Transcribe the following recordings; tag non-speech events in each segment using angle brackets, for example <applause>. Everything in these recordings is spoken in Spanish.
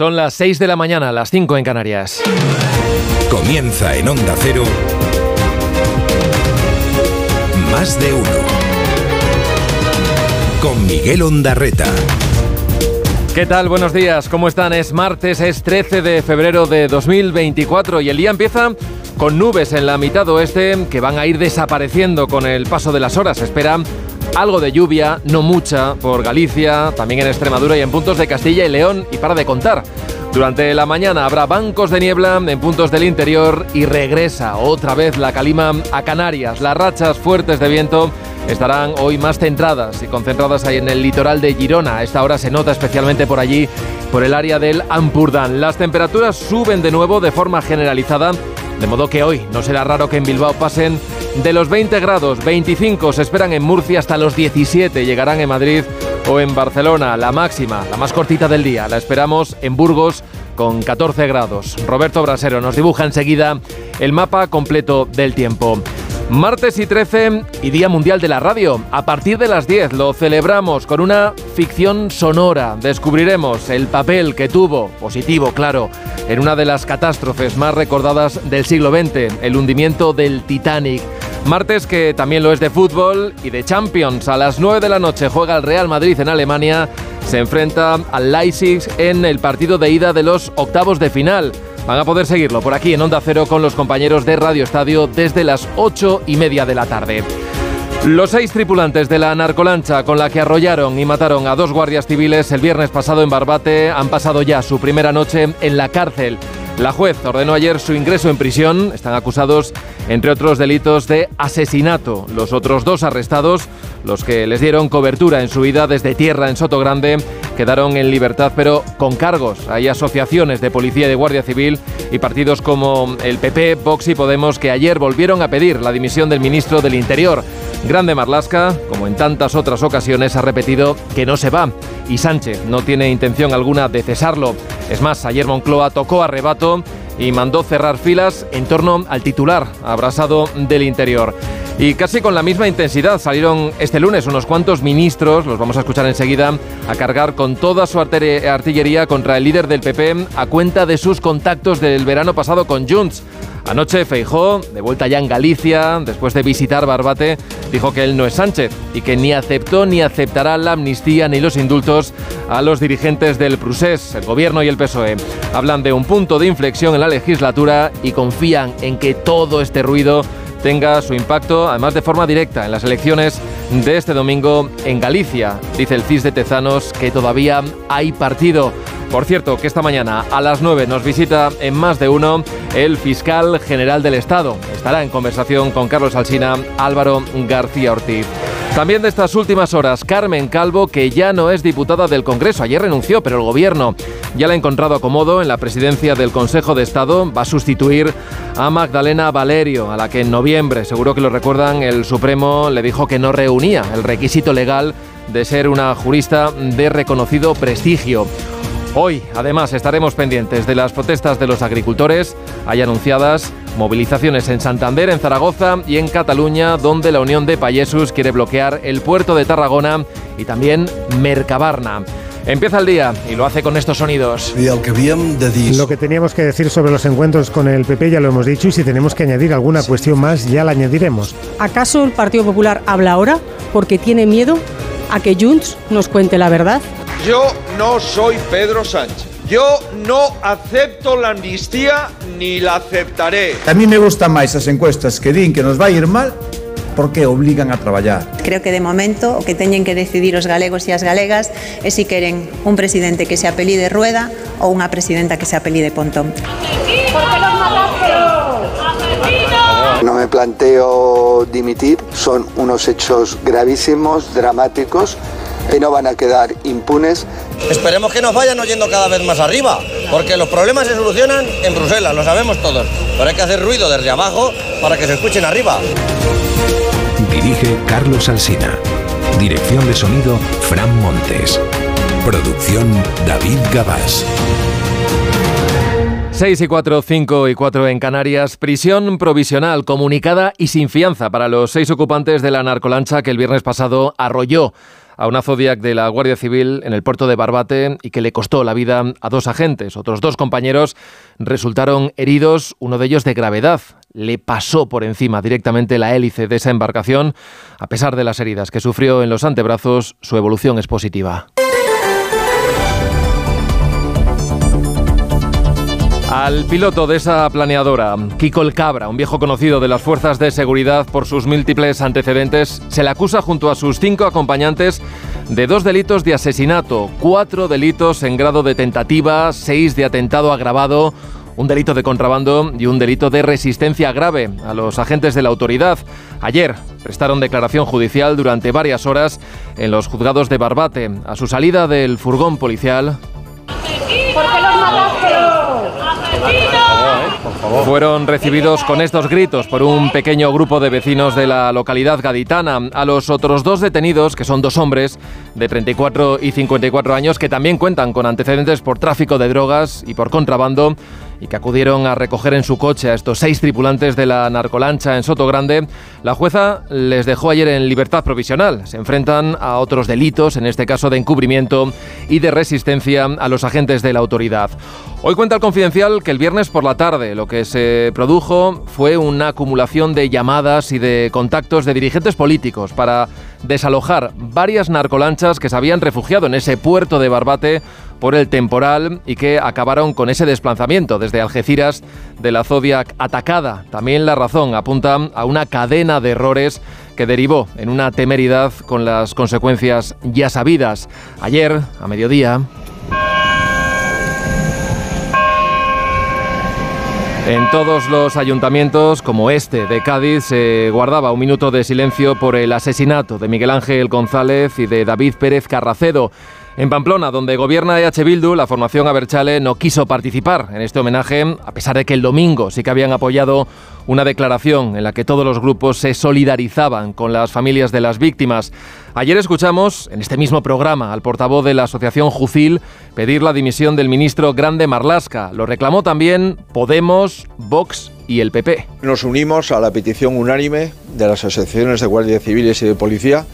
Son las 6 de la mañana, las 5 en Canarias. Comienza en Onda Cero. Más de uno. Con Miguel Ondarreta. ¿Qué tal? Buenos días, ¿cómo están? Es martes, es 13 de febrero de 2024 y el día empieza con nubes en la mitad oeste que van a ir desapareciendo con el paso de las horas. Espera algo de lluvia, no mucha, por Galicia, también en Extremadura y en puntos de Castilla y León, y para de contar. Durante la mañana habrá bancos de niebla en puntos del interior y regresa otra vez la calima a Canarias. Las rachas fuertes de viento estarán hoy más centradas y concentradas en el litoral de Girona. Esta hora se nota especialmente por allí, por el área del Ampurdán. Las temperaturas suben de nuevo de forma generalizada, de modo que hoy no será raro que en Bilbao pasen de los 20 grados, 25 se esperan en Murcia hasta los 17 llegarán en Madrid o en Barcelona. La máxima, la más cortita del día, la esperamos en Burgos con 14 grados. Roberto Brasero nos dibuja enseguida el mapa completo del tiempo. Martes y 13 y Día Mundial de la Radio. A partir de las 10 lo celebramos con una ficción sonora. Descubriremos el papel que tuvo, positivo claro, en una de las catástrofes más recordadas del siglo XX, el hundimiento del Titanic. Martes que también lo es de fútbol y de Champions. A las 9 de la noche juega el Real Madrid en Alemania. Se enfrenta al Leipzig en el partido de ida de los octavos de final. Van a poder seguirlo por aquí en Onda Cero con los compañeros de Radio Estadio desde las 8 y media de la tarde. Los seis tripulantes de la narcolancha con la que arrollaron y mataron a dos guardias civiles el viernes pasado en Barbate han pasado ya su primera noche en la cárcel. La juez ordenó ayer su ingreso en prisión. Están acusados, entre otros delitos, de asesinato. Los otros dos arrestados, los que les dieron cobertura en su vida desde tierra en Soto Grande, quedaron en libertad, pero con cargos. Hay asociaciones de policía y de guardia civil y partidos como el PP, Vox y Podemos que ayer volvieron a pedir la dimisión del ministro del Interior. Grande Marlasca, como en tantas otras ocasiones, ha repetido que no se va y Sánchez no tiene intención alguna de cesarlo. Es más, ayer Moncloa tocó a rebato y mandó cerrar filas en torno al titular abrasado del interior. Y casi con la misma intensidad salieron este lunes unos cuantos ministros, los vamos a escuchar enseguida, a cargar con toda su artillería contra el líder del PP a cuenta de sus contactos del verano pasado con Junts. Anoche Feijó, de vuelta ya en Galicia, después de visitar Barbate, dijo que él no es Sánchez y que ni aceptó ni aceptará la amnistía ni los indultos a los dirigentes del Prusés, el gobierno y el PSOE. Hablan de un punto de inflexión en la legislatura y confían en que todo este ruido tenga su impacto, además de forma directa, en las elecciones de este domingo en Galicia. Dice el CIS de Tezanos que todavía hay partido. Por cierto, que esta mañana a las 9 nos visita en más de uno el fiscal general del Estado. Estará en conversación con Carlos Alsina, Álvaro García Ortiz. También de estas últimas horas, Carmen Calvo, que ya no es diputada del Congreso. Ayer renunció, pero el Gobierno ya la ha encontrado acomodo en la presidencia del Consejo de Estado. Va a sustituir a Magdalena Valerio, a la que en noviembre, seguro que lo recuerdan, el Supremo le dijo que no reunía el requisito legal de ser una jurista de reconocido prestigio. Hoy, además, estaremos pendientes de las protestas de los agricultores. Hay anunciadas movilizaciones en Santander, en Zaragoza y en Cataluña, donde la Unión de Payesus quiere bloquear el puerto de Tarragona y también Mercabarna. Empieza el día y lo hace con estos sonidos. Lo que teníamos que decir sobre los encuentros con el PP ya lo hemos dicho y si tenemos que añadir alguna cuestión más ya la añadiremos. ¿Acaso el Partido Popular habla ahora porque tiene miedo a que Junts nos cuente la verdad? Yo no soy Pedro Sánchez. Yo no acepto la amnistía ni la aceptaré. A mí me gustan máis as encuestas que din que nos vai ir mal porque obligan a traballar. Creo que de momento o que teñen que decidir os galegos e as galegas é si queren un presidente que se apelide Rueda ou unha presidenta que se apelide Pontón. No me planteo dimitir, son unos hechos gravísimos, dramáticos que no van a quedar impunes. Esperemos que nos vayan oyendo cada vez más arriba, porque los problemas se solucionan en Bruselas, lo sabemos todos. Pero hay que hacer ruido desde abajo para que se escuchen arriba. Dirige Carlos Alsina. Dirección de sonido Fran Montes. Producción David Gabás. 6 y 4, 5 y 4 en Canarias. Prisión provisional, comunicada y sin fianza para los seis ocupantes de la narcolancha que el viernes pasado arrolló a una Zodiac de la Guardia Civil en el puerto de Barbate y que le costó la vida a dos agentes. Otros dos compañeros resultaron heridos, uno de ellos de gravedad. Le pasó por encima directamente la hélice de esa embarcación. A pesar de las heridas que sufrió en los antebrazos, su evolución es positiva. Al piloto de esa planeadora, Kiko el Cabra, un viejo conocido de las fuerzas de seguridad por sus múltiples antecedentes, se le acusa junto a sus cinco acompañantes de dos delitos de asesinato, cuatro delitos en grado de tentativa, seis de atentado agravado, un delito de contrabando y un delito de resistencia grave a los agentes de la autoridad. Ayer prestaron declaración judicial durante varias horas en los juzgados de Barbate. A su salida del furgón policial, ¿Por qué los fueron recibidos con estos gritos por un pequeño grupo de vecinos de la localidad gaditana. A los otros dos detenidos, que son dos hombres de 34 y 54 años, que también cuentan con antecedentes por tráfico de drogas y por contrabando, y que acudieron a recoger en su coche a estos seis tripulantes de la narcolancha en Soto Grande, la jueza les dejó ayer en libertad provisional. Se enfrentan a otros delitos, en este caso de encubrimiento y de resistencia a los agentes de la autoridad. Hoy cuenta el confidencial que el viernes por la tarde lo que se produjo fue una acumulación de llamadas y de contactos de dirigentes políticos para desalojar varias narcolanchas que se habían refugiado en ese puerto de Barbate por el temporal y que acabaron con ese desplazamiento desde Algeciras de la Zodiac atacada. También la razón apunta a una cadena de errores que derivó en una temeridad con las consecuencias ya sabidas. Ayer, a mediodía, En todos los ayuntamientos, como este de Cádiz, se guardaba un minuto de silencio por el asesinato de Miguel Ángel González y de David Pérez Carracedo. En Pamplona, donde gobierna EH Bildu, la formación Aberchale no quiso participar en este homenaje, a pesar de que el domingo sí que habían apoyado una declaración en la que todos los grupos se solidarizaban con las familias de las víctimas. Ayer escuchamos en este mismo programa al portavoz de la Asociación Jucil pedir la dimisión del ministro Grande Marlasca. Lo reclamó también Podemos, Vox y el PP. Nos unimos a la petición unánime de las asociaciones de guardias civiles y de policía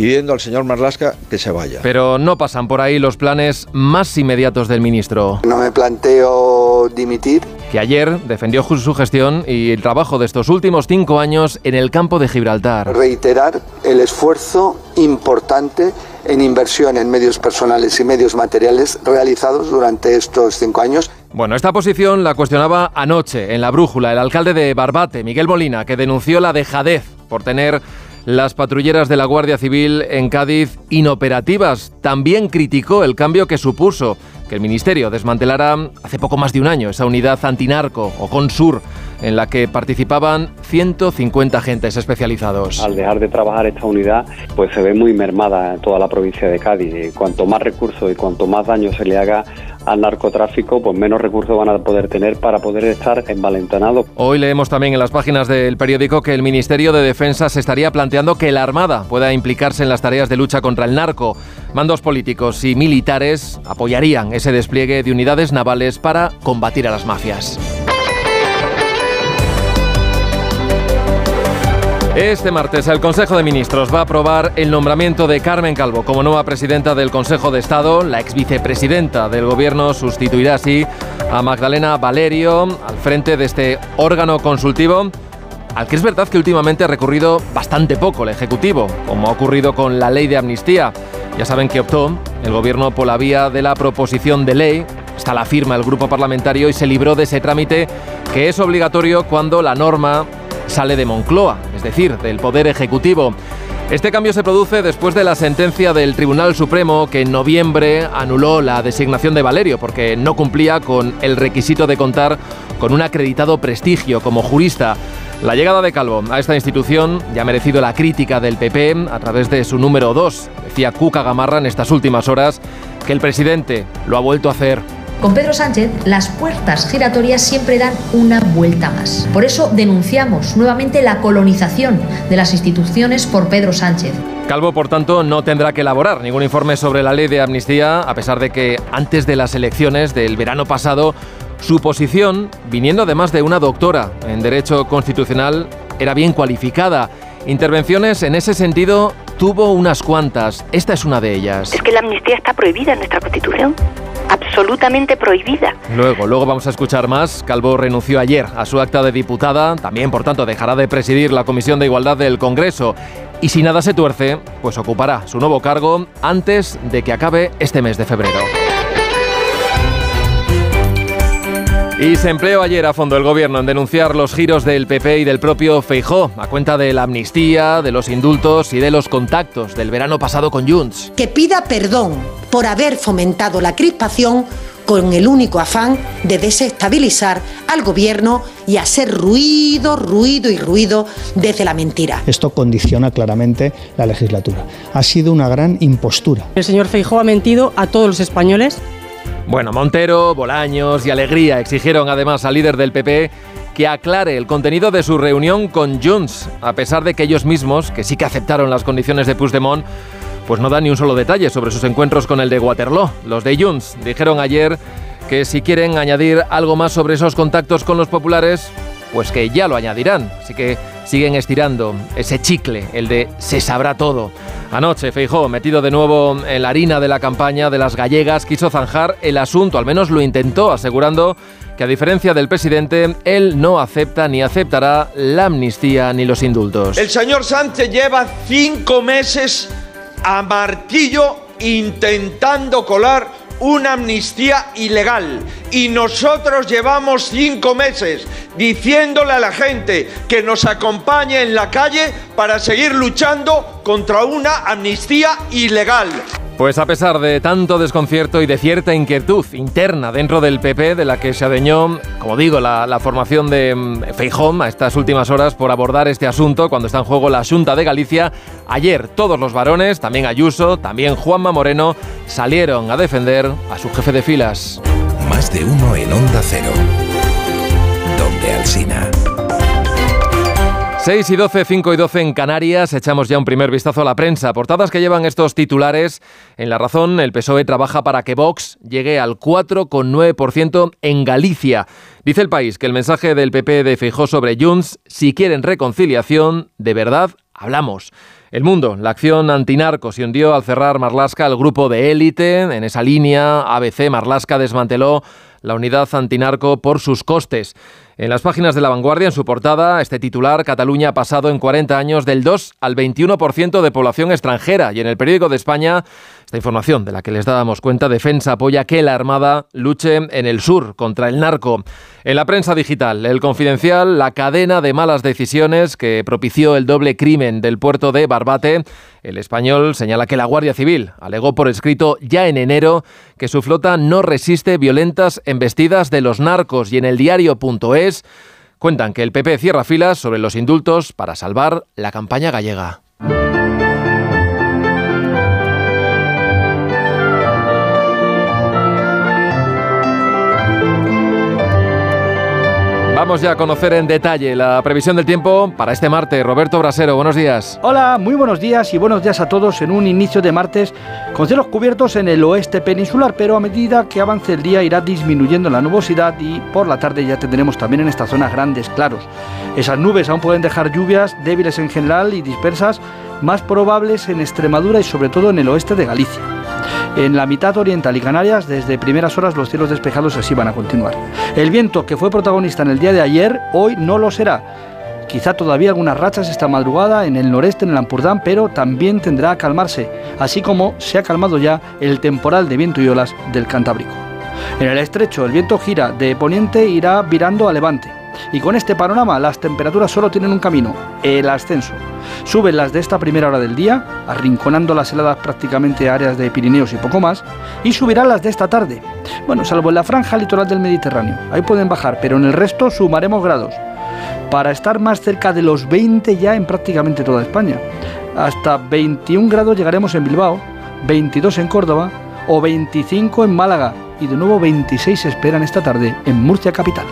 pidiendo al señor Marlasca que se vaya. Pero no pasan por ahí los planes más inmediatos del ministro. No me planteo dimitir. Que ayer defendió su gestión y el trabajo de estos últimos cinco años en el campo de Gibraltar. Reiterar el esfuerzo importante en inversión en medios personales y medios materiales realizados durante estos cinco años. Bueno, esta posición la cuestionaba anoche en la brújula el alcalde de Barbate, Miguel Molina, que denunció la dejadez por tener las patrulleras de la Guardia Civil en Cádiz inoperativas. También criticó el cambio que supuso que el Ministerio desmantelara hace poco más de un año esa unidad antinarco o CONSUR en la que participaban 150 agentes especializados. Al dejar de trabajar esta unidad, pues se ve muy mermada toda la provincia de Cádiz. Cuanto más recursos y cuanto más daño se le haga al narcotráfico, pues menos recursos van a poder tener para poder estar envalentonados. Hoy leemos también en las páginas del periódico que el Ministerio de Defensa se estaría planteando que la Armada pueda implicarse en las tareas de lucha contra el narco. Mandos políticos y militares apoyarían ese despliegue de unidades navales para combatir a las mafias. Este martes el Consejo de Ministros va a aprobar el nombramiento de Carmen Calvo como nueva presidenta del Consejo de Estado. La ex vicepresidenta del Gobierno sustituirá así a Magdalena Valerio al frente de este órgano consultivo al que es verdad que últimamente ha recurrido bastante poco el Ejecutivo, como ha ocurrido con la ley de amnistía. Ya saben que optó el Gobierno por la vía de la proposición de ley, está la firma del grupo parlamentario y se libró de ese trámite que es obligatorio cuando la norma sale de Moncloa, es decir, del Poder Ejecutivo. Este cambio se produce después de la sentencia del Tribunal Supremo que en noviembre anuló la designación de Valerio porque no cumplía con el requisito de contar con un acreditado prestigio como jurista. La llegada de Calvo a esta institución ya ha merecido la crítica del PP a través de su número 2. Decía Cuca Gamarra en estas últimas horas que el presidente lo ha vuelto a hacer con Pedro Sánchez, las puertas giratorias siempre dan una vuelta más. Por eso denunciamos nuevamente la colonización de las instituciones por Pedro Sánchez. Calvo, por tanto, no tendrá que elaborar ningún informe sobre la ley de amnistía, a pesar de que antes de las elecciones del verano pasado Su posición, viniendo además de una doctora en Derecho Constitucional, era bien cualificada. Intervenciones en ese sentido tuvo unas cuantas. Esta es una de ellas. Es que la amnistía está prohibida en nuestra Constitución absolutamente prohibida. Luego, luego vamos a escuchar más. Calvo renunció ayer a su acta de diputada, también por tanto dejará de presidir la Comisión de Igualdad del Congreso. Y si nada se tuerce, pues ocupará su nuevo cargo antes de que acabe este mes de febrero. Y se empleó ayer a fondo el gobierno en denunciar los giros del PP y del propio Feijó, a cuenta de la amnistía, de los indultos y de los contactos del verano pasado con Junts. Que pida perdón por haber fomentado la crispación con el único afán de desestabilizar al gobierno y hacer ruido, ruido y ruido desde la mentira. Esto condiciona claramente la legislatura. Ha sido una gran impostura. El señor Feijó ha mentido a todos los españoles bueno, Montero, Bolaños y Alegría exigieron además al líder del PP que aclare el contenido de su reunión con Junts, a pesar de que ellos mismos, que sí que aceptaron las condiciones de Puigdemont, pues no dan ni un solo detalle sobre sus encuentros con el de Waterloo. Los de Junts dijeron ayer que si quieren añadir algo más sobre esos contactos con los populares, pues que ya lo añadirán. Así que siguen estirando ese chicle, el de se sabrá todo. Anoche, Feijó, metido de nuevo en la harina de la campaña de las gallegas, quiso zanjar el asunto, al menos lo intentó, asegurando que a diferencia del presidente, él no acepta ni aceptará la amnistía ni los indultos. El señor Sánchez lleva cinco meses a martillo intentando colar una amnistía ilegal. Y nosotros llevamos cinco meses diciéndole a la gente que nos acompañe en la calle para seguir luchando contra una amnistía ilegal. Pues a pesar de tanto desconcierto y de cierta inquietud interna dentro del PP, de la que se adeñó, como digo, la, formación de mm, Feijón a estas últimas horas por abordar este asunto cuando está en juego la Junta de Galicia, ayer todos los varones, también Ayuso, también Juanma Moreno, salieron a defender a su jefe de filas. Más de uno en Onda Cero. Donde Alcina. 6 y 12, 5 y 12 en Canarias. Echamos ya un primer vistazo a la prensa. Portadas que llevan estos titulares. En La Razón, el PSOE trabaja para que Vox llegue al 4,9% en Galicia. Dice el país que el mensaje del PP de Fijó sobre Junts, si quieren reconciliación, de verdad, hablamos. El Mundo, la acción antinarco se hundió al cerrar Marlasca el grupo de élite. En esa línea, ABC Marlasca desmanteló la unidad antinarco por sus costes. En las páginas de La Vanguardia, en su portada, este titular, Cataluña ha pasado en 40 años del 2 al 21% de población extranjera. Y en el periódico de España, esta información de la que les dábamos cuenta, Defensa apoya que la Armada luche en el sur contra el narco. En la prensa digital, el confidencial, la cadena de malas decisiones que propició el doble crimen del puerto de Barbate. El español señala que la Guardia Civil alegó por escrito ya en enero que su flota no resiste violentas embestidas de los narcos y en el diario.es cuentan que el PP cierra filas sobre los indultos para salvar la campaña gallega. Vamos ya a conocer en detalle la previsión del tiempo para este martes. Roberto Brasero, buenos días. Hola, muy buenos días y buenos días a todos en un inicio de martes con cielos cubiertos en el oeste peninsular, pero a medida que avance el día irá disminuyendo la nubosidad y por la tarde ya tendremos también en esta zona grandes claros. Esas nubes aún pueden dejar lluvias débiles en general y dispersas, más probables en Extremadura y sobre todo en el oeste de Galicia. En la mitad oriental y Canarias, desde primeras horas los cielos despejados así van a continuar. El viento que fue protagonista en el día de ayer, hoy no lo será. Quizá todavía algunas rachas esta madrugada en el noreste, en el Ampurdán, pero también tendrá a calmarse, así como se ha calmado ya el temporal de viento y olas del Cantábrico. En el estrecho, el viento gira de poniente irá virando a levante. Y con este panorama, las temperaturas solo tienen un camino, el ascenso. Suben las de esta primera hora del día, arrinconando las heladas prácticamente a áreas de Pirineos y poco más, y subirán las de esta tarde. Bueno, salvo en la franja litoral del Mediterráneo. Ahí pueden bajar, pero en el resto sumaremos grados. Para estar más cerca de los 20 ya en prácticamente toda España. Hasta 21 grados llegaremos en Bilbao, 22 en Córdoba o 25 en Málaga y de nuevo 26 se esperan esta tarde en Murcia capital.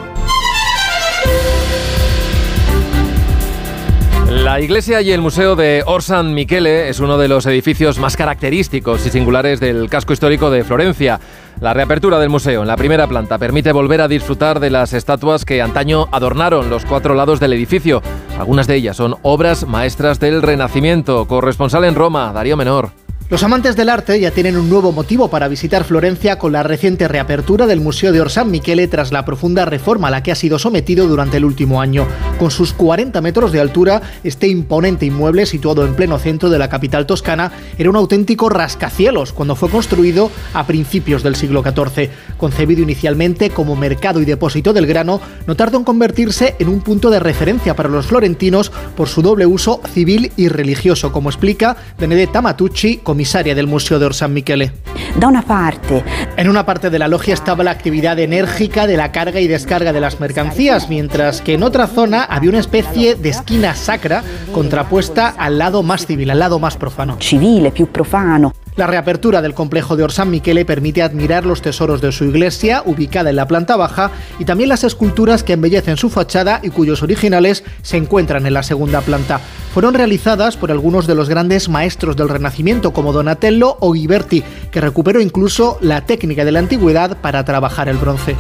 La iglesia y el museo de Orsan Michele es uno de los edificios más característicos y singulares del casco histórico de Florencia. La reapertura del museo en la primera planta permite volver a disfrutar de las estatuas que antaño adornaron los cuatro lados del edificio. Algunas de ellas son obras maestras del Renacimiento. Corresponsal en Roma, Darío Menor. Los amantes del arte ya tienen un nuevo motivo para visitar Florencia con la reciente reapertura del Museo de Orsan Michele tras la profunda reforma a la que ha sido sometido durante el último año. Con sus 40 metros de altura, este imponente inmueble situado en pleno centro de la capital toscana era un auténtico rascacielos cuando fue construido a principios del siglo XIV. Concebido inicialmente como mercado y depósito del grano, no tardó en convertirse en un punto de referencia para los florentinos por su doble uso civil y religioso, como explica Benedetta Matucci, comisaria del Museo de Orsan Michele. Da una parte. En una parte de la logia estaba la actividad enérgica de la carga y descarga de las mercancías, mientras que en otra zona había una especie de esquina sacra contrapuesta al lado más civil, al lado más profano. Civile, più profano. La reapertura del complejo de Orsan Michele permite admirar los tesoros de su iglesia, ubicada en la planta baja, y también las esculturas que embellecen su fachada y cuyos originales se encuentran en la segunda planta. Fueron realizadas por algunos de los grandes maestros del Renacimiento, como Donatello o Ghiberti, que recuperó incluso la técnica de la antigüedad para trabajar el bronce.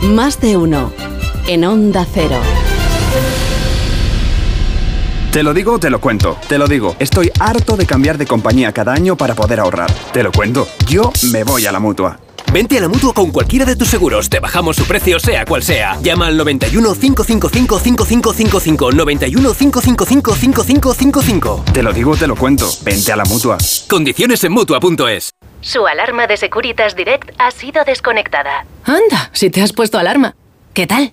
Más de uno. En Onda Cero. Te lo digo, te lo cuento. Te lo digo, estoy harto de cambiar de compañía cada año para poder ahorrar. Te lo cuento, yo me voy a la mutua. Vente a la mutua con cualquiera de tus seguros. Te bajamos su precio, sea cual sea. Llama al 91 555 5555. 91 555 5555. Te lo digo, te lo cuento. Vente a la mutua. Condiciones en mutua.es. Su alarma de Securitas Direct ha sido desconectada. Anda, si te has puesto alarma. ¿Qué tal?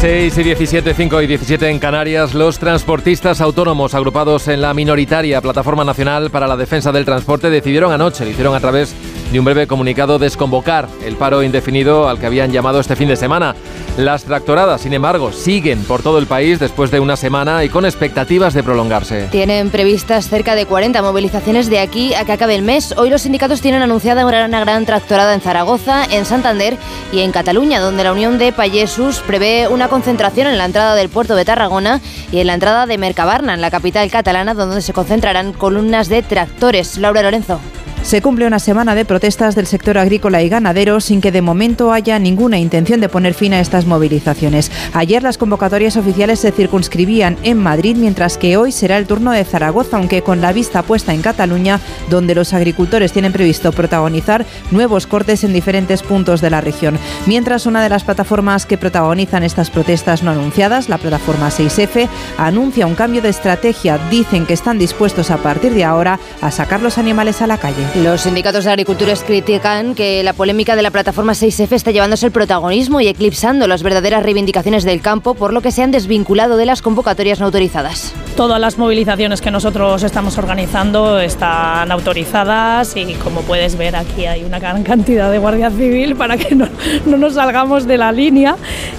6 y 17, 5 y 17 en Canarias, los transportistas autónomos agrupados en la minoritaria Plataforma Nacional para la Defensa del Transporte decidieron anoche, lo hicieron a través de un breve comunicado, desconvocar el paro indefinido al que habían llamado este fin de semana. Las tractoradas, sin embargo, siguen por todo el país después de una semana y con expectativas de prolongarse. Tienen previstas cerca de 40 movilizaciones de aquí a que acabe el mes. Hoy los sindicatos tienen anunciada una gran tractorada en Zaragoza, en Santander y en Cataluña, donde la Unión de Payesus prevé una concentración en la entrada del puerto de Tarragona y en la entrada de Mercabarna, en la capital catalana, donde se concentrarán columnas de tractores. Laura Lorenzo. Se cumple una semana de protestas del sector agrícola y ganadero sin que de momento haya ninguna intención de poner fin a estas movilizaciones. Ayer las convocatorias oficiales se circunscribían en Madrid, mientras que hoy será el turno de Zaragoza, aunque con la vista puesta en Cataluña, donde los agricultores tienen previsto protagonizar nuevos cortes en diferentes puntos de la región. Mientras una de las plataformas que protagonizan estas protestas no anunciadas, la plataforma 6F, anuncia un cambio de estrategia. Dicen que están dispuestos a partir de ahora a sacar los animales a la calle. Los sindicatos de agricultores critican que la polémica de la plataforma 6F está llevándose el protagonismo y eclipsando las verdaderas reivindicaciones del campo, por lo que se han desvinculado de las convocatorias no autorizadas. Todas las movilizaciones que nosotros estamos organizando están autorizadas y como puedes ver aquí hay una gran cantidad de guardia civil para que no, no nos salgamos de la línea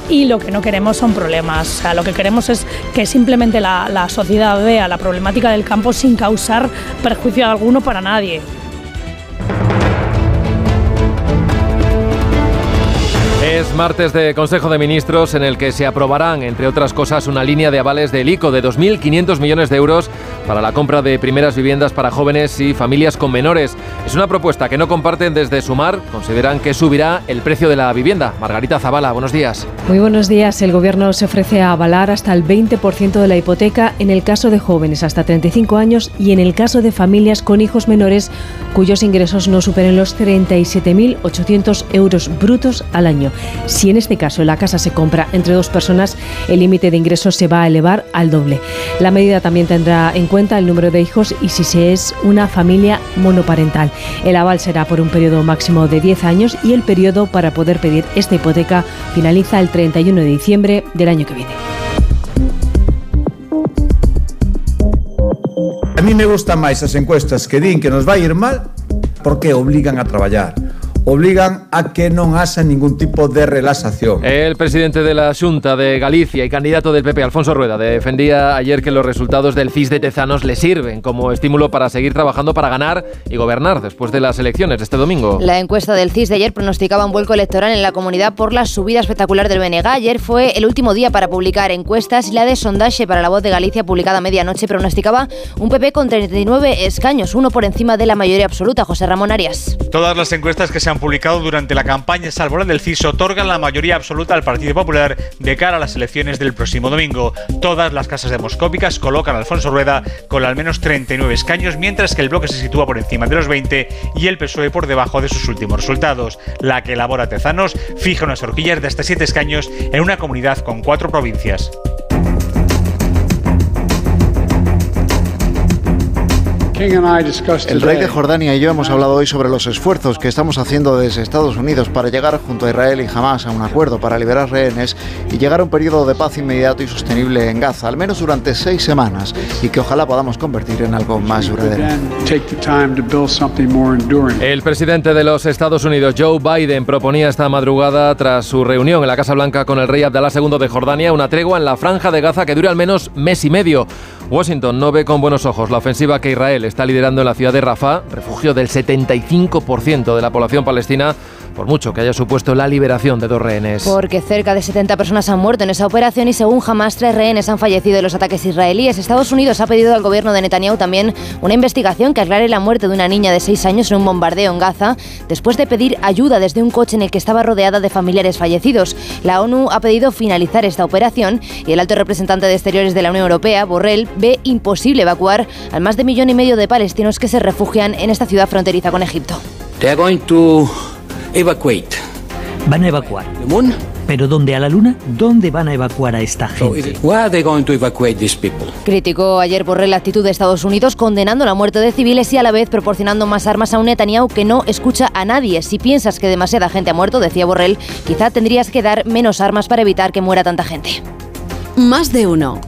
y lo que no queremos son problemas. Lo que queremos es que simplemente la sociedad vea la problemática del campo sin causar perjuicio alguno para nadie. Es martes de Consejo de Ministros en el que se aprobarán, entre otras cosas, una línea de avales del ICO de 2.500 millones de euros para la compra de primeras viviendas para jóvenes y familias con menores. Es una propuesta que no comparten desde Sumar. Consideran que subirá el precio de la vivienda. Margarita Zavala, buenos días. Muy buenos días. El Gobierno se ofrece a avalar hasta el 20% de la hipoteca en el caso de jóvenes hasta 35 años y en el caso de familias con hijos menores cuyos ingresos no superen los 37.800 euros brutos al año. Si en este caso la casa se compra entre dos personas, el límite de ingresos se va a elevar al doble. La medida también tendrá en cuenta el número de hijos y si se es una familia monoparental. El aval será por un periodo máximo de 10 años y el periodo para poder pedir esta hipoteca finaliza el 31 de diciembre del año que viene. A mí me gustan máis as encuestas que din que nos vai ir mal porque obligan a traballar obligan a que non haxa ningún tipo de relaxación. El presidente de la Junta de Galicia y candidato del PP, Alfonso Rueda, defendía ayer que los resultados del CIS de Tezanos le sirven como estímulo para seguir trabajando para ganar y gobernar después de las elecciones de este domingo. La encuesta del CIS de ayer pronosticaba un vuelco electoral en la comunidad por la subida espectacular del BNG. Ayer fue el último día para publicar encuestas y la de sondaje para la voz de Galicia publicada a medianoche pronosticaba un PP con 39 escaños, uno por encima de la mayoría absoluta, José Ramón Arias. Todas las encuestas que se han publicado durante la campaña salvo del CIS otorgan la mayoría absoluta al Partido Popular de cara a las elecciones del próximo domingo. Todas las casas demoscópicas colocan a Alfonso Rueda con al menos 39 escaños, mientras que el bloque se sitúa por encima de los 20 y el PSOE por debajo de sus últimos resultados. La que elabora Tezanos fija unas horquillas de hasta 7 escaños en una comunidad con cuatro provincias. El rey de Jordania y yo hemos hablado hoy sobre los esfuerzos que estamos haciendo desde Estados Unidos para llegar junto a Israel y Hamas a un acuerdo para liberar rehenes y llegar a un periodo de paz inmediato y sostenible en Gaza, al menos durante seis semanas, y que ojalá podamos convertir en algo más duradero. El presidente de los Estados Unidos, Joe Biden, proponía esta madrugada, tras su reunión en la Casa Blanca con el rey Abdalá II de Jordania, una tregua en la franja de Gaza que dure al menos mes y medio. Washington no ve con buenos ojos la ofensiva que Israel está liderando en la ciudad de Rafah, refugio del 75% de la población palestina, por mucho que haya supuesto la liberación de dos rehenes. Porque cerca de 70 personas han muerto en esa operación y según Hamas, tres rehenes han fallecido en los ataques israelíes. Estados Unidos ha pedido al gobierno de Netanyahu también una investigación que aclare la muerte de una niña de 6 años en un bombardeo en Gaza, después de pedir ayuda desde un coche en el que estaba rodeada de familiares fallecidos. La ONU ha pedido finalizar esta operación y el alto representante de Exteriores de la Unión Europea, Borrell, ve imposible evacuar al más de millón y medio de palestinos que se refugian en esta ciudad fronteriza con Egipto. Evacuate. Van a evacuar. Pero ¿dónde? ¿A la Luna? ¿Dónde van a evacuar a esta gente? Criticó ayer por la actitud de Estados Unidos condenando la muerte de civiles y a la vez proporcionando más armas a un Netanyahu que no escucha a nadie. Si piensas que demasiada gente ha muerto, decía Borrell, quizá tendrías que dar menos armas para evitar que muera tanta gente. Más de uno.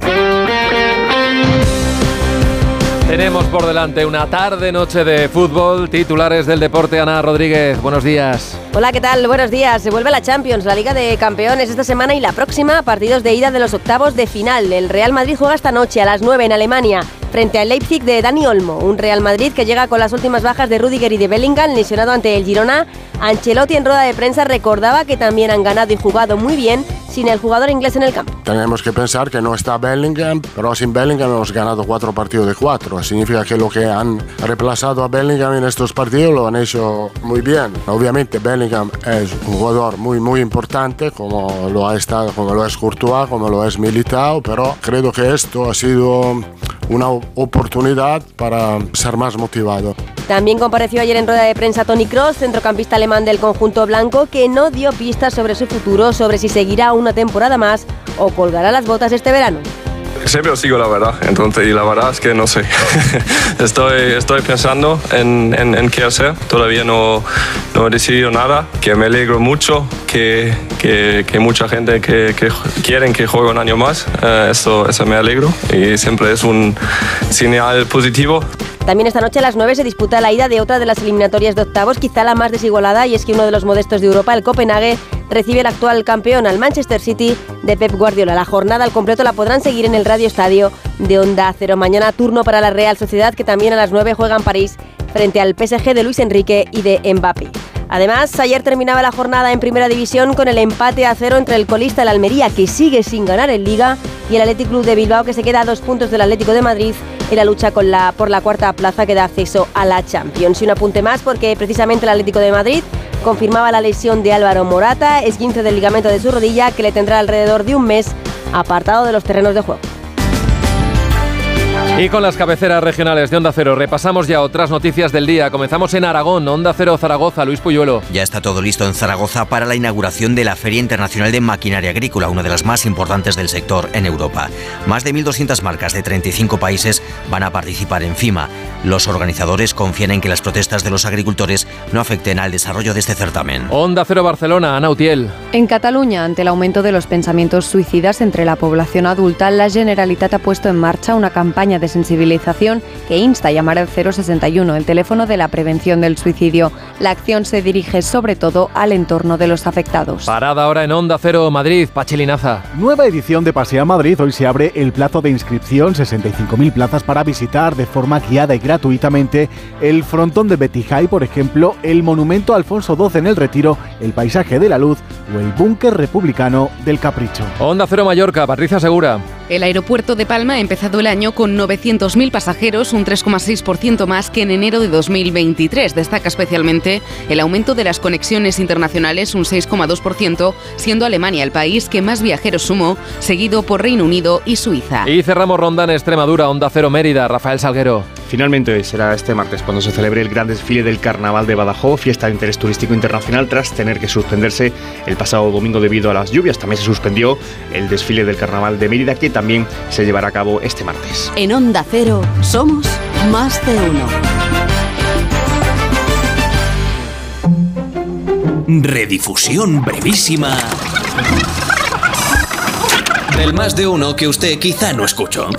Tenemos por delante una tarde-noche de fútbol. Titulares del deporte, Ana Rodríguez. Buenos días. Hola, ¿qué tal? Buenos días. Se vuelve la Champions, la Liga de Campeones esta semana y la próxima, partidos de ida de los octavos de final. El Real Madrid juega esta noche a las 9 en Alemania frente al Leipzig de Dani Olmo, un Real Madrid que llega con las últimas bajas de Rudiger y de Bellingham, lesionado ante el Girona. Ancelotti en rueda de prensa recordaba que también han ganado y jugado muy bien sin el jugador inglés en el campo. Tenemos que pensar que no está Bellingham, pero sin Bellingham hemos ganado cuatro partidos de cuatro. Significa que lo que han reemplazado a Bellingham en estos partidos lo han hecho muy bien. Obviamente Bellingham es un jugador muy muy importante, como lo ha estado, como lo es Courtois, como lo es Militao, pero creo que esto ha sido una oportunidad para ser más motivado. También compareció ayer en rueda de prensa Tony Cross, centrocampista alemán del conjunto blanco, que no dio pistas sobre su futuro, sobre si seguirá una temporada más o colgará las botas este verano. Siempre os digo la verdad, entonces, y la verdad es que no sé. <laughs> estoy, estoy pensando en, en, qué hacer, todavía no, no he decidido nada, que me alegro mucho que, que, que mucha gente que, que quieren que juegue un año más, eh, eso, eso me alegro y siempre es un señal positivo. También esta noche a las 9 se disputa la ida de otra de las eliminatorias de octavos, quizá la más desigualada, y es que uno de los modestos de Europa, el Copenhague, recibe al actual campeón, al Manchester City de Pep Guardiola. La jornada al completo la podrán seguir en el Radio Estadio de Onda Cero. Mañana turno para la Real Sociedad, que también a las 9 juega en París frente al PSG de Luis Enrique y de Mbappé. Además, ayer terminaba la jornada en Primera División con el empate a cero entre el colista el Almería, que sigue sin ganar en Liga, y el Athletic Club de Bilbao, que se queda a dos puntos del Atlético de Madrid en la lucha la, por la cuarta plaza que da acceso a la Champions. Y un apunte más, porque precisamente el Atlético de Madrid confirmaba la lesión de Álvaro Morata, es 15 del ligamento de su rodilla, que le tendrá alrededor de un mes apartado de los terrenos de juego. Y con las cabeceras regionales de Onda Cero repasamos ya otras noticias del día. Comenzamos en Aragón, Onda Cero Zaragoza, Luis Puyuelo. Ya está todo listo en Zaragoza para la inauguración de la Feria Internacional de Maquinaria Agrícola, una de las más importantes del sector en Europa. Más de 1.200 marcas de 35 países van a participar en FIMA. Los organizadores confían en que las protestas de los agricultores no afecten al desarrollo de este certamen. Onda Cero Barcelona, Ana Utiel. En Cataluña, ante el aumento de los pensamientos suicidas entre la población adulta, la Generalitat ha puesto en marcha una campaña de sensibilización que insta a llamar al 061, el teléfono de la prevención del suicidio. La acción se dirige sobre todo al entorno de los afectados. Parada ahora en Onda Cero Madrid, Pachilinaza. Nueva edición de Pasea Madrid. Hoy se abre el plazo de inscripción, 65.000 plazas para visitar de forma guiada y gratuitamente el frontón de Betijay, por ejemplo, el monumento a Alfonso XII en el Retiro, el paisaje de la luz o el búnker republicano del Capricho. Onda Cero Mallorca, Patricia Segura. El aeropuerto de Palma ha empezado el año con 900.000 pasajeros, un 3,6% más que en enero de 2023. Destaca especialmente el aumento de las conexiones internacionales, un 6,2%, siendo Alemania el país que más viajeros sumó, seguido por Reino Unido y Suiza. Y cerramos ronda en Extremadura, Onda Cero Mérida, Rafael Salguero. Finalmente será este martes cuando se celebre el gran desfile del Carnaval de Badajoz, fiesta de interés turístico internacional, tras tener que suspenderse el pasado domingo debido a las lluvias. También se suspendió el desfile del Carnaval de Mérida, que también se llevará a cabo este martes. En Onda Cero somos más de uno. Redifusión brevísima del más de uno que usted quizá no escuchó.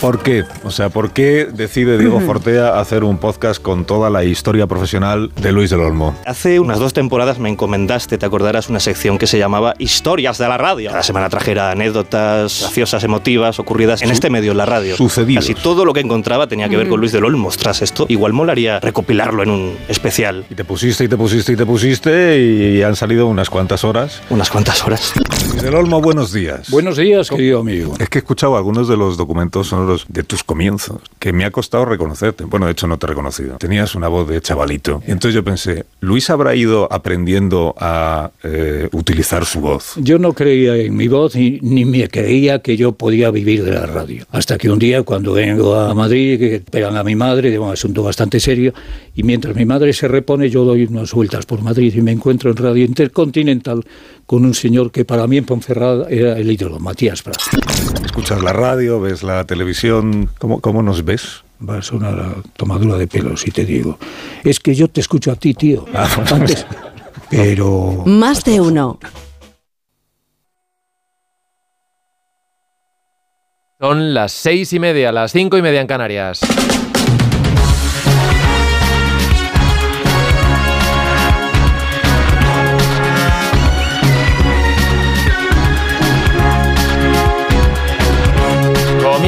¿Por qué? O sea, ¿por qué decide Diego Fortea hacer un podcast con toda la historia profesional de Luis del Olmo? Hace unas dos temporadas me encomendaste, te acordarás, una sección que se llamaba Historias de la Radio. Cada semana trajera anécdotas graciosas, emotivas, ocurridas en este medio, en la radio. Sucedidos. Casi todo lo que encontraba tenía que ver con Luis del Olmo. Tras esto, igual molaría recopilarlo en un especial. Y te pusiste y te pusiste y te pusiste y han salido unas cuantas horas. Unas cuantas horas. Luis del Olmo, buenos días. Buenos días, querido amigo. Es que he escuchado algunos de los documentos sonoros de tus comienzos, que me ha costado reconocerte. Bueno, de hecho no te he reconocido. Tenías una voz de chavalito. Y entonces yo pensé, Luis habrá ido aprendiendo a eh, utilizar su voz. Yo no creía en mi voz ni, ni me creía que yo podía vivir de la radio. Hasta que un día cuando vengo a Madrid, que pegan a mi madre de un asunto bastante serio, y mientras mi madre se repone, yo doy unas vueltas por Madrid y me encuentro en Radio Intercontinental con un señor que para mí en Ponferrada era el ídolo, Matías Prat. Escuchas la radio, ves la televisión, ¿cómo, cómo nos ves? Va a sonar a tomadura de pelo si te digo. Es que yo te escucho a ti, tío. Ah, Antes, pero... Más de uno. Son las seis y media, las cinco y media en Canarias.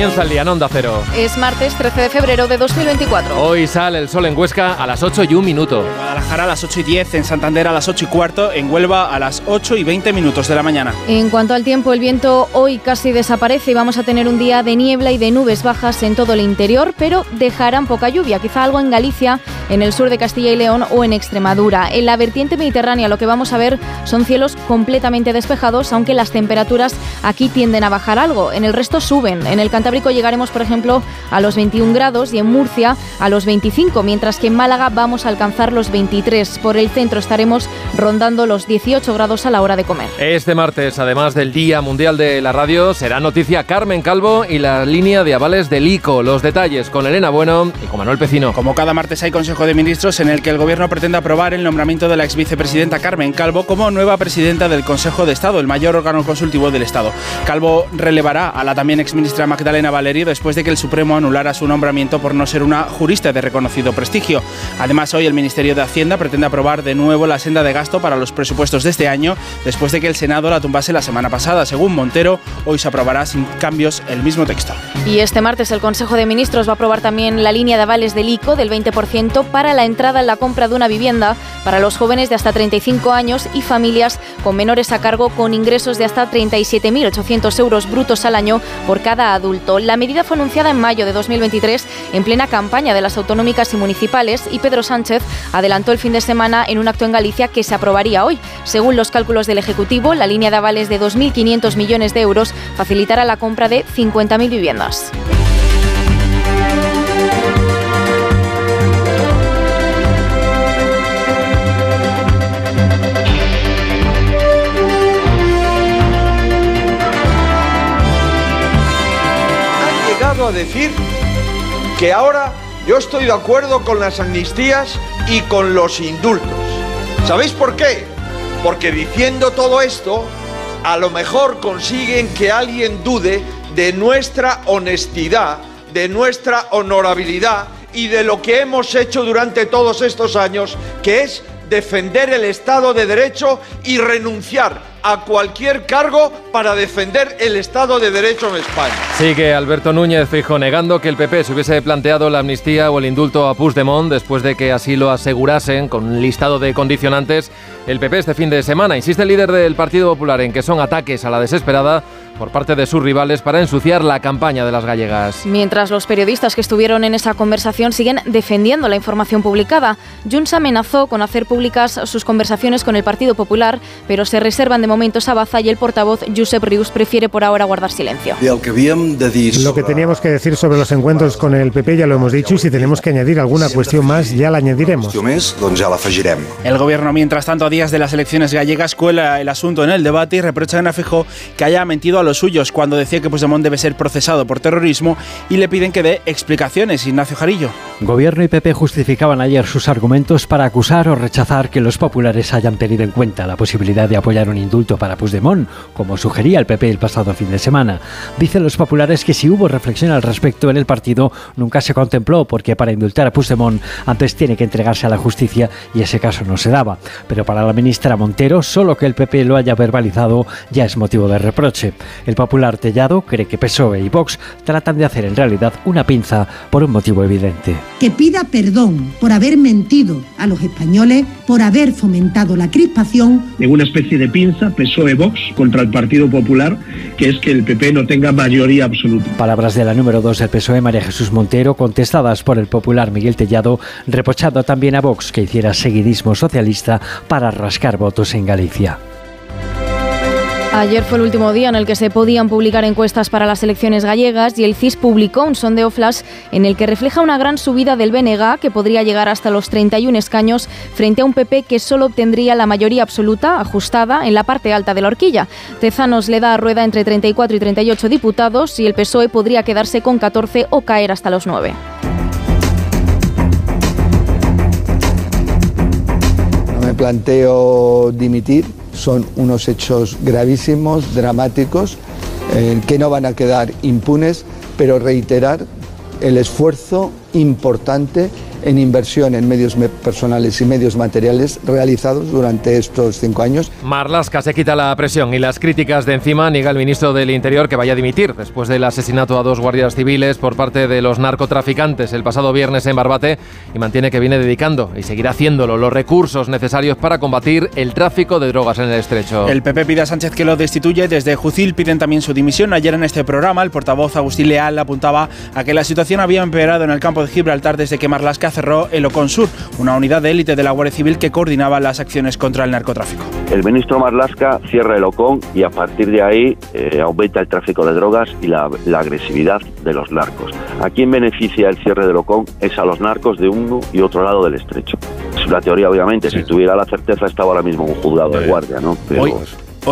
Comienza el día en Onda Cero. Es martes 13 de febrero de 2024. Hoy sale el sol en Huesca a las 8 y un minuto. En Guadalajara a las 8 y 10, en Santander a las 8 y cuarto, en Huelva a las 8 y 20 minutos de la mañana. En cuanto al tiempo, el viento hoy casi desaparece y vamos a tener un día de niebla y de nubes bajas en todo el interior, pero dejarán poca lluvia, quizá algo en Galicia, en el sur de Castilla y León o en Extremadura. En la vertiente mediterránea lo que vamos a ver son cielos completamente despejados, aunque las temperaturas aquí tienden a bajar algo. En el resto suben. En el Cantábrico llegaremos, por ejemplo, a los 21 grados y en Murcia a los 25, mientras que en Málaga vamos a alcanzar los 23. Por el centro estaremos rondando los 18 grados a la hora de comer. Este martes, además del Día Mundial de la Radio, será noticia Carmen Calvo y la línea de avales del ICO. Los detalles con Elena Bueno y con Manuel Pecino. Como cada martes hay Consejo de Ministros en el que el Gobierno pretende aprobar el nombramiento de la ex vicepresidenta Carmen Calvo como nueva presidenta del Consejo de Estado, el mayor órgano consultivo del Estado. Calvo relevará a la también exministra Magdalena Valerio después de que el Supremo anulara su nombramiento por no ser una jurista de reconocido prestigio. Además, hoy el Ministerio de Hacienda pretende aprobar de nuevo la senda de gasto para los presupuestos de este año, después de que el Senado la tumbase la semana pasada. Según Montero, hoy se aprobará sin cambios el mismo texto. Y este martes el Consejo de Ministros va a aprobar también la línea de avales del ICO del 20% para la entrada en la compra de una vivienda para los jóvenes de hasta 35 años y familias con menores a cargo con ingresos de hasta 37.800 euros brutos al año por cada adulto. La medida fue anunciada en mayo de 2023 en plena campaña de las autonómicas y municipales y Pedro Sánchez adelantó el fin de semana en un acto en Galicia que se aprobaría hoy. Según los cálculos del Ejecutivo, la línea de avales de 2.500 millones de euros facilitará la compra de 50.000 viviendas. A decir que ahora yo estoy de acuerdo con las amnistías y con los indultos. ¿Sabéis por qué? Porque diciendo todo esto, a lo mejor consiguen que alguien dude de nuestra honestidad, de nuestra honorabilidad y de lo que hemos hecho durante todos estos años, que es defender el Estado de Derecho y renunciar a cualquier cargo para defender el Estado de Derecho en España. Sigue Alberto Núñez Fijo negando que el PP se hubiese planteado la amnistía o el indulto a Puigdemont después de que así lo asegurasen con un listado de condicionantes el PP este fin de semana. Insiste el líder del Partido Popular en que son ataques a la desesperada por parte de sus rivales para ensuciar la campaña de las gallegas. Mientras los periodistas que estuvieron en esa conversación siguen defendiendo la información publicada, Junts amenazó con hacer públicas sus conversaciones con el Partido Popular, pero se reservan de momento esa baza y el portavoz Josep Rius prefiere por ahora guardar silencio. Lo que teníamos que decir sobre los encuentros con el PP ya lo hemos dicho y si tenemos que añadir alguna cuestión más ya la añadiremos. El gobierno, mientras tanto, a días de las elecciones gallegas, cuela el asunto en el debate y reprocha a Fijo que haya mentido a los suyos cuando decía que Puigdemont debe ser procesado por terrorismo y le piden que dé explicaciones. Ignacio Jarillo. Gobierno y PP justificaban ayer sus argumentos para acusar o rechazar que los populares hayan tenido en cuenta la posibilidad de apoyar un indulto para Puigdemont, como sugería el PP el pasado fin de semana. Dicen los populares que si hubo reflexión al respecto en el partido, nunca se contempló, porque para indultar a Puigdemont antes tiene que entregarse a la justicia y ese caso no se daba. Pero para la ministra Montero, solo que el PP lo haya verbalizado ya es motivo de reproche. El popular Tellado cree que PSOE y Vox tratan de hacer en realidad una pinza por un motivo evidente. Que pida perdón por haber mentido a los españoles, por haber fomentado la crispación. En una especie de pinza, PSOE Vox contra el Partido Popular, que es que el PP no tenga mayoría absoluta. Palabras de la número 2 del PSOE, María Jesús Montero, contestadas por el popular Miguel Tellado, reprochando también a Vox que hiciera seguidismo socialista para rascar votos en Galicia. Ayer fue el último día en el que se podían publicar encuestas para las elecciones gallegas y el CIS publicó un sondeo flash en el que refleja una gran subida del BNG que podría llegar hasta los 31 escaños frente a un PP que solo obtendría la mayoría absoluta ajustada en la parte alta de la horquilla. Tezanos le da a Rueda entre 34 y 38 diputados y el PSOE podría quedarse con 14 o caer hasta los 9. Planteo dimitir. Son unos hechos gravísimos, dramáticos, eh, que no van a quedar impunes, pero reiterar el esfuerzo importante en inversión en medios personales y medios materiales realizados durante estos cinco años. Marlasca se quita la presión y las críticas de encima niega el ministro del Interior que vaya a dimitir después del asesinato a dos guardias civiles por parte de los narcotraficantes el pasado viernes en Barbate y mantiene que viene dedicando y seguirá haciéndolo los recursos necesarios para combatir el tráfico de drogas en el estrecho. El PP pide a Sánchez que lo destituye. Desde Jucil piden también su dimisión. Ayer en este programa el portavoz Agustín Leal apuntaba a que la situación había empeorado en el campo de Gibraltar desde que Marlasca cerró el Oconsur, una unidad de élite de la Guardia Civil que coordinaba las acciones contra el narcotráfico. El ministro Marlasca cierra el Ocon y a partir de ahí eh, aumenta el tráfico de drogas y la, agresividad de los narcos. ¿A quién beneficia el cierre del Ocon? Es a los narcos de uno y otro lado del estrecho. Es una teoría, obviamente. Si tuviera la certeza, estaba ahora mismo un juzgado de guardia, ¿no? Pero... Hoy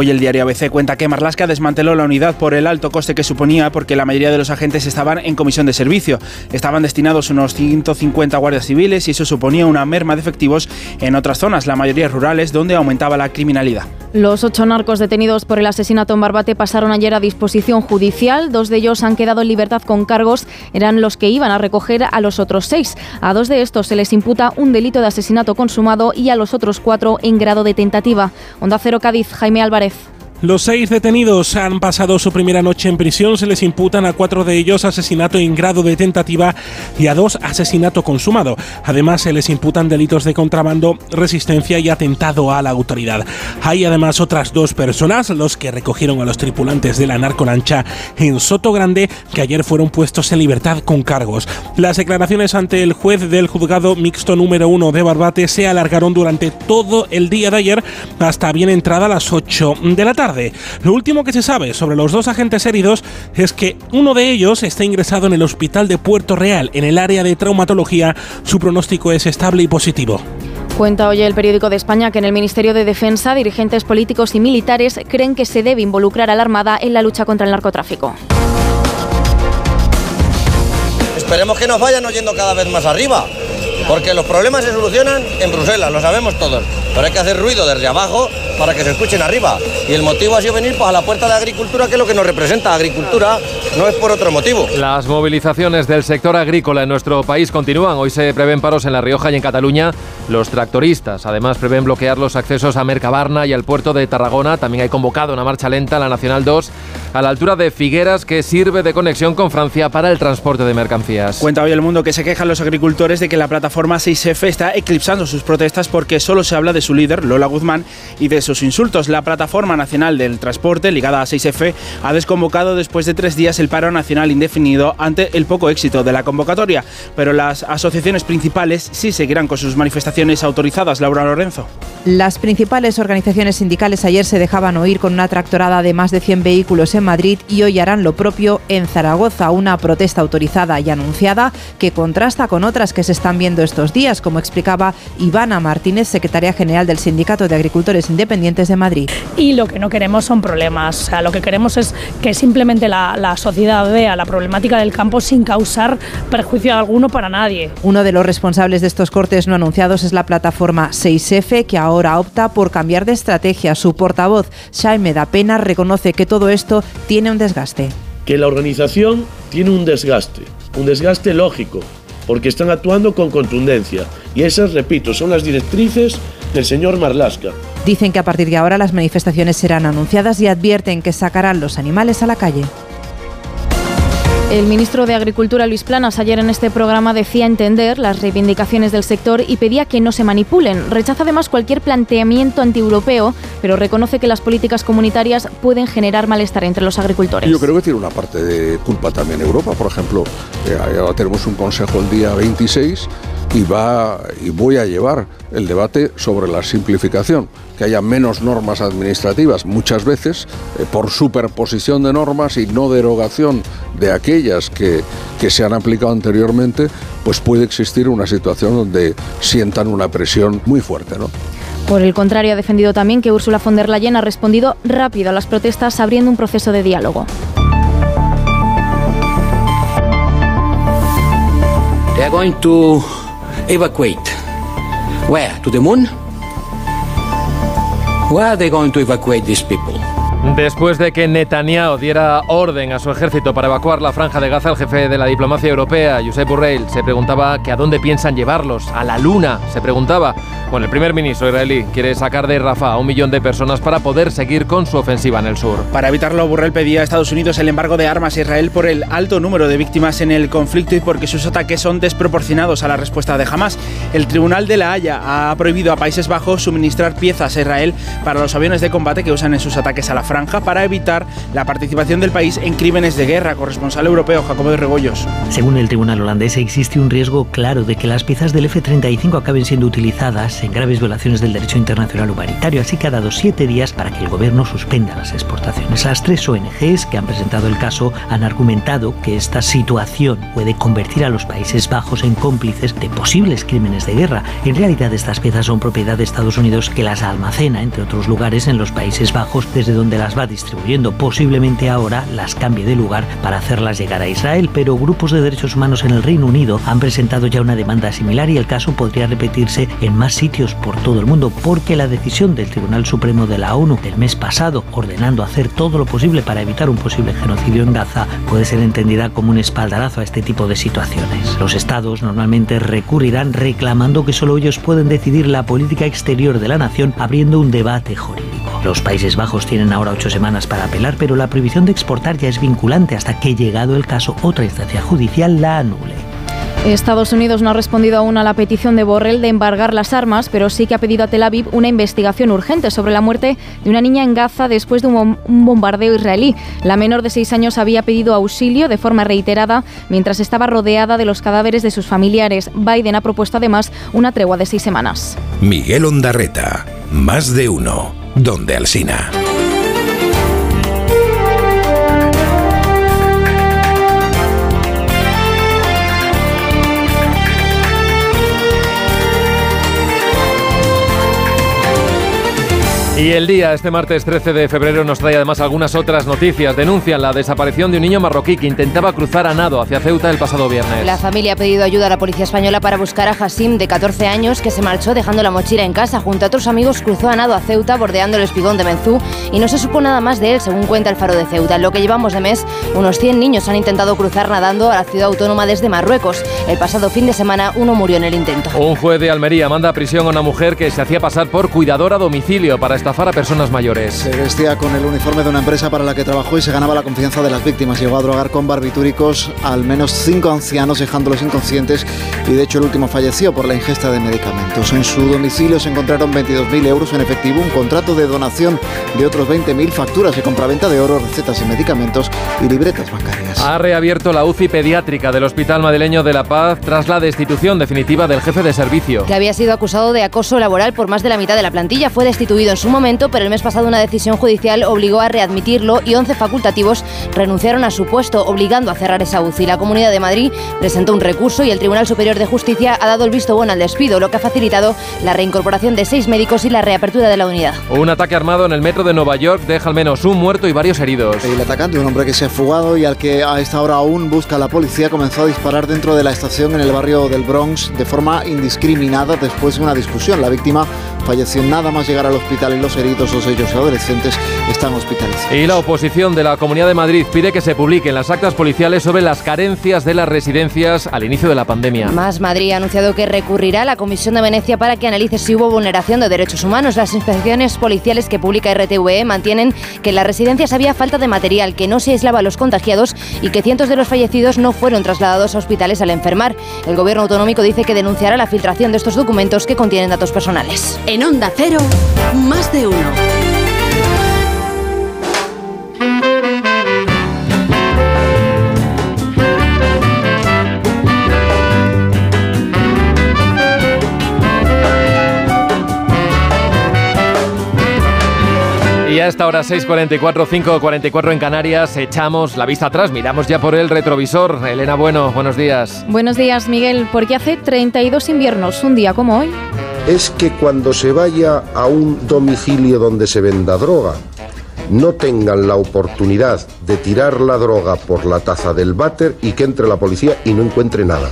el diario ABC cuenta que Marlasca desmanteló la unidad por el alto coste que suponía porque la mayoría de los agentes estaban en comisión de servicio. Estaban destinados unos 150 guardias civiles y eso suponía una merma de efectivos en otras zonas, la mayoría rurales, donde aumentaba la criminalidad. Los ocho narcos detenidos por el asesinato en Barbate pasaron ayer a disposición judicial. Dos de ellos han quedado en libertad con cargos. Eran los que iban a recoger a los otros seis. A dos de estos se les imputa un delito de asesinato consumado y a los otros cuatro en grado de tentativa. Onda Cero Cádiz, Jaime Álvarez. Life. Los seis detenidos han pasado su primera noche en prisión. Se les imputan a cuatro de ellos asesinato en grado de tentativa y a dos asesinato consumado. Además, se les imputan delitos de contrabando, resistencia y atentado a la autoridad. Hay además otras dos personas, los que recogieron a los tripulantes de la narcolancha en Soto Grande, que ayer fueron puestos en libertad con cargos. Las declaraciones ante el juez del juzgado mixto número uno de Barbate se alargaron durante todo el día de ayer hasta bien entrada a las 8 de la tarde. Lo último que se sabe sobre los dos agentes heridos es que uno de ellos está ingresado en el hospital de Puerto Real, en el área de traumatología. Su pronóstico es estable y positivo. Cuenta hoy el periódico de España que en el Ministerio de Defensa dirigentes políticos y militares creen que se debe involucrar a la Armada en la lucha contra el narcotráfico. esperemos que nos vayan oyendo cada vez más arriba. Porque los problemas se solucionan en Bruselas, lo sabemos todos. Pero hay que hacer ruido desde abajo para que se escuchen arriba. Y el motivo ha sido venir pues, a la puerta de Agricultura, que es lo que nos representa. Agricultura no es por otro motivo. Las movilizaciones del sector agrícola en nuestro país continúan. Hoy se prevén paros en La Rioja y en Cataluña. Los tractoristas además prevén bloquear los accesos a Mercabarna y al puerto de Tarragona. También hay convocado una marcha lenta, la Nacional 2, a la altura de Figueras, que sirve de conexión con Francia para el transporte de mercancías. Cuenta hoy el mundo que se quejan los agricultores de que la plataforma 6F está eclipsando sus protestas porque solo se habla de su líder, Lola Guzmán, y de sus insultos. La Plataforma Nacional del Transporte, ligada a 6F, ha desconvocado después de tres días el paro nacional indefinido ante el poco éxito de la convocatoria. Pero las asociaciones principales sí seguirán con sus manifestaciones autorizadas. Laura Lorenzo. Las principales organizaciones sindicales ayer se dejaban oír con una tractorada de más de 100 vehículos en Madrid y hoy harán lo propio en Zaragoza, una protesta autorizada y anunciada que contrasta con otras que se están viendo estos días, como explicaba Ivana Martínez, secretaria general del Sindicato de Agricultores Independientes de Madrid. Y lo que no queremos son problemas, o sea, lo que queremos es que simplemente la, la sociedad vea la problemática del campo sin causar perjuicio alguno para nadie. Uno de los responsables de estos cortes no anunciados es la plataforma 6F, que ahora opta por cambiar de estrategia. Su portavoz, Jaime Pena, reconoce que todo esto tiene un desgaste. Que la organización tiene un desgaste, un desgaste lógico, porque están actuando con contundencia. Y esas, repito, son las directrices del señor Marlasca. Dicen que a partir de ahora las manifestaciones serán anunciadas y advierten que sacarán los animales a la calle. El ministro de Agricultura, Luis Planas, ayer en este programa decía entender las reivindicaciones del sector y pedía que no se manipulen. Rechaza además cualquier planteamiento antieuropeo, pero reconoce que las políticas comunitarias pueden generar malestar entre los agricultores. Yo creo que tiene una parte de culpa también Europa. Por ejemplo, eh, tenemos un consejo el día 26 y, va, y voy a llevar el debate sobre la simplificación, que haya menos normas administrativas, muchas veces eh, por superposición de normas y no derogación de aquellas que, que se han aplicado anteriormente, pues puede existir una situación donde sientan una presión muy fuerte. ¿no? Por el contrario, ha defendido también que Ursula von der Leyen ha respondido rápido a las protestas abriendo un proceso de diálogo. They are going to evacuate. Where? To the moon? Where are they going to evacuate these people? Después de que Netanyahu diera orden a su ejército para evacuar la franja de Gaza, el jefe de la diplomacia europea, Josep Borrell, se preguntaba que a dónde piensan llevarlos, a la luna, se preguntaba. Bueno, el primer ministro israelí quiere sacar de Rafah a un millón de personas para poder seguir con su ofensiva en el sur. Para evitarlo, Borrell pedía a Estados Unidos el embargo de armas a Israel por el alto número de víctimas en el conflicto y porque sus ataques son desproporcionados a la respuesta de Hamas. El Tribunal de la Haya ha prohibido a Países Bajos suministrar piezas a Israel para los aviones de combate que usan en sus ataques a la franja para evitar la participación del país en crímenes de guerra. Corresponsal europeo Jacobo de Rebollos. Según el tribunal holandés, existe un riesgo claro de que las piezas del F-35 acaben siendo utilizadas en graves violaciones del derecho internacional humanitario, así que ha dado siete días para que el gobierno suspenda las exportaciones. Las tres ONGs que han presentado el caso han argumentado que esta situación puede convertir a los Países Bajos en cómplices de posibles crímenes de guerra. En realidad, estas piezas son propiedad de Estados Unidos que las almacena, entre otros lugares, en los Países Bajos, desde donde las va distribuyendo. Posiblemente ahora las cambie de lugar para hacerlas llegar a Israel, pero grupos de derechos humanos en el Reino Unido han presentado ya una demanda similar y el caso podría repetirse en más sitios por todo el mundo porque la decisión del Tribunal Supremo de la ONU del mes pasado ordenando hacer todo lo posible para evitar un posible genocidio en Gaza puede ser entendida como un espaldarazo a este tipo de situaciones. Los estados normalmente recurrirán reclamando que solo ellos pueden decidir la política exterior de la nación abriendo un debate jurídico. Los Países Bajos tienen ahora ocho semanas para apelar, pero la prohibición de exportar ya es vinculante hasta que, llegado el caso, otra instancia judicial la anule. Estados Unidos no ha respondido aún a la petición de Borrell de embargar las armas, pero sí que ha pedido a Tel Aviv una investigación urgente sobre la muerte de una niña en Gaza después de un bombardeo israelí. La menor de seis años había pedido auxilio de forma reiterada mientras estaba rodeada de los cadáveres de sus familiares. Biden ha propuesto además una tregua de seis semanas. Miguel Ondarreta, más de uno, donde Alsina. Y el día, este martes 13 de febrero, nos trae además algunas otras noticias. Denuncian la desaparición de un niño marroquí que intentaba cruzar a nado hacia Ceuta el pasado viernes. La familia ha pedido ayuda a la policía española para buscar a Hassim, de 14 años, que se marchó dejando la mochila en casa. Junto a otros amigos cruzó a nado a Ceuta, bordeando el espigón de Menzú, y no se supo nada más de él, según cuenta el Faro de Ceuta. En lo que llevamos de mes, unos 100 niños han intentado cruzar nadando a la ciudad autónoma desde Marruecos. El pasado fin de semana, uno murió en el intento. Un juez de Almería manda a prisión a una mujer que se hacía pasar por cuidadora a domicilio para estafar a personas mayores. Se vestía con el uniforme de una empresa para la que trabajó y se ganaba la confianza de las víctimas. Llegó a drogar con barbitúricos al menos cinco ancianos, dejándolos inconscientes y de hecho el último falleció por la ingesta de medicamentos. En su domicilio se encontraron 22.000 euros en efectivo, un contrato de donación de otros 20.000, facturas de compraventa de oro, recetas y medicamentos y libretas bancarias. Ha reabierto la UCI pediátrica del Hospital Madrileño de La Paz tras la destitución definitiva del jefe de servicio. Que había sido acusado de acoso laboral por más de la mitad de la plantilla. Fue destituido en su momento, pero el mes pasado una decisión judicial obligó a readmitirlo y 11 facultativos renunciaron a su puesto, obligando a cerrar esa UCI. La Comunidad de Madrid presentó un recurso y el Tribunal Superior de Justicia ha dado el visto bueno al despido, lo que ha facilitado la reincorporación de seis médicos y la reapertura de la unidad. Un ataque armado en el metro de Nueva York deja al menos un muerto y varios heridos. El atacante, un hombre que se ha fugado y al que a esta hora aún busca la policía, comenzó a disparar dentro de la estación en el barrio del Bronx de forma indiscriminada después de una discusión. La víctima falleció nada más llegar al hospital y los heridos, los ellos adolescentes, están hospitalizados. Y la oposición de la Comunidad de Madrid pide que se publiquen las actas policiales sobre las carencias de las residencias al inicio de la pandemia. Más Madrid ha anunciado que recurrirá a la Comisión de Venecia para que analice si hubo vulneración de derechos humanos. Las inspecciones policiales que publica RTVE mantienen que en las residencias había falta de material, que no se aislaba a los contagiados y que cientos de los fallecidos no fueron trasladados a hospitales al enfermar. El gobierno autonómico dice que denunciará la filtración de estos documentos que contienen datos personales. En Onda Cero, más de uno. Y a esta hora 6.44, 5.44 en Canarias, echamos la vista atrás, miramos ya por el retrovisor. Elena Bueno, buenos días. Buenos días, Miguel. Porque hace 32 inviernos, un día como hoy. Es que cuando se vaya a un domicilio donde se venda droga, no tengan la oportunidad de tirar la droga por la taza del váter y que entre la policía y no encuentre nada.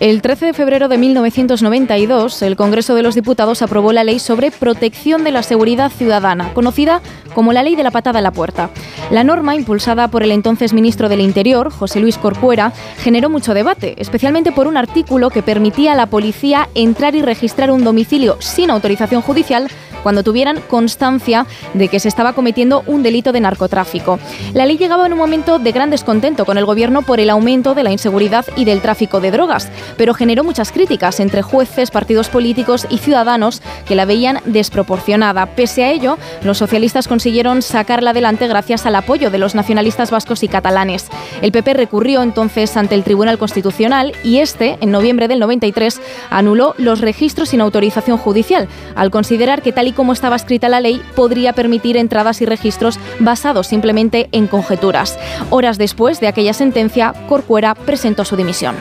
El 13 de febrero de 1992, el Congreso de los Diputados aprobó la Ley sobre Protección de la Seguridad Ciudadana, conocida como la Ley de la Patada a la Puerta. La norma, impulsada por el entonces ministro del Interior, José Luis Corcuera, generó mucho debate, especialmente por un artículo que permitía a la policía entrar y registrar un domicilio sin autorización judicial cuando tuvieran constancia de que se estaba cometiendo un delito de narcotráfico. La ley llegaba en un momento de gran descontento con el gobierno por el aumento de la inseguridad y del tráfico de drogas, pero generó muchas críticas entre jueces, partidos políticos y ciudadanos que la veían desproporcionada. Pese a ello, los socialistas consiguieron sacarla adelante gracias al apoyo de los nacionalistas vascos y catalanes. El PP recurrió entonces ante el Tribunal Constitucional y este, en noviembre del 93, anuló los registros sin autorización judicial, al considerar que tal y como estaba escrita la ley, podría permitir entradas y registros basados simplemente en conjeturas. Horas después de aquella sentencia, Corcuera presentó su dimisión.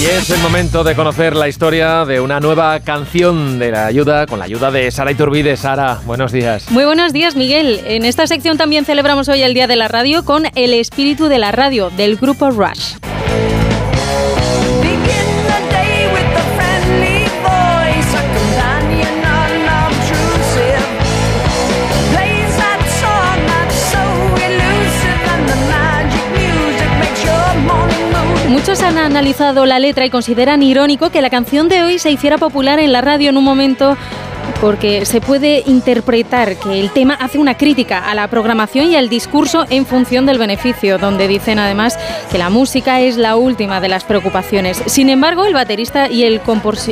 Y es el momento de conocer la historia de una nueva canción de la ayuda, con la ayuda de Sara Iturbide. Sara, buenos días. Muy buenos días, Miguel. En esta sección también celebramos hoy el Día de la Radio con El Espíritu de la Radio, del grupo Rush. Muchos han analizado la letra y consideran irónico que la canción de hoy se hiciera popular en la radio en un momento porque se puede interpretar que el tema hace una crítica a la programación y al discurso en función del beneficio, donde dicen además que la música es la última de las preocupaciones. Sin embargo, el baterista y el,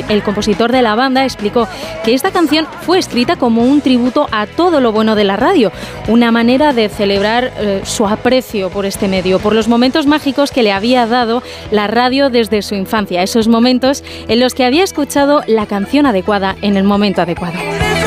el compositor de la banda explicó que esta canción fue escrita como un tributo a todo lo bueno de la radio, una manera de celebrar eh, su aprecio por este medio, por los momentos mágicos que le había dado la radio desde su infancia, esos momentos en los que había escuchado la canción adecuada en el momento adecuado. 拜拜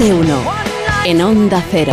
En Onda Cero.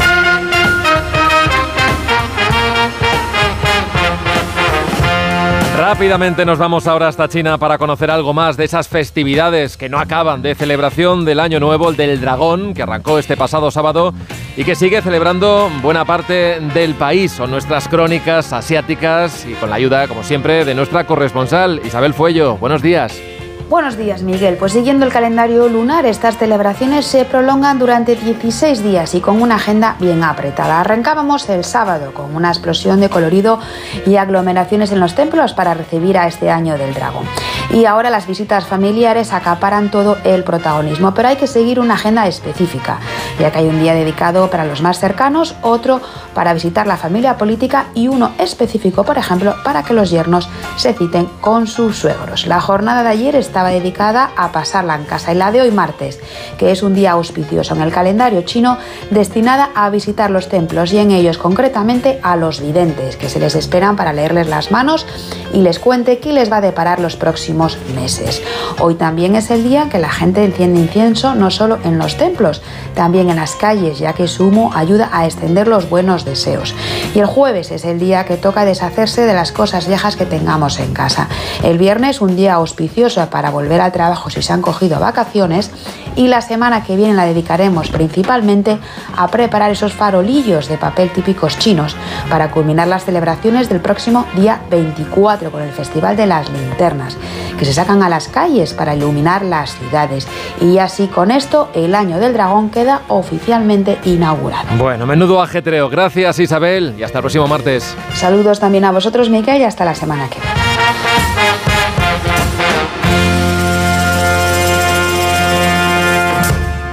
Rápidamente nos vamos ahora hasta China para conocer algo más de esas festividades que no acaban de celebración del Año Nuevo, el del Dragón, que arrancó este pasado sábado y que sigue celebrando buena parte del país. Son nuestras crónicas asiáticas y con la ayuda, como siempre, de nuestra corresponsal Isabel Fuello. Buenos días. Buenos días, Miguel. Pues siguiendo el calendario lunar, estas celebraciones se prolongan durante 16 días y con una agenda bien apretada. Arrancábamos el sábado con una explosión de colorido y aglomeraciones en los templos para recibir a este año del dragón. Y ahora las visitas familiares acaparan todo el protagonismo, pero hay que seguir una agenda específica, ya que hay un día dedicado para los más cercanos, otro para visitar la familia política y uno específico, por ejemplo, para que los yernos se citen con sus suegros. La jornada de ayer estaba dedicada a pasarla en casa y la de hoy martes, que es un día auspicioso en el calendario chino, destinada a visitar los templos y en ellos concretamente a los videntes, que se les esperan para leerles las manos y les cuente qué les va a deparar los próximos meses. Hoy también es el día que la gente enciende incienso no solo en los templos, también en las calles, ya que su humo ayuda a extender los buenos deseos. Y el jueves es el día que toca deshacerse de las cosas viejas que tengamos en casa. El viernes un día auspicioso para volver al trabajo si se han cogido vacaciones y la semana que viene la dedicaremos principalmente a preparar esos farolillos de papel típicos chinos para culminar las celebraciones del próximo día 24 con el Festival de las Linternas, que se sacan a las calles para iluminar las ciudades. Y así con esto el año del dragón queda oficialmente inaugurado. Bueno, menudo ajetreo. Gracias Isabel y hasta el próximo martes. Saludos también a vosotros, Miquel, y hasta la semana que viene.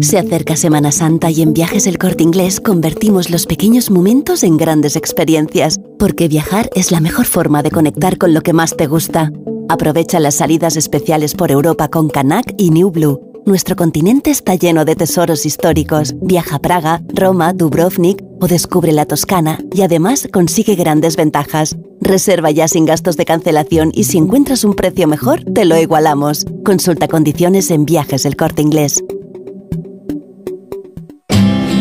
Se acerca Semana Santa y en Viajes El Corte Inglés convertimos los pequeños momentos en grandes experiencias, porque viajar es la mejor forma de conectar con lo que más te gusta. Aprovecha las salidas especiales por Europa con Canac y New Blue. Nuestro continente está lleno de tesoros históricos. Viaja a Praga, Roma, Dubrovnik o descubre la Toscana y además consigue grandes ventajas. Reserva ya sin gastos de cancelación y si encuentras un precio mejor, te lo igualamos. Consulta condiciones en Viajes El Corte Inglés.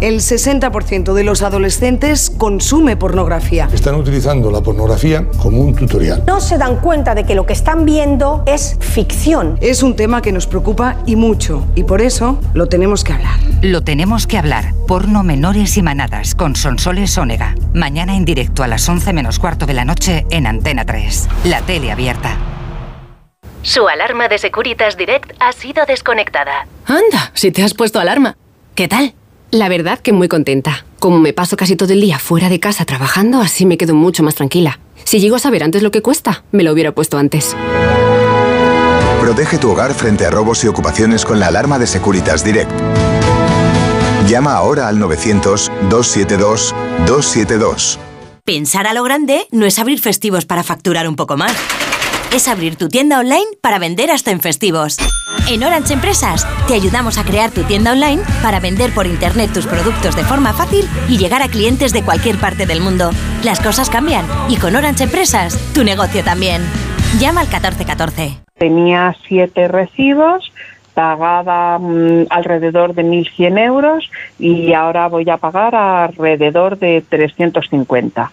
El 60% de los adolescentes consume pornografía. Están utilizando la pornografía como un tutorial. No se dan cuenta de que lo que están viendo es ficción. Es un tema que nos preocupa y mucho, y por eso lo tenemos que hablar. Lo tenemos que hablar. Porno menores y manadas con Sonsoles Ónega. Mañana en directo a las 11 menos cuarto de la noche en Antena 3. La tele abierta. Su alarma de Securitas Direct ha sido desconectada. Anda, si te has puesto alarma. ¿Qué tal? La verdad que muy contenta. Como me paso casi todo el día fuera de casa trabajando, así me quedo mucho más tranquila. Si llego a saber antes lo que cuesta, me lo hubiera puesto antes. Protege tu hogar frente a robos y ocupaciones con la alarma de Securitas Direct. Llama ahora al 900-272-272. Pensar a lo grande no es abrir festivos para facturar un poco más. Es abrir tu tienda online para vender hasta en festivos. En Orange Empresas te ayudamos a crear tu tienda online para vender por internet tus productos de forma fácil y llegar a clientes de cualquier parte del mundo. Las cosas cambian y con Orange Empresas tu negocio también. Llama al 1414. Tenía siete recibos, pagaba mm, alrededor de 1.100 euros y ahora voy a pagar alrededor de 350.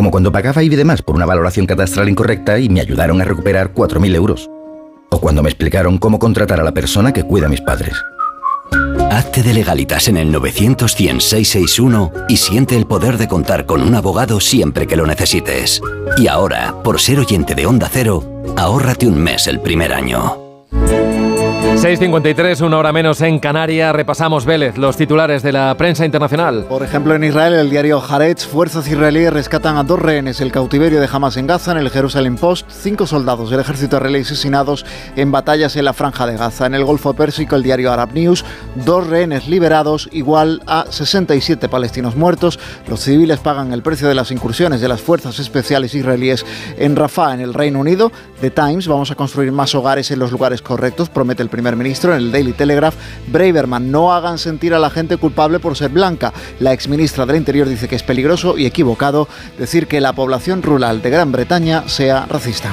Como cuando pagaba IBI de más por una valoración catastral incorrecta y me ayudaron a recuperar 4.000 euros. O cuando me explicaron cómo contratar a la persona que cuida a mis padres. Hazte de legalitas en el 900 y siente el poder de contar con un abogado siempre que lo necesites. Y ahora, por ser oyente de Onda Cero, ahórrate un mes el primer año. 6.53, una hora menos en Canarias. Repasamos Vélez, los titulares de la prensa internacional. Por ejemplo, en Israel, el diario Haaretz, fuerzas israelíes rescatan a dos rehenes, el cautiverio de Hamas en Gaza, en el Jerusalem Post, cinco soldados del ejército israelí asesinados en batallas en la franja de Gaza. En el Golfo Pérsico, el diario Arab News, dos rehenes liberados, igual a 67 palestinos muertos. Los civiles pagan el precio de las incursiones de las fuerzas especiales israelíes en Rafah, en el Reino Unido. The Times, vamos a construir más hogares en los lugares correctos, promete el primer ministro en el Daily Telegraph, Braverman, no hagan sentir a la gente culpable por ser blanca. La exministra del Interior dice que es peligroso y equivocado decir que la población rural de Gran Bretaña sea racista.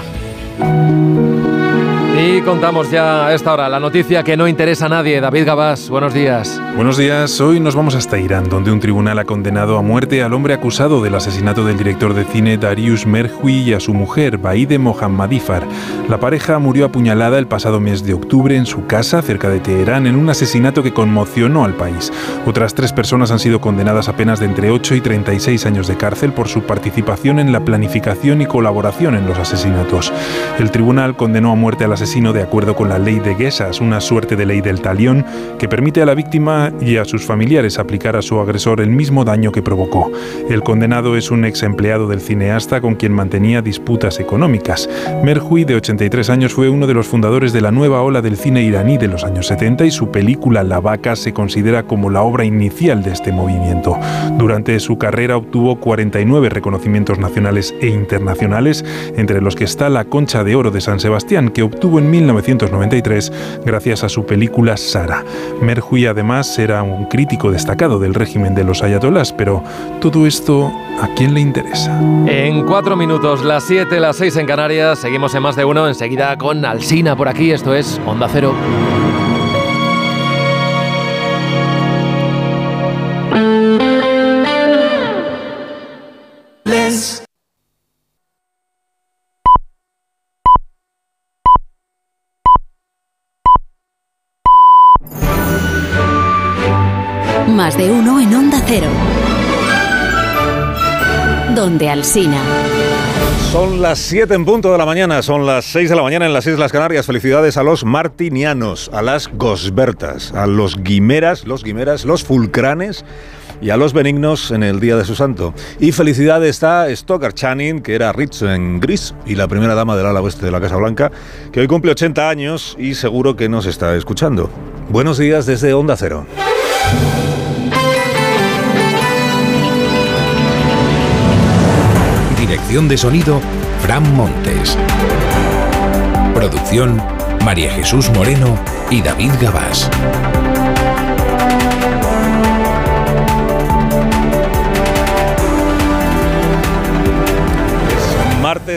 Y contamos ya a esta hora la noticia que no interesa a nadie. David Gabás, buenos días. Buenos días. Hoy nos vamos hasta Irán, donde un tribunal ha condenado a muerte al hombre acusado del asesinato del director de cine Darius Merhui y a su mujer, Baide Mohammadifar. La pareja murió apuñalada el pasado mes de octubre en su casa cerca de Teherán en un asesinato que conmocionó al país. Otras tres personas han sido condenadas a penas de entre 8 y 36 años de cárcel por su participación en la planificación y colaboración en los asesinatos. El tribunal condenó a muerte al asesino de acuerdo con la ley de Guesas, una suerte de ley del talión que permite a la víctima y a sus familiares aplicar a su agresor el mismo daño que provocó. El condenado es un ex empleado del cineasta con quien mantenía disputas económicas. Merhui, de 83 años, fue uno de los fundadores de la nueva ola del cine iraní de los años 70 y su película La vaca se considera como la obra inicial de este movimiento. Durante su carrera obtuvo 49 reconocimientos nacionales e internacionales, entre los que está la Concha de Oro de San Sebastián, que obtuvo en 1993 gracias a su película Sara. Merhui además era un crítico destacado del régimen de los ayatolás, pero todo esto ¿a quién le interesa? En cuatro minutos, las siete, las seis en Canarias, seguimos en más de uno, enseguida con Alsina por aquí, esto es Onda Cero. De uno en Onda Cero. Donde Alsina. Son las 7 en punto de la mañana, son las 6 de la mañana en las Islas Canarias. Felicidades a los martinianos, a las gosbertas, a los guimeras, los guimeras, los fulcranes y a los benignos en el día de su santo. Y felicidades a Stoker Channing, que era Rich en gris y la primera dama del ala oeste de la Casa Blanca, que hoy cumple 80 años y seguro que nos está escuchando. Buenos días desde Onda Cero. Dirección de sonido, Fran Montes. Producción, María Jesús Moreno y David Gabás.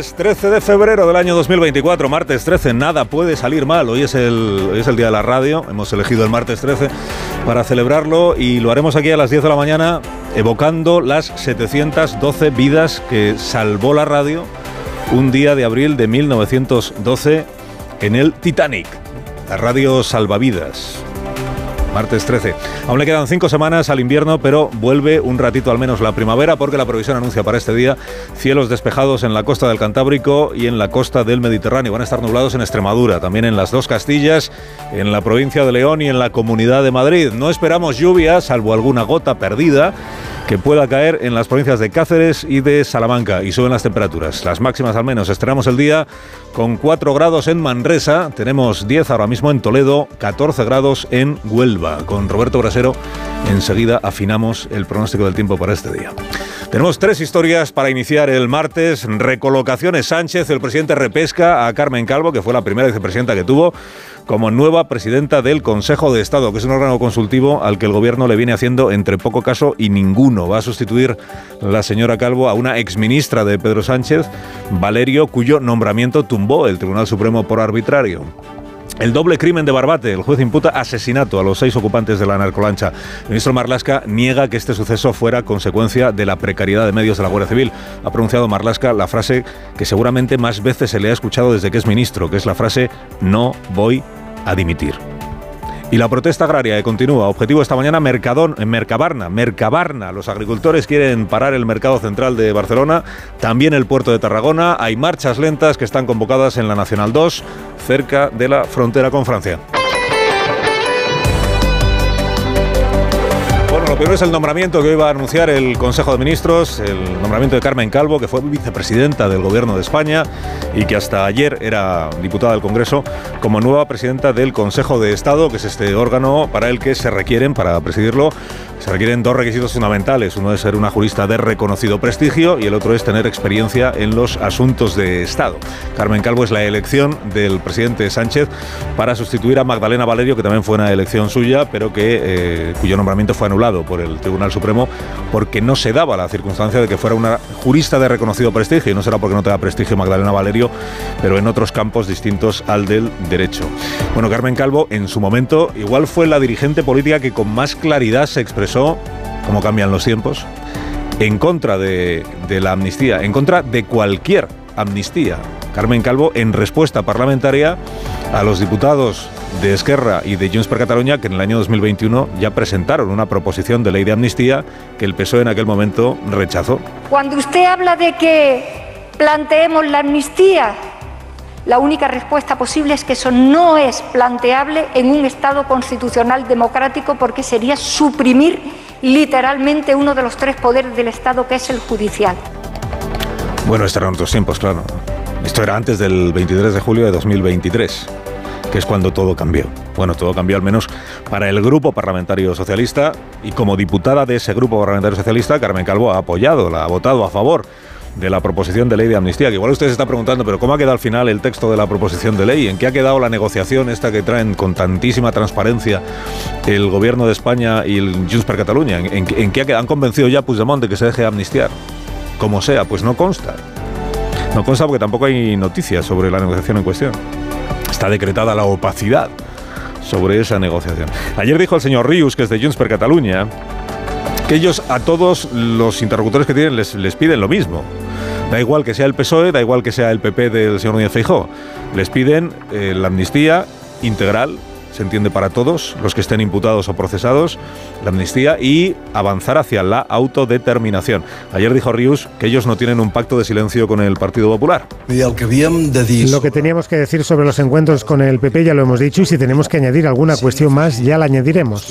Martes 13 de febrero del año 2024, martes 13, nada puede salir mal. Hoy es, el, es el día de la radio, hemos elegido el martes 13 para celebrarlo y lo haremos aquí a las 10 de la mañana evocando las 712 vidas que salvó la radio un día de abril de 1912 en el Titanic, la radio salvavidas. Martes 13. Aún le quedan cinco semanas al invierno, pero vuelve un ratito al menos la primavera porque la provisión anuncia para este día cielos despejados en la costa del Cantábrico y en la costa del Mediterráneo. Van a estar nublados en Extremadura, también en las dos Castillas, en la provincia de León y en la Comunidad de Madrid. No esperamos lluvia, salvo alguna gota perdida que pueda caer en las provincias de Cáceres y de Salamanca y suben las temperaturas. Las máximas al menos. Estrenamos el día con 4 grados en Manresa, tenemos 10 ahora mismo en Toledo, 14 grados en Huelva. Con Roberto Brasero enseguida afinamos el pronóstico del tiempo para este día. Tenemos tres historias para iniciar el martes. Recolocaciones Sánchez, el presidente repesca a Carmen Calvo, que fue la primera vicepresidenta que tuvo como nueva presidenta del Consejo de Estado, que es un órgano consultivo al que el gobierno le viene haciendo entre poco caso y ninguno. Va a sustituir la señora Calvo a una exministra de Pedro Sánchez, Valerio, cuyo nombramiento tumbó el Tribunal Supremo por arbitrario. El doble crimen de Barbate. El juez imputa asesinato a los seis ocupantes de la narcolancha. El ministro Marlasca niega que este suceso fuera consecuencia de la precariedad de medios de la Guardia Civil. Ha pronunciado Marlasca la frase que seguramente más veces se le ha escuchado desde que es ministro, que es la frase no voy a dimitir. Y la protesta agraria que continúa. Objetivo esta mañana Mercadón, en Mercabarna. Mercabarna. Los agricultores quieren parar el mercado central de Barcelona, también el puerto de Tarragona. Hay marchas lentas que están convocadas en la Nacional 2, cerca de la frontera con Francia. Lo primero es el nombramiento que hoy va a anunciar el Consejo de Ministros, el nombramiento de Carmen Calvo, que fue vicepresidenta del Gobierno de España y que hasta ayer era diputada del Congreso, como nueva presidenta del Consejo de Estado, que es este órgano para el que se requieren, para presidirlo, se requieren dos requisitos fundamentales. Uno es ser una jurista de reconocido prestigio y el otro es tener experiencia en los asuntos de Estado. Carmen Calvo es la elección del presidente Sánchez para sustituir a Magdalena Valerio, que también fue una elección suya, pero que, eh, cuyo nombramiento fue anulado por el Tribunal Supremo porque no se daba la circunstancia de que fuera una jurista de reconocido prestigio. Y no será porque no tenga prestigio Magdalena Valerio, pero en otros campos distintos al del derecho. Bueno, Carmen Calvo en su momento igual fue la dirigente política que con más claridad se expresó cómo cambian los tiempos, en contra de la amnistía, en contra de cualquier amnistía. Carmen Calvo, en respuesta parlamentaria a los diputados de Esquerra y de Junts per Cataluña que en el año 2021 ya presentaron una proposición de ley de amnistía que el PSOE en aquel momento rechazó. Cuando usted habla de que planteemos la amnistía, la única respuesta posible es que eso no es planteable en un Estado constitucional democrático porque sería suprimir literalmente uno de los tres poderes del Estado que es el judicial. Bueno, estos eran otros tiempos, claro. Esto era antes del 23 de julio de 2023, que es cuando todo cambió. Bueno, todo cambió al menos para el Grupo Parlamentario Socialista y como diputada de ese Grupo Parlamentario Socialista, Carmen Calvo ha apoyado, la ha votado a favor de la proposición de ley de amnistía. Que igual usted se está preguntando, pero ¿cómo ha quedado al final el texto de la proposición de ley? ¿En qué ha quedado la negociación esta que traen con tantísima transparencia el gobierno de España y el Junts per Cataluña? ¿En, qué han convencido ya a Puigdemont de que se deje amnistiar? Como sea, pues no consta. No consta porque tampoco hay noticias sobre la negociación en cuestión. Está decretada la opacidad sobre esa negociación. Ayer dijo el señor Rius, que es de Junts per Cataluña, que ellos a todos los interlocutores que tienen les, piden lo mismo. Da igual que sea el PSOE, da igual que sea el PP del señor Núñez Feijóo. Les piden eh, la amnistía integral se entiende para todos, los que estén imputados o procesados, la amnistía y avanzar hacia la autodeterminación. Ayer dijo Rius que ellos no tienen un pacto de silencio con el Partido Popular. Lo que teníamos que decir sobre los encuentros con el PP ya lo hemos dicho y si tenemos que añadir alguna cuestión más ya la añadiremos.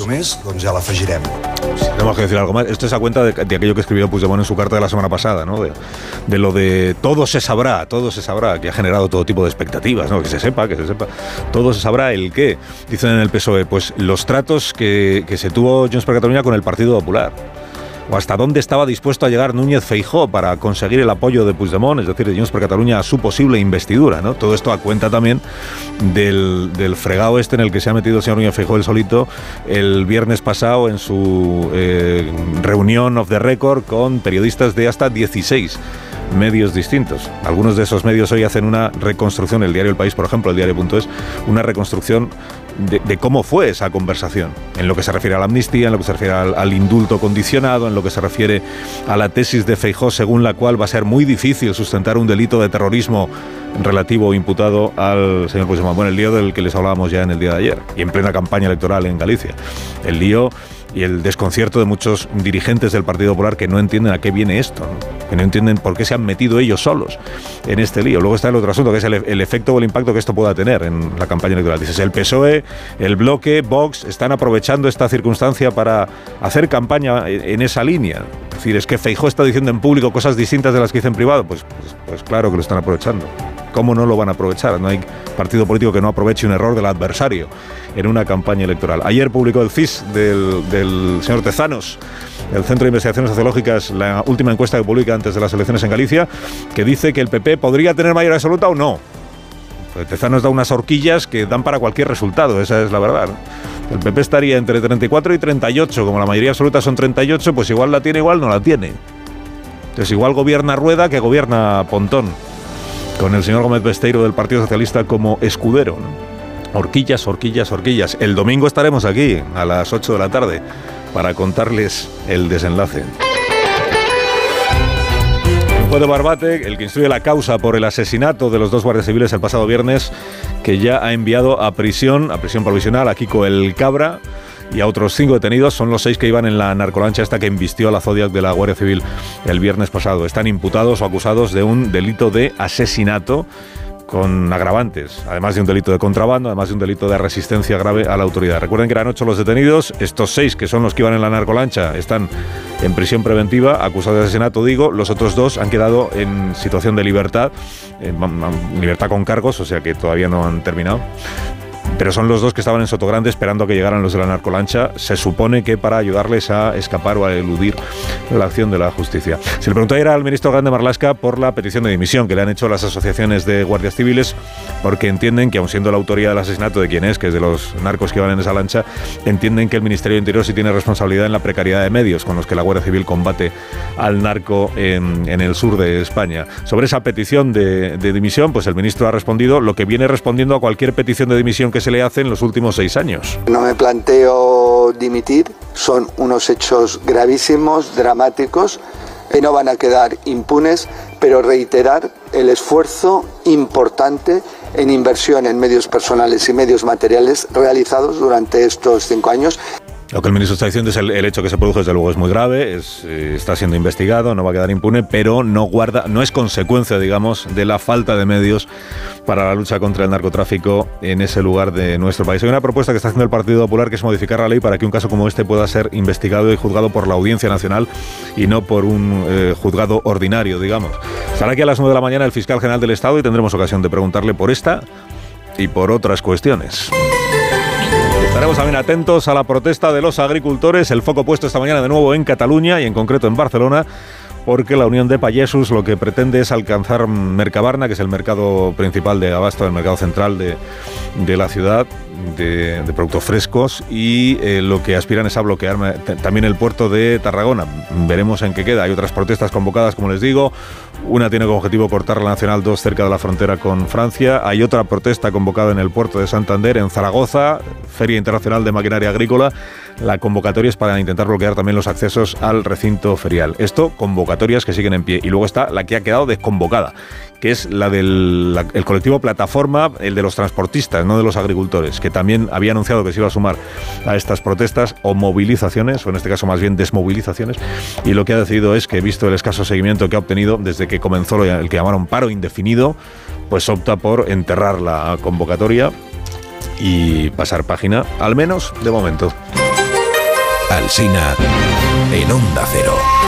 Si tenemos que decir algo más, esto es a cuenta de, aquello que escribió Puigdemont en su carta de la semana pasada, ¿no? De, lo de todo se sabrá, todo se sabrá, que ha generado todo tipo de expectativas, ¿no? Que se sepa, que se sepa. Todo se sabrá el qué. Dicen en el PSOE, pues los tratos que, se tuvo Junts per con el Partido Popular o hasta dónde estaba dispuesto a llegar Núñez Feijó para conseguir el apoyo de Puigdemont, es decir, de Junts per Cataluña a su posible investidura. ¿no? Todo esto a cuenta también del, del, fregado este en el que se ha metido el señor Núñez Feijó el solito el viernes pasado en su eh, reunión of the record con periodistas de hasta 16 medios distintos. Algunos de esos medios hoy hacen una reconstrucción, el diario El País, por ejemplo, el diario.es, una reconstrucción de, cómo fue esa conversación, en lo que se refiere a la amnistía, en lo que se refiere al, indulto condicionado, en lo que se refiere a la tesis de Feijó, según la cual va a ser muy difícil sustentar un delito de terrorismo relativo o imputado al señor Puigdemont. Bueno, el lío del que les hablábamos ya en el día de ayer y en plena campaña electoral en Galicia. El lío y el desconcierto de muchos dirigentes del Partido Popular que no entienden a qué viene esto, que no entienden por qué se han metido ellos solos en este lío. Luego está el otro asunto, que es el, efecto o el impacto que esto pueda tener en la campaña electoral. Dices, el PSOE, el bloque, Vox, están aprovechando esta circunstancia para hacer campaña en esa línea. Es decir, es que Feijó está diciendo en público cosas distintas de las que dice en privado. pues, pues, pues claro que lo están aprovechando. ¿Cómo no lo van a aprovechar? No hay partido político que no aproveche un error del adversario en una campaña electoral. Ayer publicó el CIS del, señor Tezanos, el Centro de Investigaciones Sociológicas, la última encuesta que publica antes de las elecciones en Galicia, que dice que el PP podría tener mayoría absoluta o no. Pues Tezanos da unas horquillas que dan para cualquier resultado, esa es la verdad. El PP estaría entre 34 y 38, como la mayoría absoluta son 38, pues igual la tiene, igual no la tiene. Entonces igual gobierna Rueda que gobierna Pontón con el señor Gómez Besteiro del Partido Socialista como escudero. Horquillas, horquillas, horquillas. El domingo estaremos aquí a las 8 de la tarde para contarles el desenlace. Fue de Barbate, el que instruye la causa por el asesinato de los dos guardias civiles el pasado viernes, que ya ha enviado a prisión, a prisión provisional, a Kiko el Cabra y a otros cinco detenidos. Son los seis que iban en la narcolancha esta que embistió a la Zodiac de la Guardia Civil el viernes pasado. Están imputados o acusados de un delito de asesinato con agravantes, además de un delito de contrabando, además de un delito de resistencia grave a la autoridad. Recuerden que eran ocho los detenidos, estos seis que son los que iban en la narcolancha están en prisión preventiva, acusados de asesinato, digo, los otros dos han quedado en situación de libertad, en libertad con cargos, o sea que todavía no han terminado. Pero son los dos que estaban en Sotogrande esperando a que llegaran los de la narcolancha, se supone que para ayudarles a escapar o a eludir la acción de la justicia. Se le preguntó ayer al ministro Grande Marlasca por la petición de dimisión que le han hecho las asociaciones de guardias civiles, porque entienden que, aun siendo la autoría del asesinato de quien es, que es de los narcos que iban en esa lancha, entienden que el Ministerio de Interior sí tiene responsabilidad en la precariedad de medios con los que la Guardia Civil combate al narco en, el sur de España. Sobre esa petición de, de dimisión, pues el ministro ha respondido lo que viene respondiendo a cualquier petición de dimisión que se le hace en los últimos seis años. No me planteo dimitir, son unos hechos gravísimos, dramáticos, que no van a quedar impunes, pero reiterar el esfuerzo importante en inversión en medios personales y medios materiales realizados durante estos cinco años. Lo que el ministro está diciendo es el, el hecho que se produjo, desde luego, es muy grave, eh, está siendo investigado, no va a quedar impune, pero no guarda, no es consecuencia, digamos, de la falta de medios para la lucha contra el narcotráfico en ese lugar de nuestro país. Hay una propuesta que está haciendo el Partido Popular que es modificar la ley para que un caso como este pueda ser investigado y juzgado por la Audiencia Nacional y no por un eh, juzgado ordinario, digamos. Estará aquí a las 9 de la mañana el fiscal general del Estado y tendremos ocasión de preguntarle por esta y por otras cuestiones. Estaremos también atentos a la protesta de los agricultores, el foco puesto esta mañana de nuevo en Cataluña y en concreto en Barcelona, porque la Unión de Payesus lo que pretende es alcanzar Mercabarna, que es el mercado principal de abasto, el mercado central de, la ciudad, de, productos frescos y eh, lo que aspiran es a bloquear también el puerto de Tarragona. Veremos en qué queda. Hay otras protestas convocadas, como les digo. Una tiene como objetivo cortar la Nacional 2 cerca de la frontera con Francia. Hay otra protesta convocada en el puerto de Santander, en Zaragoza, Feria Internacional de Maquinaria Agrícola. La convocatoria es para intentar bloquear también los accesos al recinto ferial. Esto, convocatorias que siguen en pie. Y luego está la que ha quedado desconvocada, que es la del el colectivo Plataforma, el de los transportistas, no de los agricultores, que también había anunciado que se iba a sumar a estas protestas o movilizaciones, o en este caso más bien desmovilizaciones, y lo que ha decidido es que, visto el escaso seguimiento que ha obtenido desde que comenzó el que llamaron paro indefinido, pues opta por enterrar la convocatoria y pasar página, al menos de momento. Alsina en Onda Cero.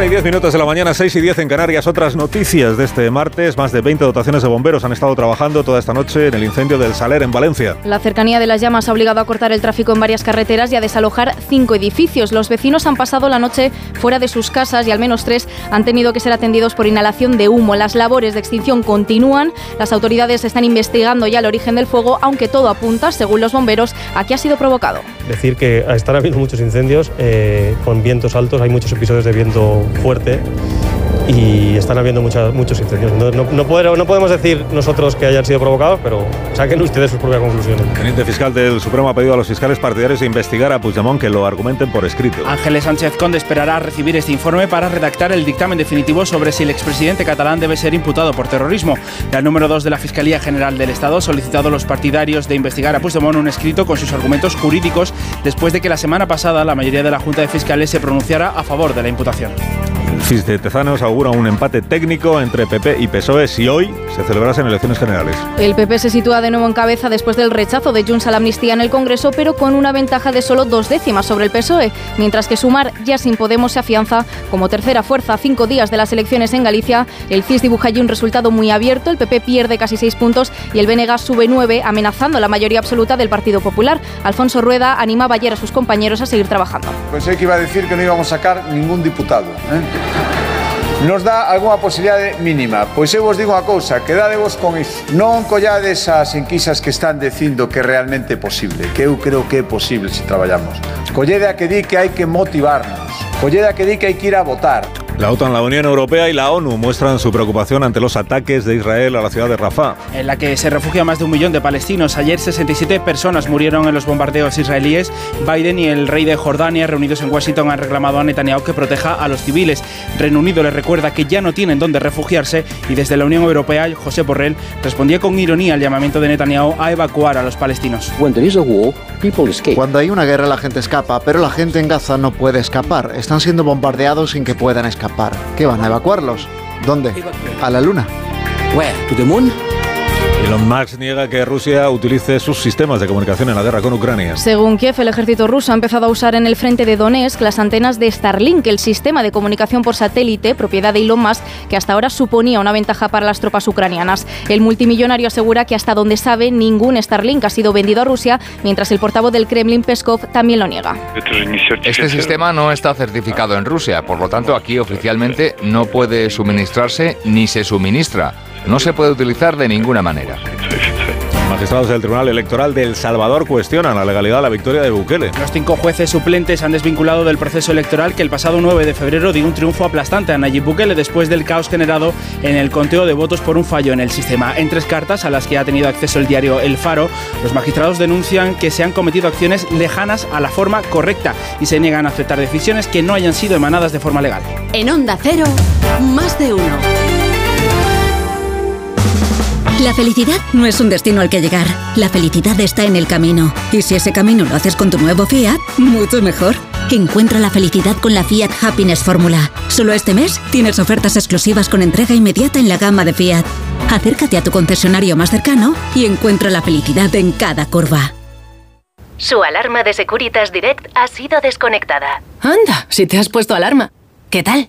7 y 10 minutos de la mañana, 6 y 10 en Canarias. Otras noticias de este martes. Más de 20 dotaciones de bomberos han estado trabajando toda esta noche en el incendio del Saler en Valencia. La cercanía de las llamas ha obligado a cortar el tráfico en varias carreteras y a desalojar cinco edificios. Los vecinos han pasado la noche fuera de sus casas y al menos tres han tenido que ser atendidos por inhalación de humo. Las labores de extinción continúan. Las autoridades están investigando ya el origen del fuego, aunque todo apunta, según los bomberos, a que ha sido provocado. Decir que están habiendo muchos incendios eh, con vientos altos, hay muchos episodios de viento fuerte y están habiendo muchas, muchos incendios. No, no, no, podemos decir nosotros que hayan sido provocados, pero saquen ustedes sus propias conclusiones. El teniente fiscal del Supremo ha pedido a los fiscales partidarios de investigar a Puigdemont que lo argumenten por escrito. Ángeles Sánchez Conde esperará a recibir este informe para redactar el dictamen definitivo sobre si el expresidente catalán debe ser imputado por terrorismo. El número 2 de la Fiscalía General del Estado ha solicitado a los partidarios de investigar a Puigdemont un escrito con sus argumentos jurídicos después de que la semana pasada la mayoría de la Junta de Fiscales se pronunciara a favor de la imputación. El CIS de Tezanos augura un empate técnico entre PP y PSOE si hoy se celebrasen elecciones generales. El PP se sitúa de nuevo en cabeza después del rechazo de Junts a la amnistía en el Congreso, pero con una ventaja de solo dos décimas sobre el PSOE, mientras que Sumar ya sin Podemos se afianza como tercera fuerza a cinco días de las elecciones en Galicia. El CIS dibuja allí un resultado muy abierto, el PP pierde casi seis puntos y el BNG sube nueve, amenazando la mayoría absoluta del Partido Popular. Alfonso Rueda animaba ayer a sus compañeros a seguir trabajando. Pensé que iba a decir que no íbamos a sacar ningún diputado. ¿eh? nos dá algunha posibilidade mínima. Pois eu vos digo unha cousa, quedadevos con iso. Non collades as enquisas que están dicindo que realmente é posible, que eu creo que é posible se traballamos. Collede a que di que hai que motivarnos. Collede a que di que hai que ir a votar. La OTAN, la Unión Europea y la ONU muestran su preocupación ante los ataques de Israel a la ciudad de Rafah. En la que se refugia más de un millón de palestinos. Ayer 67 personas murieron en los bombardeos israelíes. Biden y el rey de Jordania, reunidos en Washington, han reclamado a Netanyahu que proteja a los civiles. Reino Unido les recuerda que ya no tienen dónde refugiarse y desde la Unión Europea, José Borrell respondía con ironía al llamamiento de Netanyahu a evacuar a los palestinos. Cuando hay una guerra la gente escapa, pero la gente en Gaza no puede escapar. Están siendo bombardeados sin que puedan escapar. ¿Qué van a evacuarlos? ¿Dónde? A la Luna. Where? To the moon? Elon Musk niega que Rusia utilice sus sistemas de comunicación en la guerra con Ucrania. Según Kiev, el ejército ruso ha empezado a usar en el frente de Donetsk las antenas de Starlink, el sistema de comunicación por satélite, propiedad de Elon Musk, que hasta ahora suponía una ventaja para las tropas ucranianas. El multimillonario asegura que hasta donde sabe ningún Starlink ha sido vendido a Rusia, mientras el portavoz del Kremlin, Peskov, también lo niega. Este sistema no está certificado en Rusia, por lo tanto aquí oficialmente no puede suministrarse ni se suministra. No se puede utilizar de ninguna manera. Magistrados del Tribunal Electoral de El Salvador cuestionan la legalidad de la victoria de Bukele. Los cinco jueces suplentes han desvinculado del proceso electoral que el pasado 9 de febrero dio un triunfo aplastante a Nayib Bukele después del caos generado en el conteo de votos por un fallo en el sistema. En tres cartas a las que ha tenido acceso el diario El Faro, los magistrados denuncian que se han cometido acciones lejanas a la forma correcta y se niegan a aceptar decisiones que no hayan sido emanadas de forma legal. En Onda Cero, más de uno. La felicidad no es un destino al que llegar. La felicidad está en el camino. Y si ese camino lo haces con tu nuevo Fiat, mucho mejor. Encuentra la felicidad con la Fiat Happiness Fórmula. Solo este mes tienes ofertas exclusivas con entrega inmediata en la gama de Fiat. Acércate a tu concesionario más cercano y encuentra la felicidad en cada curva. Su alarma de Securitas Direct ha sido desconectada. Anda, si te has puesto alarma. ¿Qué tal?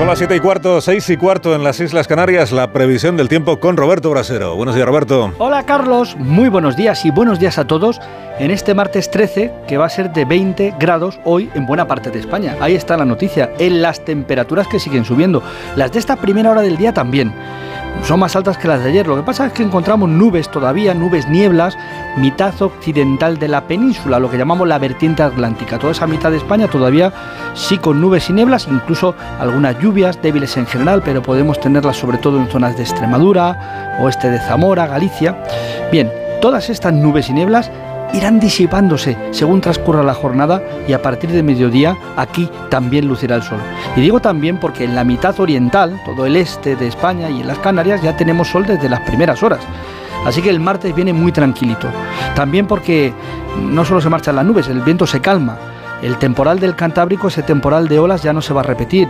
Son las 7 y cuarto, 6 y cuarto en las Islas Canarias, la previsión del tiempo con Roberto Brasero. Buenos días, Roberto. Hola, Carlos. Muy buenos días y buenos días a todos en este martes 13, que va a ser de 20 grados hoy en buena parte de España. Ahí está la noticia, en las temperaturas que siguen subiendo. Las de esta primera hora del día también son más altas que las de ayer. Lo que pasa es que encontramos nubes todavía, nubes nieblas, mitad occidental de la península, lo que llamamos la vertiente atlántica. Toda esa mitad de España todavía sí con nubes y nieblas, incluso algunas lluvias débiles en general, pero podemos tenerlas sobre todo en zonas de Extremadura, oeste de Zamora, Galicia. Bien, todas estas nubes y nieblas irán disipándose según transcurra la jornada y a partir de mediodía aquí también lucirá el sol. Y digo también porque en la mitad oriental, todo el este de España y en las Canarias ya tenemos sol desde las primeras horas. Así que el martes viene muy tranquilito. También porque no solo se marchan las nubes, el viento se calma. El temporal del Cantábrico, ese temporal de olas, ya no se va a repetir.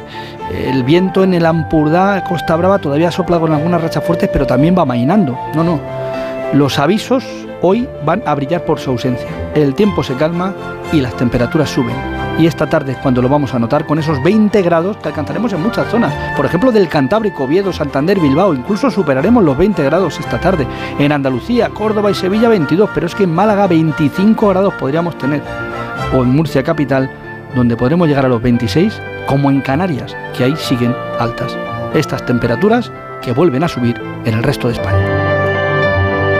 El viento en el Ampurdá, Costa Brava, todavía sopla con algunas rachas fuertes, pero también va mainando. No, no. Los avisos hoy van a brillar por su ausencia. El tiempo se calma y las temperaturas suben. Y esta tarde es cuando lo vamos a notar con esos 20 grados que alcanzaremos en muchas zonas. Por ejemplo, del Cantábrico, Oviedo, Santander, Bilbao. Incluso superaremos los 20 grados esta tarde. En Andalucía, Córdoba y Sevilla 22. Pero es que en Málaga 25 grados podríamos tener. O en Murcia capital, donde podremos llegar a los 26, como en Canarias, que ahí siguen altas. Estas temperaturas que vuelven a subir en el resto de España.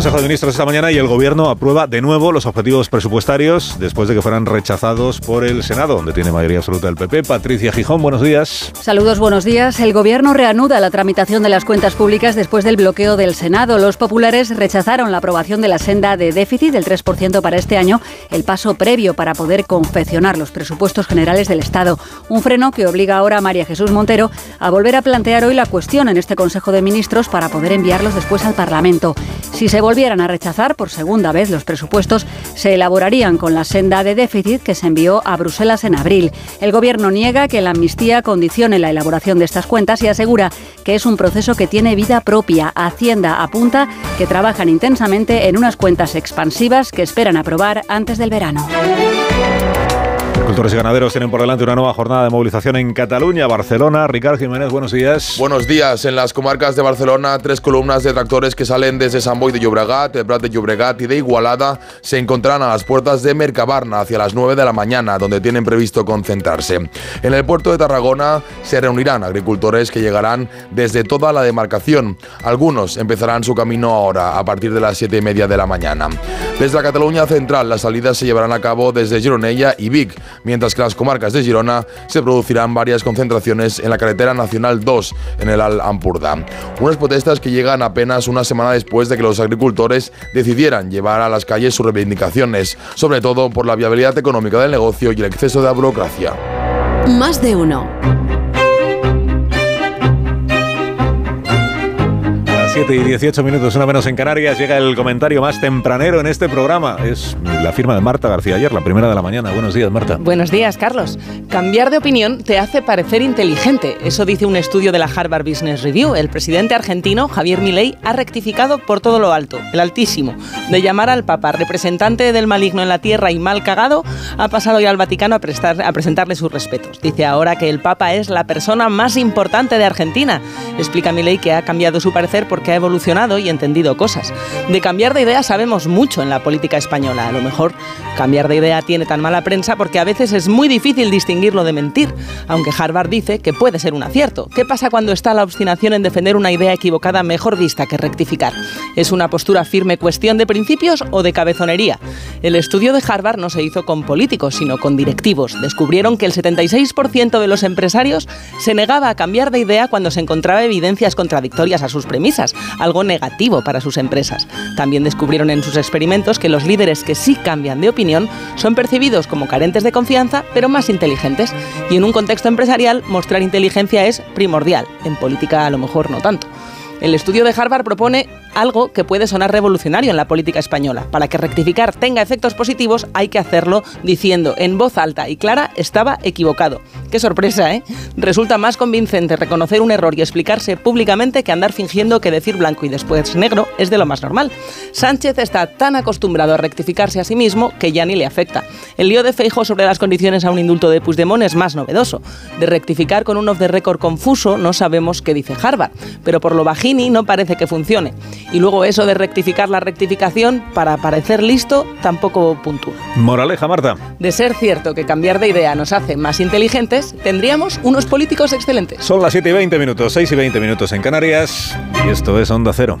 Consejo de Ministros esta mañana y el Gobierno aprueba de nuevo los objetivos presupuestarios después de que fueran rechazados por el Senado, donde tiene mayoría absoluta el PP. Patricia Gijón, buenos días. Saludos, buenos días. El Gobierno reanuda la tramitación de las cuentas públicas después del bloqueo del Senado. Los populares rechazaron la aprobación de la senda de déficit del 3% para este año, el paso previo para poder confeccionar los presupuestos generales del Estado. Un freno que obliga ahora a María Jesús Montero a volver a plantear hoy la cuestión en este Consejo de Ministros para poder enviarlos después al Parlamento. Si se volvieran a rechazar por segunda vez los presupuestos, se elaborarían con la senda de déficit que se envió a Bruselas en abril. El Gobierno niega que la amnistía condicione la elaboración de estas cuentas y asegura que es un proceso que tiene vida propia. Hacienda apunta que trabajan intensamente en unas cuentas expansivas que esperan aprobar antes del verano. Agricultores y ganaderos tienen por delante una nueva jornada de movilización en Cataluña, Barcelona. Ricardo Jiménez, buenos días. Buenos días. En las comarcas de Barcelona, tres columnas de tractores que salen desde San Boi de Llobregat, el Prat de Llobregat y de Igualada se encontrarán a las puertas de Mercabarna hacia las 9 de la mañana, donde tienen previsto concentrarse. En el puerto de Tarragona se reunirán agricultores que llegarán desde toda la demarcación. Algunos empezarán su camino ahora, a partir de las 7 y media de la mañana. Desde la Cataluña central, las salidas se llevarán a cabo desde Gironella y Vic mientras que las comarcas de Girona se producirán varias concentraciones en la carretera nacional 2 en el Al Ampurdá. Unas protestas que llegan apenas una semana después de que los agricultores decidieran llevar a las calles sus reivindicaciones, sobre todo por la viabilidad económica del negocio y el exceso de burocracia. Más de uno. 7 y 18 minutos, una menos en Canarias, llega el comentario más tempranero en este programa. Es la firma de Marta García ayer, la primera de la mañana. Buenos días, Marta. Buenos días, Carlos. Cambiar de opinión te hace parecer inteligente. Eso dice un estudio de la Harvard Business Review. El presidente argentino, Javier Milei, ha rectificado por todo lo alto, el altísimo, de llamar al Papa representante del maligno en la tierra y mal cagado, ha pasado ya al Vaticano a, prestar, a presentarle sus respetos. Dice ahora que el Papa es la persona más importante de Argentina. Explica Milei que ha cambiado su parecer por que ha evolucionado y entendido cosas. De cambiar de idea sabemos mucho en la política española. A lo mejor cambiar de idea tiene tan mala prensa porque a veces es muy difícil distinguirlo de mentir, aunque Harvard dice que puede ser un acierto. ¿Qué pasa cuando está la obstinación en defender una idea equivocada mejor vista que rectificar? ¿Es una postura firme cuestión de principios o de cabezonería? El estudio de Harvard no se hizo con políticos, sino con directivos. Descubrieron que el 76% de los empresarios se negaba a cambiar de idea cuando se encontraba evidencias contradictorias a sus premisas, algo negativo para sus empresas. También descubrieron en sus experimentos que los líderes que sí cambian de opinión son percibidos como carentes de confianza, pero más inteligentes. Y en un contexto empresarial, mostrar inteligencia es primordial. En política a lo mejor no tanto. El estudio de Harvard propone algo que puede sonar revolucionario en la política española. Para que rectificar tenga efectos positivos hay que hacerlo diciendo en voz alta y clara estaba equivocado. Qué sorpresa, ¿eh? Resulta más convincente reconocer un error y explicarse públicamente que andar fingiendo que decir blanco y después negro es de lo más normal. Sánchez está tan acostumbrado a rectificarse a sí mismo que ya ni le afecta. El lío de Feijo sobre las condiciones a un indulto de Puigdemont es más novedoso. De rectificar con un off the record confuso no sabemos qué dice Harvard, pero por lo bajini no parece que funcione. Y luego eso de rectificar la rectificación para parecer listo tampoco puntúa. Moraleja, Marta. De ser cierto que cambiar de idea nos hace más inteligentes, tendríamos unos políticos excelentes. Son las 7 y 20 minutos, 6 y 20 minutos en Canarias y esto es Onda Cero.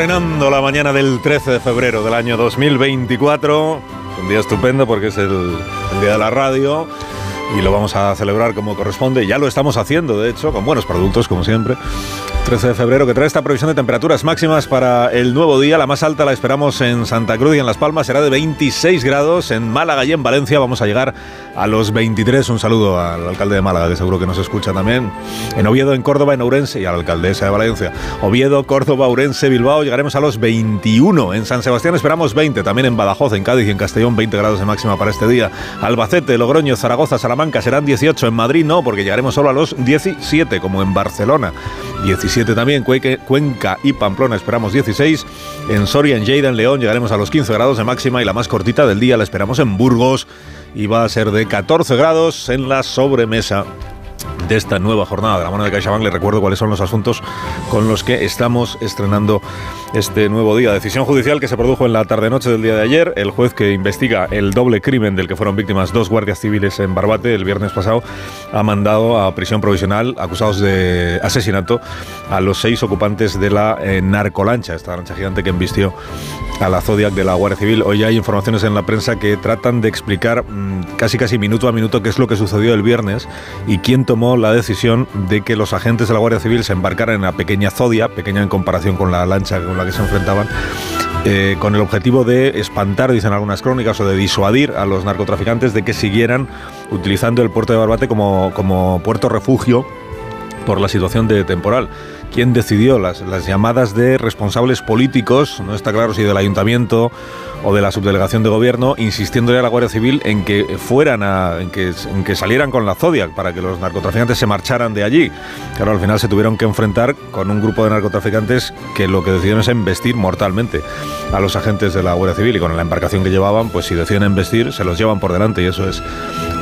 Estrenando la mañana del 13 de febrero del año 2024. Un día estupendo porque es el, el día de la radio y lo vamos a celebrar como corresponde. Ya lo estamos haciendo, de hecho, con buenos productos, como siempre. 13 de febrero, que trae esta previsión de temperaturas máximas para el nuevo día. La más alta la esperamos en Santa Cruz y en Las Palmas, será de 26 grados. En Málaga y en Valencia vamos a llegar a los 23. Un saludo al alcalde de Málaga, que seguro que nos escucha también. En Oviedo, en Córdoba, en Ourense y a la alcaldesa de Valencia. Oviedo, Córdoba, Ourense, Bilbao, llegaremos a los 21. En San Sebastián esperamos 20. También en Badajoz, en Cádiz y en Castellón, 20 grados de máxima para este día. Albacete, Logroño, Zaragoza, Salamanca serán 18. En Madrid no, porque llegaremos solo a los 17, como en Barcelona. 17 también, Cuenca y Pamplona esperamos 16. En Soria, en Lleida, en León llegaremos a los 15 grados de máxima y la más cortita del día la esperamos en Burgos y va a ser de 14 grados en la sobremesa de esta nueva jornada de la mano de CaixaBank. Le recuerdo cuáles son los asuntos con los que estamos estrenando este nuevo día. Decisión judicial que se produjo en la tarde-noche del día de ayer. El juez que investiga el doble crimen del que fueron víctimas dos guardias civiles en Barbate el viernes pasado ha mandado a prisión provisional acusados de asesinato a los seis ocupantes de la eh, narcolancha, esta lancha gigante que embistió a la Zodiac de la Guardia Civil. Hoy hay informaciones en la prensa que tratan de explicar mmm, casi casi minuto a minuto qué es lo que sucedió el viernes y quién tomó la decisión de que los agentes de la Guardia Civil se embarcaran en la pequeña Zodiac, pequeña en comparación con la lancha con la que se enfrentaban, eh, con el objetivo de espantar, dicen algunas crónicas, o de disuadir a los narcotraficantes de que siguieran utilizando el puerto de Barbate como, como puerto refugio por la situación de temporal. ¿Quién decidió las, llamadas de responsables políticos? No está claro si del ayuntamiento o de la subdelegación de gobierno, insistiéndole a la Guardia Civil en que fueran a, en que, en que salieran con la Zodiac para que los narcotraficantes se marcharan de allí. Claro, al final se tuvieron que enfrentar con un grupo de narcotraficantes que lo que decidieron es embestir mortalmente a los agentes de la Guardia Civil y con la embarcación que llevaban, pues si deciden embestir, se los llevan por delante y eso es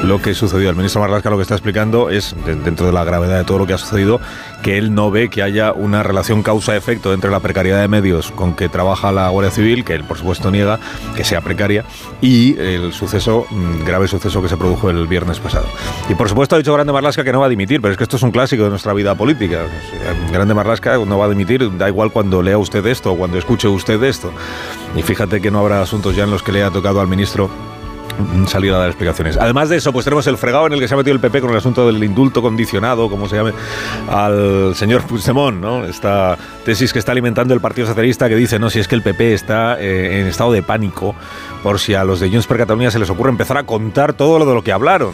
lo que sucedió. El ministro Marlasca lo que está explicando es, dentro de la gravedad de todo lo que ha sucedido, que él no ve que haya una relación causa-efecto entre la precariedad de medios con que trabaja la Guardia Civil, que él por supuesto niega, que sea precaria, y el suceso, mm, grave suceso que se produjo el viernes pasado. Y por supuesto ha dicho Grande Marlasca que no va a dimitir, pero es que esto es un clásico de nuestra vida política. Grande Marlasca no va a dimitir, da igual cuando lea usted esto o cuando escuche usted esto. Y fíjate que no habrá asuntos ya en los que le haya tocado al ministro salir a dar explicaciones. Además de eso, pues tenemos el fregado en el que se ha metido el PP con el asunto del indulto condicionado, como se llame, al señor Puigdemont, ¿no? Esta tesis que está alimentando el Partido Socialista que dice, no, si es que el PP está eh, en estado de pánico por si a los de Junts per Cataluña se les ocurre empezar a contar todo lo de lo que hablaron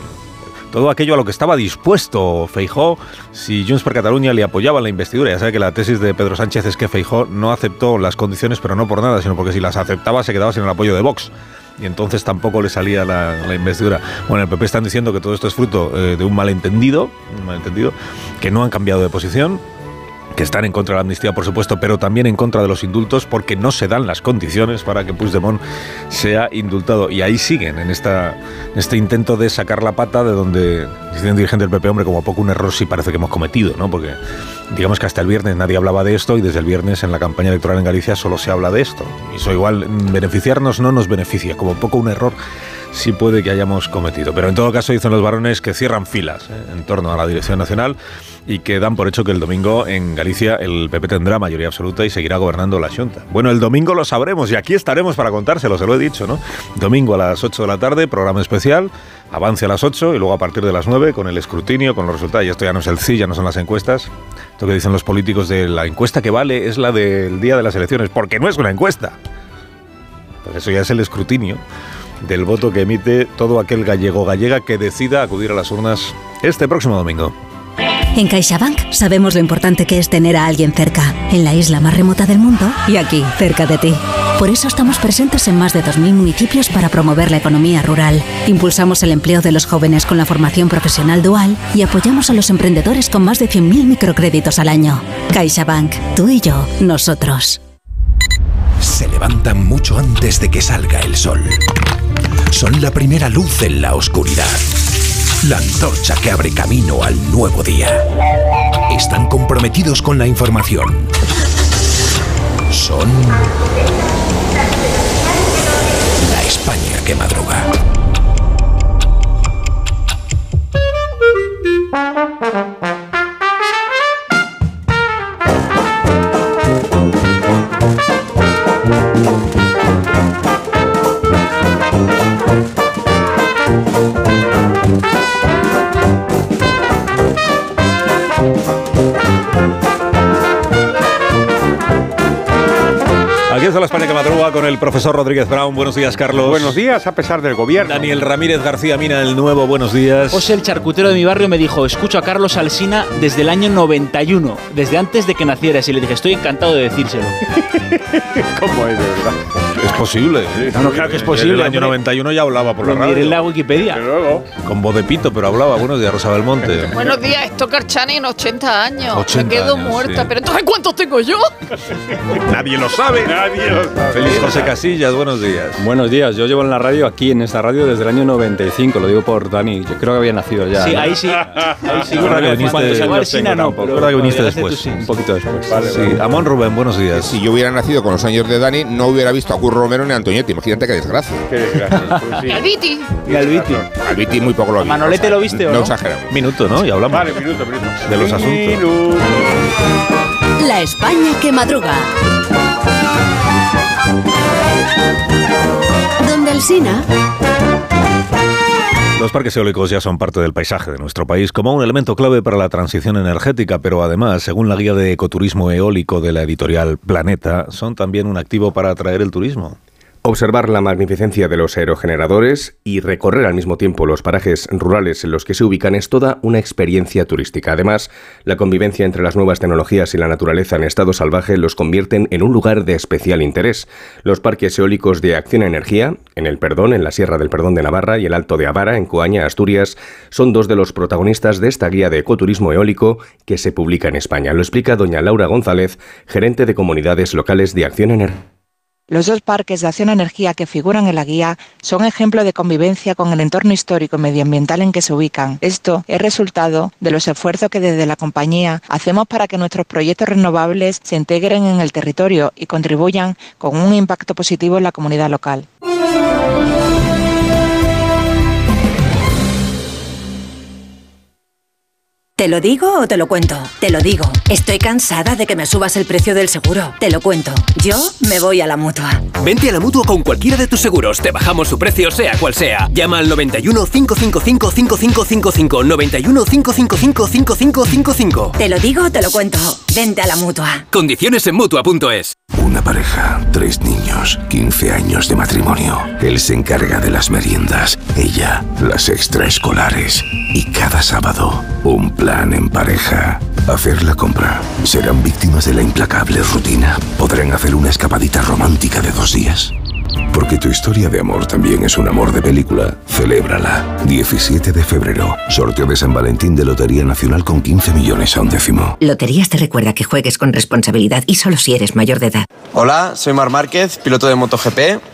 todo aquello a lo que estaba dispuesto Feijó si Junts per Cataluña le apoyaba en la investidura. Ya sabe que la tesis de Pedro Sánchez es que Feijó no aceptó las condiciones, pero no por nada, sino porque si las aceptaba se quedaba sin el apoyo de Vox y entonces tampoco le salía la, la, investidura. Bueno, el PP están diciendo que todo esto es fruto eh, de un malentendido, un malentendido, que no han cambiado de posición, que están en contra de la amnistía, por supuesto, pero también en contra de los indultos porque no se dan las condiciones para que Puigdemont sea indultado. Y ahí siguen, en, esta, este intento de sacar la pata de donde, dice un dirigente del PP, hombre, como poco un error sí parece que hemos cometido, ¿no? Porque digamos que hasta el viernes nadie hablaba de esto y desde el viernes en la campaña electoral en Galicia solo se habla de esto. Y eso igual, beneficiarnos no nos beneficia, como poco un error sí puede que hayamos cometido. Pero en todo caso dicen los varones que cierran filas ¿eh? en torno a la Dirección Nacional y que dan por hecho que el domingo en Galicia el PP tendrá mayoría absoluta y seguirá gobernando la Junta. Bueno, el domingo lo sabremos y aquí estaremos para contárselo, se lo he dicho, ¿no? Domingo a las 8 de la tarde, programa especial, avance a las 8 y luego a partir de las 9 con el escrutinio, con los resultados. Y esto ya no es el sí, ya no son las encuestas. Esto que dicen los políticos de la encuesta que vale es la del día de las elecciones, porque no es una encuesta. Pues eso ya es el escrutinio del voto que emite todo aquel gallego gallega que decida acudir a las urnas este próximo domingo. En CaixaBank sabemos lo importante que es tener a alguien cerca, en la isla más remota del mundo y aquí, cerca de ti. Por eso estamos presentes en más de 2.000 municipios para promover la economía rural. Impulsamos el empleo de los jóvenes con la formación profesional dual y apoyamos a los emprendedores con más de 100.000 microcréditos al año. CaixaBank, tú y yo, nosotros. Se levantan mucho antes de que salga el sol. Son la primera luz en la oscuridad la antorcha que abre camino al nuevo día. Están comprometidos con la información. Son la España que madruga. Aquí está la España que madruga con el profesor Rodríguez Brown. Buenos días, Carlos. Buenos días, a pesar del gobierno. Daniel Ramírez García Mina, el nuevo. Buenos días. José, el charcutero de mi barrio, me dijo, escucho a Carlos Alsina desde el año 91, desde antes de que nacieras. Y le dije, estoy encantado de decírselo. <laughs> ¿Cómo es, de verdad? Es posible. ¿eh? No, no, claro que es posible. En el año 91 ya hablaba por la radio. en la Wikipedia. luego. Con voz de pito, pero hablaba. Buenos días, Rosa Belmonte. Buenos días, esto Carchani en 80 años. 80 Me quedo años, muerta. sí. Pero entonces, ¿cuántos tengo yo? Nadie lo sabe. Nadie lo sabe. Feliz José Casillas, buenos días. Buenos días, yo llevo en la radio aquí en esta radio desde el año 95, lo digo por Dani, yo creo que había nacido ya. Sí, ¿no? ahí sí. Ahí sí. Es verdad que viniste- no. Que viniste después. Un poquito después. Sí, Amón Rubén, buenos días. Si yo hubiera nacido con los años de Dani, no hubiera visto a Curro Romero ni a Antoñetti. Imagínate qué desgracia. Qué desgracia. <laughs> Pues sí. Y al Viti. Y al Viti. Al Viti muy poco lo vi. ¿Manolete lo viste o no? no? exageramos. Minuto, ¿no? Y hablamos Vale, minuto, minuto. de los asuntos. Minuto. La España que madruga. Donde Alsina. Los parques eólicos ya son parte del paisaje de nuestro país como un elemento clave para la transición energética, pero además, según la guía de ecoturismo eólico de la editorial Planeta, son también un activo para atraer el turismo. Observar la magnificencia de los aerogeneradores y recorrer al mismo tiempo los parajes rurales en los que se ubican es toda una experiencia turística. Además, la convivencia entre las nuevas tecnologías y la naturaleza en estado salvaje los convierten en un lugar de especial interés. Los parques eólicos de Acción Energía, en el Perdón, en la Sierra del Perdón de Navarra y el Alto de Avara, en Coaña, Asturias, son dos de los protagonistas de esta guía de ecoturismo eólico que se publica en España. Lo explica doña Laura González, gerente de comunidades locales de Acción Energía. Los dos parques de acción energía que figuran en la guía son ejemplo de convivencia con el entorno histórico y medioambiental en que se ubican. Esto es resultado de los esfuerzos que desde la compañía hacemos para que nuestros proyectos renovables se integren en el territorio y contribuyan con un impacto positivo en la comunidad local. ¿Te lo digo o te lo cuento? Te lo digo. Estoy cansada de que me subas el precio del seguro. Te lo cuento. Yo me voy a la mutua. Vente a la mutua con cualquiera de tus seguros. Te bajamos su precio, sea cual sea. Llama al 91 555 5555. 91 555 5555. Te lo digo o te lo cuento. Vente a la mutua. Condiciones en mutua.es. Una pareja, tres niños, 15 años de matrimonio. Él se encarga de las meriendas, ella las extraescolares. Y cada sábado, un plan en pareja. Hacer la compra. ¿Serán víctimas de la implacable rutina? ¿Podrán hacer una escapadita romántica de dos días? Porque tu historia de amor también es un amor de película. Celébrala. 17 de febrero. Sorteo de San Valentín de Lotería Nacional con 15 millones a un décimo. Loterías te recuerda que juegues con responsabilidad y solo si eres mayor de edad. Hola, soy Mar Márquez, piloto de MotoGP.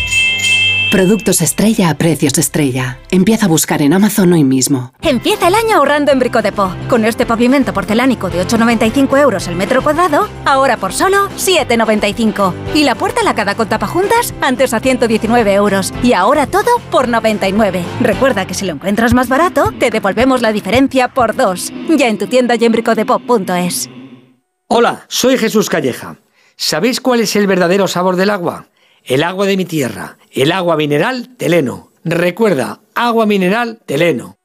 Productos estrella a precios estrella. Empieza a buscar en Amazon hoy mismo. Empieza el año ahorrando en Bricodepo. Con este pavimento porcelánico de 8,95 euros el metro cuadrado, ahora por solo 7,95. Y la puerta lacada con tapajuntas, antes a 119 euros. Y ahora todo por 99. Recuerda que si lo encuentras más barato, te devolvemos la diferencia por dos. Ya en tu tienda y en bricodepo.es. Hola, soy Jesús Calleja. ¿Sabéis cuál es el verdadero sabor del agua? El agua de mi tierra, el agua mineral Teleno. Recuerda, agua mineral Teleno.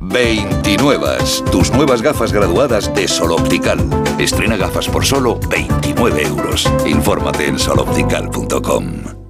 29. Tus nuevas gafas graduadas de Sol Optical. Estrena gafas por solo 29 euros. Infórmate en soloptical.com.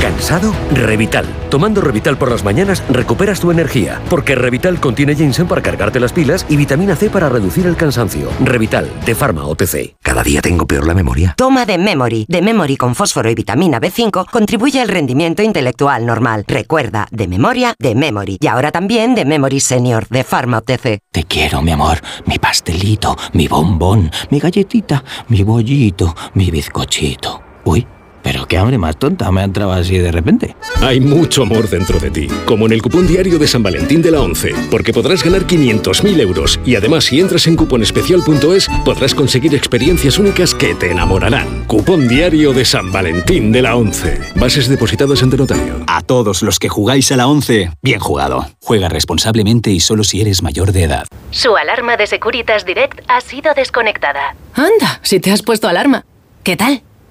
¿Cansado? Revital. Tomando Revital por las mañanas recuperas tu energía, porque Revital contiene ginseng para cargarte las pilas y vitamina C para reducir el cansancio. Revital, de Pharma OTC. Cada día tengo peor la memoria. Toma de Memory. De Memory con fósforo y vitamina B5 contribuye al rendimiento intelectual normal. Recuerda, de memoria, de Memory. Y ahora también de Memory Senior, de Pharma OTC. Te quiero, mi amor, mi pastelito, mi bombón, mi galletita, mi bollito, mi bizcochito. Uy. Pero qué hambre más tonta me ha entrado así de repente. Hay mucho amor dentro de ti, como en el cupón diario de San Valentín de la 11, porque podrás ganar 500.000 euros y además si entras en cuponespecial.es podrás conseguir experiencias únicas que te enamorarán. Cupón diario de San Valentín de la 11. Bases depositadas ante notario. A todos los que jugáis a la 11, bien jugado. Juega responsablemente y solo si eres mayor de edad. Su alarma de Securitas Direct ha sido desconectada. Anda, si te has puesto alarma. ¿Qué tal?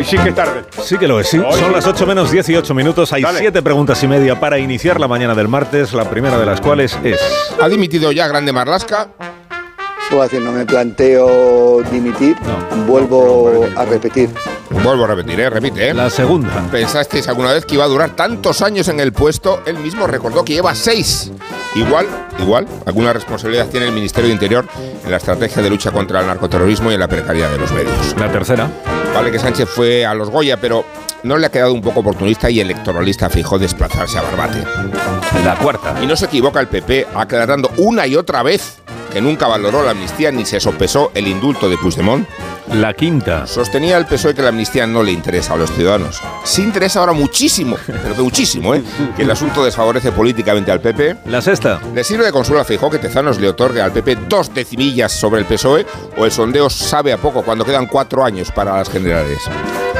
Hoy sí que es tarde. Sí que lo es, sí. Hoy Son sí. las 8 menos 18 minutos. Hay Dale. 7 preguntas y media para iniciar la mañana del martes. La primera de las cuales es. ¿Ha dimitido ya Grande Marlasca? decir, no me planteo dimitir, vuelvo a repetir. Vuelvo a repetir, ¿eh? Repite, ¿eh? La segunda. ¿Pensasteis alguna vez que iba a durar tantos años en el puesto? Él mismo recordó que lleva seis. Igual, igual, alguna responsabilidad tiene el Ministerio de Interior en la estrategia de lucha contra el narcoterrorismo y en la precariedad de los medios. La tercera. Vale que Sánchez fue a los Goya, pero no le ha quedado un poco oportunista y electoralista fijó desplazarse a Barbate. La cuarta. Y no se equivoca el PP aclarando una y otra vez que nunca valoró la amnistía ni se sopesó el indulto de Puigdemont. La quinta. Sostenía el PSOE que la amnistía no le interesa a los ciudadanos. Sí interesa ahora muchísimo, pero que muchísimo, ¿eh? Que el asunto desfavorece políticamente al PP. La sexta. ¿Le sirve de consuelo a Feijóo que Tezanos le otorgue al PP dos decimillas sobre el PSOE? ¿O el sondeo sabe a poco cuando quedan cuatro años para las generales?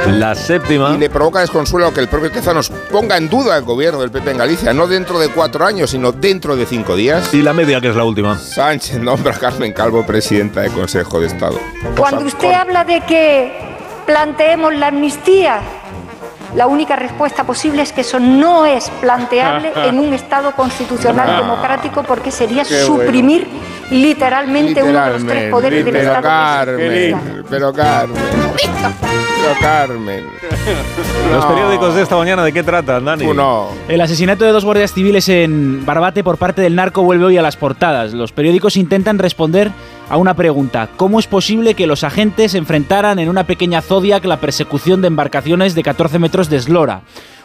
La séptima. Y le provoca desconsuelo que el propio Tezanos ponga en duda el gobierno del PP en Galicia, no dentro de cuatro años, sino dentro de cinco días. Y la media, que es la última. Sánchez nombra a Carmen Calvo presidenta de Consejo de Estado. Cuando usted habla de que planteemos la amnistía, la única respuesta posible es que eso no es planteable <laughs> en un Estado constitucional Ah. democrático porque sería Qué suprimir literalmente uno de los tres poderes del pero Estado. Carmen, pero Carmen, pero Carmen. Los periódicos de esta mañana, ¿de qué tratan, Dani? Uno. El asesinato de dos guardias civiles en Barbate por parte del narco vuelve hoy a las portadas. Los periódicos intentan responder a una pregunta. ¿Cómo es posible que los agentes enfrentaran en una pequeña Zodiac la persecución de embarcaciones de 14 metros de eslora?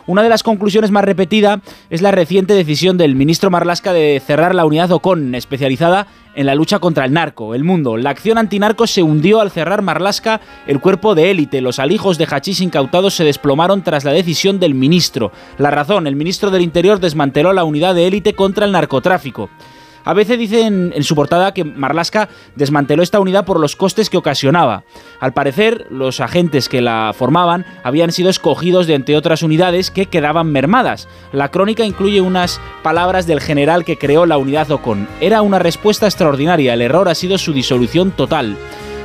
Una de las conclusiones más repetida es la reciente decisión del ministro Marlasca de cerrar la unidad Ocon, especializada en la lucha contra el narco. El mundo. La acción antinarco se hundió al cerrar Marlasca el cuerpo de élite. Los alijos de hachís incautados se desplomaron tras la decisión del ministro. La razón, el ministro del Interior desmanteló la unidad de élite contra el narcotráfico. A veces dicen en su portada que Marlaska desmanteló esta unidad por los costes que ocasionaba. Al parecer, los agentes que la formaban habían sido escogidos de entre otras unidades que quedaban mermadas. La crónica incluye unas palabras del general que creó la unidad Ocon. Era una respuesta extraordinaria, el error ha sido su disolución total.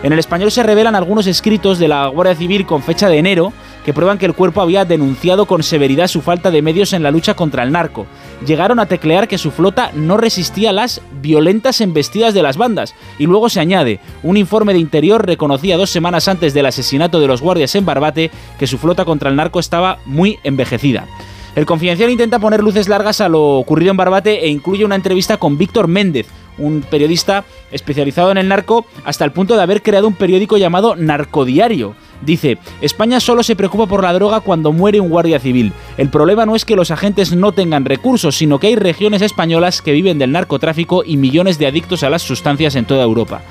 En el español se revelan algunos escritos de la Guardia Civil con fecha de enero que prueban que el cuerpo había denunciado con severidad su falta de medios en la lucha contra el narco. Llegaron a teclear que su flota no resistía las violentas embestidas de las bandas. Y luego se añade, un informe de interior reconocía dos semanas antes del asesinato de los guardias en Barbate que su flota contra el narco estaba muy envejecida. El Confidencial intenta poner luces largas a lo ocurrido en Barbate e incluye una entrevista con Víctor Méndez, un periodista especializado en el narco, hasta el punto de haber creado un periódico llamado Narcodiario. Dice, España solo se preocupa por la droga cuando muere un guardia civil. El problema no es que los agentes no tengan recursos, sino que hay regiones españolas que viven del narcotráfico y millones de adictos a las sustancias en toda Europa.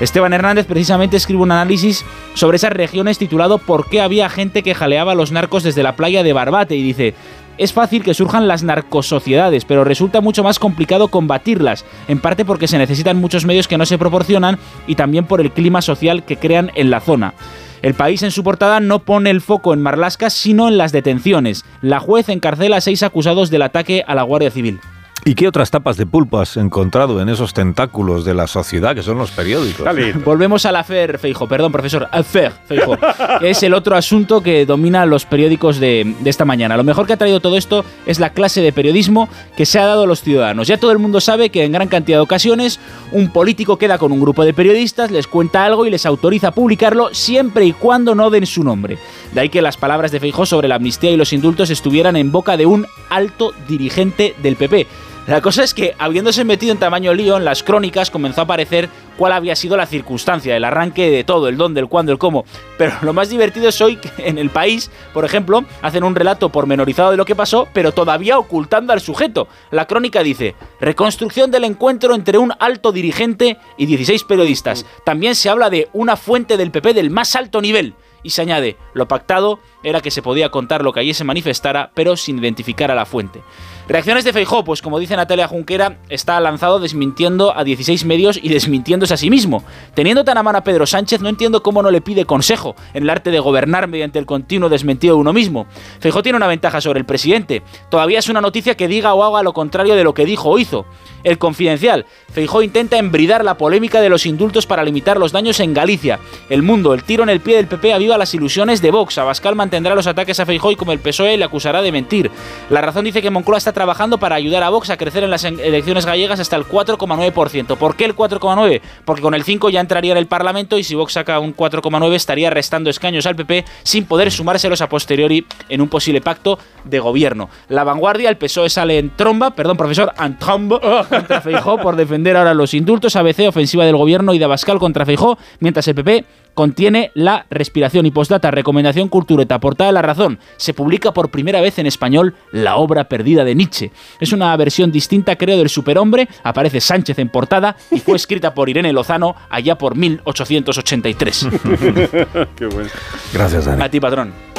Esteban Hernández precisamente escribe un análisis sobre esas regiones titulado ¿Por qué había gente que jaleaba a los narcos desde la playa de Barbate? Y dice, es fácil que surjan las narcosociedades, pero resulta mucho más complicado combatirlas, en parte porque se necesitan muchos medios que no se proporcionan y también por el clima social que crean en la zona. El país en su portada no pone el foco en Marlasca, sino en las detenciones. La juez encarcela a seis acusados del ataque a la Guardia Civil. ¿Y qué otras tapas de pulpo has encontrado en esos tentáculos de la sociedad que son los periódicos? Volvemos al afer Feijo, perdón, profesor, afer Feijo, que es el otro asunto que domina los periódicos de, de, esta mañana. Lo mejor que ha traído todo esto es la clase de periodismo que se ha dado a los ciudadanos. Ya todo el mundo sabe que en gran cantidad de ocasiones un político queda con un grupo de periodistas, les cuenta algo y les autoriza a publicarlo siempre y cuando no den su nombre. De ahí que las palabras de Feijo sobre la amnistía y los indultos estuvieran en boca de un alto dirigente del PP. La cosa es que, habiéndose metido en tamaño lío, en las crónicas comenzó a aparecer cuál había sido la circunstancia, el arranque de todo, el dónde, el cuándo, el cómo. Pero lo más divertido es hoy que en el país, por ejemplo, hacen un relato pormenorizado de lo que pasó, pero todavía ocultando al sujeto. La crónica dice, reconstrucción del encuentro entre un alto dirigente y 16 periodistas. También se habla de una fuente del PP del más alto nivel. Y se añade, lo pactado era que se podía contar lo que allí se manifestara, pero sin identificar a la fuente. Reacciones de Feijó, pues como dice Natalia Junquera, está lanzado desmintiendo a 16 medios y desmintiéndose a sí mismo. Teniendo tan a mano a Pedro Sánchez, no entiendo cómo no le pide consejo en el arte de gobernar mediante el continuo desmentido de uno mismo. Feijó tiene una ventaja sobre el presidente. Todavía es una noticia que diga o haga lo contrario de lo que dijo o hizo. El Confidencial. Feijó intenta embridar la polémica de los indultos para limitar los daños en Galicia. El Mundo. El tiro en el pie del PP aviva las ilusiones de Vox. Abascal mantendrá los ataques a Feijó y como el PSOE le acusará de mentir. La razón dice que Moncloa está trabajando para ayudar a Vox a crecer en las elecciones gallegas hasta el 4,9%. ¿Por qué el 4,9%? Porque con el 5 ya entraría en el Parlamento y si Vox saca un 4,9 estaría restando escaños al PP sin poder sumárselos a posteriori en un posible pacto de gobierno. La vanguardia, el PSOE sale en tromba, perdón, profesor, en tromba <laughs> contra Feijó por defender ahora los indultos, ABC ofensiva del gobierno y de Abascal contra Feijó, mientras el PP contiene la respiración y postdata, recomendación cultureta, portada de la razón. Se publica por primera vez en español la obra perdida de Nietzsche. Es una versión distinta, creo, del superhombre. Aparece Sánchez en portada y fue escrita por Irene Lozano allá por 1883. <laughs> Qué bueno. Gracias, Dani. A ti, patrón.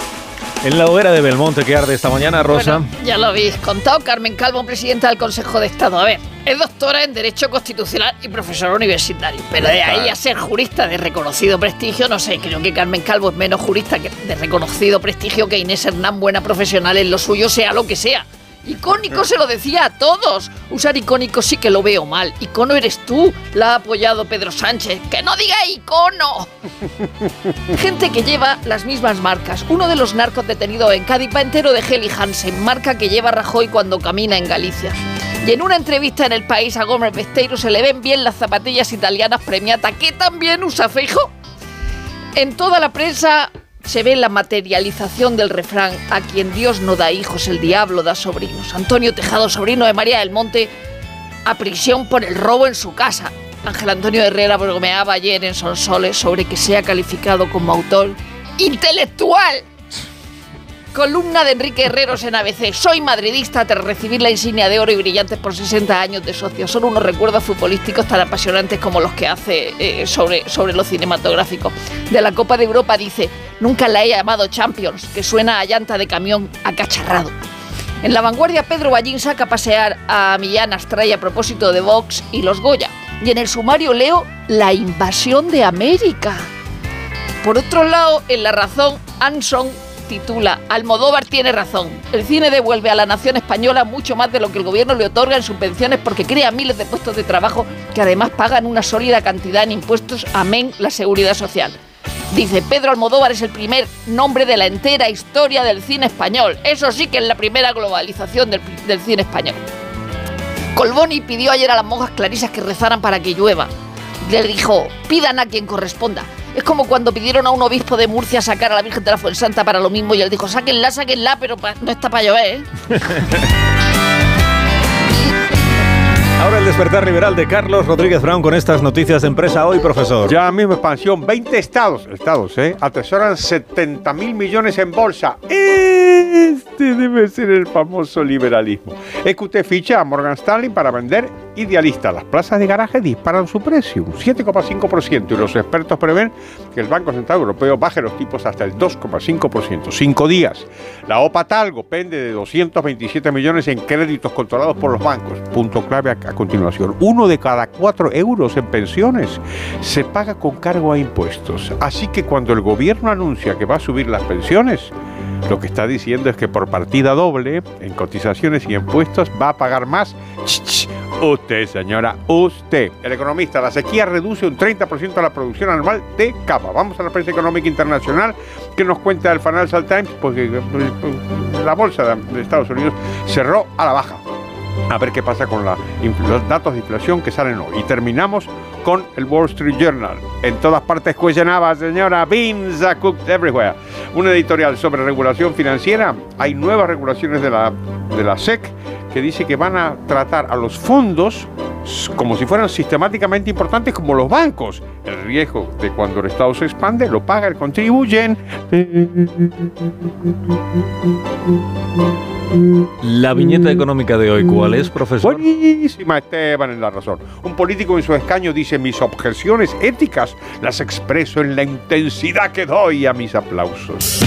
En la hoguera de Belmonte que arde esta mañana, Rosa. Bueno, ya lo habéis contado, Carmen Calvo, presidenta del Consejo de Estado. A ver, es doctora en Derecho Constitucional y profesora universitario. Pero de ahí a ser jurista de reconocido prestigio, no sé, creo que Carmen Calvo es menos jurista de reconocido prestigio que Inés Hernán, buena profesional en lo suyo, sea lo que sea. Icónico se lo decía a todos. Usar icónico sí que lo veo mal. Icono eres tú. La ha apoyado Pedro Sánchez. ¡Que no diga icono! <laughs> Gente que lleva las mismas marcas. Uno de los narcos detenidos en Cádiz va entero de Heli Hansen, marca que lleva Rajoy cuando camina en Galicia. Y en una entrevista en El País a Gómez Besteiro se le ven bien las zapatillas italianas premiata que también usa Feijo. En toda la prensa se ve la materialización del refrán a quien Dios no da hijos, el diablo da sobrinos. Antonio Tejado, sobrino de María del Monte, a prisión por el robo en su casa. Ángel Antonio Herrera bromeaba ayer en Sonsoles sobre que sea calificado como autor intelectual. Columna de Enrique Herreros en ABC. Soy madridista tras recibir la insignia de oro y brillantes por 60 años de socio. Son unos recuerdos futbolísticos tan apasionantes como los que hace eh, sobre, sobre lo cinematográfico. De la Copa de Europa dice, nunca la he llamado Champions, que suena a llanta de camión acacharrado. En la vanguardia, Pedro Ballín saca a pasear a Millán Astray a propósito de Vox y los Goya. Y en el sumario leo la invasión de América. Por otro lado, en La Razón, Anson titula Almodóvar tiene razón. El cine devuelve a la nación española mucho más de lo que el gobierno le otorga en subvenciones porque crea miles de puestos de trabajo que además pagan una sólida cantidad en impuestos, amén la seguridad social. Dice, Pedro Almodóvar es el primer nombre de la entera historia del cine español. Eso sí que es la primera globalización del, del cine español. Colboni pidió ayer a las monjas clarisas que rezaran para que llueva. Le dijo, pidan a quien corresponda. Es como cuando pidieron a un obispo de Murcia sacar a la Virgen de la Fuensanta para lo mismo y él dijo, sáquenla, sáquenla, pero pa- no está para llover, ¿eh? <laughs> Ahora el despertar liberal de Carlos Rodríguez Brown con estas noticias de empresa hoy, profesor. Ya mismo expansión, 20 estados, estados, ¿eh? Atesoran 70 mil millones en bolsa. Este debe ser el famoso liberalismo. Es que usted ficha a Morgan Stanley para vender idealista. Las plazas de garaje disparan su precio, un 7,5%, y los expertos prevén que el Banco Central Europeo baje los tipos hasta el 2,5%. Cinco días. La OPA Talgo pende de 227 millones en créditos controlados por los bancos. Punto clave a, continuación. Uno de cada cuatro euros en pensiones se paga con cargo a impuestos. Así que cuando el gobierno anuncia que va a subir las pensiones, lo que está diciendo es que por partida doble, en cotizaciones y impuestos, va a pagar más. Usted, señora, usted. El economista, la sequía reduce un 30% la producción anual de capa. Vamos a la prensa económica internacional que nos cuenta el Financial Times, porque eh, la bolsa de Estados Unidos cerró a la baja. A ver qué pasa con los datos de inflación que salen hoy. Y terminamos con el Wall Street Journal. En todas partes cuestionaba, señora, beans are cooked everywhere. Una editorial sobre regulación financiera. Hay nuevas regulaciones de la, de la SEC que dice que van a tratar a los fondos como si fueran sistemáticamente importantes como los bancos. El riesgo de cuando el Estado se expande lo paga el contribuyente. La viñeta económica de hoy, ¿cuál es, profesor? Buenísima, Esteban, en la razón. Un político en su escaño dice, mis objeciones éticas las expreso en la intensidad que doy a mis aplausos.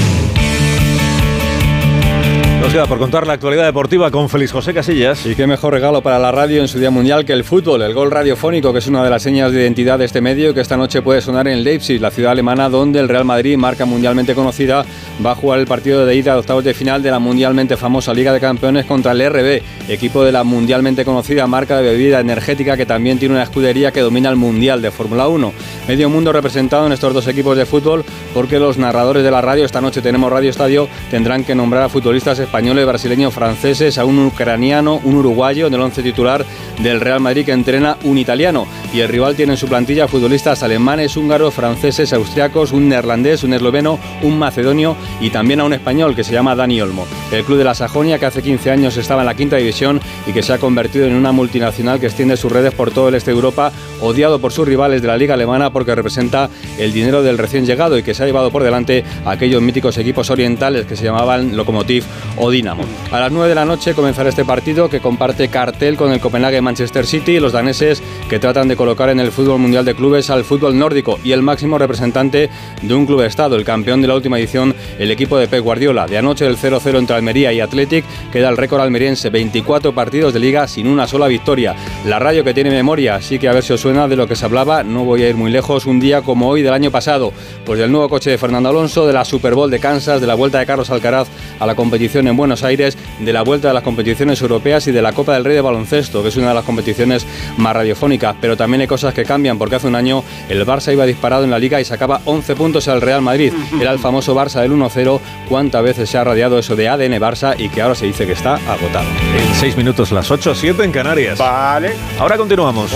Nos queda por contar la actualidad deportiva con Félix José Casillas. Y qué mejor regalo para la radio en su día mundial que el fútbol, el gol radiofónico, que es una de las señas de identidad de este medio que esta noche puede sonar en Leipzig, la ciudad alemana donde el Real Madrid, marca mundialmente conocida, va a jugar el partido de ida de octavos de final de la mundialmente famosa Liga de Campeones contra el RB, equipo de la mundialmente conocida marca de bebida energética que también tiene una escudería que domina el Mundial de Fórmula 1. Medio mundo representado en estos dos equipos de fútbol porque los narradores de la radio, esta noche tenemos Radio Estadio, tendrán que nombrar a futbolistas españoles, brasileños, franceses, a un ucraniano, un uruguayo del once titular del Real Madrid que entrena un italiano. Y el rival tiene en su plantilla futbolistas alemanes, húngaros, franceses, austriacos, un neerlandés, un esloveno, un macedonio y también a un español que se llama Dani Olmo. El club de la Sajonia, que hace 15 años estaba en la quinta división y que se ha convertido en una multinacional que extiende sus redes por todo el este de Europa, odiado por sus rivales de la liga alemana porque representa el dinero del recién llegado y que se ha llevado por delante a aquellos míticos equipos orientales que se llamaban Lokomotiv Dinamo. A las 9 de la noche comenzará este partido que comparte cartel con el Copenhague Manchester City y los daneses que tratan de colocar en el fútbol mundial de clubes al fútbol nórdico y el máximo representante de un club estado, el campeón de la última edición, el equipo de Pep Guardiola. De anoche el 0-0 entre Almería y Athletic queda el récord almeriense, 24 partidos de liga sin una sola victoria. La radio que tiene memoria, así que a ver si os suena de lo que se hablaba, no voy a ir muy lejos, un día como hoy del año pasado, pues del nuevo coche de Fernando Alonso, de la Super Bowl de Kansas, de la vuelta de Carlos Alcaraz a la competición en Buenos Aires, de la vuelta de las competiciones europeas y de la Copa del Rey de baloncesto, que es una de las competiciones más radiofónicas, pero también hay cosas que cambian, porque hace un año el Barça iba disparado en la liga y sacaba 11 puntos al Real Madrid. Era el famoso Barça del 1-0, cuántas veces se ha radiado eso de ADN Barça y que ahora se dice que está agotado. En 6 minutos, las 8, 7 en Canarias. Vale. Ahora continuamos.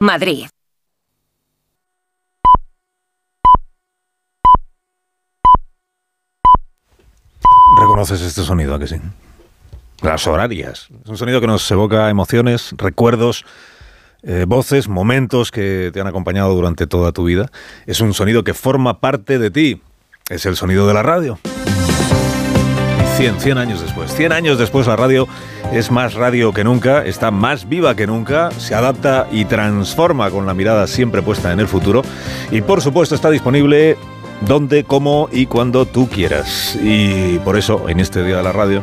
Madrid. ¿Reconoces este sonido, a que sí? Las horarias. Es un sonido que nos evoca emociones, recuerdos, eh, voces, momentos que te han acompañado durante toda tu vida. Es un sonido que forma parte de ti. Es el sonido de la radio. 100, 100 años después. 100 años después la radio es más radio que nunca, está más viva que nunca, se adapta y transforma con la mirada siempre puesta en el futuro. Y por supuesto está disponible donde, cómo y cuando tú quieras. Y por eso, en este Día de la Radio,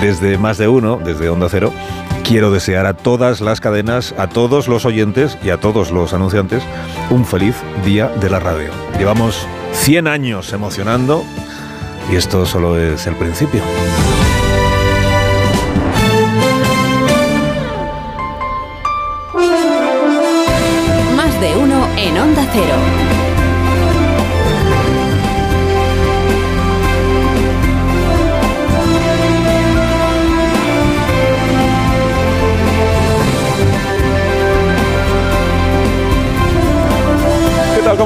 desde más de uno, desde Onda Cero, quiero desear a todas las cadenas, a todos los oyentes y a todos los anunciantes un feliz Día de la Radio. Llevamos 100 años emocionando y esto solo es el principio. Más de uno en Onda Cero.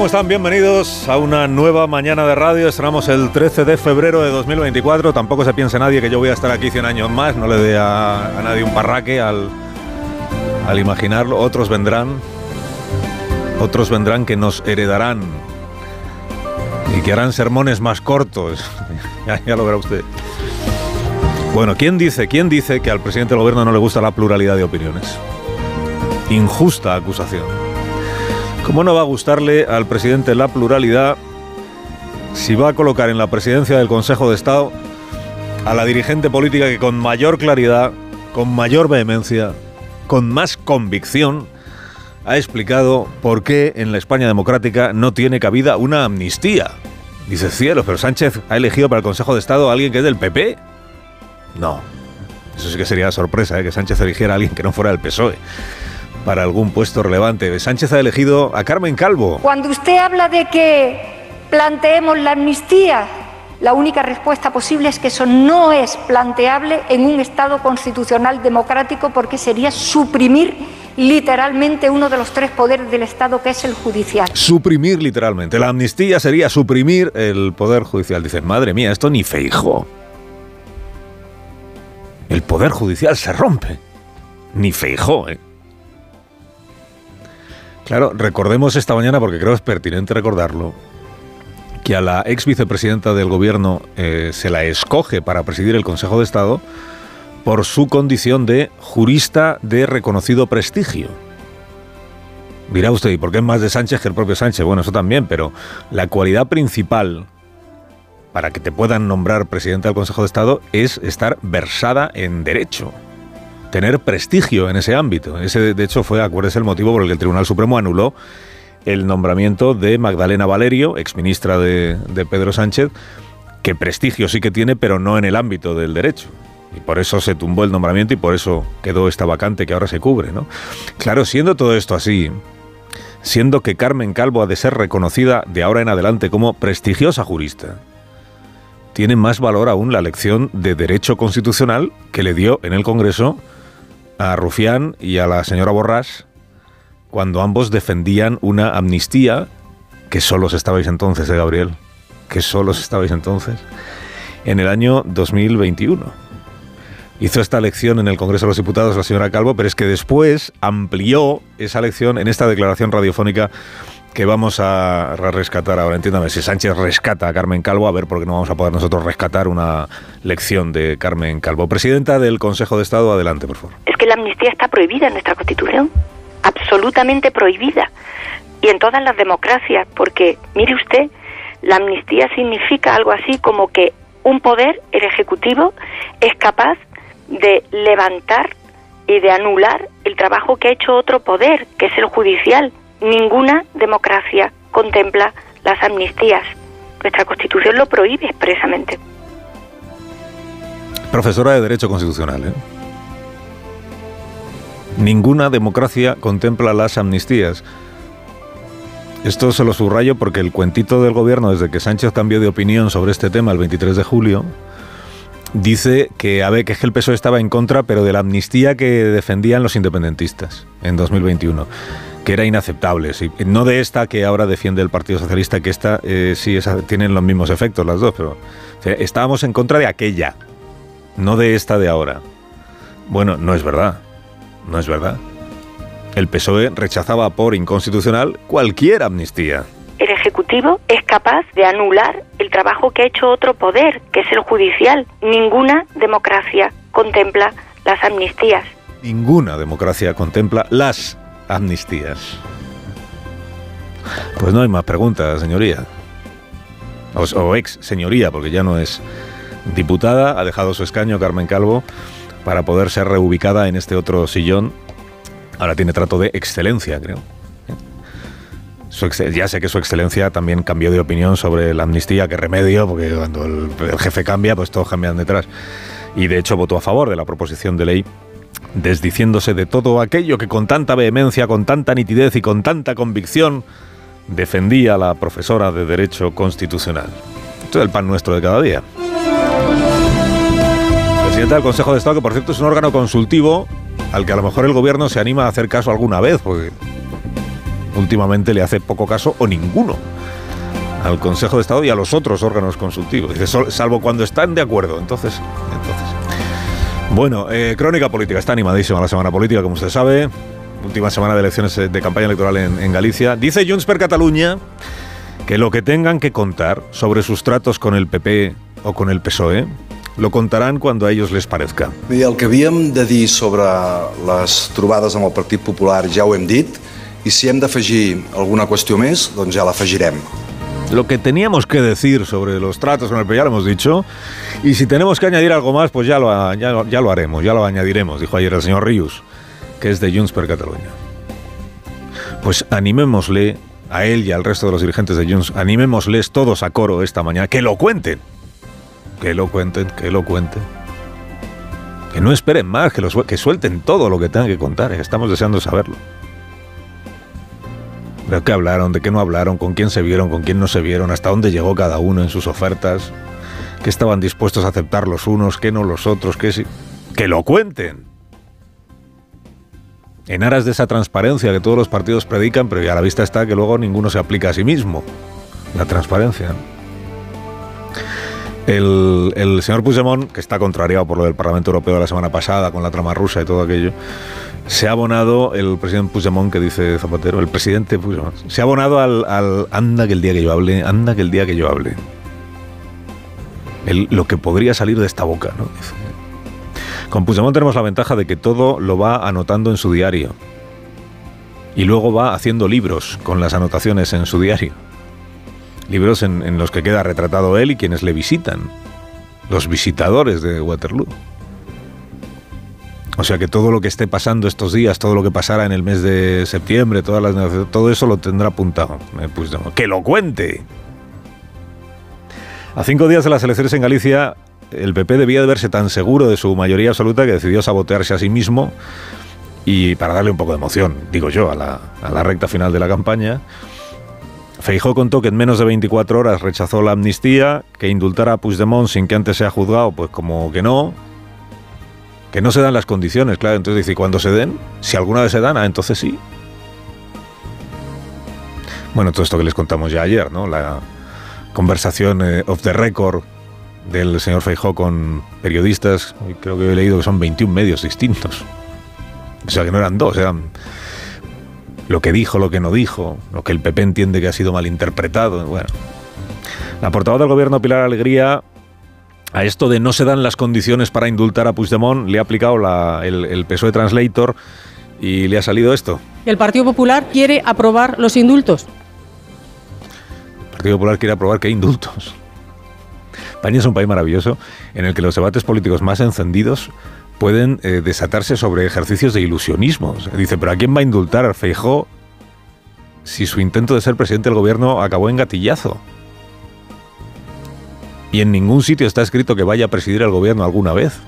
¿Cómo están? Bienvenidos a una nueva mañana de radio. Estrenamos el 13 de febrero de 2024. Tampoco se piense nadie que yo voy a estar aquí 100 años más. No le dé a, a nadie un parraque al, al imaginarlo. Otros vendrán. Otros vendrán que nos heredarán. Y que harán sermones más cortos. <laughs> ya, ya lo verá usted. Bueno, ¿quién dice, ¿quién dice que al presidente del gobierno no le gusta la pluralidad de opiniones? Injusta acusación. ¿Cómo no va a gustarle al presidente la pluralidad si va a colocar en la presidencia del Consejo de Estado a la dirigente política que con mayor claridad, con mayor vehemencia, con más convicción, ha explicado por qué en la España democrática no tiene cabida una amnistía? Dice cielo, pero Sánchez ha elegido para el Consejo de Estado a alguien que es del PP. No, eso sí que sería sorpresa, ¿eh? que Sánchez eligiera a alguien que no fuera del PSOE para algún puesto relevante. Sánchez ha elegido a Carmen Calvo. Cuando usted habla de que planteemos la amnistía, la única respuesta posible es que eso no es planteable en un Estado constitucional democrático porque sería suprimir literalmente uno de los tres poderes del Estado que es el judicial. Suprimir literalmente. La amnistía sería suprimir el poder judicial. Dicen, madre mía, esto ni feijo. El poder judicial se rompe. Ni feijo, ¿eh? Claro, recordemos esta mañana, porque creo es pertinente recordarlo, que a la ex vicepresidenta del gobierno eh, se la escoge para presidir el Consejo de Estado por su condición de jurista de reconocido prestigio. Dirá usted, ¿y por qué es más de Sánchez que el propio Sánchez? Bueno, eso también, pero la cualidad principal para que te puedan nombrar presidente del Consejo de Estado es estar versada en derecho tener prestigio en ese ámbito. Ese, de hecho, fue, acuérdese, el motivo por el que el Tribunal Supremo anuló el nombramiento de Magdalena Valerio, exministra de, de Pedro Sánchez, que prestigio sí que tiene, pero no en el ámbito del derecho. Y por eso se tumbó el nombramiento y por eso quedó esta vacante que ahora se cubre, ¿no? Claro, siendo todo esto así, siendo que Carmen Calvo ha de ser reconocida de ahora en adelante como prestigiosa jurista, tiene más valor aún la lección de Derecho Constitucional que le dio en el Congreso a Rufián y a la señora Borrás cuando ambos defendían una amnistía que solos estabais entonces, ¿eh, Gabriel? Que solos estabais entonces, en el año 2021. Hizo esta lección en el Congreso de los Diputados la señora Calvo, pero es que después amplió esa lección en esta declaración radiofónica que vamos a rescatar ahora. Entiéndame, si Sánchez rescata a Carmen Calvo, a ver por qué no vamos a poder nosotros rescatar una lección de Carmen Calvo. Presidenta del Consejo de Estado, adelante, por favor. Es que la amnistía está prohibida en nuestra Constitución, absolutamente prohibida, y en todas las democracias, porque, mire usted, la amnistía significa algo así como que un poder, el Ejecutivo, es capaz de levantar y de anular el trabajo que ha hecho otro poder, que es el judicial ninguna democracia contempla las amnistías. Nuestra Constitución lo prohíbe expresamente. Profesora de Derecho Constitucional, ¿eh? Ninguna democracia contempla las amnistías. Esto se lo subrayo porque el cuentito del gobierno, desde que Sánchez cambió de opinión sobre este tema el 23 de julio, dice que, a ver, que el PSOE estaba en contra, pero de la amnistía que defendían los independentistas en 2021 que era inaceptable. Sí. No de esta que ahora defiende el Partido Socialista, que esta eh, sí esa, tienen los mismos efectos las dos, pero o sea, estábamos en contra de aquella, no de esta de ahora. Bueno, no es verdad, no es verdad. El PSOE rechazaba por inconstitucional cualquier amnistía. El Ejecutivo es capaz de anular el trabajo que ha hecho otro poder, que es el judicial. Ninguna democracia contempla las amnistías. Ninguna democracia contempla las amnistías. Pues no hay más preguntas, señoría. O, ex señoría, porque ya no es diputada, ha dejado su escaño Carmen Calvo para poder ser reubicada en este otro sillón. Ahora tiene trato de excelencia, creo. Ya sé que su excelencia también cambió de opinión sobre la amnistía, que remedio, porque cuando el, el jefe cambia, pues todos cambian detrás. Y de hecho votó a favor de la proposición de ley desdiciéndose de todo aquello que con tanta vehemencia, con tanta nitidez y con tanta convicción defendía la profesora de Derecho Constitucional. Esto es el pan nuestro de cada día. Presidenta del Consejo de Estado, que por cierto es un órgano consultivo al que a lo mejor el gobierno se anima a hacer caso alguna vez, porque últimamente le hace poco caso o ninguno al Consejo de Estado y a los otros órganos consultivos. Dice, "Sol- salvo cuando están de acuerdo. Entonces, entonces. Bueno, eh, crónica política. Está animadísima la semana política, como usted sabe. Última semana de elecciones eh, de campaña electoral en, Galicia. Dice Junts per Catalunya que lo que tengan que contar sobre sus tratos con el PP o con el PSOE lo contarán cuando a ellos les parezca. Bé, el que havíem de dir sobre les trobades amb el Partit Popular ja ho hem dit i si hem d'afegir alguna qüestió més, doncs ja l'afegirem. Lo que teníamos que decir sobre los tratos con el ya lo hemos dicho. Y si tenemos que añadir algo más, pues ya lo, ya, lo- ya lo haremos, ya lo añadiremos, dijo ayer el señor Rius, que es de Junts per Catalunya. Pues animémosle a él y al resto de los dirigentes de Junts, animémosles todos a coro esta mañana, que lo cuenten. Que lo cuenten, que lo cuenten. Que no esperen más, que, lo que suelten todo lo que tengan que contar. eh, Estamos deseando saberlo. ¿De qué hablaron? ¿De qué no hablaron? ¿Con quién se vieron? ¿Con quién no se vieron? ¿Hasta dónde llegó cada uno en sus ofertas? ¿Qué estaban dispuestos a aceptar los unos? ¿Qué no los otros? ¿Qué sí? ¡Que lo cuenten! En aras de esa transparencia que todos los partidos predican, pero ya a la vista está que luego ninguno se aplica a sí mismo. La transparencia. El, señor Puigdemont, que está contrariado por lo del Parlamento Europeo de la semana pasada, con la trama rusa y todo aquello, se ha abonado, el presidente Puigdemont, que dice Zapatero, el presidente Puigdemont, se ha abonado al, al anda que el día que yo hable, anda que el día que yo hable. El- lo que podría salir de esta boca, ¿no? Con Puigdemont tenemos la ventaja de que todo lo va anotando en su diario. Y luego va haciendo libros con las anotaciones en su diario. Libros en, los que queda retratado él y quienes le visitan. Los visitadores de Waterloo. O sea que todo lo que esté pasando estos días, todo lo que pasara en el mes de septiembre, todas las todo eso lo tendrá apuntado. eh. ¡Que lo cuente! A cinco días de las elecciones en Galicia, el PP debía de verse tan seguro de su mayoría absoluta que decidió sabotearse a sí mismo y para darle un poco de emoción, digo yo, a la, a la recta final de la campaña. Feijó contó que en menos de 24 horas rechazó la amnistía, que indultara a Puigdemont sin que antes sea juzgado, pues como que no, que no se dan las condiciones, claro. Entonces dice, ¿y cuando se den? Si alguna vez se dan, ah, entonces sí. Bueno, todo esto que les contamos ya ayer, ¿no? La conversación eh, off the record del señor Feijó con periodistas, creo que he leído que son 21 medios distintos. O sea, que no eran dos, eran lo que dijo, lo que no dijo, lo que el PP entiende que ha sido malinterpretado. Bueno, la portavoz del gobierno, Pilar Alegría, a esto de no se dan las condiciones para indultar a Puigdemont, le ha aplicado la- el, el PSOE Translator y le ha salido esto. El Partido Popular quiere aprobar los indultos. El Partido Popular quiere aprobar hay indultos. España es un país maravilloso en el que los debates políticos más encendidos pueden eh, desatarse sobre ejercicios de ilusionismo. O sea, Dice, pero ¿a quién va a indultar Feijó si su intento de ser presidente del gobierno acabó en gatillazo? Y en ningún sitio está escrito que vaya a presidir el gobierno alguna vez.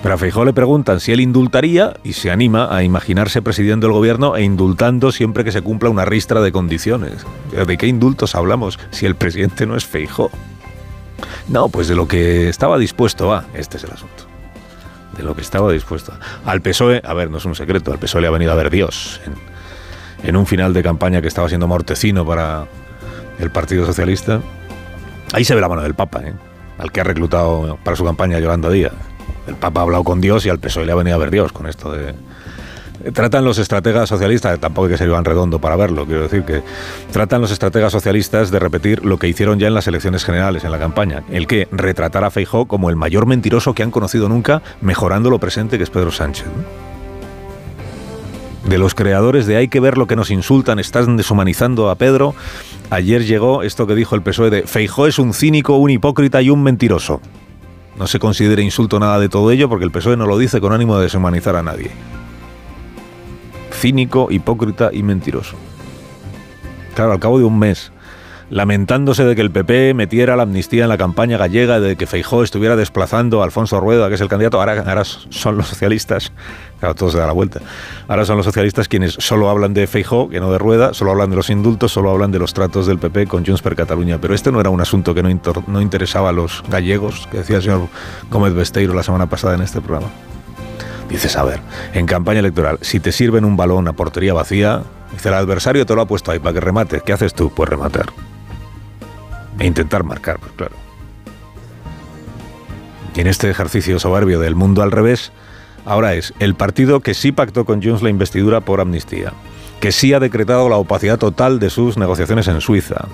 Pero a Feijó le preguntan si él indultaría y se anima a imaginarse presidiendo el gobierno e indultando siempre que se cumpla una ristra de condiciones. ¿De qué indultos hablamos si el presidente no es Feijó? No, pues de lo que estaba dispuesto a. Este es el asunto. De lo que estaba dispuesto a. Al PSOE, a ver, no es un secreto, al PSOE le ha venido a ver Dios en, un final de campaña que estaba siendo mortecino para el Partido Socialista. Ahí se ve la mano del Papa, ¿eh? al que ha reclutado para su campaña Yolanda Díaz. El Papa ha hablado con Dios y al PSOE le ha venido a ver Dios con esto de... Tratan los estrategas socialistas, tampoco hay que ser Iván Redondo para verlo, quiero decir que tratan los estrategas socialistas de repetir lo que hicieron ya en las elecciones generales, en la campaña, el que retratar a Feijó como el mayor mentiroso que han conocido nunca, mejorando lo presente que es Pedro Sánchez. De los creadores de hay que ver lo que nos insultan, están deshumanizando a Pedro, ayer llegó esto que dijo el PSOE de Feijó es un cínico, un hipócrita y un mentiroso. No se considera insulto nada de todo ello porque el PSOE no lo dice con ánimo de deshumanizar a nadie. Cínico, hipócrita y mentiroso. Claro, al cabo de un mes lamentándose de que el PP metiera la amnistía en la campaña gallega, de que Feijó estuviera desplazando a Alfonso Rueda, que es el candidato. Ahora, ahora son los socialistas, claro, todo se da la vuelta. Ahora son los socialistas quienes solo hablan de Feijó, que no de Rueda, solo hablan de los indultos, solo hablan de los tratos del PP con Junts per Cataluña. Pero este no era un asunto que no, no interesaba a los gallegos, que decía el señor Gómez Besteiro la semana pasada en este programa. Dices, a ver, en campaña electoral, si te sirven un balón a portería vacía, dice el adversario te lo ha puesto ahí para que remates. ¿Qué haces tú? Pues rematar. E intentar marcar, pues claro. Y en este ejercicio soberbio del mundo al revés, ahora es el partido que sí pactó con Junts la investidura por amnistía, que sí ha decretado la opacidad total de sus negociaciones en Suiza,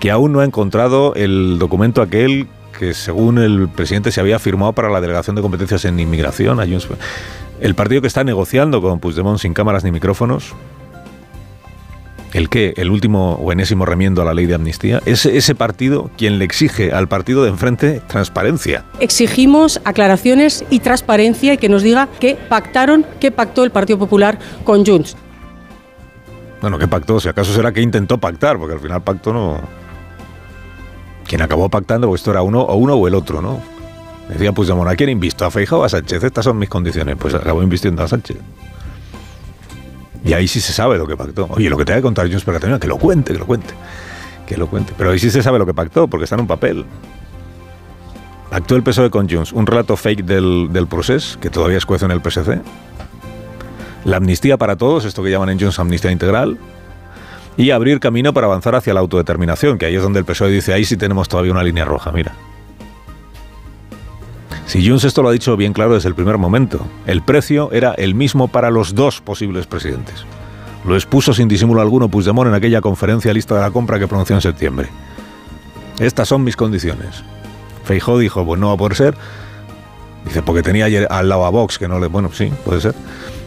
que aún no ha encontrado el documento aquel que según el presidente se había firmado para la delegación de competencias en inmigración. El partido que está negociando con Puigdemont sin cámaras ni micrófonos, ¿El qué? ¿El último o enésimo remiendo a la ley de amnistía? Es ese partido quien le exige al partido de enfrente transparencia. Exigimos aclaraciones y transparencia y que nos diga qué pactaron, qué pactó el Partido Popular con Junts. Bueno, ¿qué pactó? Si acaso será que intentó pactar, porque al final pacto no... Quien acabó pactando, pues esto era uno o uno o el otro, ¿no? Decía Puigdemont, ¿a quién invisto? ¿A Feijóo o a Sánchez? Estas son mis condiciones. Pues acabó invistiendo a Sánchez. Y ahí sí se sabe lo que pactó. Oye, lo que te que contar Junts Catalunya, que lo cuente, que lo cuente. Que lo cuente. Pero ahí sí se sabe lo que pactó, porque está en un papel. Actuó el PSOE con Junts, un relato fake del, del procés, que todavía escuece en el PSC. La amnistía para todos, esto que llaman en Junts amnistía integral. Y abrir camino para avanzar hacia la autodeterminación, que ahí es donde el PSOE dice, ahí sí tenemos todavía una línea roja, mira. Si Junts esto lo ha dicho bien claro desde el primer momento, el precio era el mismo para los dos posibles presidentes. Lo expuso sin disimulo alguno Puigdemont en aquella conferencia lista de la compra que pronunció en septiembre. Estas son mis condiciones. Feijó dijo, pues no va a poder ser. Dice, porque tenía ayer al lado a Vox, que no le... Bueno, sí, puede ser.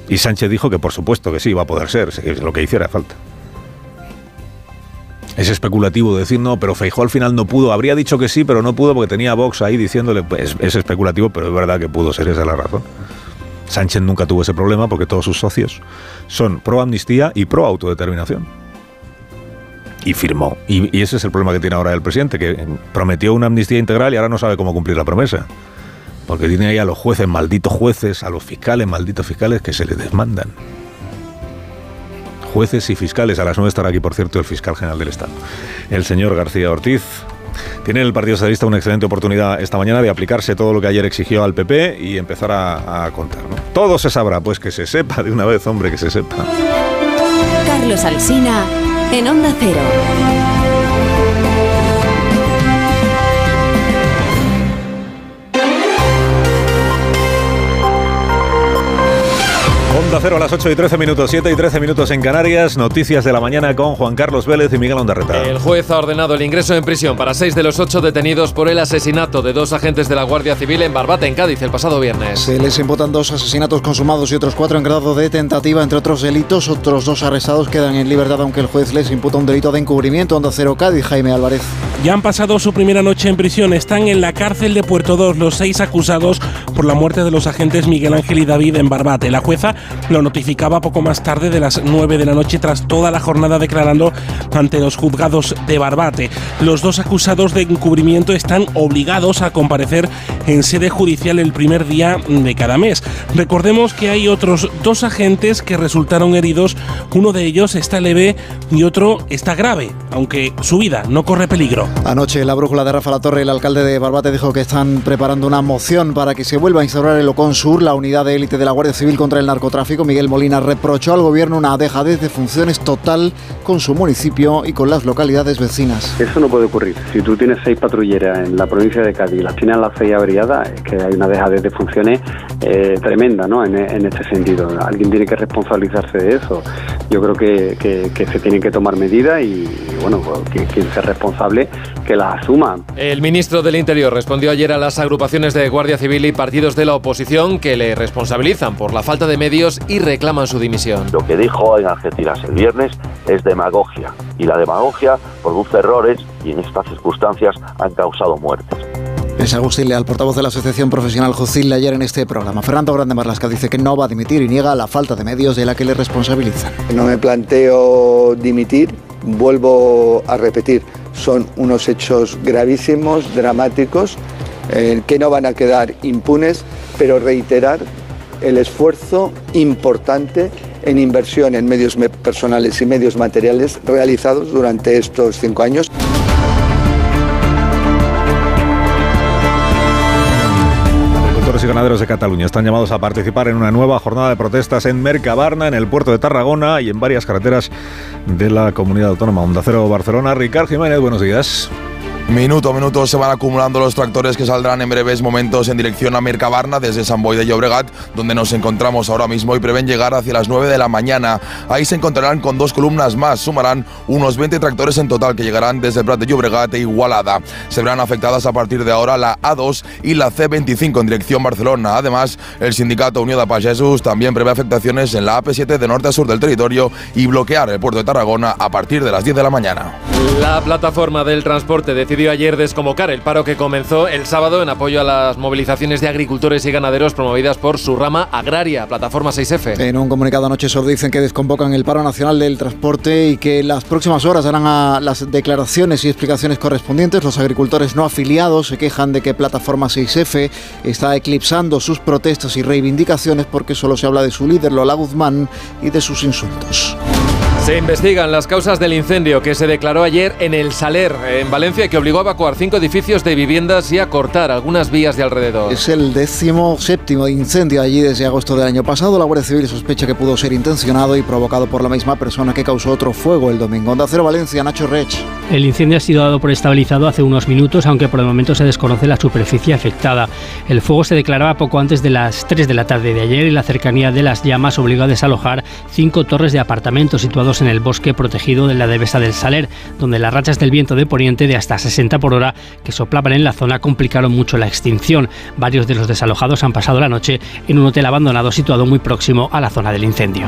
Y Sánchez dijo que por supuesto que sí, va a poder ser, lo que hiciera falta. Es especulativo decir no, pero Feijó al final no pudo. Habría dicho que sí, pero no pudo porque tenía Vox ahí diciéndole. Pues, es especulativo, pero es verdad que pudo ser, esa es la razón. Sánchez nunca tuvo ese problema porque todos sus socios son pro amnistía y pro autodeterminación. Y firmó. Y, y, ese es el problema que tiene ahora el presidente, que prometió una amnistía integral y ahora no sabe cómo cumplir la promesa. Porque tiene ahí a los jueces, malditos jueces, a los fiscales, malditos fiscales, que se le desmandan jueces y fiscales. A las 9 estará aquí, por cierto, el fiscal general del Estado, el señor García Ortiz. Tiene el Partido Socialista una excelente oportunidad esta mañana de aplicarse todo lo que ayer exigió al PP y empezar a, a contar. Todo se sabrá, pues que se sepa de una vez, hombre, que se sepa. Carlos Alsina, en Onda Cero. Onda Cero a las 8 y 13 minutos, 7 y 13 minutos en Canarias. Noticias de la mañana con Juan Carlos Vélez y Miguel Ondarreta. El juez ha ordenado el ingreso en prisión para seis de los ocho detenidos por el asesinato de dos agentes de la Guardia Civil en Barbate, en Cádiz, el pasado viernes. Se les imputan dos asesinatos consumados y otros cuatro en grado de tentativa, entre otros delitos. Otros dos arrestados quedan en libertad, aunque el juez les imputa un delito de encubrimiento. Onda Cero Cádiz, Jaime Álvarez. Ya han pasado su primera noche en prisión. Están en la cárcel de Puerto 2 los seis acusados por la muerte de los agentes Miguel Ángel y David en Barbate. La jueza lo notificaba poco más tarde de las 9 de la noche tras toda la jornada declarando ante los juzgados de Barbate. Los dos acusados de encubrimiento están obligados a comparecer en sede judicial el primer día de cada mes. Recordemos que hay otros dos agentes que resultaron heridos. Uno de ellos está leve y otro está grave, aunque su vida no corre peligro. Anoche la brújula de Rafa La Torre, el alcalde de Barbate, dijo que están preparando una moción para que se vuelva a instaurar el Ocon Sur, la unidad de élite de la Guardia Civil contra el narcotráfico. Miguel Molina reprochó al gobierno una dejadez de funciones total con su municipio y con las localidades vecinas. Eso no puede ocurrir. Si tú tienes seis patrulleras en la provincia de Cádiz y las tienes las seis averiadas, es que hay una dejadez de funciones eh, tremenda ¿no? En, en, este sentido. Alguien tiene que responsabilizarse de eso. Yo creo que, que, que se tienen que tomar medidas y, bueno, quien, quien sea responsable que las asuma. El ministro del Interior respondió ayer a las agrupaciones de Guardia Civil y partidos de la oposición que le responsabilizan por la falta de medios y reclaman su dimisión. Lo que dijo en Algeciras el viernes es demagogia y la demagogia produce errores y en estas circunstancias han causado muertes. Es Agustín Leal, portavoz de la Asociación Profesional Jucil, ayer en este programa. Fernando Grande Marlasca dice que no va a dimitir y niega la falta de medios de la que le responsabilizan. No me planteo dimitir, vuelvo a repetir son unos hechos gravísimos, dramáticos, eh, que no van a quedar impunes, pero reiterar el esfuerzo importante en inversión en medios me- personales y medios materiales realizados durante estos cinco años. Agricultores y ganaderos de Cataluña están llamados a participar en una nueva jornada de protestas en Mercabarna, en el puerto de Tarragona y en varias carreteras de la comunidad autónoma Onda Cero Barcelona. Ricard Jiménez, buenos días. Minuto a minuto se van acumulando los tractores que saldrán en breves momentos en dirección a Mercabarna desde San Boi de Llobregat, donde nos encontramos ahora mismo y prevén llegar hacia las 9 de la mañana. Ahí se encontrarán con dos columnas más, sumarán unos 20 tractores en total que llegarán desde Prat de Llobregat e Igualada. Se verán afectadas a partir de ahora la A2 y la C25 en dirección Barcelona. Además, el sindicato Unió de Pagesos también prevé afectaciones en la AP7 de norte a sur del territorio y bloquear el puerto de Tarragona a partir de las 10 de la mañana. La plataforma del transporte decidió ayer desconvocar el paro que comenzó el sábado en apoyo a las movilizaciones de agricultores y ganaderos promovidas por su rama agraria, Plataforma 6F. En un comunicado anoche solo dicen que desconvocan el paro nacional del transporte y que en las próximas horas darán a las declaraciones y explicaciones correspondientes. Los agricultores no afiliados se quejan de que Plataforma 6F está eclipsando sus protestas y reivindicaciones porque solo se habla de su líder, Lola Guzmán, y de sus insultos. Se investigan las causas del incendio que se declaró ayer en el Saler, en Valencia, que obligó a evacuar cinco edificios de viviendas y a cortar algunas vías de alrededor. Es el décimo séptimo incendio allí desde agosto del año pasado. La Guardia Civil sospecha que pudo ser intencionado y provocado por la misma persona que causó otro fuego el domingo. Onda Cero Valencia, Nacho Rech. El incendio ha sido dado por estabilizado hace unos minutos, aunque por el momento se desconoce la superficie afectada. El fuego se declaraba poco antes de las 3 de la tarde de ayer y la cercanía de las llamas obligó a desalojar cinco torres de apartamentos situados en el bosque protegido de la Devesa del Saler, donde las rachas del viento de poniente de hasta 60 por hora que soplaban en la zona complicaron mucho la extinción. Varios de los desalojados han pasado la noche en un hotel abandonado situado muy próximo a la zona del incendio.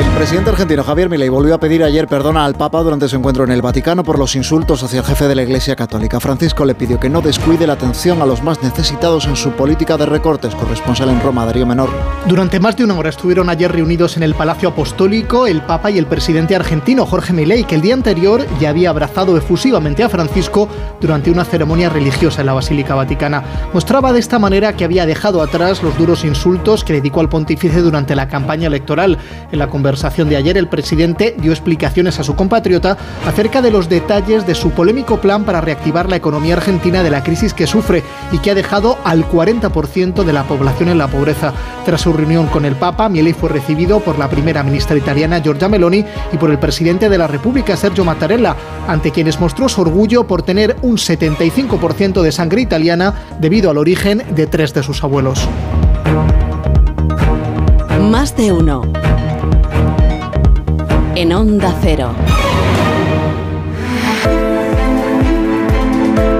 El presidente argentino Javier Milei volvió a pedir ayer perdón al Papa durante su encuentro en el Vaticano por los insultos hacia el jefe de la Iglesia Católica. Francisco le pidió que no descuide la atención a los más necesitados en su política de recortes. Corresponsal en Roma, Darío Menor. Durante más de una hora estuvieron ayer reunidos en el Palacio Apostólico el Papa y el presidente argentino Jorge Milei, que el día anterior ya había abrazado efusivamente a Francisco durante una ceremonia religiosa en la Basílica Vaticana. Mostraba de esta manera que había dejado atrás los duros insultos que dedicó al pontífice durante la campaña electoral. En la conversación de ayer, el presidente dio explicaciones a su compatriota acerca de los detalles de su polémico plan para reactivar la economía argentina de la crisis que sufre y que ha dejado al 40% de la población en la pobreza. Tras su reunión con el Papa, Milei fue recibido por la primera ministra italiana Giorgia Meloni y por el presidente de la República Sergio Mattarella, ante quienes mostró su orgullo por tener un 75% de sangre italiana debido al origen de tres de sus abuelos. Más de uno. En Onda Cero.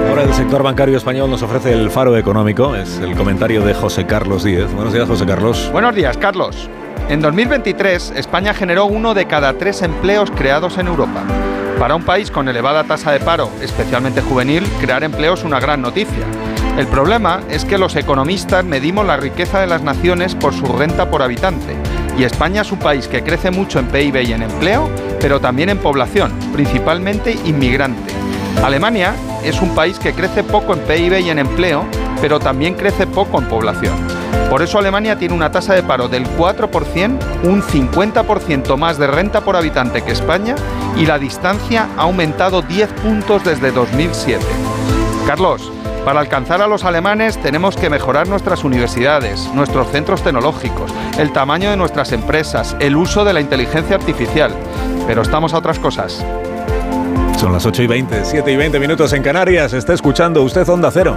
Ahora el sector bancario español nos ofrece el faro económico. Es el comentario de José Carlos Díez. Buenos días, José Carlos. Buenos días, Carlos. En 2023, España generó uno de cada tres empleos creados en Europa. Para un país con elevada tasa de paro, especialmente juvenil, crear empleo es una gran noticia. El problema es que los economistas medimos la riqueza de las naciones por su renta por habitante. Y España es un país que crece mucho en PIB y en empleo, pero también en población, principalmente inmigrante. Alemania es un país que crece poco en PIB y en empleo, pero también crece poco en población. Por eso Alemania tiene una tasa de paro del 4%, un 50% más de renta por habitante que España y la distancia ha aumentado 10 puntos desde 2007. Carlos, para alcanzar a los alemanes tenemos que mejorar nuestras universidades, nuestros centros tecnológicos, el tamaño de nuestras empresas, el uso de la inteligencia artificial. Pero estamos a otras cosas. Son las 8 y 20, 7 y 20 minutos en Canarias. Está escuchando usted Onda Cero.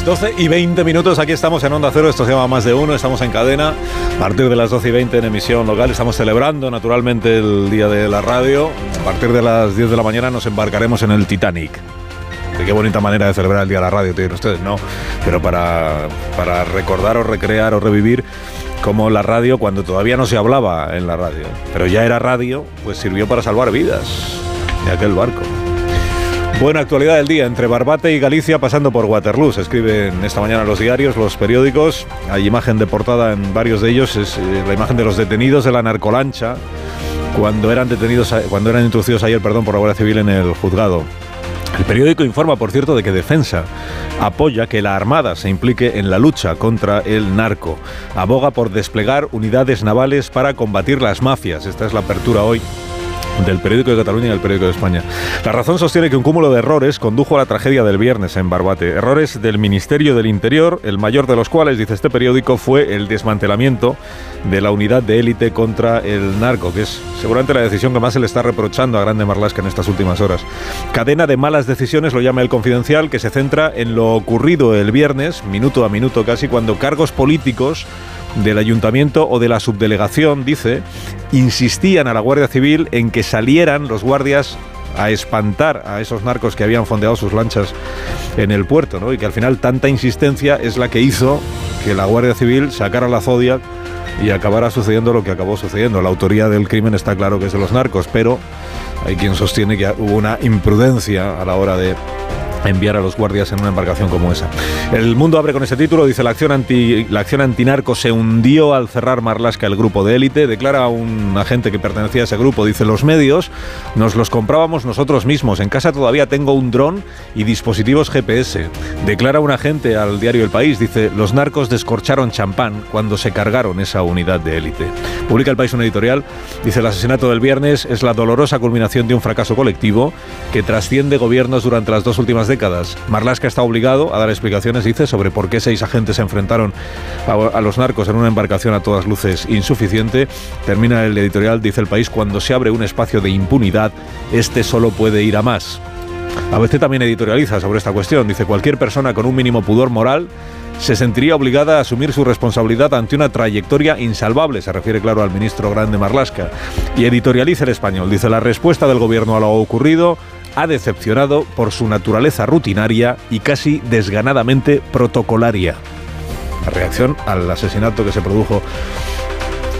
Las 12 y 20 minutos, aquí estamos en Onda Cero, esto se llama Más de Uno, estamos en cadena, a partir de las 12 y 20 en emisión local, estamos celebrando naturalmente el Día de la Radio, a partir de las 10 de la mañana nos embarcaremos en el Titanic. De qué bonita manera de celebrar el Día de la Radio, tienen ustedes, ¿no? Pero para, para recordar o recrear o revivir como la radio cuando todavía no se hablaba en la radio, pero ya era radio, pues sirvió para salvar vidas de aquel barco. Buena actualidad del día, entre Barbate y Galicia pasando por Waterloo. Se escriben esta mañana los diarios, los periódicos. Hay imagen de portada en varios de ellos. Es eh, la imagen de los detenidos de la narcolancha cuando eran detenidos, cuando eran introducidos ayer, perdón, por la Guardia Civil en el juzgado. El periódico informa, por cierto, de que Defensa apoya que la Armada se implique en la lucha contra el narco. Aboga por desplegar unidades navales para combatir las mafias. Esta es la apertura hoy del periódico de Cataluña y del periódico de España. La razón sostiene que un cúmulo de errores condujo a la tragedia del viernes en Barbate. Errores del Ministerio del Interior, el mayor de los cuales, dice este periódico, fue el desmantelamiento de la unidad de élite contra el narco, que es seguramente la decisión que más se le está reprochando a Grande Marlasca en estas últimas horas. Cadena de malas decisiones lo llama el Confidencial, que se centra en lo ocurrido el viernes, minuto a minuto casi, cuando cargos políticos del ayuntamiento o de la subdelegación, dice, insistían a la Guardia Civil en que salieran los guardias a espantar a esos narcos que habían fondeado sus lanchas en el puerto, ¿no? Y que al final tanta insistencia es la que hizo que la Guardia Civil sacara la Zodiac y acabara sucediendo lo que acabó sucediendo. La autoría del crimen está claro que es de los narcos, pero hay quien sostiene que hubo una imprudencia a la hora de enviar a los guardias en una embarcación como esa. El mundo abre con ese título, dice la acción anti la acción antinarco se hundió al cerrar Marlasca el grupo de élite, declara un agente que pertenecía a ese grupo, dice los medios nos los comprábamos nosotros mismos, en casa todavía tengo un dron y dispositivos GPS. Declara un agente al diario El País, dice los narcos descorcharon champán cuando se cargaron esa unidad de élite. Publica El País un editorial, dice el asesinato del viernes es la dolorosa culminación de un fracaso colectivo que trasciende gobiernos durante las dos últimas décadas. Marlaska está obligado a dar explicaciones, dice, sobre por qué seis agentes se enfrentaron a, los narcos en una embarcación a todas luces insuficiente. Termina el editorial, dice el país, cuando se abre un espacio de impunidad, este solo puede ir a más. ABC también editorializa sobre esta cuestión. Dice, cualquier persona con un mínimo pudor moral se sentiría obligada a asumir su responsabilidad ante una trayectoria insalvable, se refiere claro al ministro Grande Marlasca. Y editorializa el español. Dice, la respuesta del gobierno a lo ocurrido ha decepcionado por su naturaleza rutinaria y casi desganadamente protocolaria. La reacción al asesinato que se produjo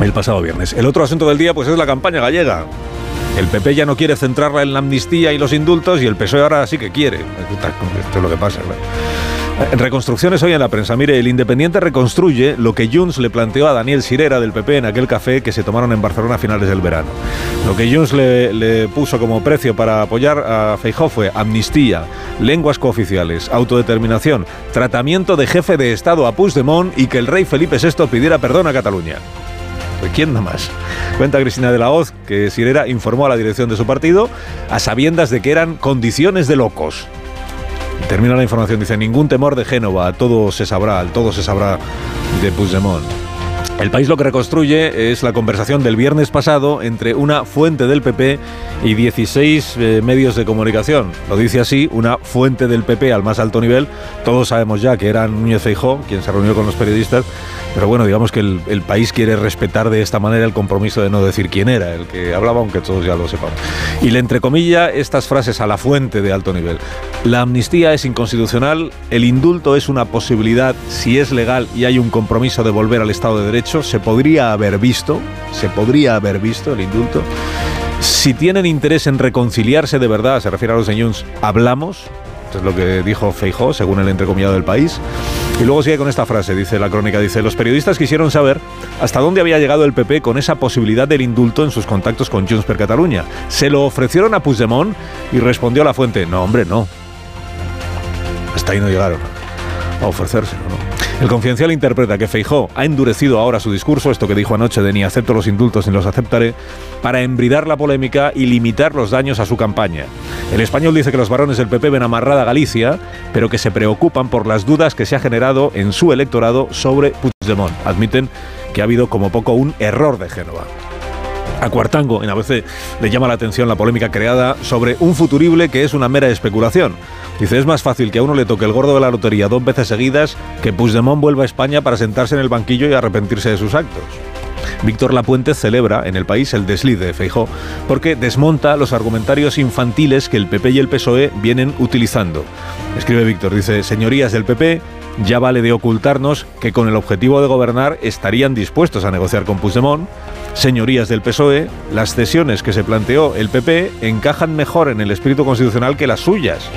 el pasado viernes. El otro asunto del día pues es la campaña gallega. El PP ya no quiere centrarla en la amnistía y los indultos y el PSOE ahora sí que quiere. Esto es lo que pasa. Reconstrucciones hoy en la prensa. Mire, el Independiente reconstruye lo que Junts le planteó a Daniel Sirera del PP en aquel café que se tomaron en Barcelona a finales del verano. Lo que Junts le, puso como precio para apoyar a Feijóo fue amnistía, lenguas cooficiales, autodeterminación, tratamiento de jefe de Estado a Puigdemont y que el rey Felipe VI pidiera perdón a Cataluña. Pues ¿Quién más? Cuenta Cristina de la Hoz que Sirera informó a la dirección de su partido a sabiendas de que eran condiciones de locos. Termina la información, dice, ningún temor de Génova, todo se sabrá, todo se sabrá de Puigdemont. El país lo que reconstruye es la conversación del viernes pasado entre una fuente del PP y 16 eh, medios de comunicación. Lo dice así, una fuente del PP al más alto nivel. Todos sabemos ya que era Núñez Feijó quien se reunió con los periodistas, pero bueno, digamos que el, el, país quiere respetar de esta manera el compromiso de no decir quién era el que hablaba, aunque todos ya lo sepamos. Y le entrecomilla estas frases a la fuente de alto nivel. La amnistía es inconstitucional, el indulto es una posibilidad si es legal y hay un compromiso de volver al Estado de Derecho se podría haber visto, se podría haber visto el indulto. Si tienen interés en reconciliarse de verdad, se refiere a los señores, hablamos, esto es lo que dijo Feijó, según el entrecomillado del país. Y luego sigue con esta frase, dice la crónica, dice, los periodistas quisieron saber hasta dónde había llegado el PP con esa posibilidad del indulto en sus contactos con Junts per Cataluña. Se lo ofrecieron a Puigdemont y respondió la fuente, no, hombre, no. Hasta ahí no llegaron a ofrecérselo, ¿no? El confidencial interpreta que Feijó ha endurecido ahora su discurso, esto que dijo anoche de ni acepto los indultos ni los aceptaré, para embridar la polémica y limitar los daños a su campaña. El español dice que los varones del PP ven amarrada a Galicia, pero que se preocupan por las dudas que se ha generado en su electorado sobre Puigdemont. Admiten que ha habido como poco un error de Génova. A Cuartango, en ABC, le llama la atención la polémica creada sobre un futurible que es una mera especulación. Dice, es más fácil que a uno le toque el gordo de la lotería dos veces seguidas que Puigdemont vuelva a España para sentarse en el banquillo y arrepentirse de sus actos. Víctor Lapuente celebra en el país el desliz de Feijó porque desmonta los argumentarios infantiles que el PP y el PSOE vienen utilizando. Escribe Víctor, dice, señorías del PP, ya vale de ocultarnos que con el objetivo de gobernar estarían dispuestos a negociar con Puigdemont. Señorías del PSOE, las cesiones que se planteó el PP encajan mejor en el espíritu constitucional que las suyas.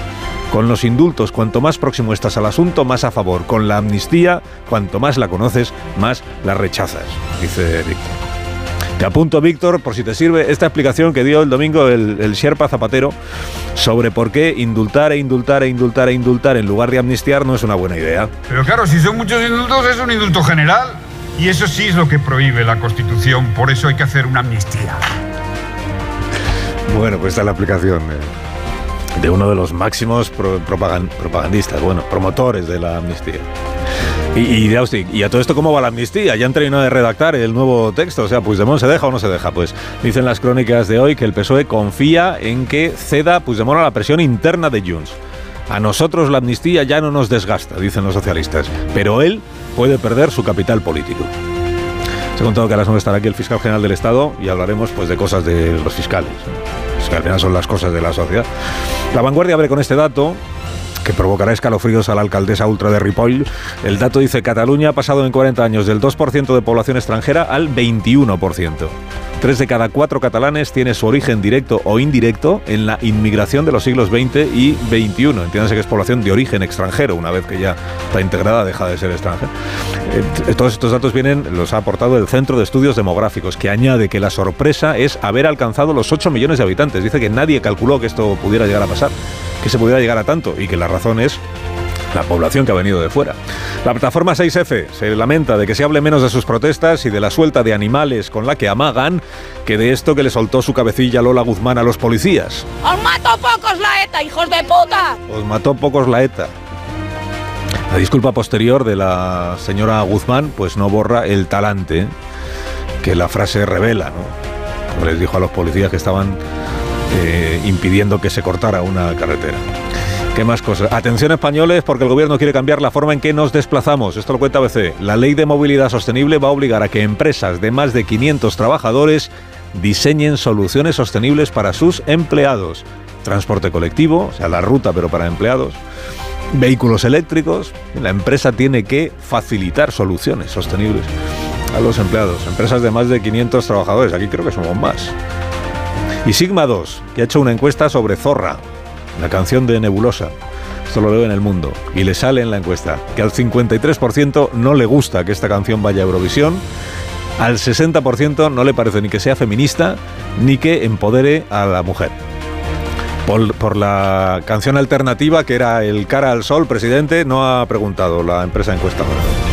Con los indultos, cuanto más próximo estás al asunto, más a favor. Con la amnistía, cuanto más la conoces, más la rechazas, dice Víctor. Te apunto, Víctor, por si te sirve, esta explicación que dio el domingo el, el Sherpa Zapatero sobre por qué indultar e indultar e indultar e indultar en lugar de amnistiar no es una buena idea. Pero claro, si son muchos indultos, es un indulto general. Y eso sí es lo que prohíbe la Constitución, por eso hay que hacer una amnistía. Bueno, pues esta es la aplicación de uno de los máximos pro- propagan- propagandistas, bueno, promotores de la amnistía. Y, y, ¿y a todo esto cómo va la amnistía? Ya han terminado de redactar el nuevo texto, o sea, Puigdemont se deja o no se deja. Pues dicen las crónicas de hoy que el PSOE confía en que ceda Puigdemont a la presión interna de Junts. A nosotros la amnistía ya no nos desgasta, dicen los socialistas, pero él puede perder su capital político. Se ha contado que a las 9 estará aquí el fiscal general del Estado y hablaremos pues de cosas de los fiscales, que al final son las cosas de la sociedad. La vanguardia abre con este dato que provocará escalofríos a la alcaldesa ultra de Ripoll. El dato dice Cataluña ha pasado en 40 años del 2% de población extranjera al 21%. Tres de cada cuatro catalanes tiene su origen directo o indirecto en la inmigración de los siglos XX y XXI. Entiéndase que es población de origen extranjero, una vez que ya está integrada deja de ser extranjera. Eh, todos estos datos vienen, los ha aportado el Centro de Estudios Demográficos, que añade que la sorpresa es haber alcanzado los 8 millones de habitantes. Dice que nadie calculó que esto pudiera llegar a pasar, que se pudiera llegar a tanto y que la razón es la población que ha venido de fuera. La plataforma 6F se lamenta de que se hable menos de sus protestas y de la suelta de animales con la que amagan que de esto que le soltó su cabecilla Lola Guzmán a los policías. ¡Os mato pocos la ETA, hijos de puta! Os mató pocos la ETA. La disculpa posterior de la señora Guzmán pues no borra el talante que la frase revela, ¿no? Les dijo a los policías que estaban eh, impidiendo que se cortara una carretera. ¿Qué más cosas? Atención españoles porque el gobierno quiere cambiar la forma en que nos desplazamos. Esto lo cuenta ABC. La ley de movilidad sostenible va a obligar a que empresas de más de 500 trabajadores diseñen soluciones sostenibles para sus empleados. Transporte colectivo, o sea, la ruta pero para empleados. Vehículos eléctricos. La empresa tiene que facilitar soluciones sostenibles a los empleados. Empresas de más de 500 trabajadores. Aquí creo que somos más. Y Sigma 2, que ha hecho una encuesta sobre Zorra, la canción de Nebulosa. Esto lo leo en el mundo. Y le sale en la encuesta que al 53% no le gusta que esta canción vaya a Eurovisión. Al 60% no le parece ni que sea feminista ni que empodere a la mujer. Por, por, la canción alternativa que era El cara al sol, presidente, no ha preguntado la empresa encuestadora.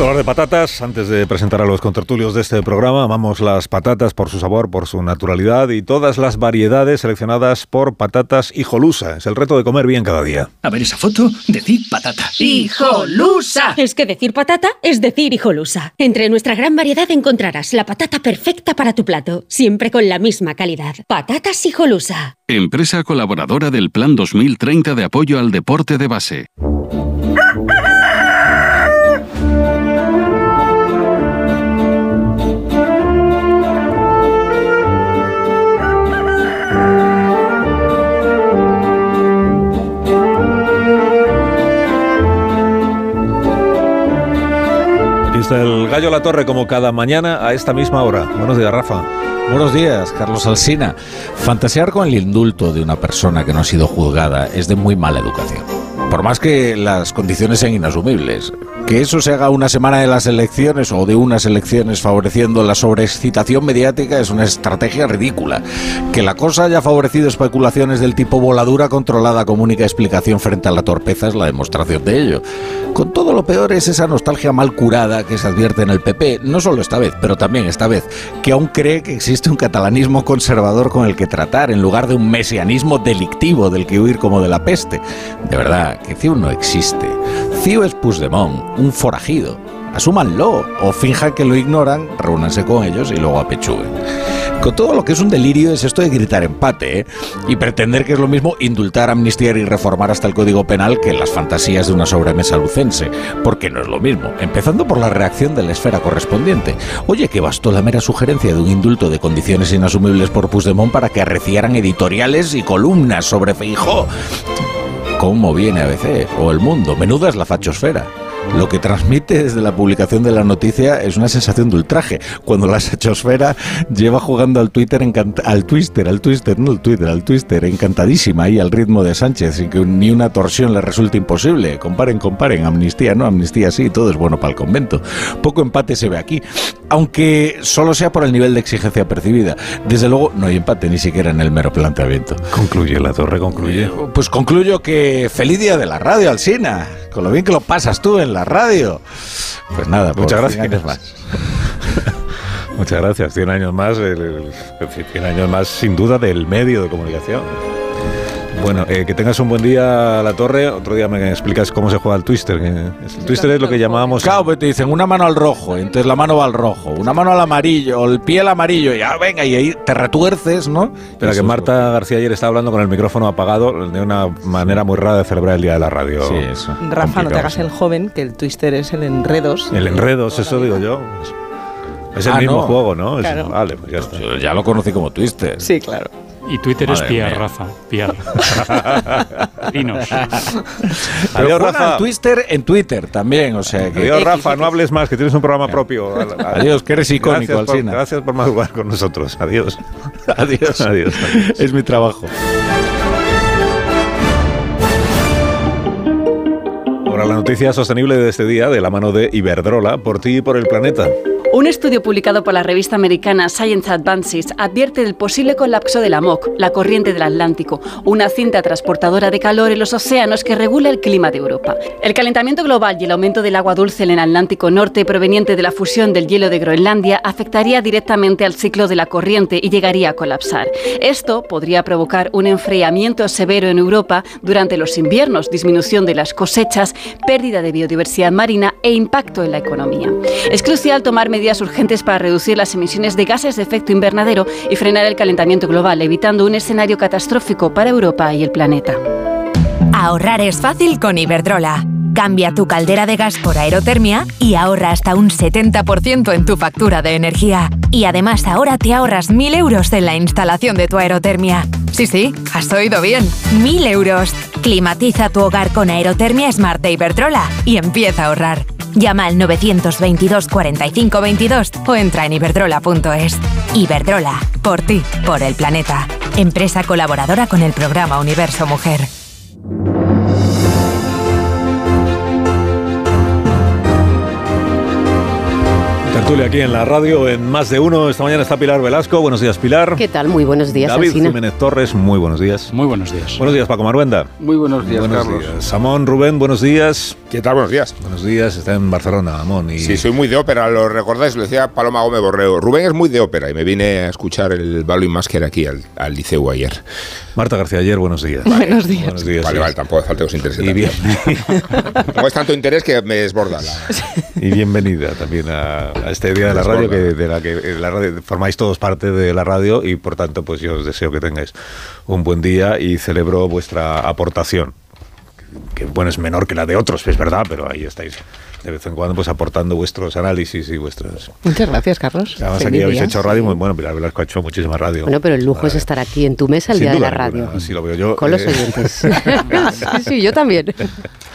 Hablar de patatas. Antes de presentar a los contertulios de este programa, amamos las patatas por su sabor, por su naturalidad y todas las variedades seleccionadas por Patatas Hijolusa. Es el reto de comer bien cada día. A ver esa foto, decir patata. ¡Hijolusa! Es que decir patata es decir hijolusa. Entre nuestra gran variedad encontrarás la patata perfecta para tu plato, siempre con la misma calidad. Patatas hijolusa. Empresa colaboradora del Plan 2030 de apoyo al deporte de base. El Gallo La Torre como cada mañana a esta misma hora. Buenos días, Rafa. Buenos días, Carlos Alsina. Fantasear con el indulto de una persona que no ha sido juzgada es de muy mala educación. Por más que las condiciones sean inasumibles, Que eso se haga una semana de las elecciones o de unas elecciones favoreciendo la sobreexcitación mediática es una estrategia ridícula. Que la cosa haya favorecido especulaciones del tipo voladura controlada como única explicación frente a la torpeza es la demostración de ello. Con todo lo peor es esa nostalgia mal curada que se advierte en el PP, no solo esta vez, pero también esta vez, que aún cree que existe un catalanismo conservador con el que tratar en lugar de un mesianismo delictivo del que huir como de la peste. De verdad, que CIU no existe. CIU es Puigdemont, un forajido. Asúmanlo o finjan que lo ignoran, reúnanse con ellos y luego apechuguen. Con todo lo que es un delirio es esto de gritar empate ¿eh? y pretender que es lo mismo indultar, amnistiar y reformar hasta el Código Penal que las fantasías de una sobremesa lucense, porque no es lo mismo, empezando por la reacción de la esfera correspondiente. Oye, que bastó la mera sugerencia de un indulto de condiciones inasumibles por Puigdemont para que arrecieran editoriales y columnas sobre Feijó. ¿Cómo viene ABC o El Mundo? Menuda es la fachosfera. Lo que transmite desde la publicación de la noticia es una sensación de ultraje. Cuando la sachosfera lleva jugando al Twitter al Twister, al Twister, no al Twitter, al Twister, encantadísima ahí al ritmo de Sánchez, sin que ni una torsión le resulte imposible. Comparen, comparen, amnistía, no, amnistía sí, todo es bueno para el convento. Poco empate se ve aquí, aunque solo sea por el nivel de exigencia percibida. Desde luego no hay empate ni siquiera en el mero planteamiento. Concluye, la torre concluye. Pues concluyo que feliz día de la radio, Alsina. Con lo bien que lo pasas tú en la radio. Pues nada, Muchas 100 gracias. años más. <laughs> Muchas gracias. 100 años más, el- el- en fin, 100 años más sin duda del medio de comunicación. Bueno, eh, que tengas un buen día, La Torre. Otro día me explicas cómo se juega el Twister. que El Twister es lo que llamábamos... Claro, pues te dicen una mano al rojo, entonces la mano va al rojo, una mano al amarillo, o el pie al amarillo, y ya venga, y ahí te retuerces, ¿no? Espera, que Marta García ayer estaba hablando con el micrófono apagado de una manera muy rara de celebrar el Día de la Radio. Sí, eso. Rafa, no te hagas el joven, que el twister es el enredos. El enredos, eso digo yo. Es el Ah, mismo no. juego, ¿no? Es- Claro. Vale, pues ya está. Yo ya lo conocí como Twister. Sí, claro. Y Twitter es Madre piar, mía. Rafa. Piar. <laughs> Dinos. Pero Adiós, Rafa. Twister en Twitter también, o sea que... Adiós, Rafa, no hables más, que tienes un programa propio. Adiós, que eres icónico, Gracias por, gracias por madrugar con nosotros. <laughs> Adiós. Adiós. Adiós. Es mi trabajo. Ahora la noticia sostenible de este día, de la mano de Iberdrola, por ti y por el planeta. Un estudio publicado por la revista americana Science Advances advierte del posible colapso de la MOC, la corriente del Atlántico, una cinta transportadora de calor en los océanos que regula el clima de Europa. El calentamiento global y el aumento del agua dulce en el Atlántico Norte proveniente de la fusión del hielo de Groenlandia afectaría directamente al ciclo de la corriente y llegaría a colapsar. Esto podría provocar un enfriamiento severo en Europa durante los inviernos, disminución de las cosechas, pérdida de biodiversidad marina e impacto en la economía. Es crucial tomar medidas urgentes para reducir las emisiones de gases de efecto invernadero y frenar el calentamiento global, evitando un escenario catastrófico para Europa y el planeta. Ahorrar es fácil con Iberdrola. Cambia tu caldera de gas por aerotermia y ahorra hasta un 70% en tu factura de energía. Y además ahora te ahorras 1.000 euros en la instalación de tu aerotermia. Sí, sí, has oído bien. 1.000 euros. Climatiza tu hogar con aerotermia Smart de Iberdrola y empieza a ahorrar. Llama al 922 45 22 o entra en iberdrola.es. Iberdrola, por ti, por el planeta. Empresa colaboradora con el programa Universo Mujer. Tertulia aquí en la radio, en más de uno. Esta mañana está Pilar Velasco. Buenos días, Pilar. ¿Qué tal? Muy buenos días, David. Jiménez Torres, muy buenos días. Muy buenos días. Buenos días, Paco Maruenda. Muy buenos días, buenos Carlos. días. Samón Rubén, buenos días. ¿Qué tal? Buenos días. Buenos días, está en Barcelona, Amón. Y... Sí, soy muy de ópera, lo recordáis, lo decía Paloma Gómez Borreo. Rubén es muy de ópera y me vine a escuchar el Balloon Masker aquí al, al liceo ayer. Marta García ayer, buenos días. Buenos días. Buenos días. Vale, sí. vale, tampoco falta que os interese. Y, bien, <laughs> Como es tanto interés que me desborda la... y bienvenida también a, a este día de la radio, que, de la que la radio, formáis todos parte de la radio y por tanto pues yo os deseo que tengáis un buen día y celebro vuestra aportación. Que bueno, es menor que la de otros, es verdad, pero ahí estáis de vez en cuando pues aportando vuestros análisis y vuestros... Muchas gracias, Carlos. Además Feliz aquí habéis día. hecho radio muy bueno, Pilar Velasco ha hecho muchísima radio. Bueno, pero el lujo es estar aquí en tu mesa el Sin día de la radio. ninguna, así lo veo yo. Con los eh, oyentes. <laughs> <laughs> sí, sí, yo también.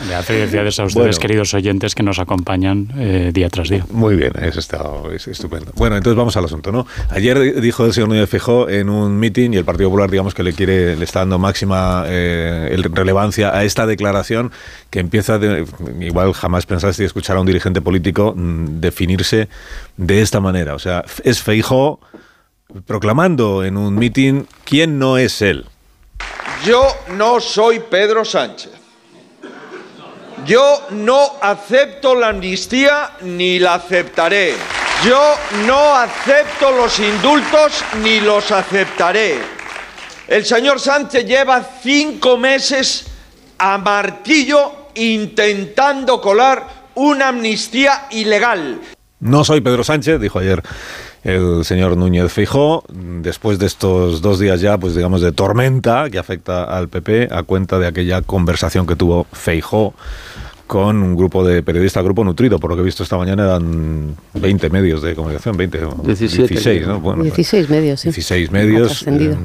Le hace felicidades a ustedes, Bueno. queridos oyentes, que nos acompañan eh, día tras día. Muy bien, eso está es estupendo. Bueno, entonces vamos al asunto, ¿no? Ayer di- dijo el señor Núñez Fijó en un meeting y el Partido Popular, digamos que le quiere, le está dando máxima eh, el- relevancia a esta declaración que empieza de, igual jamás pensasteis escuchar a un dirigente político mm, definirse de esta manera. O sea, es Feijó proclamando en un mitin quién no es él. Yo no soy Pedro Sánchez. Yo no acepto la amnistía ni la aceptaré. Yo no acepto los indultos ni los aceptaré. El señor Sánchez lleva cinco meses a martillo intentando colar una amnistía ilegal. No soy Pedro Sánchez, dijo ayer el señor Núñez Feijó, después de estos dos días ya, pues digamos, de tormenta que afecta al PP, a cuenta de aquella conversación que tuvo Feijó con un grupo de periodistas, grupo nutrido, por lo que he visto esta mañana eran 20 medios de comunicación, 20 o 17, 16, ¿no? Bueno, 16 medios, sí. 16 Ha medios, eh,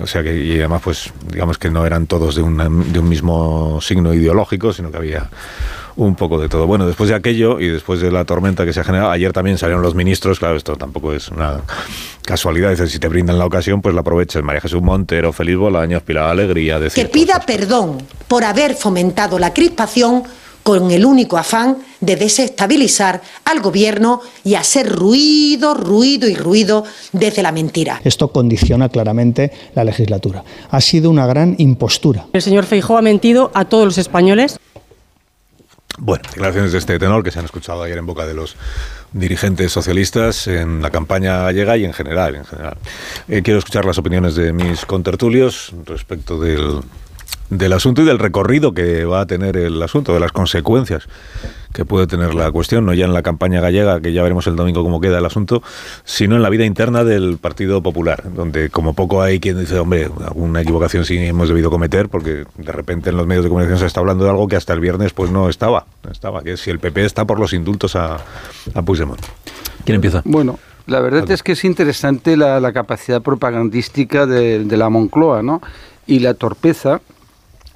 o sea que y además pues digamos que no eran todos de, una- de un mismo signo ideológico, sino que había un poco de todo. Bueno, después de aquello y después de la tormenta que se ha generado, ayer también salieron los ministros, claro, esto tampoco es una casualidad, es decir, si te brindan la ocasión, pues la aproveches. María Jesús Montero, Feliz Bolaños, Pilar Alegría, decir que pida perdón por haber fomentado la crispación con el único afán de desestabilizar al gobierno y hacer ruido, ruido y ruido desde la mentira. Esto condiciona claramente la legislatura. Ha sido una gran impostura. El señor Feijóo ha mentido a todos los españoles. Bueno, declaraciones de este tenor que se han escuchado ayer en boca de los dirigentes socialistas en la campaña gallega y en general. En general. Eh, quiero escuchar las opiniones de mis contertulios respecto del, del asunto y del recorrido que va a tener el asunto, de las consecuencias que puede tener la cuestión, no ya en la campaña gallega, que ya veremos el domingo cómo queda el asunto, sino en la vida interna del Partido Popular, donde como poco hay quien dice, hombre, alguna equivocación sí hemos debido cometer, porque de repente en los medios de comunicación se está hablando de algo que hasta el viernes pues no estaba, no estaba, que es si el PP está por los indultos a, a Puigdemont. ¿Quién empieza? Bueno, la verdad es que es interesante la, la capacidad propagandística de, de la Moncloa, ¿no? Y la torpeza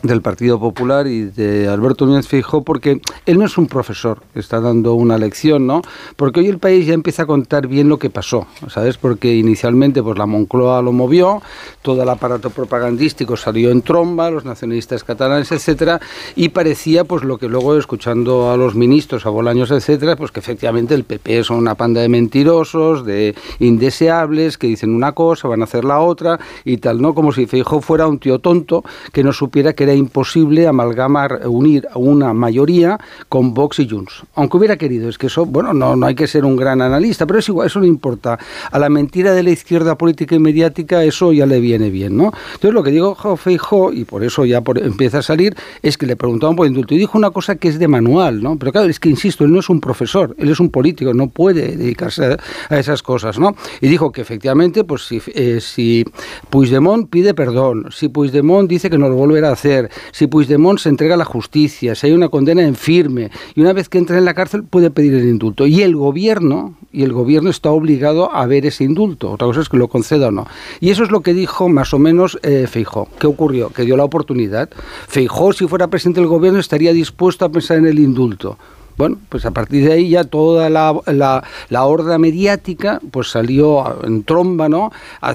del Partido Popular y de Alberto Núñez Feijóo porque él no es un profesor que está dando una lección, ¿no? Porque hoy el país ya empieza a contar bien lo que pasó, ¿sabes? Porque inicialmente pues la Moncloa lo movió, todo el aparato propagandístico salió en tromba, los nacionalistas catalanes, etcétera, y parecía pues lo que luego escuchando a los ministros, a Bolaños, etcétera, pues que efectivamente el PP son una panda de mentirosos, de indeseables, que dicen una cosa, van a hacer la otra y tal, ¿no? Como si Feijóo fuera un tío tonto que no supiera que era imposible amalgamar, unir una mayoría con Vox y Junts. Aunque hubiera querido, es que eso, bueno, no, no hay que ser un gran analista, pero es igual, eso no importa. A la mentira de la izquierda política y mediática eso ya le viene bien, ¿no? Entonces lo que digo Feijó, y por eso ya empieza a salir, es que le preguntaban por indulto y dijo una cosa que es de manual, ¿no? Pero claro, es que insisto, él no es un profesor, él es un político, no puede dedicarse a esas cosas, ¿no? Y dijo que efectivamente, pues si, eh, si Puigdemont pide perdón, si Puigdemont dice que no lo volverá a hacer, si Puigdemont se entrega a la justicia, si hay una condena en firme, y una vez que entra en la cárcel puede pedir el indulto. Y el gobierno, y el gobierno está obligado a ver ese indulto. Otra cosa es que lo conceda o no. Y eso es lo que dijo más o menos eh, Feijó. ¿Qué ocurrió? Que dio la oportunidad. Feijó, si fuera presidente del gobierno, estaría dispuesto a pensar en el indulto. Bueno, pues a partir de ahí ya toda la, la, horda mediática pues salió en tromba, ¿no?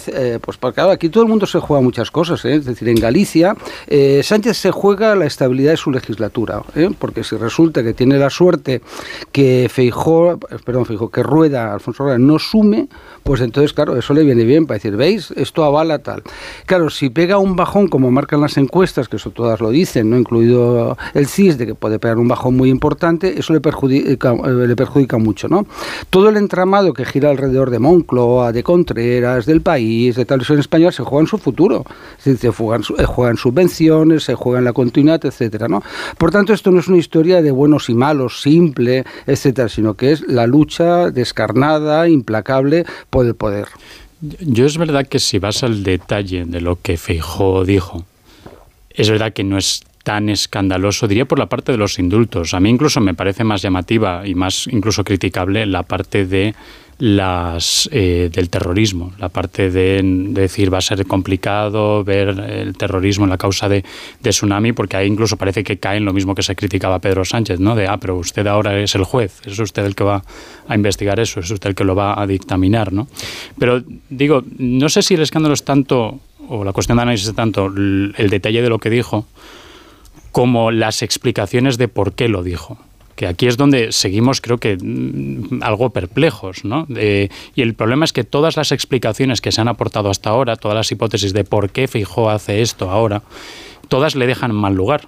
Eh, pues porque claro, aquí todo el mundo se juega muchas cosas, ¿eh? es decir, en Galicia eh, Sánchez se juega la estabilidad de su legislatura, ¿eh? porque si resulta que tiene la suerte que Feijó, perdón, Feijó, que Rueda, Alfonso Rueda no sume, pues entonces, claro, eso le viene bien para decir, ¿veis? Esto avala tal. Claro, si pega un bajón, como marcan las encuestas, que eso todas lo dicen, ¿no? incluido el CIS, de que puede pegar un bajón muy importante, eso le perjudica, eh, le perjudica mucho, ¿no? Todo el entramado que gira alrededor de Moncloa, de Contreras, del país, de televisión española, se juega en su futuro. Se juegan, eh, juegan subvenciones, se juega en la continuidad, etcétera, ¿no? Por tanto, esto no es una historia de buenos y malos, simple, etcétera, sino que es la lucha descarnada, implacable por el poder. Yo es verdad que si vas al detalle de lo que Feijó dijo, es verdad que no es tan escandaloso, diría por la parte de los indultos. A mí incluso me parece más llamativa y más incluso criticable la parte de las eh, del terrorismo, la parte de, de decir va a ser complicado ver el terrorismo en la causa de, tsunami, porque ahí incluso parece que cae en lo mismo que se criticaba Pedro Sánchez, ¿no? De ah, pero usted ahora es el juez, es usted el que va a investigar eso, es usted el que lo va a dictaminar, ¿no? Pero digo, no sé si el escándalo es tanto, o la cuestión de análisis es tanto el detalle de lo que dijo, como las explicaciones de por qué lo dijo. que aquí es donde seguimos, creo que, mm, algo perplejos, ¿no? Y el problema es que todas las explicaciones que se han aportado hasta ahora, todas las hipótesis de por qué Fijó hace esto ahora, todas le dejan en mal lugar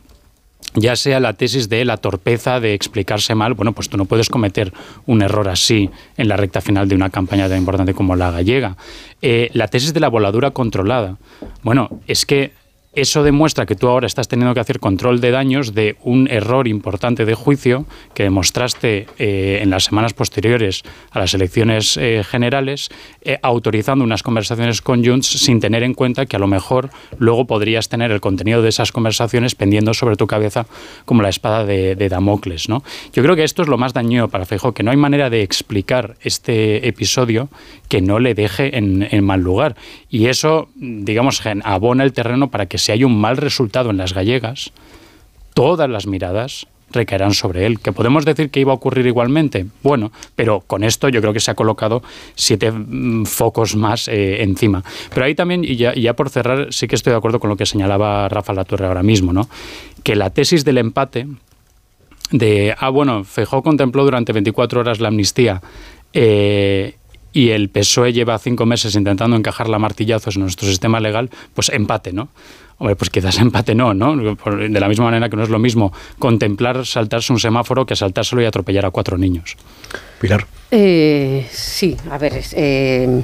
ya sea la tesis de la torpeza de explicarse mal, bueno, pues tú no puedes cometer un error así en la recta final de una campaña tan importante como la gallega. Eh, la tesis de la voladura controlada, bueno, es que eso demuestra que tú ahora estás teniendo que hacer control de daños de un error importante de juicio que demostraste eh, en las semanas posteriores a las elecciones eh, generales, eh, autorizando unas conversaciones con Junts sin tener en cuenta que a lo mejor luego podrías tener el contenido de esas conversaciones pendiendo sobre tu cabeza como la espada de, Damocles. ¿no? Yo creo que esto es lo más dañino para Feijóo, que no hay manera de explicar este episodio que no le deje en, en mal lugar. Y eso, digamos, abona el terreno para que si hay un mal resultado en las gallegas, todas las miradas recaerán sobre él. ¿Que podemos decir que iba a ocurrir igualmente? Bueno, pero con esto yo creo que se ha colocado siete mm, focos más eh, encima. Pero ahí también, y ya, por cerrar, sí que estoy de acuerdo con lo que señalaba Rafa Latorre ahora mismo, ¿no? que la tesis del empate de, ah, bueno, Fejó contempló durante 24 horas la amnistía eh, y el PSOE lleva cinco meses intentando encajar la martillazos en nuestro sistema legal, pues empate, ¿no? Hombre, pues quizás <laughs> empate no, ¿no? De la misma manera que no es lo mismo contemplar saltarse un semáforo que saltárselo y atropellar a cuatro niños. Pilar. Eh, sí, a ver, eh,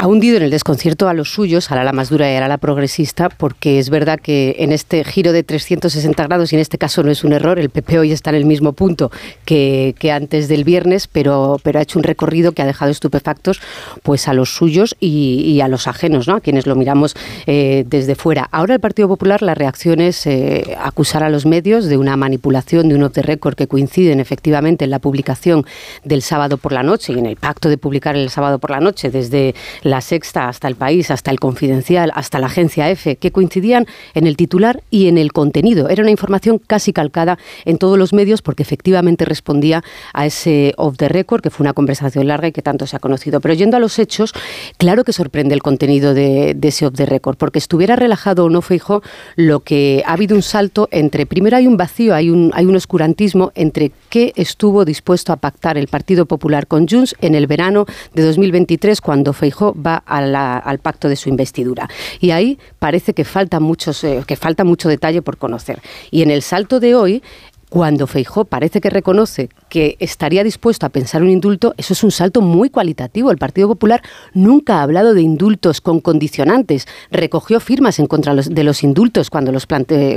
ha hundido en el desconcierto a los suyos, a la más dura y a la progresista, porque es verdad que en este giro de 360 grados, y en este caso no es un error, el PP hoy está en el mismo punto que, antes del viernes, pero, pero ha hecho un recorrido que ha dejado estupefactos pues a los suyos y, a los ajenos, ¿no? a quienes lo miramos eh, desde fuera. Ahora el Partido Popular, la reacción es eh, acusar a los medios de una manipulación, de un off the record que coinciden efectivamente en la publicación del sábado por la noche y en el pacto de publicar el sábado por la noche desde Sexta hasta el País, hasta el Confidencial, hasta la Agencia F, que coincidían en el titular y en el contenido. Era una información casi calcada en todos los medios porque efectivamente respondía a ese off the record, que fue una conversación larga y que tanto se ha conocido. Pero yendo a los hechos, claro que sorprende el contenido de, ese off the record, porque estuviera relajado o no fijo, lo que ha habido un salto entre, primero hay un vacío, hay un, hay un oscurantismo entre qué estuvo dispuesto a pactar el Partido Popular con Junts en el verano de 2023, cuando Feijó va al pacto de su investidura. Y ahí parece que falta, muchos, eh, que falta mucho detalle por conocer. Y en el salto de hoy, cuando Feijó parece que reconoce que estaría dispuesto a pensar un indulto, eso es un salto muy cualitativo. El Partido Popular nunca ha hablado de indultos con condicionantes. Recogió firmas en contra de los indultos cuando los,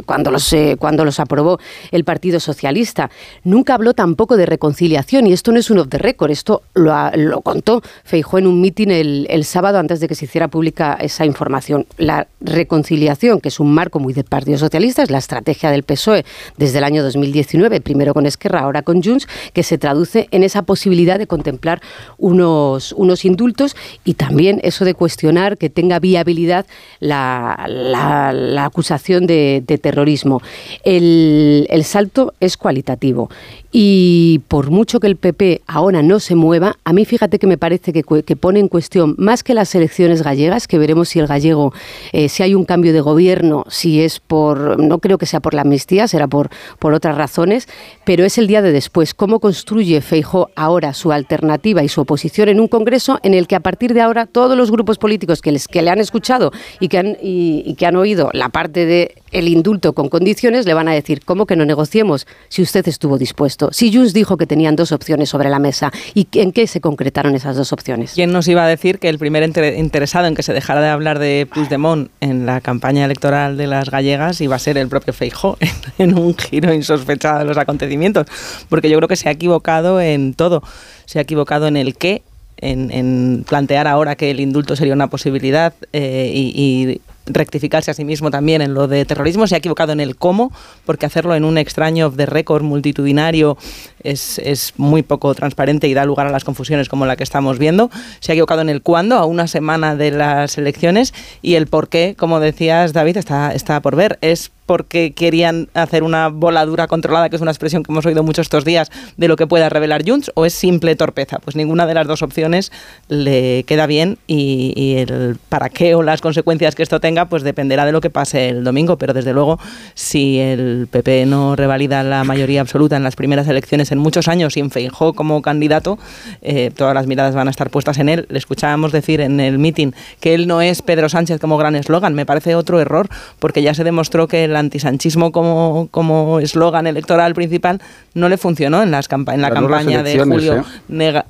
cuando, los, eh, cuando los aprobó el Partido Socialista. Nunca habló tampoco de reconciliación y esto no es un off the record. Esto lo, lo contó Feijó en un mitin el, el sábado antes de que se hiciera pública esa información. La reconciliación, que es un marco muy del Partido Socialista, es la estrategia del PSOE desde el año 2010 primero con Esquerra, ahora con Junts, que se traduce en esa posibilidad de contemplar unos, unos indultos y también eso de cuestionar que tenga viabilidad la, la, acusación de, terrorismo. El, el salto es cualitativo y por mucho que el PP ahora no se mueva, a mí fíjate que me parece que, pone en cuestión más que las elecciones gallegas, que veremos si el gallego, eh, si hay un cambio de gobierno, si es por, no creo que sea por la amnistía, será por, por otras razones, pero es el día de después. ¿Cómo construye Feijo ahora su alternativa y su oposición en un Congreso en el que a partir de ahora todos los grupos políticos que, les, que le han escuchado y que han, y que han oído la parte de el indulto con condiciones, le van a decir, ¿cómo que no negociemos si usted estuvo dispuesto? Si Junts dijo que tenían dos opciones sobre la mesa, ¿y en qué se concretaron esas dos opciones? ¿Quién nos iba a decir que el primer interesado en que se dejara de hablar de Puigdemont en la campaña electoral de las gallegas iba a ser el propio Feijó, <laughs> en un giro insospechado de los acontecimientos? Porque yo creo que se ha equivocado en todo. Se ha equivocado en el qué, en, plantear ahora que el indulto sería una posibilidad eh, y, rectificarse a sí mismo también en lo de terrorismo, se ha equivocado en el cómo, porque hacerlo en un extraño de récord multitudinario es, es, muy poco transparente y da lugar a las confusiones como la que estamos viendo. Se ha equivocado en el cuándo, a una semana de las elecciones, y el por qué, como decías David, está, está por ver. Es porque querían hacer una voladura controlada, que es una expresión que hemos oído mucho estos días, de lo que pueda revelar Junts, o es simple torpeza? Pues ninguna de las dos opciones le queda bien y, el para qué o las consecuencias que esto tenga, pues dependerá de lo que pase el domingo, pero desde luego, si el PP no revalida la mayoría absoluta en las primeras elecciones en muchos años y en Feijó como candidato, eh, todas las miradas van a estar puestas en él. Le escuchábamos decir en el meeting que él no es Pedro Sánchez como gran eslogan. Me parece otro error, porque ya se demostró que el antisanchismo como, como eslogan electoral principal no le funcionó en, las en la campaña de Julio. ¿eh?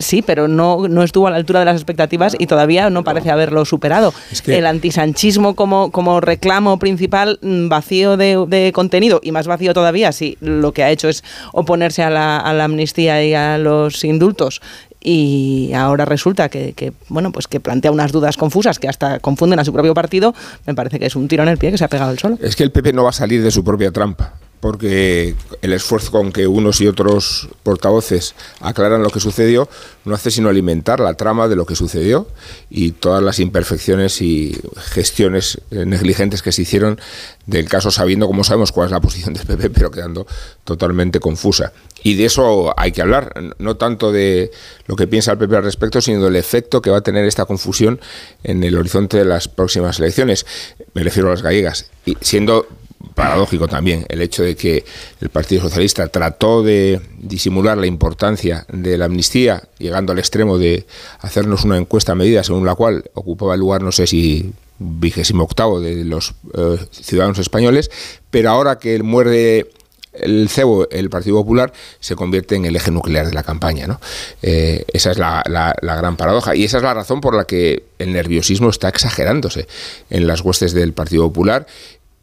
Sí, pero no, no estuvo a la altura de las expectativas y todavía no parece haberlo superado. El antisanchismo como, como reclamo principal mm, vacío de, contenido y más vacío todavía si lo que ha hecho es oponerse a la, a la amnistía y a los indultos y ahora resulta que, que, bueno pues que plantea unas dudas confusas que hasta confunden a su propio partido me parece que es un tiro en el pie que se ha pegado el solo. Es que el PP no va a salir de su propia trampa porque el esfuerzo con que unos y otros portavoces aclaran lo que sucedió no hace sino alimentar la trama de lo que sucedió y todas las imperfecciones y gestiones eh, negligentes que se hicieron del caso sabiendo, como sabemos, cuál es la posición del PP, pero quedando totalmente confusa. Y de eso hay que hablar, no tanto de lo que piensa el PP al respecto, sino del efecto que va a tener esta confusión en el horizonte de las próximas elecciones. Me refiero a las gallegas. Y siendo paradójico también el hecho de que el Partido Socialista trató de disimular la importancia de la amnistía, llegando al extremo de hacernos una encuesta medida según la cual ocupaba el lugar, no sé si vigésimo octavo de los eh, ciudadanos españoles, pero ahora que muerde el cebo, el Partido Popular, se convierte en el eje nuclear de la campaña. ¿no? Eh, esa es la, la, gran paradoja. Y esa es la razón por la que el nerviosismo está exagerándose en las huestes del Partido Popular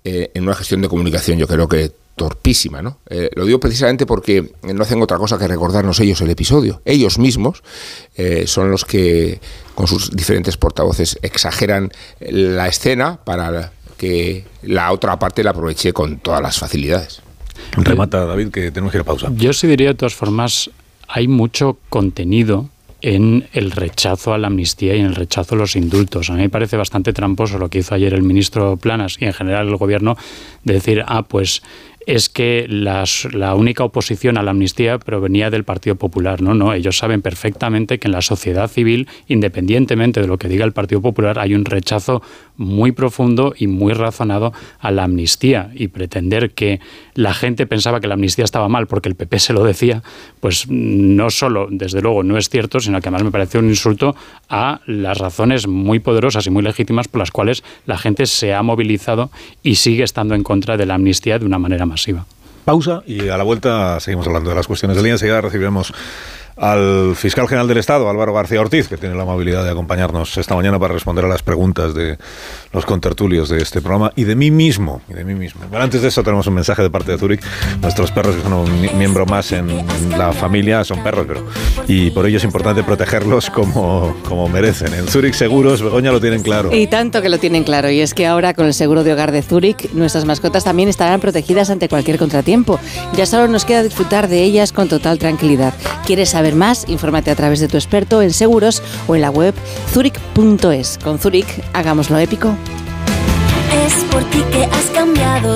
eh, en una gestión de comunicación yo creo que torpísima, ¿no? Eh, lo digo precisamente porque no hacen otra cosa que recordarnos ellos el episodio. Ellos mismos eh, son los que, con sus diferentes portavoces, exageran la escena para que la otra parte la aproveche con todas las facilidades. Remata, David, que tenemos que ir a pausa. Yo sí diría, de todas formas, hay mucho contenido en el rechazo a la amnistía y en el rechazo a los indultos. A mí me parece bastante tramposo lo que hizo ayer el ministro Planas y en general el gobierno de decir, ah, pues es que la única oposición a la amnistía provenía del Partido Popular. No, no, ellos saben perfectamente que en la sociedad civil, independientemente de lo que diga el Partido Popular, hay un rechazo muy profundo y muy razonado a la amnistía y pretender que la gente pensaba que la amnistía estaba mal porque el PP se lo decía, pues no solo, desde luego, no es cierto, sino que además me parece un insulto a las razones muy poderosas y muy legítimas por las cuales la gente se ha movilizado y sigue estando en contra de la amnistía de una manera Pausa y a la vuelta seguimos hablando de las cuestiones del día. Enseguida recibiremos al fiscal general del Estado, Álvaro García Ortiz, que tiene la amabilidad de acompañarnos esta mañana para responder a las preguntas de los contertulios de este programa y de mí mismo. Y de mí mismo. Pero antes de eso tenemos un mensaje de parte de Zurich. Nuestros perros, que son un miembro más en, la familia, son perros, pero y por ello es importante protegerlos como, como merecen. En Zurich Seguros, Begoña lo tienen claro. Y tanto que lo tienen claro. Y es que ahora con el seguro de hogar de Zurich, nuestras mascotas también estarán protegidas ante cualquier contratiempo. Ya solo nos queda disfrutar de ellas con total tranquilidad. ¿Quieres saber más? Infórmate a través de tu experto en seguros o en la web zurich.es. Con Zurich, hagámoslo épico. Es por ti que has cambiado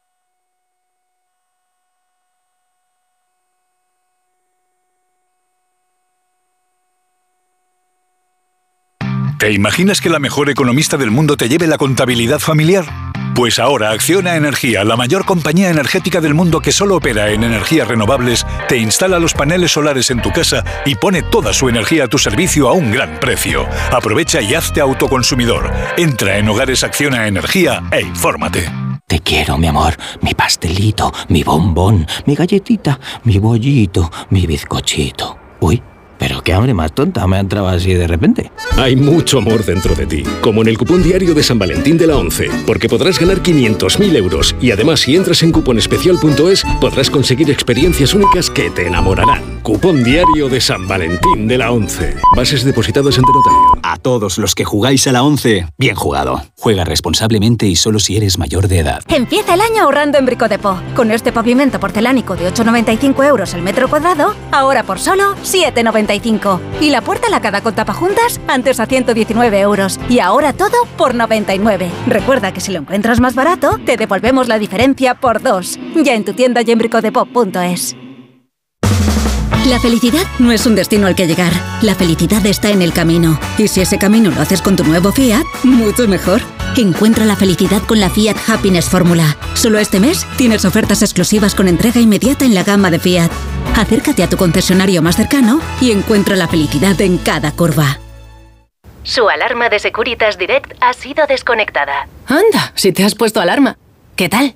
¿Te imaginas que la mejor economista del mundo te lleve la contabilidad familiar? Pues ahora Acciona Energía, la mayor compañía energética del mundo que solo opera en energías renovables, te instala los paneles solares en tu casa y pone toda su energía a tu servicio a un gran precio. Aprovecha y hazte autoconsumidor. Entra en Hogares Acciona Energía e infórmate. Te quiero, mi amor, mi pastelito, mi bombón, mi galletita, mi bollito, mi bizcochito. Uy. Pero qué hambre más tonta me ha entrado así de repente. Hay mucho amor dentro de ti, como en el cupón diario de San Valentín de la 11, porque podrás ganar 500.000 euros y además si entras en cuponespecial.es podrás conseguir experiencias únicas que te enamorarán. Cupón diario de San Valentín de la 11. Bases depositadas ante notario. A todos los que jugáis a la 11, bien jugado. Juega responsablemente y solo si eres mayor de edad. Empieza el año ahorrando en Brico Depot. Con este pavimento porcelánico de 8,95 euros el metro cuadrado, ahora por solo 7,95 y la puerta lacada con tapajuntas, antes a 119 euros. Y ahora todo por 99. Recuerda que si lo encuentras más barato, te devolvemos la diferencia por dos. Ya en tu tienda y en bricodepot.es. La felicidad no es un destino al que llegar. La felicidad está en el camino. Y si ese camino lo haces con tu nuevo Fiat, mucho mejor. Encuentra la felicidad con la Fiat Happiness Fórmula. Solo este mes tienes ofertas exclusivas con entrega inmediata en la gama de Fiat. Acércate a tu concesionario más cercano y encuentra la felicidad en cada curva. Su alarma de Securitas Direct ha sido desconectada. Anda, si te has puesto alarma. ¿Qué tal?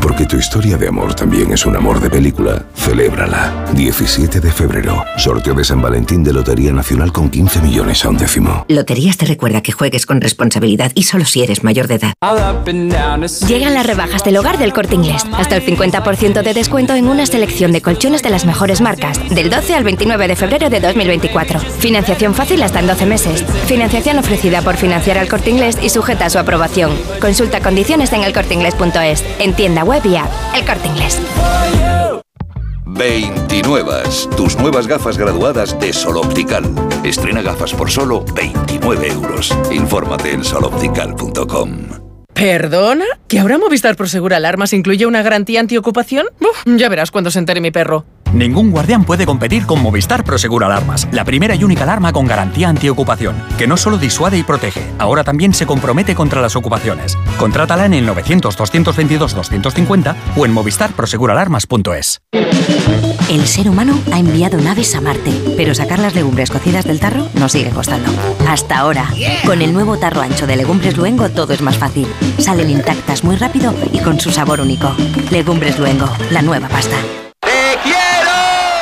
Porque tu historia de amor también es un amor de película. Celébrala. 17 de febrero. Sorteo de San Valentín de Lotería Nacional con 15 millones a un décimo. Loterías te recuerda que juegues con responsabilidad y solo si eres mayor de edad. Llegan las rebajas del hogar del corte inglés. Hasta el 50% de descuento en una selección de colchones de las mejores marcas. Del 12 al 29 de febrero de 2024. Financiación fácil hasta en 12 meses. Financiación ofrecida por financiar al corte inglés y sujeta a su aprobación. Consulta condiciones en elcorteinglés.es. En tienda web y app. El corte inglés. 29. Tus nuevas gafas graduadas de Sol Optical. Estrena gafas por solo 29 euros. Infórmate en soloptical.com. ¿Perdona? ¿Que ahora Movistar Prosegur Alarmas incluye una garantía antiocupación? Uf, ya verás cuando se entere mi perro. Ningún guardián puede competir con Movistar Prosegur Alarmas, la primera y única alarma con garantía antiocupación, que no solo disuade y protege, ahora también se compromete contra las ocupaciones. Contrátala en el 900-222-250 o en movistarproseguralarmas.es. El ser humano ha enviado naves a Marte, pero sacar las legumbres cocidas del tarro nos sigue costando. Hasta ahora. Con el nuevo tarro ancho de Legumbres Luengo todo es más fácil. Salen intactas muy rápido y con su sabor único. Legumbres Luengo, la nueva pasta.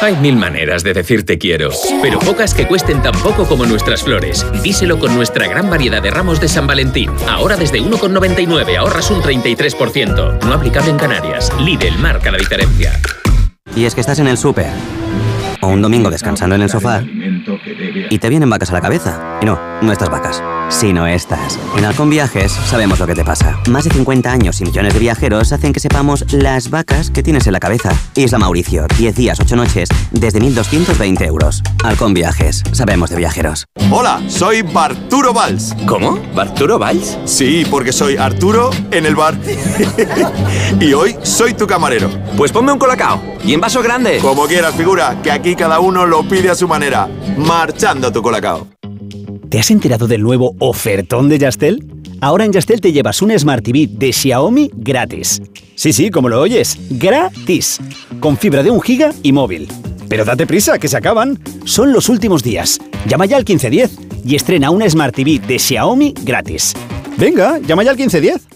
Hay mil maneras de decir te quiero, pero pocas que cuesten tan poco como nuestras flores. Díselo con nuestra gran variedad de ramos de San Valentín. Ahora desde 1,99 ahorras un 33%. No aplicable en Canarias. Lidl marca la diferencia. Y es que estás en el súper. O un domingo descansando en el sofá. Y te vienen vacas a la cabeza. Y no, no estas vacas, sino estas. En Halcón Viajes sabemos lo que te pasa. Más de 50 años y millones de viajeros hacen que sepamos las vacas que tienes en la cabeza. Isla Mauricio, 10 días, 8 noches, desde 1.220 euros. Halcón Viajes, sabemos de viajeros. Hola, soy Barturo Valls. ¿Cómo? ¿Barturo Valls? Sí, porque soy Arturo en el bar. <laughs> y hoy soy tu camarero. Pues ponme un colacao. Y en vaso grande. Como quieras, figura, que aquí cada uno lo pide a su manera. Marchando tu colacao. ¿Te has enterado del nuevo ofertón de Yastel? Ahora en Yastel te llevas un Smart TV de Xiaomi gratis. Sí, sí, como lo oyes, gratis. Con fibra de un giga y móvil. Pero date prisa, que se acaban. Son los últimos días. Llama ya al 1510 y estrena una Smart TV de Xiaomi gratis. Venga, llama ya al 1510.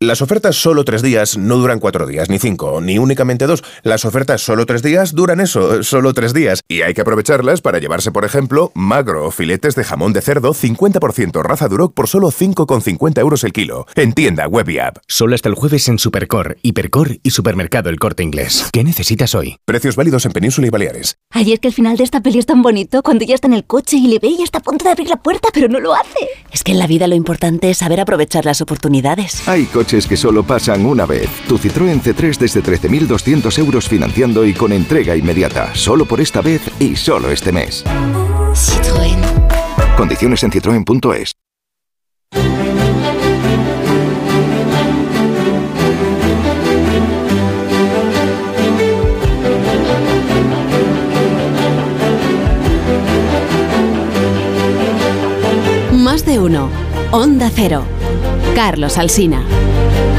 Las ofertas solo tres días no duran cuatro días, ni cinco, ni únicamente dos. Las ofertas solo tres días duran eso, solo tres días. Y hay que aprovecharlas para llevarse, por ejemplo, magro o filetes de jamón de cerdo 50% raza Duroc por solo 5,50 euros el kilo. En tienda, web y app. Solo hasta el jueves en Supercor, Hipercor y Supermercado El Corte Inglés. ¿Qué necesitas hoy? Precios válidos en Península y Baleares. Ayer que el final de esta peli es tan bonito, cuando ella está en el coche y le ve y está a punto de abrir la puerta, pero no lo hace. Es que en la vida lo importante es saber aprovechar las oportunidades. Hay coches que solo pasan una vez. Tu Citroën C3 desde 13.200 euros financiando y con entrega inmediata. Solo por esta vez y solo este mes. Citroën. Condiciones en citroen.es. Más de uno. Onda Cero. Carlos Alsina. 啊！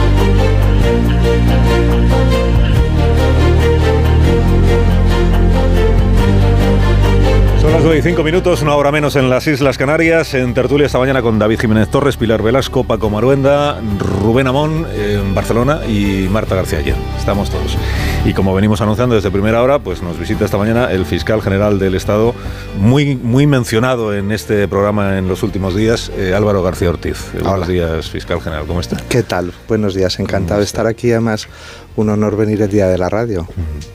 Son las 9 y 5 minutos, una hora menos en las Islas Canarias. En tertulia esta mañana con David Jiménez Torres, Pilar Velasco, Paco Maruenda, Rubén Amón en Barcelona y Marta García ayer. Estamos todos. Y como venimos anunciando desde primera hora, pues nos visita esta mañana el fiscal general del Estado, muy, muy mencionado en este programa en los últimos días, eh, Álvaro García Ortiz. Buenos días, fiscal general. ¿Cómo está? ¿Qué tal? Buenos días, encantado de estar aquí. Además, un honor venir el día de la radio.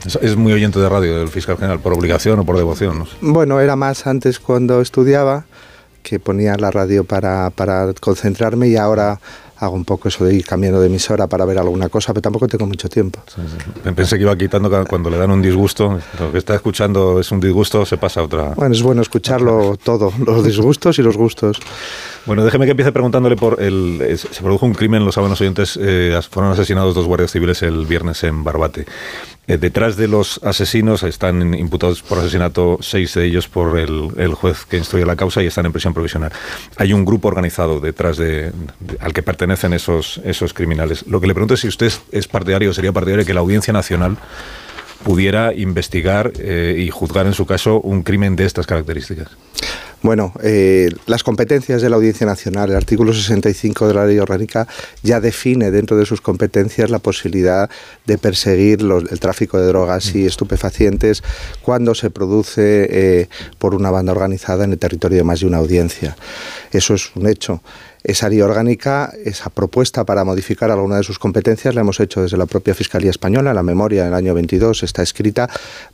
Es, es muy oyente de radio el fiscal general, por obligación o por devoción. No sé. Bueno, era más antes cuando estudiaba, que ponía la radio para, para concentrarme y ahora hago un poco eso de ir cambiando de emisora para ver alguna cosa, pero tampoco tengo mucho tiempo. Pensé que iba quitando cuando le dan un disgusto. Lo que está escuchando es un disgusto, se pasa a otra. Bueno, es bueno escucharlo todo, los disgustos y los gustos. Bueno, déjeme que empiece preguntándole por el. Se produjo un crimen, lo saben los oyentes, eh, fueron asesinados dos guardias civiles el viernes en Barbate. Eh, detrás de los asesinos están imputados por asesinato seis de ellos por el, juez que instruye la causa y están en prisión provisional. Hay un grupo organizado detrás de, al que pertenecen esos, esos criminales. Lo que le pregunto es si usted es, partidario, sería partidario que la Audiencia Nacional pudiera investigar eh, y juzgar en su caso un crimen de estas características. Bueno, eh, las competencias de la Audiencia Nacional, el artículo 65 de la Ley Orgánica ya define dentro de sus competencias la posibilidad de perseguir los- el tráfico de drogas y estupefacientes cuando se produce eh, por una banda organizada en el territorio de más de una audiencia. Eso es un hecho. Esa ley orgánica, esa propuesta para modificar alguna de sus competencias, la hemos hecho desde la propia Fiscalía Española. La memoria del año 22 está escrita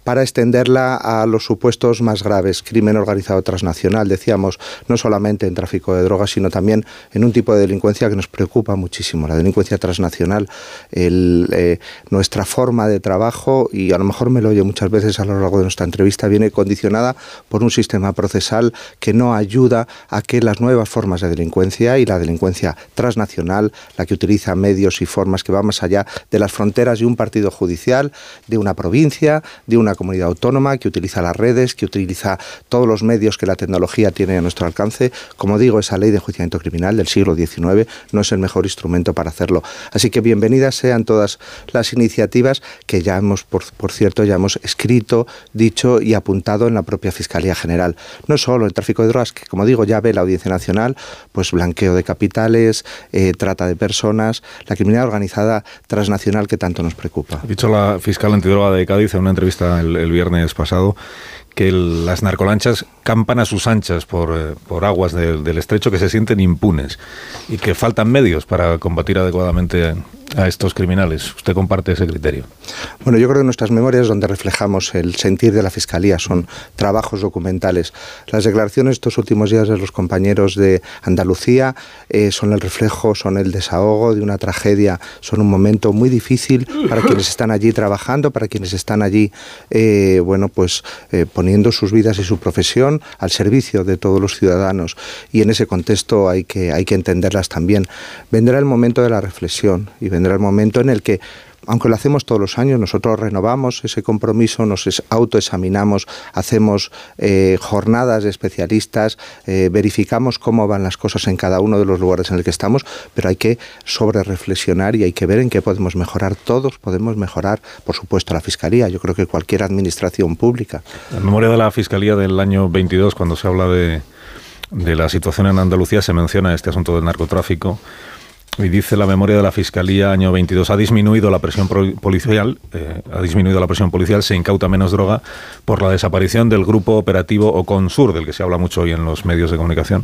para extenderla a los supuestos más graves, crimen organizado transnacional, decíamos, no solamente en tráfico de drogas, sino también en un tipo de delincuencia que nos preocupa muchísimo, la delincuencia transnacional, eh, nuestra forma de trabajo, y a lo mejor me lo oye muchas veces a lo largo de nuestra entrevista, viene condicionada por un sistema procesal que no ayuda a que las nuevas formas de delincuencia y la delincuencia transnacional, la que utiliza medios y formas que van más allá de las fronteras de un partido judicial, de una provincia, de una comunidad autónoma, que utiliza las redes, que utiliza todos los medios que la tecnología tiene a nuestro alcance. Como digo, esa ley de enjuiciamiento criminal del siglo XIX no es el mejor instrumento para hacerlo. Así que bienvenidas sean todas las iniciativas que ya hemos, por, por cierto, ya hemos escrito, dicho y apuntado en la propia Fiscalía General. No solo el tráfico de drogas, que como digo ya ve la Audiencia Nacional, pues blanqueo de capitales, eh, trata de personas, la criminalidad organizada transnacional que tanto nos preocupa. Ha dicho la fiscal antidroga de Cádiz en una entrevista el, viernes pasado que las narcolanchas campan a sus anchas por, eh, por aguas del estrecho que se sienten impunes y que faltan medios para combatir adecuadamente a estos criminales. ¿Usted comparte ese criterio? Bueno, yo creo que nuestras memorias donde reflejamos el sentir de la Fiscalía, son trabajos documentales. Las declaraciones estos últimos días de los compañeros de Andalucía eh, son el reflejo, son el desahogo de una tragedia, son un momento muy difícil para quienes están allí trabajando, para quienes están allí, eh, bueno, pues eh, poniendo sus vidas y su profesión al servicio de todos los ciudadanos. Y en ese contexto hay que, hay que entenderlas también. Vendrá el momento de la reflexión y vendrá el momento en el que aunque lo hacemos todos los años, nosotros renovamos ese compromiso, nos autoexaminamos, hacemos eh, jornadas de especialistas, eh, verificamos cómo van las cosas en cada uno de los lugares en el que estamos, pero hay que sobre reflexionar y hay que ver en qué podemos mejorar. Todos podemos mejorar, por supuesto, la Fiscalía, yo creo que cualquier administración pública. En memoria de la Fiscalía del año 22, cuando se habla de, de la situación en Andalucía, se menciona este asunto del narcotráfico. Y dice la memoria de la Fiscalía, año 22, ha disminuido la presión policial, eh, ha disminuido la presión policial, se incauta menos droga por la desaparición del grupo operativo Oconsur, del que se habla mucho hoy en los medios de comunicación.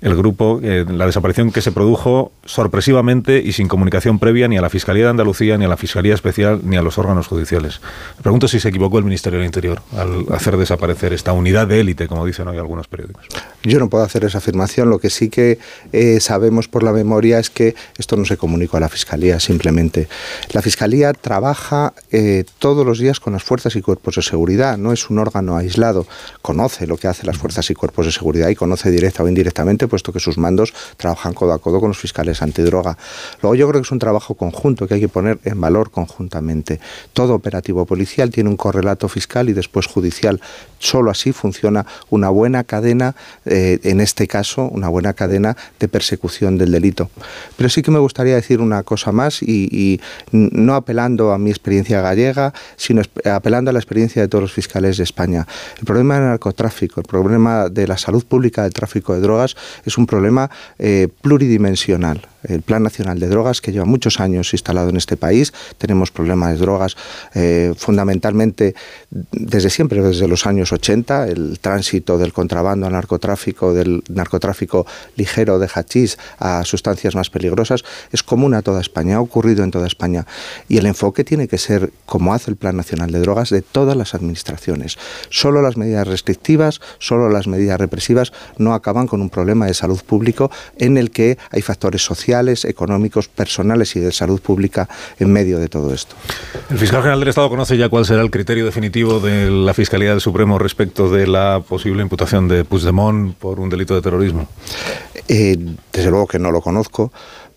El grupo, eh, la desaparición que se produjo sorpresivamente y sin comunicación previa ni a la Fiscalía de Andalucía, ni a la Fiscalía Especial, ni a los órganos judiciales. Me pregunto si se equivocó el Ministerio del Interior al hacer desaparecer esta unidad de élite, como dicen hoy algunos periódicos. Yo no puedo hacer esa afirmación. Lo que sí que eh, sabemos por la memoria es que esto no se comunicó a la Fiscalía simplemente. La Fiscalía trabaja eh, todos los días con las fuerzas y cuerpos de seguridad, no es un órgano aislado, conoce lo que hacen las fuerzas y cuerpos de seguridad y conoce directa o indirectamente, puesto que sus mandos trabajan codo a codo con los fiscales antidroga. Luego yo creo que es un trabajo conjunto que hay que poner en valor conjuntamente. Todo operativo policial tiene un correlato fiscal y después judicial. Solo así funciona una buena cadena, eh, en este caso, una buena cadena de persecución del delito. Pero sí que me gustaría decir una cosa más y, no apelando a mi experiencia gallega, sino apelando a la experiencia de todos los fiscales de España. El problema del narcotráfico, el problema de la salud pública del tráfico de drogas es un problema eh, pluridimensional el Plan Nacional de Drogas, que lleva muchos años instalado en este país. Tenemos problemas de drogas eh, fundamentalmente desde siempre, desde los años 80, el tránsito del contrabando al narcotráfico, del narcotráfico ligero de hachís a sustancias más peligrosas, es común a toda España, ha ocurrido en toda España. Y el enfoque tiene que ser, como hace el Plan Nacional de Drogas, de todas las administraciones. Solo las medidas restrictivas, solo las medidas represivas no acaban con un problema de salud público en el que hay factores sociales económicos, personales y de salud pública en medio de todo esto. El fiscal general del Estado conoce ya cuál será el criterio definitivo de la Fiscalía del Supremo respecto de la posible imputación de Puigdemont por un delito de terrorismo. Eh, desde luego que no lo conozco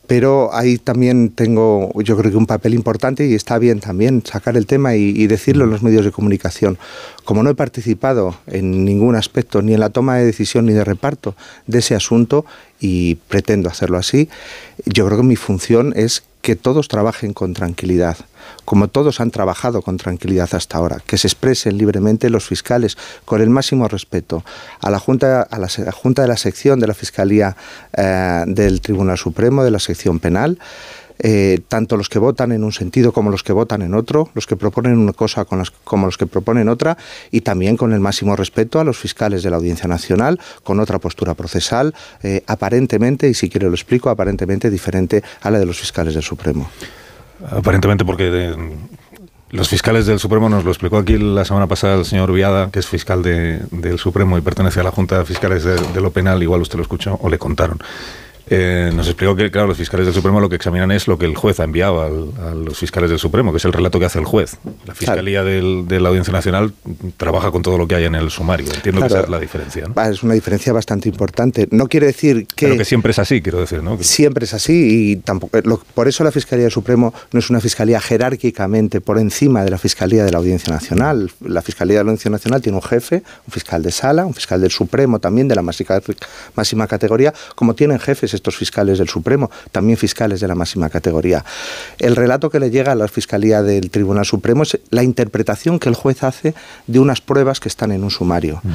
pero ahí también tengo yo creo que un papel importante y está bien también sacar el tema y, decirlo en los medios de comunicación. Como no he participado en ningún aspecto, ni en la toma de decisión ni de reparto de ese asunto, y pretendo hacerlo así, yo creo que mi función es que todos trabajen con tranquilidad, como todos han trabajado con tranquilidad hasta ahora, que se expresen libremente los fiscales con el máximo respeto a la Junta, a la, junta de la sección de la Fiscalía eh, del Tribunal Supremo, de la sección penal, eh, tanto los que votan en un sentido como los que votan en otro, los que proponen una cosa como los que proponen otra, y también con el máximo respeto a los fiscales de la Audiencia Nacional, con otra postura procesal, eh, aparentemente, y si quiero lo explico, aparentemente diferente a la de los fiscales del Supremo. Aparentemente porque... Eh, los fiscales del Supremo nos lo explicó aquí la semana pasada el señor Viada, que es fiscal del Supremo y pertenece a la Junta de Fiscales de lo Penal, igual usted lo escuchó o le contaron. Eh, nos explicó que, claro, los fiscales del Supremo lo que examinan es lo que el juez ha enviado a los fiscales del Supremo, que es el relato que hace el juez. La Fiscalía de la Audiencia Nacional trabaja con todo lo que hay en el sumario. Entiendo que esa es la diferencia. Es una diferencia bastante importante. No quiere decir que... Pero que siempre es así, quiero decir, ¿no? Siempre es así y tampoco... por eso la Fiscalía del Supremo no es una fiscalía jerárquicamente por encima de la Fiscalía de la Audiencia Nacional. La Fiscalía de la Audiencia Nacional tiene un jefe, un fiscal de sala, un fiscal del Supremo también de la máxima categoría, como tienen jefes estos fiscales del Supremo, también fiscales de la máxima categoría. El relato que le llega a la Fiscalía del Tribunal Supremo es la interpretación que el juez hace de unas pruebas que están en un sumario. Mm.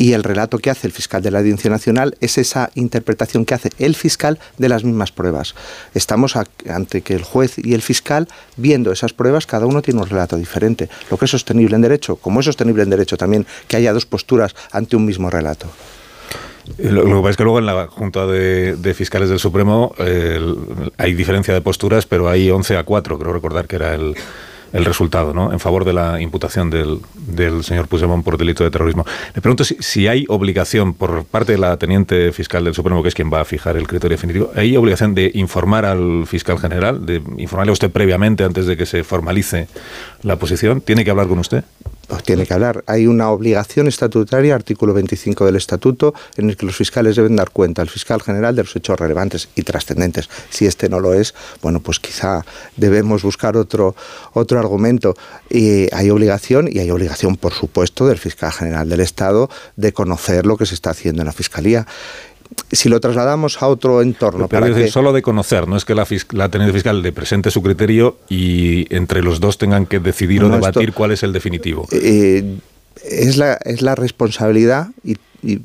Y el relato que hace el fiscal de la Audiencia Nacional es esa interpretación que hace el fiscal de las mismas pruebas. Estamos ante que el juez y el fiscal, viendo esas pruebas, cada uno tiene un relato diferente. Lo que es sostenible en derecho, como es sostenible en derecho también que haya dos posturas ante un mismo relato. Lo, que pasa es que luego en la Junta de, Fiscales del Supremo hay diferencia de posturas, pero hay 11 a 4, creo recordar que era el, resultado, ¿no? En favor de la imputación del, señor Puigdemont por delito de terrorismo. Le pregunto si, hay obligación por parte de la teniente fiscal del Supremo, que es quien va a fijar el criterio definitivo, ¿hay obligación de informar al fiscal general, de informarle a usted previamente antes de que se formalice la posición? ¿Tiene que hablar con usted? Pues tiene que hablar. Hay una obligación estatutaria, artículo 25 del estatuto, en el que los fiscales deben dar cuenta al fiscal general de los hechos relevantes y trascendentes. Si este no lo es, bueno, pues quizá debemos buscar otro, otro argumento. Y hay obligación, y hay obligación, por supuesto, del fiscal general del Estado de conocer lo que se está haciendo en la fiscalía si lo trasladamos a otro entorno. Pero para que... solo de conocer, no es que la, la teniente fiscal le presente su criterio y entre los dos tengan que decidir o debatir cuál es el definitivo. Eh, es, la, es la responsabilidad y y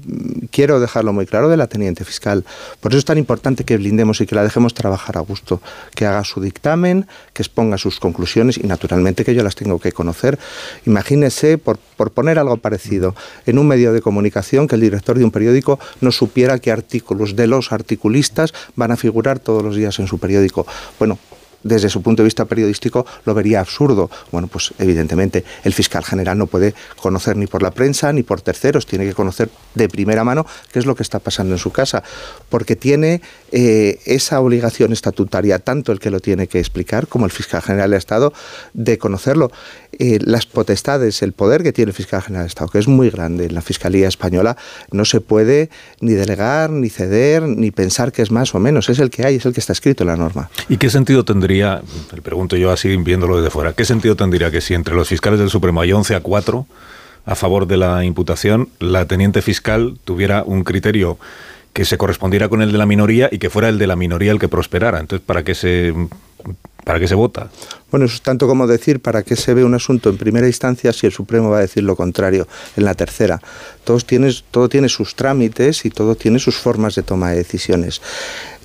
quiero dejarlo muy claro, de la teniente fiscal. Por eso es tan importante que blindemos y que la dejemos trabajar a gusto, que haga su dictamen, que exponga sus conclusiones y naturalmente que yo las tengo que conocer. Imagínese, por, por poner algo parecido, en un medio de comunicación que el director de un periódico no supiera qué artículos de los articulistas van a figurar todos los días en su periódico. Bueno, desde su punto de vista periodístico lo vería absurdo. Bueno, pues evidentemente el fiscal general no puede conocer ni por la prensa ni por terceros, tiene que conocer de primera mano qué es lo que está pasando en su casa, porque tiene eh, esa obligación estatutaria, tanto el que lo tiene que explicar como el fiscal general del Estado, de conocerlo. Eh, las potestades, el poder que tiene el fiscal general del Estado, que es muy grande en la Fiscalía Española, no se puede ni delegar, ni ceder, ni pensar que es más o menos. Es el que hay, es el que está escrito en la norma. ¿Y qué sentido tendría? le pregunto yo así viéndolo desde fuera, ¿qué sentido tendría que si entre los fiscales del Supremo hay 11 a 4 a favor de la imputación, la teniente fiscal tuviera un criterio que se correspondiera con el de la minoría y que fuera el de la minoría el que prosperara? Entonces, ¿para qué se, para qué se vota? Bueno, eso es tanto como decir para qué se ve un asunto en primera instancia si el Supremo va a decir lo contrario en la tercera. Todo tiene sus trámites y todo tiene sus formas de toma de decisiones.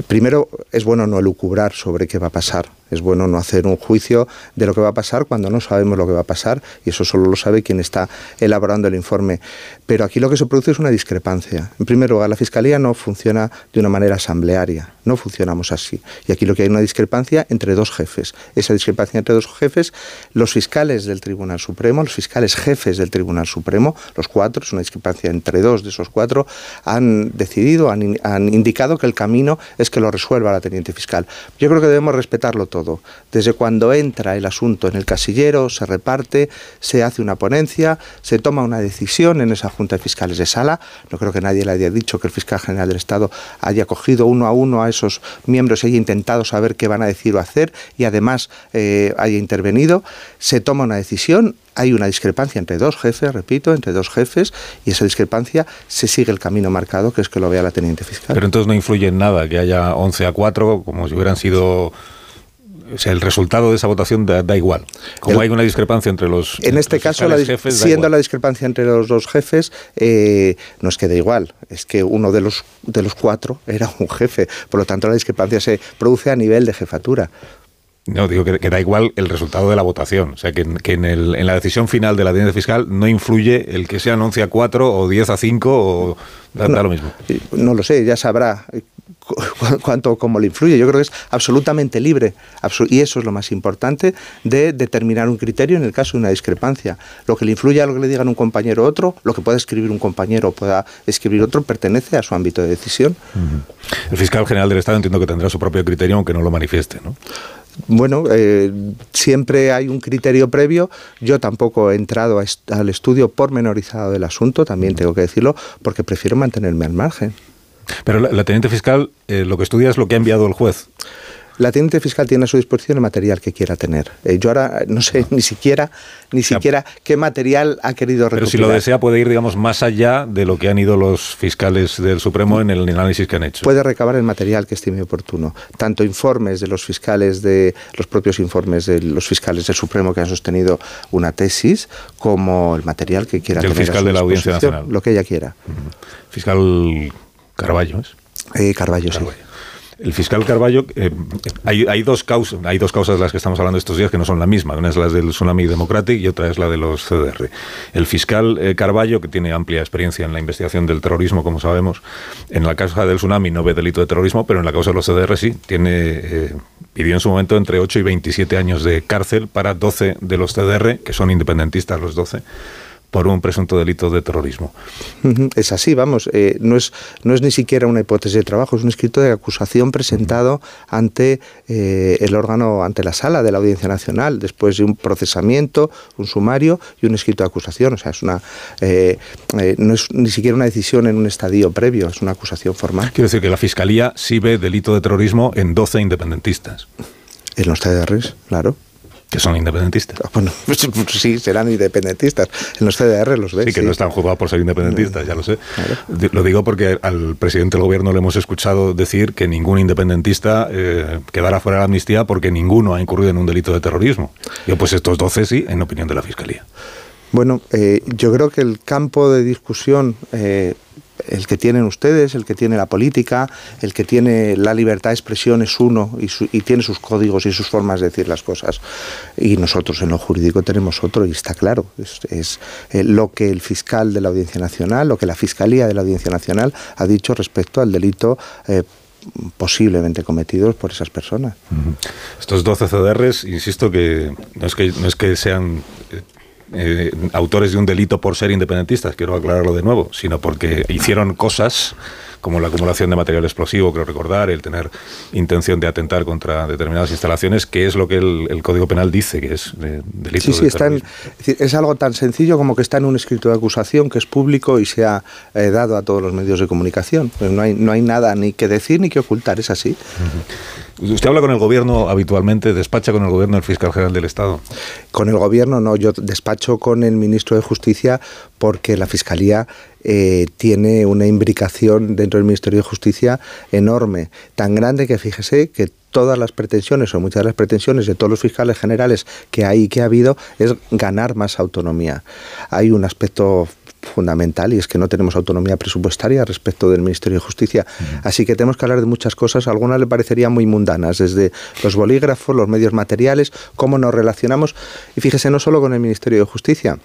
Primero, es bueno no lucubrar sobre qué va a pasar. Es bueno no hacer un juicio de lo que va a pasar cuando no sabemos lo que va a pasar y eso solo lo sabe quien está elaborando el informe. Pero aquí lo que se produce es una discrepancia. En primer lugar, la Fiscalía no funciona de una manera asamblearia. No funcionamos así. Y aquí lo que hay una discrepancia entre dos jefes. Esa discrepancia entre dos jefes, los fiscales del Tribunal Supremo, los fiscales jefes del Tribunal Supremo, los cuatro, es una discrepancia entre dos de esos cuatro, han decidido, han, han indicado que el camino es que lo resuelva la teniente fiscal. Yo creo que debemos respetarlo todo. Desde cuando entra el asunto en el casillero, se reparte, se hace una ponencia, se toma una decisión en esa Junta de Fiscales de Sala. No creo que nadie le haya dicho que el fiscal general del Estado haya cogido uno a uno a esos miembros y haya intentado saber qué van a decir o hacer y además eh, haya intervenido, se toma una decisión, hay una discrepancia entre dos jefes, repito, entre dos jefes, y esa discrepancia se sigue el camino marcado, que es que lo vea la teniente fiscal. Pero entonces no influye en nada que haya 11 a 4, como si hubieran sido o sea, el resultado de esa votación da, igual. Como hay una discrepancia entre los. En este caso, la, jefes, siendo la discrepancia entre los dos jefes, eh, no es que da igual, es que uno de los, de los cuatro era un jefe. Por lo tanto, la discrepancia se produce a nivel de jefatura. No, digo que, da igual el resultado de la votación. O sea, que, en, el, en, la decisión final de la audiencia fiscal no influye el que sean 11 a 4 o 10 a 5 o da, lo mismo. No lo sé, ya sabrá <laughs> cuánto, cómo le influye. Yo creo que es absolutamente libre y eso es lo más importante de determinar un criterio en el caso de una discrepancia. Lo que le influye a lo que le digan un compañero o otro, lo que pueda escribir un compañero o pueda escribir otro, pertenece a su ámbito de decisión. El fiscal general del Estado entiendo que tendrá su propio criterio aunque no lo manifieste, ¿no? bueno, eh, siempre hay un criterio previo. Yo tampoco he entrado al estudio pormenorizado del asunto, también tengo que decirlo, porque prefiero mantenerme al margen. Pero la, teniente fiscal eh, lo que estudia es lo que ha enviado el juez. La teniente fiscal tiene a su disposición el material que quiera tener. Eh, yo ahora <laughs> no sé ni siquiera, ni siquiera qué material ha querido recopilar. Pero si lo desea puede ir, digamos, más allá de lo que han ido los fiscales del Supremo en el análisis que han hecho. Puede recabar el material que estime oportuno. Tanto informes de los fiscales de los propios informes de los fiscales del Supremo que han sostenido una tesis, como el material que quiera tener. El fiscal de la Audiencia Nacional. Lo que ella quiera. Fiscal Carballo, ¿es? Eh, Carballo, sí. El fiscal Carballo, eh, hay, dos causas, hay dos causas de las que estamos hablando estos días que no son la misma. Una es la del Tsunami Democratic y otra es la de los CDR. El fiscal eh, Carballo, que tiene amplia experiencia en la investigación del terrorismo, como sabemos, en la causa del Tsunami no ve delito de terrorismo, pero en la causa de los CDR sí. Tiene, eh, pidió en su momento entre 8 y 27 años de cárcel para 12 de los CDR, que son independentistas los 12 por un presunto delito de terrorismo. Es así, vamos, eh, no, es, no es ni siquiera una hipótesis de trabajo, es un escrito de acusación presentado ante eh, el órgano, ante la sala de la Audiencia Nacional, después de un procesamiento, un sumario y un escrito de acusación. O sea, es una, eh, no es ni siquiera una decisión en un estadio previo, es una acusación formal. Quiero decir que la Fiscalía sí ve delito de terrorismo en 12 independentistas. En los TDRs, claro que son independentistas. Ah, bueno, <laughs> pues, pues, sí, serán independentistas. En los CDR los ves. Sí, que no están juzgados por ser independentistas, ya lo sé. Lo digo porque al presidente del gobierno le hemos escuchado decir que ningún independentista eh, quedará fuera de la amnistía porque ninguno ha incurrido en un delito de terrorismo. Yo, pues estos 12 sí, en opinión de la Fiscalía. Bueno, eh, yo creo que el campo de discusión eh, el, que tienen ustedes, el que tiene la política, el que tiene la libertad de expresión es uno y, tiene sus códigos y sus formas de decir las cosas. Y nosotros en lo jurídico tenemos otro y está claro. Es, eh, lo que el fiscal de la Audiencia Nacional, lo que la Fiscalía de la Audiencia Nacional ha dicho respecto al delito eh, posiblemente cometidos por esas personas. Estos 12 CDRs, insisto que no es que, no es que sean eh, autores de un delito por ser independentistas, quiero aclararlo de nuevo, sino porque hicieron cosas como la acumulación de material explosivo, creo recordar, el tener intención de atentar contra determinadas instalaciones, que es lo que el, Código Penal dice que es delito. Sí, sí, es, algo tan sencillo como que está en un escrito de acusación que es público y se ha eh, dado a todos los medios de comunicación. Pues no, hay, no hay nada ni que decir ni que ocultar, es así. ¿Usted habla con el gobierno habitualmente? ¿Despacha con el gobierno el fiscal general del Estado? Con el gobierno no, yo despacho con el ministro de Justicia porque la Fiscalía eh, tiene una imbricación dentro del Ministerio de Justicia enorme, tan grande que fíjese que todas las pretensiones o muchas de las pretensiones de todos los fiscales generales que hay y que ha habido es ganar más autonomía. Hay un aspecto fundamental y es que no tenemos autonomía presupuestaria respecto del Ministerio de Justicia. Así que tenemos que hablar de muchas cosas. Algunas le parecerían muy mundanas, desde los bolígrafos, los medios materiales, cómo nos relacionamos. Y fíjese, no solo con el Ministerio de Justicia,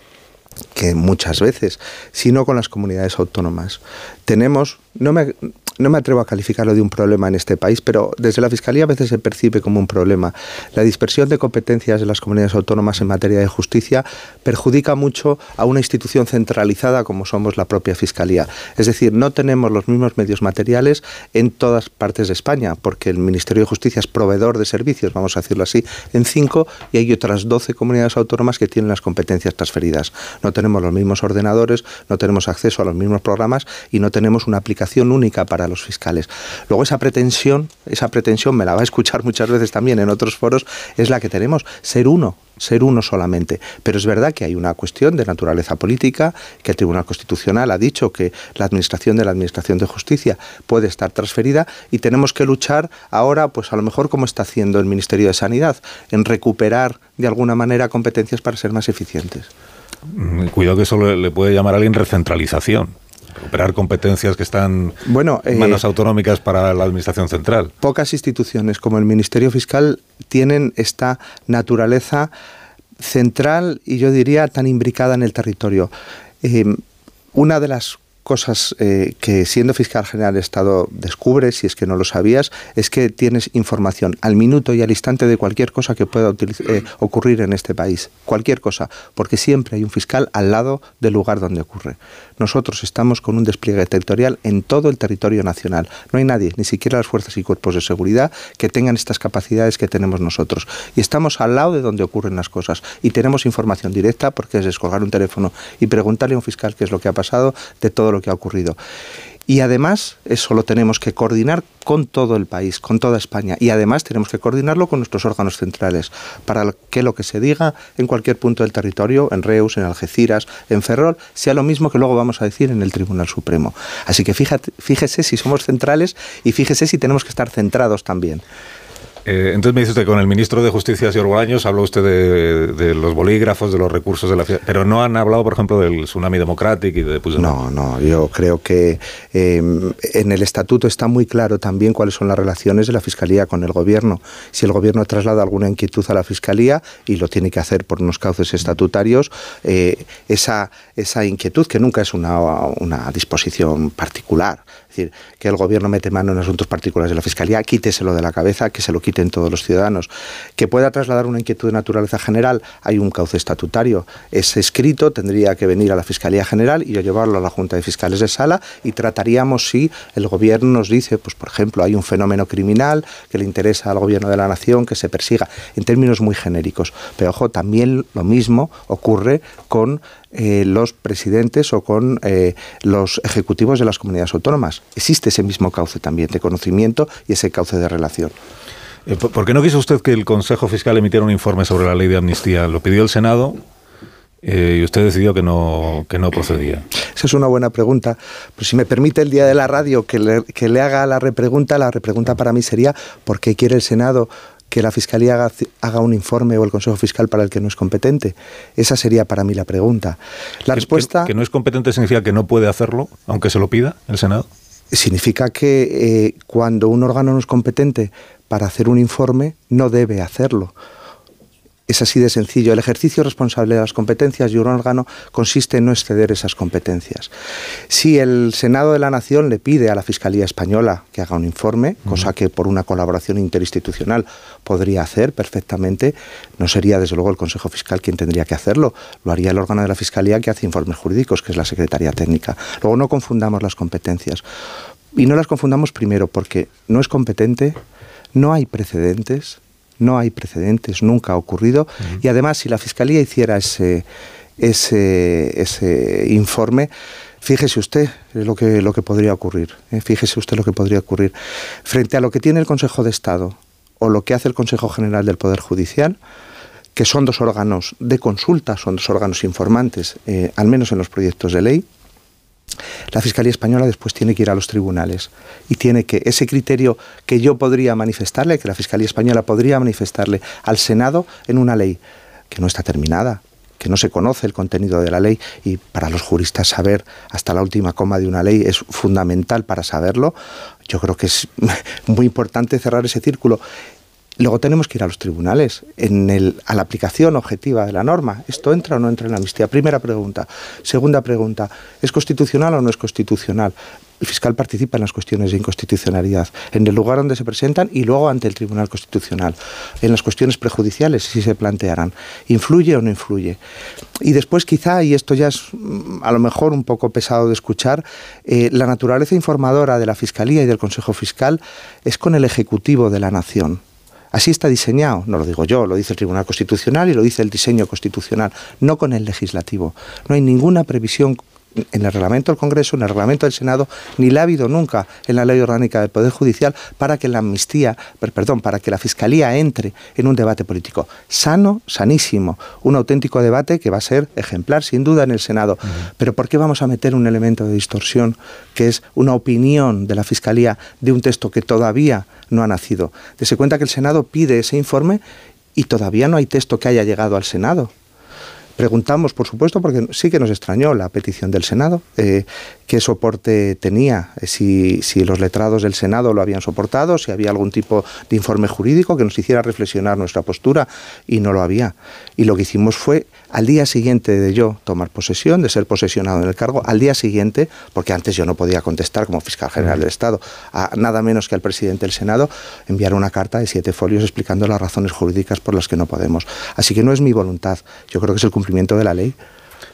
que muchas veces, sino con las comunidades autónomas. Tenemos, no me, no me atrevo a calificarlo de un problema en este país, pero desde la Fiscalía a veces se percibe como un problema. La dispersión de competencias de las comunidades autónomas en materia de justicia perjudica mucho a una institución centralizada como somos la propia Fiscalía. Es decir, no tenemos los mismos medios materiales en todas partes de España, porque el Ministerio de Justicia es proveedor de servicios, vamos a decirlo así, en cinco y hay otras doce comunidades autónomas que tienen las competencias transferidas. No tenemos los mismos ordenadores, no tenemos acceso a los mismos programas y no tenemos una aplicación única para los fiscales. Luego esa pretensión, esa pretensión me la va a escuchar muchas veces también en otros foros, es la que tenemos, ser uno, ser uno solamente. Pero es verdad que hay una cuestión de naturaleza política, que el Tribunal Constitucional ha dicho que la administración de la Administración de Justicia puede estar transferida y tenemos que luchar ahora, pues a lo mejor como está haciendo el Ministerio de Sanidad, en recuperar de alguna manera competencias para ser más eficientes. Mm, cuidado que eso le puede llamar a alguien recentralización recuperar competencias que están bueno, en manos eh, autonómicas para la Administración Central. Pocas instituciones como el Ministerio Fiscal tienen esta naturaleza central y yo diría tan imbricada en el territorio. Eh, una de las cosas eh, que siendo fiscal general del Estado descubres, si es que no lo sabías, es que tienes información al minuto y al instante de cualquier cosa que pueda eh, ocurrir en este país. Cualquier cosa, porque siempre hay un fiscal al lado del lugar donde ocurre. Nosotros estamos con un despliegue territorial en todo el territorio nacional. No hay nadie, ni siquiera las fuerzas y cuerpos de seguridad, que tengan estas capacidades que tenemos nosotros. Y estamos al lado de donde ocurren las cosas. Y tenemos información directa, porque es descolgar un teléfono y preguntarle a un fiscal qué es lo que ha pasado de todo lo que ha ocurrido. Y además, eso lo tenemos que coordinar con todo el país, con toda España. Y además tenemos que coordinarlo con nuestros órganos centrales, para que lo que se diga en cualquier punto del territorio, en Reus, en Algeciras, en Ferrol, sea lo mismo que luego vamos a decir en el Tribunal Supremo. Así que fíjese si somos centrales y fíjese si tenemos que estar centrados también. Eh, entonces me dice usted, con el ministro de Justicia, señor Bolaños, habló usted de, los bolígrafos, de los recursos de la pero no han hablado, por ejemplo, del tsunami democrático y de No, no, yo creo que em, en el estatuto está muy claro también cuáles son las relaciones de la Fiscalía con el Gobierno. Si el Gobierno traslada alguna inquietud a la Fiscalía, y lo tiene que hacer por unos cauces estatutarios, eh, esa, esa inquietud, que nunca es una, una disposición particular, es decir, que el Gobierno mete mano en asuntos particulares de la Fiscalía, quíteselo de la cabeza, que se lo quite en todos los ciudadanos. Que pueda trasladar una inquietud de naturaleza general, hay un cauce estatutario. Ese escrito tendría que venir a la Fiscalía General y yo llevarlo a la Junta de Fiscales de Sala y trataríamos si el Gobierno nos dice, pues por ejemplo, hay un fenómeno criminal que le interesa al Gobierno de la Nación que se persiga, en términos muy genéricos. Pero ojo, también lo mismo ocurre con eh, los presidentes o con eh, los ejecutivos de las comunidades autónomas. Existe ese mismo cauce también de conocimiento y ese cauce de relación. Eh, ¿Por qué no quiso usted que el Consejo Fiscal emitiera un informe sobre la ley de amnistía? Lo pidió el Senado eh, y usted decidió que no, que no procedía. Esa es una buena pregunta. Pues si me permite el día de la radio que le, que le haga la repregunta, la repregunta para mí sería ¿por qué quiere el Senado que la Fiscalía haga, un informe o el Consejo Fiscal para el que no es competente? Esa sería para mí la pregunta. La respuesta... Que, no es competente significa que no puede hacerlo, aunque se lo pida el Senado. Significa que eh, cuando un órgano no es competente para hacer un informe, no debe hacerlo. Es así de sencillo. El ejercicio responsable de las competencias de un órgano consiste en no exceder esas competencias. Si el Senado de la Nación le pide a la Fiscalía Española que haga un informe, cosa que por una colaboración interinstitucional podría hacer perfectamente, no sería desde luego el Consejo Fiscal quien tendría que hacerlo, lo haría el órgano de la Fiscalía que hace informes jurídicos, que es la Secretaría Técnica. Luego no confundamos las competencias. Y no las confundamos primero porque no es competente, no hay precedentes, no hay precedentes, nunca ha ocurrido. Y además, si la Fiscalía hiciera ese, ese, ese informe, fíjese usted lo que, lo que podría ocurrir. ¿eh? Fíjese usted lo que podría ocurrir. Frente a lo que tiene el Consejo de Estado o lo que hace el Consejo General del Poder Judicial, que son dos órganos de consulta, son dos órganos informantes, eh, al menos en los proyectos de ley, la Fiscalía Española después tiene que ir a los tribunales y tiene que ese criterio que yo podría manifestarle, que la Fiscalía Española podría manifestarle al Senado en una ley que no está terminada, que no se conoce el contenido de la ley y para los juristas saber hasta la última coma de una ley es fundamental para saberlo. Yo creo que es <laughs> muy importante cerrar ese círculo Luego tenemos que ir a los tribunales a la aplicación objetiva de la norma. ¿Esto entra o no entra en la amnistía? Primera pregunta. Segunda pregunta. ¿Es constitucional o no es constitucional? El fiscal participa en las cuestiones de inconstitucionalidad, en el lugar donde se presentan y luego ante el Tribunal Constitucional. En las cuestiones prejudiciales, si se plantearán. ¿Influye o no influye? Y después quizá, y esto ya es mm, a lo mejor un poco pesado de escuchar, eh, la naturaleza informadora de la Fiscalía y del Consejo Fiscal es con el Ejecutivo de la Nación. Así está diseñado, no lo digo yo, lo dice el Tribunal Constitucional y lo dice el diseño constitucional, no con el legislativo. No hay ninguna previsión en el reglamento del Congreso, en el reglamento del Senado, ni la ha habido nunca en la ley orgánica del Poder Judicial para que la amnistía, perdón, para que la Fiscalía entre en un debate político sano, sanísimo, un auténtico debate que va a ser ejemplar sin duda en el Senado. Pero ¿por qué vamos a meter un elemento de distorsión que es una opinión de la Fiscalía de un texto que todavía no ha nacido. Dese cuenta que el Senado pide ese informe y todavía no hay texto que haya llegado al Senado. Preguntamos, por supuesto, porque sí que nos extrañó la petición del Senado, eh, qué soporte tenía, eh, si, si, los letrados del Senado lo habían soportado, si había algún tipo de informe jurídico que nos hiciera reflexionar nuestra postura, y no lo había. Y lo que hicimos fue al día siguiente de yo tomar posesión, de ser posesionado en el cargo, al día siguiente, porque antes yo no podía contestar como fiscal general del Estado, a nada menos que al presidente del Senado, enviar una carta de siete folios explicando las razones jurídicas por las que no podemos. Así que no es mi voluntad, yo creo que es el cumplimiento de la ley.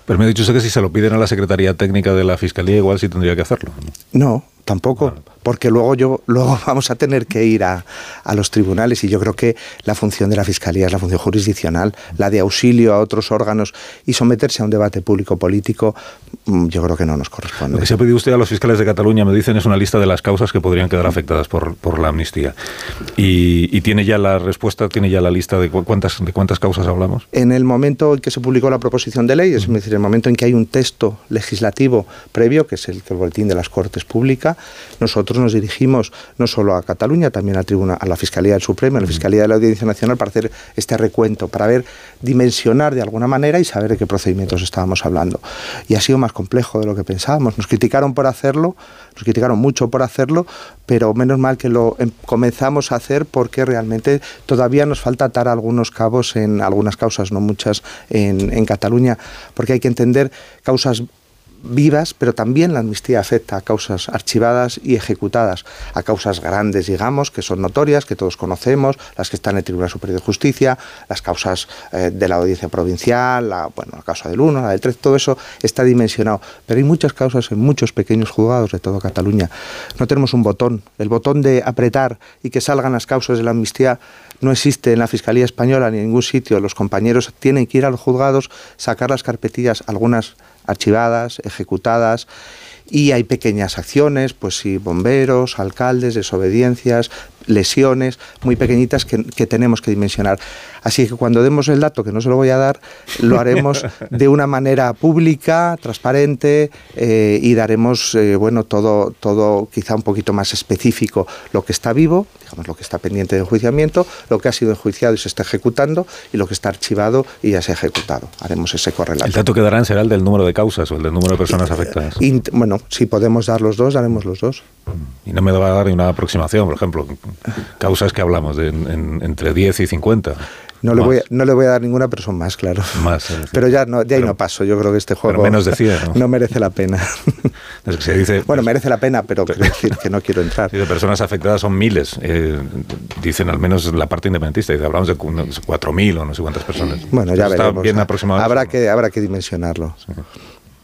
Pero me ha dicho usted que si se lo piden a la Secretaría Técnica de la Fiscalía, igual sí tendría que hacerlo. No, tampoco, porque luego yo luego <laughs> vamos a tener que ir a, a, los tribunales y yo creo que la función de la fiscalía es la función jurisdiccional, la de auxilio a otros órganos y someterse a un debate público político, mm, yo creo que no nos corresponde. Lo que se ha pedido usted a los fiscales de Cataluña, me dicen, es una lista de las causas que podrían quedar afectadas por, por la amnistía. Y, y, tiene ya la respuesta, tiene ya la lista de cuántas de cuántas causas hablamos. En el momento en que se publicó la proposición de ley, es decir, en el momento en que hay un texto legislativo previo, que es el, el boletín de las Cortes nosotros nos dirigimos no solo a Cataluña, también a, tribuna, a la Fiscalía del Supremo, a la Fiscalía de la Audiencia Nacional para hacer este recuento, para ver, dimensionar de alguna manera y saber de qué procedimientos estábamos hablando. Y ha sido más complejo de lo que pensábamos. Nos criticaron por hacerlo, nos criticaron mucho por hacerlo, pero menos mal que lo em, comenzamos a hacer porque realmente todavía nos falta atar algunos cabos en algunas causas, no muchas en, en Cataluña, porque hay que entender causas vivas, pero también la amnistía afecta a causas archivadas y ejecutadas, a causas grandes, digamos, que son notorias, que todos conocemos, las que están en el Tribunal Superior de Justicia, las causas eh, de la audiencia provincial, la, bueno, la causa del 1, la del 3, todo eso está dimensionado. Pero hay muchas causas en muchos pequeños juzgados de toda Cataluña. No tenemos un botón. El botón de apretar y que salgan las causas de la amnistía no existe en la Fiscalía Española ni en ningún sitio. Los compañeros tienen que ir a los juzgados, sacar las carpetillas, algunas archivadas, ejecutadas, y hay pequeñas acciones, pues sí, bomberos, alcaldes, desobediencias, lesiones muy pequeñitas que, que tenemos que dimensionar. Así que cuando demos el dato, que no se lo voy a dar, lo haremos <laughs> de una manera pública, transparente eh, y daremos, eh, bueno, todo, todo quizá un poquito más específico, lo que está vivo, digamos, lo que está pendiente de enjuiciamiento, lo que ha sido enjuiciado y se está ejecutando y lo que está archivado y ya se ha ejecutado. Haremos ese correlato. El dato que darán será el del número de causas o el del número de personas afectadas. bueno, si podemos dar los dos, daremos los dos. Y no me va a dar ni una aproximación, por ejemplo, causas que hablamos de entre 10 y 50. No le, voy a, no le voy a dar ninguna, pero son más, claro. Más, pero ya, no, ahí no paso. Yo creo que este juego menos ¿no? merece la pena. <laughs> se dice, bueno, merece la pena, pero quiero decir que no quiero entrar. de personas afectadas son miles. Eh, dicen al menos la parte independentista. Dice, hablamos de 4.000 o no sé cuántas personas. Bueno, ya Está veremos. Bien aproximado. Habrá que, habrá que dimensionarlo.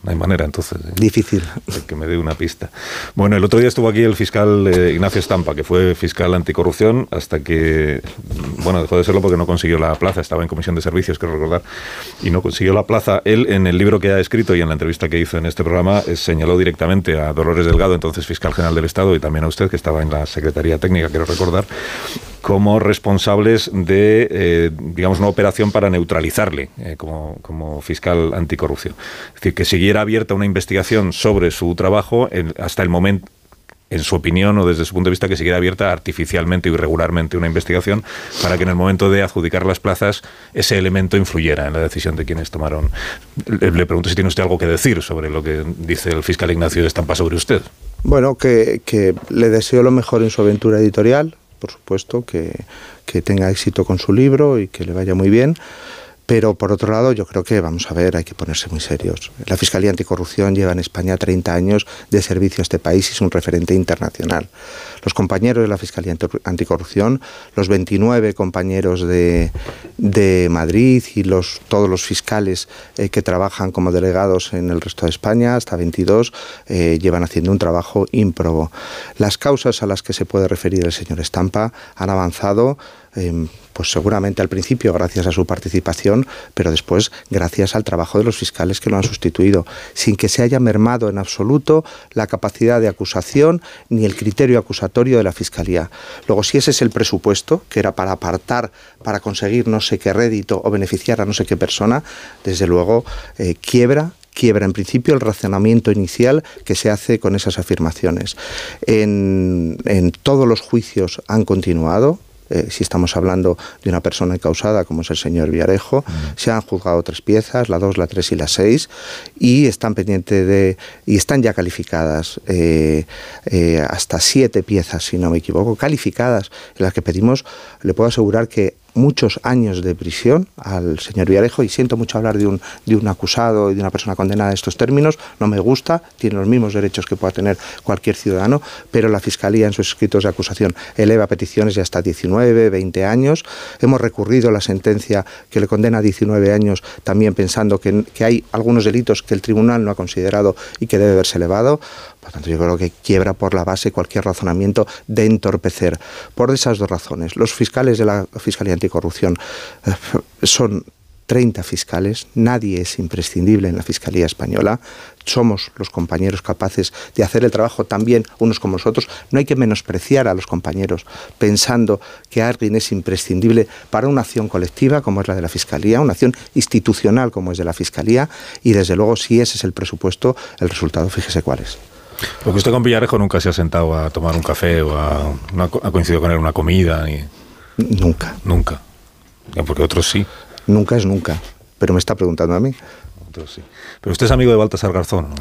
No hay manera, entonces. Difícil. que me dé una pista. Bueno, el otro día estuvo aquí el fiscal eh, Ignacio Estampa, que fue fiscal anticorrupción hasta que, bueno, dejó de serlo porque no consiguió la plaza. Estaba en comisión de servicios, quiero recordar, y no consiguió la plaza. Él, en el libro que ha escrito y en la entrevista que hizo en este programa, eh, señaló directamente a Dolores Delgado, entonces fiscal general del Estado, y también a usted, que estaba en la Secretaría Técnica, quiero recordar, como responsables de, eh, digamos, una operación para neutralizarle como, como fiscal anticorrupción. Es decir, que siguiera abierta una investigación sobre su trabajo hasta el momento en su opinión o desde su punto de vista, que siguiera abierta artificialmente o irregularmente una investigación para que en el momento de adjudicar las plazas ese elemento influyera en la decisión de quienes tomaron. Le, pregunto si tiene usted algo que decir sobre lo que dice el fiscal Ignacio de Estampa sobre usted. Bueno, que le deseo lo mejor en su aventura editorial, por supuesto, que, que tenga éxito con su libro y que le vaya muy bien. Pero por otro lado, yo creo que, vamos a ver, hay que ponerse muy serios. La Fiscalía Anticorrupción lleva en España 30 años de servicio a este país y es un referente internacional. Los compañeros de la Fiscalía Anticorrupción, los 29 compañeros de, Madrid y los, todos los fiscales eh, que trabajan como delegados en el resto de España, hasta 22, eh, llevan haciendo un trabajo ímprobo. Las causas a las que se puede referir el señor Estampa han avanzado pues seguramente al principio gracias a su participación, pero después gracias al trabajo de los fiscales que lo han sustituido, sin que se haya mermado en absoluto la capacidad de acusación ni el criterio acusatorio de la Fiscalía. Luego, si ese es el presupuesto, que era para apartar, para conseguir no sé qué rédito o beneficiar a no sé qué persona, desde luego eh, quiebra quiebra en principio el razonamiento inicial que se hace con esas afirmaciones. En, en todos los juicios han continuado, eh, si estamos hablando de una persona encausada como es el señor Villarejo, se han juzgado tres piezas, la dos, la tres y la seis, y están pendientes de, y están ya calificadas eh, eh, hasta siete piezas, si no me equivoco, calificadas, en las que pedimos, le puedo asegurar que muchos años de prisión al señor Villarejo y siento mucho hablar de un, de un acusado y de una persona condenada en estos términos, no me gusta, tiene los mismos derechos que pueda tener cualquier ciudadano, pero la Fiscalía en sus escritos de acusación eleva peticiones de hasta 19, 20 años. Hemos recurrido la sentencia que le condena a 19 años también pensando que, que hay algunos delitos que el tribunal no ha considerado y que debe verse elevado. Por tanto, yo creo que quiebra por la base cualquier razonamiento de entorpecer. Por esas dos razones, los fiscales de la Fiscalía Anticorrupción eh, son 30 fiscales, nadie es imprescindible en la Fiscalía Española, somos los compañeros capaces de hacer el trabajo también unos como nosotros, no hay que menospreciar a los compañeros pensando que alguien es imprescindible para una acción colectiva como es la de la Fiscalía, una acción institucional como es de la Fiscalía y desde luego si ese es el presupuesto, el resultado fíjese cuál es. Porque usted con Villarejo nunca se ha sentado a tomar un café o a, no ha coincidido con él una comida. Ni... Nunca. Nunca. Porque otros sí. Nunca es nunca. Pero me está preguntando a mí. Otros sí. Pero usted es amigo de Baltasar Garzón, ¿no?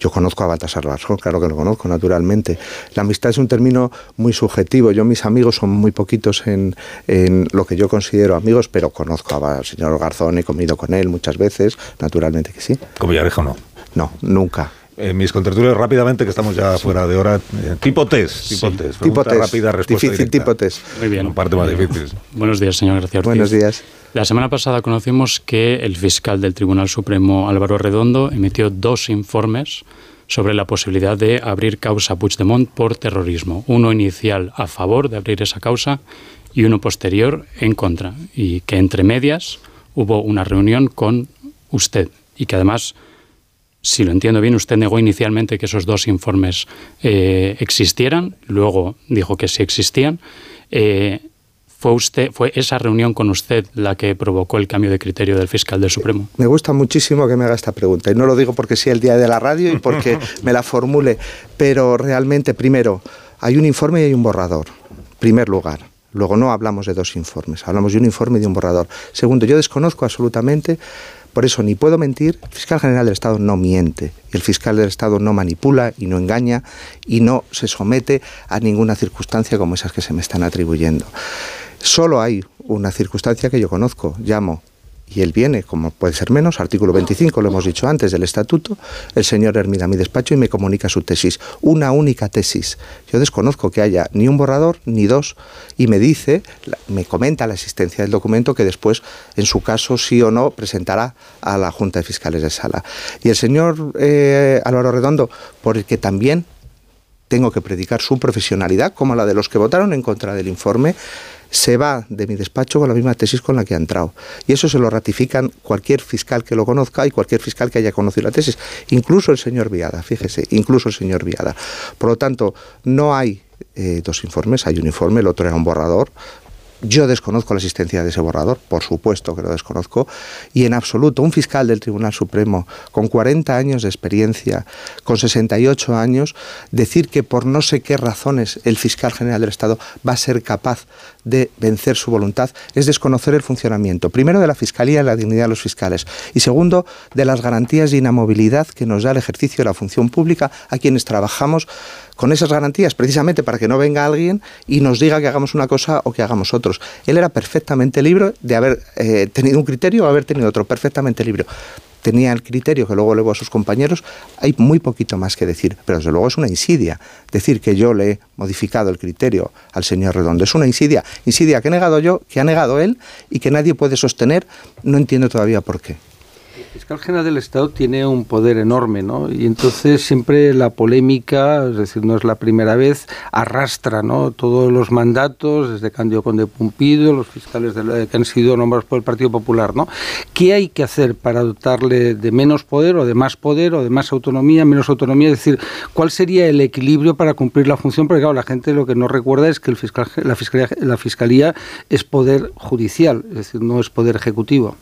Yo conozco a Baltasar Garzón, claro que lo conozco, naturalmente. La amistad es un término muy subjetivo. Yo, mis amigos son muy poquitos en, en lo que yo considero amigos, pero conozco al señor Garzón, he comido con él muchas veces, naturalmente que sí. ¿Con Villarejo no? No, nunca. Eh, mis contertulios rápidamente, que estamos ya fuera de hora. Eh, tipo test, tipo sí. test. Tipo test. rápida, respuesta Difícil directa. tipo test. Muy bien. Una parte más difícil. Buenos días, señor García Ortiz. Buenos días. La semana pasada conocimos que el fiscal del Tribunal Supremo, Álvaro Redondo, emitió dos informes sobre la posibilidad de abrir causa Puigdemont por terrorismo. Uno inicial a favor de abrir esa causa y uno posterior en contra. Y que entre medias hubo una reunión con usted y que además si lo entiendo bien, usted negó inicialmente que esos dos informes eh, existieran, luego dijo que sí existían Eh, ¿Fue, usted, ¿Fue esa reunión con usted la que provocó el cambio de criterio del fiscal del Supremo? Me gusta muchísimo que me haga esta pregunta. Y no lo digo porque sea el día de la radio y porque <laughs> me la formule, pero realmente, primero, hay un informe y hay un borrador. Primer lugar. Luego no hablamos de dos informes, hablamos de un informe y de un borrador. Segundo, yo desconozco absolutamente por eso ni puedo mentir, el fiscal general del Estado no miente, el fiscal del Estado no manipula y no engaña y no se somete a ninguna circunstancia como esas que se me están atribuyendo. Solo hay una circunstancia que yo conozco, llamo y él viene, como puede ser menos, artículo 25, lo hemos dicho antes del estatuto, el señor Hermida a mi despacho y me comunica su tesis, una única tesis. Yo desconozco que haya ni un borrador ni dos y me dice, me comenta la existencia del documento que después, en su caso, sí o no, presentará a la Junta de Fiscales de Sala. Y el señor eh, Álvaro Redondo, por el que también tengo que predicar su profesionalidad, como la de los que votaron en contra del informe, se va de mi despacho con la misma tesis con la que ha entrado. Y eso se lo ratifican cualquier fiscal que lo conozca y cualquier fiscal que haya conocido la tesis, incluso el señor Viada, fíjese, incluso el señor Viada. Por lo tanto, no hay eh, dos informes, hay un informe, el otro era un borrador, yo desconozco la existencia de ese borrador, por supuesto que lo desconozco, y en absoluto un fiscal del Tribunal Supremo con 40 años de experiencia, con 68 años, decir que por no sé qué razones el fiscal general del Estado va a ser capaz de vencer su voluntad es desconocer el funcionamiento, primero de la Fiscalía y la dignidad de los fiscales, y segundo de las garantías de inamovilidad que nos da el ejercicio de la función pública a quienes trabajamos con esas garantías, precisamente para que no venga alguien y nos diga que hagamos una cosa o que hagamos otros. Él era perfectamente libre de haber eh, tenido un criterio o haber tenido otro, perfectamente libre tenía el criterio que luego legó a sus compañeros, hay muy poquito más que decir, pero desde luego es una insidia. Decir que yo le he modificado el criterio al señor Redondo es una insidia, insidia que he negado yo, que ha negado él y que nadie puede sostener, no entiendo todavía por qué. El fiscal general del Estado tiene un poder enorme, ¿no? Y entonces siempre la polémica, es decir, no es la primera vez, arrastra, ¿no? Todos los mandatos, desde Cándido Conde Pumpido, los fiscales que han sido nombrados por el Partido Popular, ¿no? ¿Qué hay que hacer para dotarle de menos poder o de más poder o de más autonomía, menos autonomía? Es decir, ¿cuál sería el equilibrio para cumplir la función? Porque claro, la gente lo que no recuerda es que el fiscal, la, fiscalía, la fiscalía es poder judicial, es decir, no es poder ejecutivo.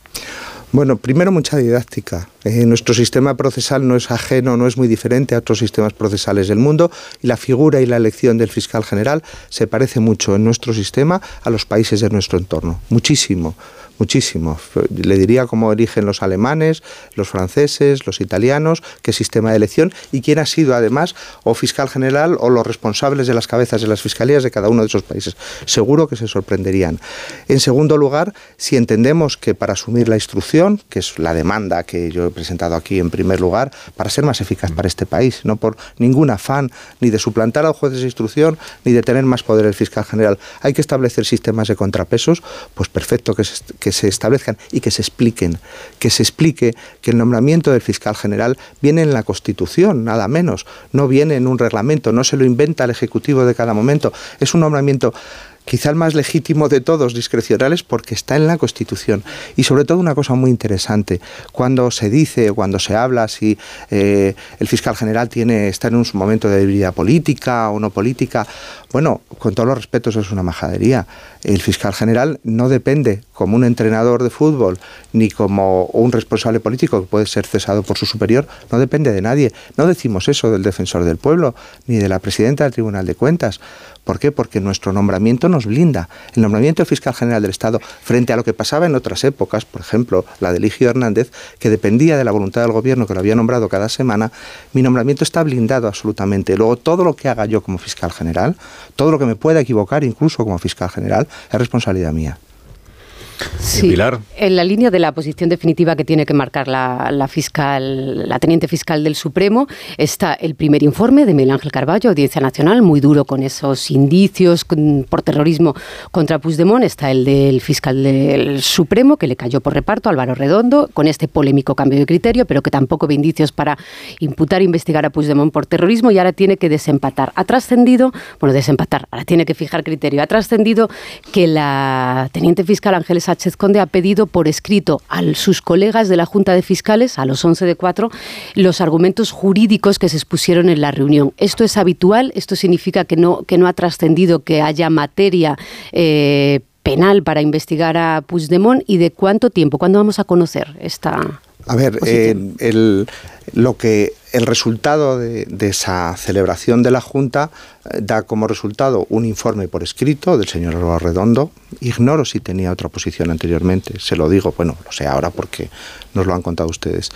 Bueno, primero mucha didáctica. Eh, nuestro sistema procesal no es ajeno, no es muy diferente a otros sistemas procesales del mundo y la figura y la elección del fiscal general se parece mucho en nuestro sistema a los países de nuestro entorno. Muchísimo muchísimo. Le diría cómo eligen los alemanes, los franceses, los italianos, qué sistema de elección y quién ha sido además o fiscal general o los responsables de las cabezas de las fiscalías de cada uno de esos países. Seguro que se sorprenderían. En segundo lugar, si entendemos que para asumir la instrucción, que es la demanda que yo he presentado aquí en primer lugar, para ser más eficaz para este país, no por ningún afán ni de suplantar al juez de instrucción ni de tener más poder el fiscal general, hay que establecer sistemas de contrapesos, pues perfecto que, que se establezcan y que se expliquen, que se explique que el nombramiento del fiscal general viene en la Constitución, nada menos, no viene en un reglamento, no se lo inventa el Ejecutivo de cada momento, es un nombramiento quizá el más legítimo de todos, discrecionales, porque está en la Constitución. Y sobre todo una cosa muy interesante, cuando se dice, cuando se habla si eh, el fiscal general tiene, está en un momento de debilidad política o no política, bueno, con todos los respetos es una majadería. El fiscal general no depende como un entrenador de fútbol ni como un responsable político que puede ser cesado por su superior, no depende de nadie. No decimos eso del defensor del pueblo ni de la presidenta del Tribunal de Cuentas. ¿Por qué? Porque nuestro nombramiento nos blinda. El nombramiento del fiscal general del Estado, frente a lo que pasaba en otras épocas, por ejemplo, la de Eligio Hernández, que dependía de la voluntad del gobierno que lo había nombrado cada semana, mi nombramiento está blindado absolutamente. Luego, todo lo que haga yo como fiscal general, todo lo que me pueda equivocar, incluso como fiscal general, es responsabilidad mía. Sí, en la línea de la posición definitiva que tiene que marcar la, fiscal, la teniente fiscal del Supremo, está el primer informe de Miguel Ángel Carballo, Audiencia Nacional, muy duro con esos indicios por terrorismo contra Puigdemont. Está el del fiscal del Supremo, que le cayó por reparto, Álvaro Redondo, con este polémico cambio de criterio, pero que tampoco ve indicios para imputar e investigar a Puigdemont por terrorismo y ahora tiene que desempatar. Ha trascendido, bueno, desempatar, ahora tiene que fijar criterio. Ha trascendido que la teniente fiscal Ángeles Sánchez Conde ha pedido por escrito a sus colegas de la Junta de Fiscales, a los 11 de 4, los argumentos jurídicos que se expusieron en la reunión. ¿Esto es habitual? ¿Esto significa que no, que no ha trascendido que haya materia eh, penal para investigar a Puigdemont? ¿Y de cuánto tiempo? ¿Cuándo vamos a conocer esta.? A ver, eh, el, lo que el resultado de, esa celebración de la Junta eh, da como resultado un informe por escrito del señor Redondo. Ignoro si tenía otra posición anteriormente, se lo digo, bueno, lo sé ahora porque nos lo han contado ustedes.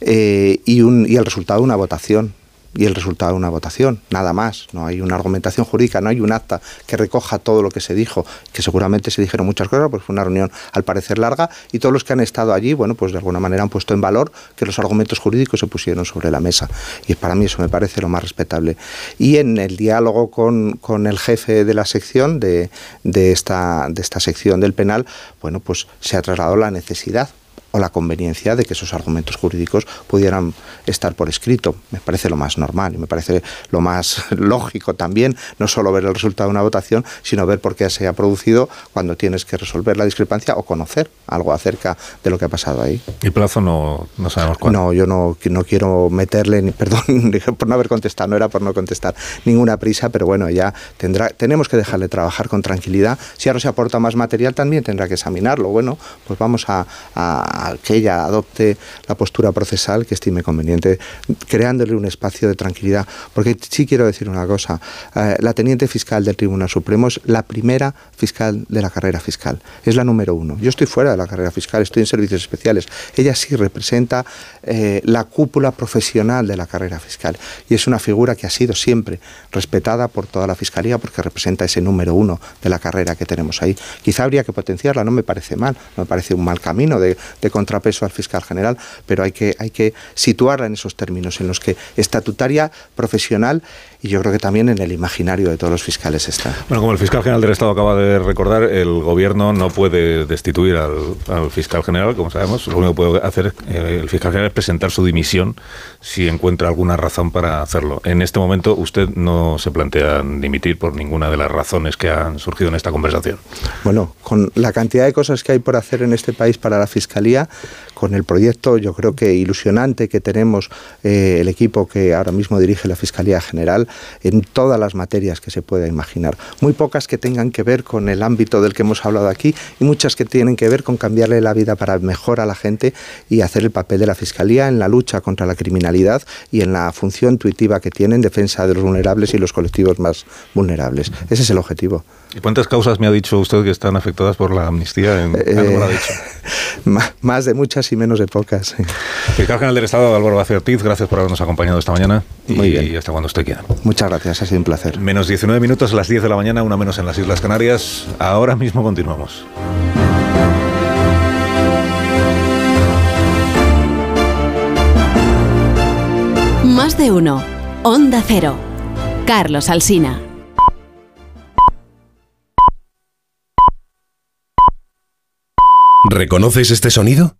Eh, y, un, y el resultado de una votación y el resultado de una votación, nada más. No hay una argumentación jurídica, no hay un acta que recoja todo lo que se dijo, que seguramente se dijeron muchas cosas, pues fue una reunión al parecer larga y todos los que han estado allí, bueno, pues de alguna manera han puesto en valor que los argumentos jurídicos se pusieron sobre la mesa. Y para mí eso me parece lo más respetable. Y en el diálogo con, con el jefe de la sección, de, de, esta, de esta sección del penal, bueno, pues se ha trasladado la necesidad o la conveniencia de que esos argumentos jurídicos pudieran estar por escrito. Me parece lo más normal y me parece lo más <laughs> lógico también, no solo ver el resultado de una votación, sino ver por qué se ha producido cuando tienes que resolver la discrepancia o conocer algo acerca de lo que ha pasado ahí. ¿Y plazo no, no sabemos cuándo? No, yo no, no quiero meterle, ni, <laughs> perdón por no haber contestado, no era por no contestar ninguna prisa, pero bueno, ya tendrá, tenemos que dejarle trabajar con tranquilidad. Si ahora se aporta más material, también tendrá que examinarlo. Bueno, pues vamos a que ella adopte la postura procesal que estime conveniente, creándole un espacio de tranquilidad. Porque sí quiero decir una cosa, eh, la teniente fiscal del Tribunal Supremo es la primera fiscal de la carrera fiscal, es la número uno. Yo estoy fuera de la carrera fiscal, estoy en servicios especiales. Ella sí representa eh, la cúpula profesional de la carrera fiscal y es una figura que ha sido siempre respetada por toda la fiscalía porque representa ese número uno de la carrera que tenemos ahí. Quizá habría que potenciarla, no me parece mal, no me parece un mal camino de, de contrapeso al fiscal general, pero hay que, hay que situarla en esos términos en los que estatutaria, profesional y yo creo que también en el imaginario de todos los fiscales está. Bueno, como el fiscal general del Estado acaba de recordar, el gobierno no puede destituir al, fiscal general, como sabemos, lo único que puede hacer eh, el fiscal general es presentar su dimisión si encuentra alguna razón para hacerlo. En este momento usted no se plantea dimitir por ninguna de las razones que han surgido en esta conversación. Bueno, con la cantidad de cosas que hay por hacer en este país para la fiscalía, con el proyecto yo creo que ilusionante que tenemos eh, el equipo que ahora mismo dirige la Fiscalía General en todas las materias que se pueda imaginar. Muy pocas que tengan que ver con el ámbito del que hemos hablado aquí y muchas que tienen que ver con cambiarle la vida para mejor a la gente y hacer el papel de la Fiscalía en la lucha contra la criminalidad y en la función intuitiva que tiene en defensa de los vulnerables y los colectivos más vulnerables. Ese es el objetivo. ¿Y cuántas causas me ha dicho usted que están afectadas por la amnistía? En, eh, <laughs> más de muchas y menos de pocas. Fiscal General del Estado, Álvaro García Ortiz, gracias por habernos acompañado esta mañana. y, hasta cuando usted quiera. Muchas gracias, ha sido un placer. Menos 19 minutos a las 10 de la mañana, una menos en las Islas Canarias. Ahora mismo continuamos. Más de uno. Onda Cero. Carlos Alsina. ¿Reconoces este sonido?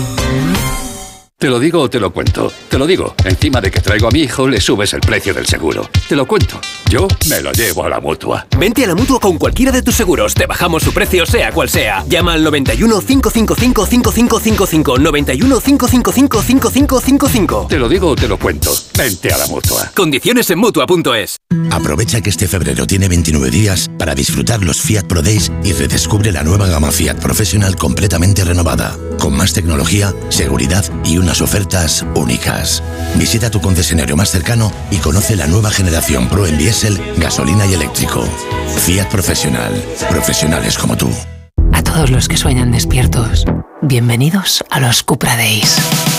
Te lo digo o te lo cuento. Te lo digo. Encima de que traigo a mi hijo, le subes el precio del seguro. Te lo cuento. Yo me lo llevo a la mutua. Vente a la mutua con cualquiera de tus seguros. Te bajamos su precio, sea cual sea. Llama al 91 555 5555. 91 555 5555. Te lo digo o te lo cuento. Vente a la mutua. Condiciones en mutua.es. Aprovecha que este febrero tiene 29 días para disfrutar los Fiat Pro Days y redescubre la nueva gama Fiat Professional completamente renovada, con más tecnología, seguridad y una ofertas únicas. Visita tu concesionario más cercano y conoce la nueva generación Pro en diésel, gasolina y eléctrico. Fiat Profesional. Profesionales como tú. A todos los que sueñan despiertos, bienvenidos a los Cupra Days.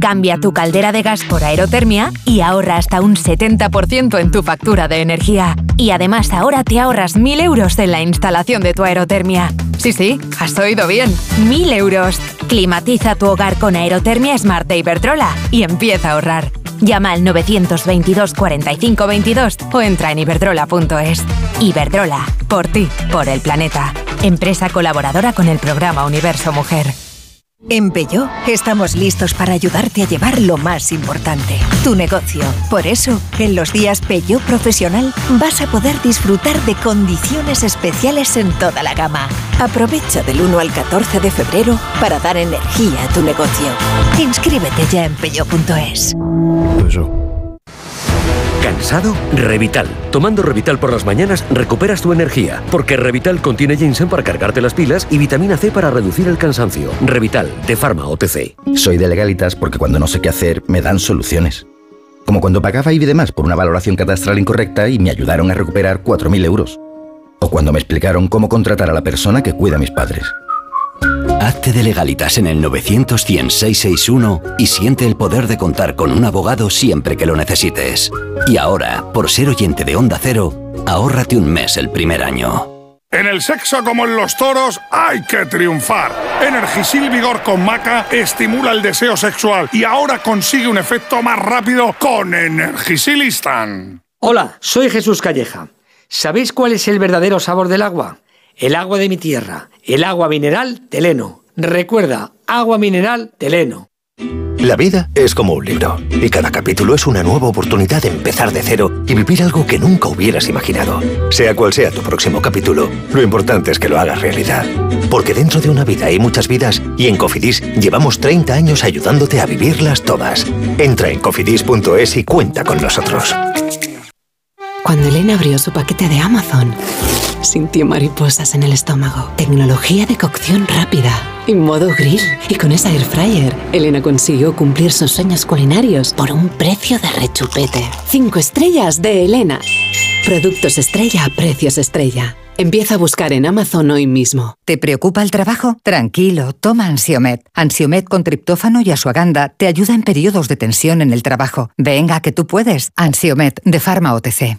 Cambia tu caldera de gas por aerotermia y ahorra hasta un 70% en tu factura de energía. Y además ahora te ahorras 1.000 euros en la instalación de tu aerotermia. Sí, sí, has oído bien. 1.000 euros. Climatiza tu hogar con aerotermia Smart de Iberdrola y empieza a ahorrar. Llama al 922 45 22 o entra en iberdrola.es. Iberdrola, por ti, por el planeta. Empresa colaboradora con el programa Universo Mujer. En Peugeot estamos listos para ayudarte a llevar lo más importante, tu negocio. Por eso, en los días Peugeot Profesional vas a poder disfrutar de condiciones especiales en toda la gama. Aprovecha del 1 al 14 de febrero para dar energía a tu negocio. Inscríbete ya en peugeot.es. ¿Cansado? Revital. Tomando Revital por las mañanas recuperas tu energía, porque Revital contiene ginseng para cargarte las pilas y vitamina C para reducir el cansancio. Revital, de Pharma OTC. Soy de Legalitas porque cuando no sé qué hacer, me dan soluciones. Como cuando pagaba y demás por una valoración catastral incorrecta y me ayudaron a recuperar 4.000 euros. O cuando me explicaron cómo contratar a la persona que cuida a mis padres. Hazte de legalitas en el 900 y siente el poder de contar con un abogado siempre que lo necesites. Y ahora, por ser oyente de Onda Cero, ahórrate un mes el primer año. En el sexo como en los toros hay que triunfar. Energisil Vigor con Maca estimula el deseo sexual y ahora consigue un efecto más rápido con Energisilistan. Hola, soy Jesús Calleja. ¿Sabéis cuál es el verdadero sabor del agua? El agua de mi tierra, el agua mineral Teleno. Recuerda, agua mineral Teleno. La vida es como un libro, y cada capítulo es una nueva oportunidad de empezar de cero y vivir algo que nunca hubieras imaginado. Sea cual sea tu próximo capítulo, lo importante es que lo hagas realidad. Porque dentro de una vida hay muchas vidas y en Cofidis llevamos 30 años ayudándote a vivirlas todas. Entra en cofidis.es y cuenta con nosotros. Cuando Elena abrió su paquete de Amazon, sintió mariposas en el estómago. Tecnología de cocción rápida y modo grill. Y con esa air fryer, Elena consiguió cumplir sus sueños culinarios por un precio de rechupete. Cinco estrellas de Elena. Productos estrella a precios estrella. Empieza a buscar en Amazon hoy mismo. ¿Te preocupa el trabajo? Tranquilo, toma Ansiomet. Ansiomet con triptófano y asuaganda te ayuda en periodos de tensión en el trabajo. Venga, que tú puedes. Ansiomet de Pharma OTC.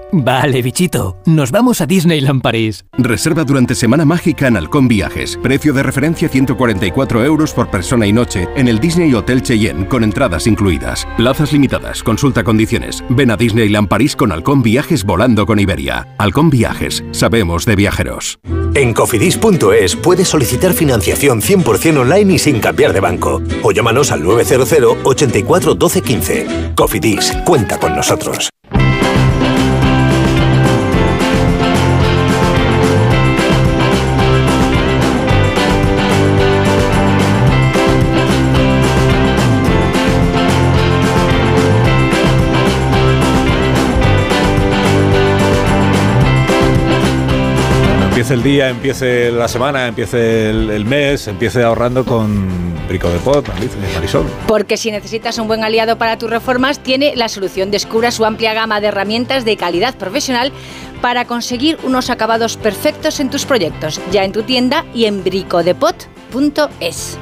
Vale, bichito. Nos vamos a Disneyland París. Reserva durante Semana Mágica en Halcón Viajes. Precio de referencia 144 euros por persona y noche en el Disney Hotel Cheyenne con entradas incluidas. Plazas limitadas. Consulta condiciones. Ven a Disneyland París con Halcón Viajes volando con Iberia. Halcón Viajes. Sabemos de viajeros. En cofidis.es puedes solicitar financiación 100% online y sin cambiar de banco. O llámanos al 900 84 12 15. Cofidis, cuenta con nosotros. Empiece el día, empiece la semana, empiece el, mes, empiece ahorrando con Brico de Pot, Marisol. Porque si necesitas un buen aliado para tus reformas, tiene la solución. Descubra su amplia gama de herramientas de calidad profesional para conseguir unos acabados perfectos en tus proyectos, ya en tu tienda y en bricodepot.es.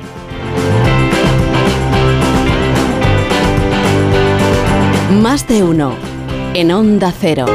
Más de uno en Onda Cero.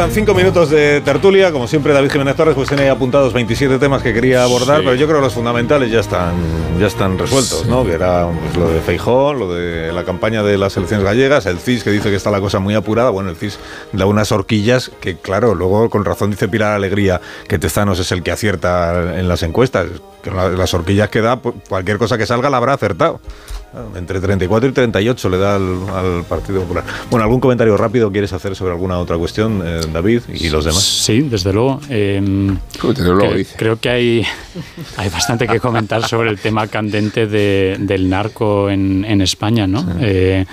Quedan cinco minutos de tertulia. Como siempre, David Jiménez Torres pues tiene apuntados 27 temas que quería abordar, pero yo creo que los fundamentales ya están, ya están resueltos, ¿no? Que era pues, lo de Feijó, lo de la campaña de las elecciones gallegas, el CIS que dice que está la cosa muy apurada. Bueno, el CIS da unas horquillas que, claro, luego con razón dice Pilar Alegría que Tezanos es el que acierta en las encuestas. Que las horquillas que da, pues, cualquier cosa que salga la habrá acertado. Entre 34 y 38 le da al, Partido Popular. Bueno, ¿algún comentario rápido quieres hacer sobre alguna otra cuestión, eh, David, y los demás? Sí, desde luego. Em, creo que hay, hay bastante que comentar sobre el tema candente del narco en, España, ¿no? Eh,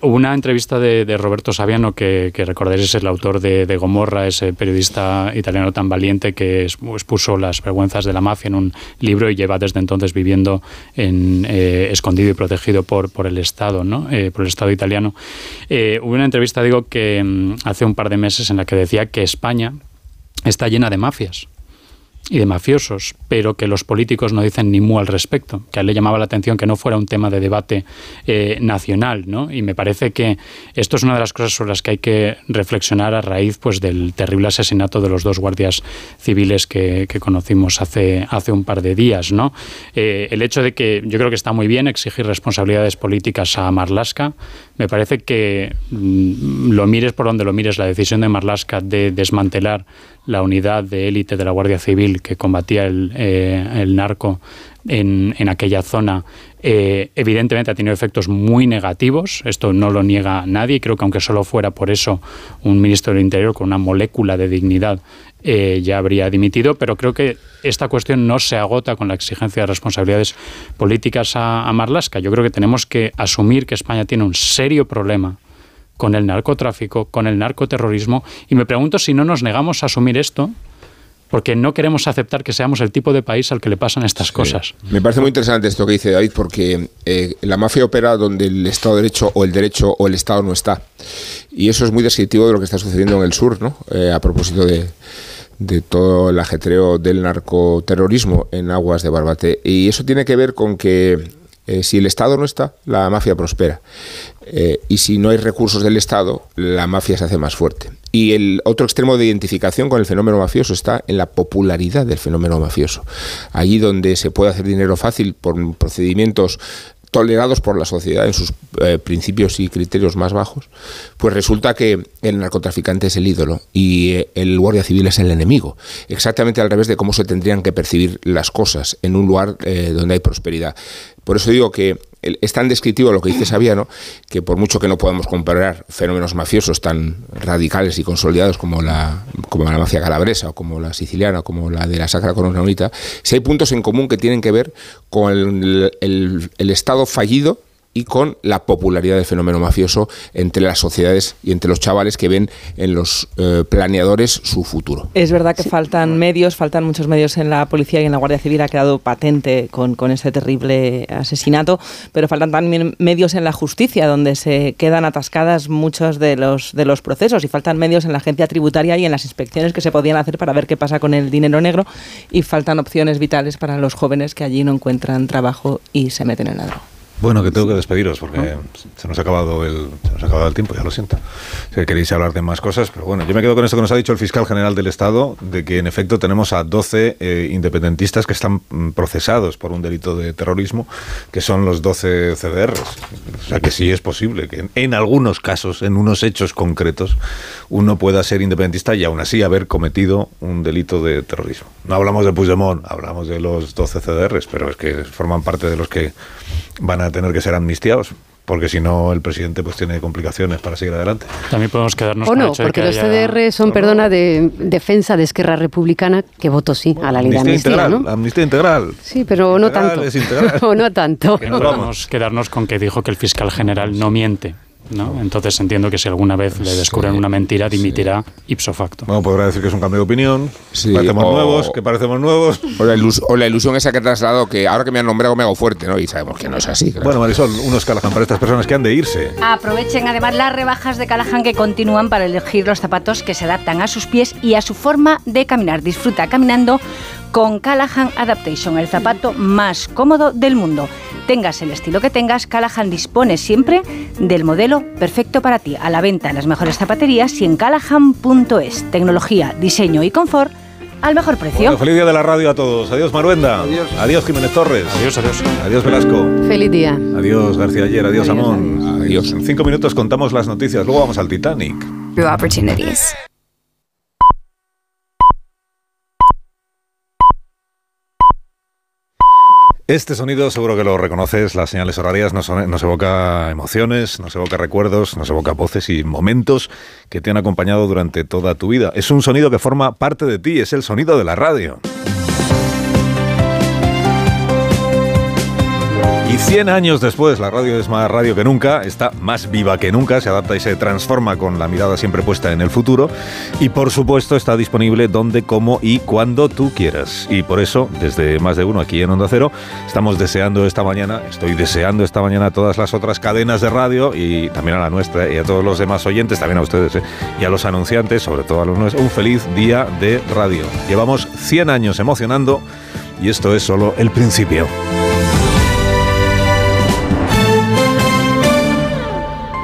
hubo una entrevista de, Roberto Saviano, que, que, recordaréis es el autor de, Gomorra, ese periodista italiano tan valiente que expuso las vergüenzas de la mafia en un libro y lleva desde entonces viviendo en, eh, escondido y protegido por, por el Estado, ¿no? Eh, por el Estado italiano. Eh, hubo una entrevista, digo, que mm, hace un par de meses en la que decía que España está llena de mafias y de mafiosos, pero que los políticos no dicen ni mu al respecto, que a él le llamaba la atención que no fuera un tema de debate eh, nacional, ¿no? Y me parece que esto es una de las cosas sobre las que hay que reflexionar a raíz pues, del terrible asesinato de los dos guardias civiles que, conocimos hace, hace un par de días, ¿no? Eh, el hecho de que yo creo que está muy bien exigir responsabilidades políticas a Marlaska, me parece que mm, lo mires por donde lo mires, la decisión de Marlaska de desmantelar la unidad de élite de la Guardia Civil que combatía el, eh, narco en, aquella zona, eh, evidentemente ha tenido efectos muy negativos, esto no lo niega nadie, creo que aunque solo fuera por eso un ministro del Interior con una molécula de dignidad eh, ya habría dimitido, pero creo que esta cuestión no se agota con la exigencia de responsabilidades políticas a, a Marlaska. Yo creo que tenemos que asumir que España tiene un serio problema con el narcotráfico, con el narcoterrorismo, y me pregunto si no nos negamos a asumir esto, porque no queremos aceptar que seamos el tipo de país al que le pasan estas cosas. Me parece muy interesante esto que dice David, porque eh, la mafia opera donde el Estado de Derecho o el derecho o el Estado no está. Y eso es muy descriptivo de lo que está sucediendo en el sur, ¿no? Eh, a propósito de, de todo el ajetreo del narcoterrorismo en aguas de Barbate. Y eso tiene que ver con que eh, si el Estado no está, la mafia prospera. Eh, y si no hay recursos del Estado, la mafia se hace más fuerte. Y el otro extremo de identificación con el fenómeno mafioso está en la popularidad del fenómeno mafioso. Allí donde se puede hacer dinero fácil por procedimientos tolerados por la sociedad en sus eh, principios y criterios más bajos, pues resulta que el narcotraficante es el ídolo y eh, el guardia civil es el enemigo. Exactamente al revés de cómo se tendrían que percibir las cosas en un lugar donde hay prosperidad. Por eso digo que es tan descriptivo lo que dice Sabiano que por mucho que no podamos comparar fenómenos mafiosos tan radicales y consolidados como la, como la mafia calabresa o como la siciliana o como la de la Sacra Corona Unita, si hay puntos en común que tienen que ver con el, Estado fallido y con la popularidad del fenómeno mafioso entre las sociedades y entre los chavales que ven en los eh, planeadores su futuro. Es verdad que faltan medios, faltan muchos medios en la policía y en la Guardia Civil, ha quedado patente con, con ese terrible asesinato, pero faltan también medios en la justicia, donde se quedan atascadas muchos de los, de los procesos y faltan medios en la agencia tributaria y en las inspecciones que se podían hacer para ver qué pasa con el dinero negro y faltan opciones vitales para los jóvenes que allí no encuentran trabajo y se meten en la droga. Bueno, que tengo que despediros porque se nos ha acabado el se nos ha acabado el tiempo, ya lo siento. Si queréis hablar de más cosas, pero bueno, yo me quedo con esto que nos ha dicho el fiscal general del Estado, de que en efecto tenemos a 12 eh, independentistas que están mm, procesados por un delito de terrorismo, que son los 12 CDRs. O sea que sí es posible que en, algunos casos, en unos hechos concretos, uno pueda ser independentista y aún así haber cometido un delito de terrorismo. No hablamos de Puigdemont, hablamos de los 12 CDRs, pero es que forman parte de los que van a tener que ser amnistiados porque si no el presidente pues tiene complicaciones para seguir adelante. También podemos quedarnos o con no, el hecho porque de los haya... CDR son, perdona, de defensa de Esquerra Republicana, que votó sí a la ley de Amnistía amnistía, integral, ¿no? amnistía integral. Sí, pero no tanto. es integral. <laughs> o no tanto. Que no podemos quedarnos con que dijo que el fiscal general no miente. ¿No? Entonces entiendo que si alguna vez le descubren una mentira, dimitirá ipso facto. Bueno, podrá decir que es un cambio de opinión, Sí, parecemos o- nuevos, que parecemos nuevos. <laughs> O la, ilus- o la ilusión esa que ha trasladado que ahora que me han nombrado me hago fuerte, ¿no? Y sabemos que no es así. claro. Bueno, Marisol, unos Callahan para estas personas que han de irse. Aprovechen además las rebajas de Callahan que continúan para elegir los zapatos que se adaptan a sus pies y a su forma de caminar. Disfruta caminando con Callahan Adaptation, el zapato más cómodo del mundo. Tengas el estilo que tengas, Callahan dispone siempre del modelo perfecto para ti. A la venta en las mejores zapaterías y en callahan.es. Tecnología, diseño y confort al mejor precio. Bueno, feliz día de la radio a todos. Adiós, Maruenda. Adiós. Jiménez Torres. Adiós, adiós. Adiós, Velasco. Feliz día. Adiós, García Ayer. Adiós, Amón. Adiós. En cinco minutos contamos las noticias. Luego vamos al Titanic. Through opportunities. Este sonido seguro que lo reconoces, las señales horarias nos, nos evoca emociones, nos evoca recuerdos, nos evoca voces y momentos que te han acompañado durante toda tu vida. Es un sonido que forma parte de ti, es el sonido de la radio. Y 100 años después, la radio es más radio que nunca, está más viva que nunca, se adapta y se transforma con la mirada siempre puesta en el futuro. Y por supuesto está disponible donde, cómo y cuando tú quieras. Y por eso, desde más de uno aquí en Onda Cero, estamos deseando esta mañana, estoy deseando esta mañana a todas las otras cadenas de radio y también a la nuestra y a todos los demás oyentes, también a ustedes ¿eh? y a los anunciantes, sobre todo a los nuestros, un feliz día de radio. Llevamos 100 años emocionando y esto es solo el principio.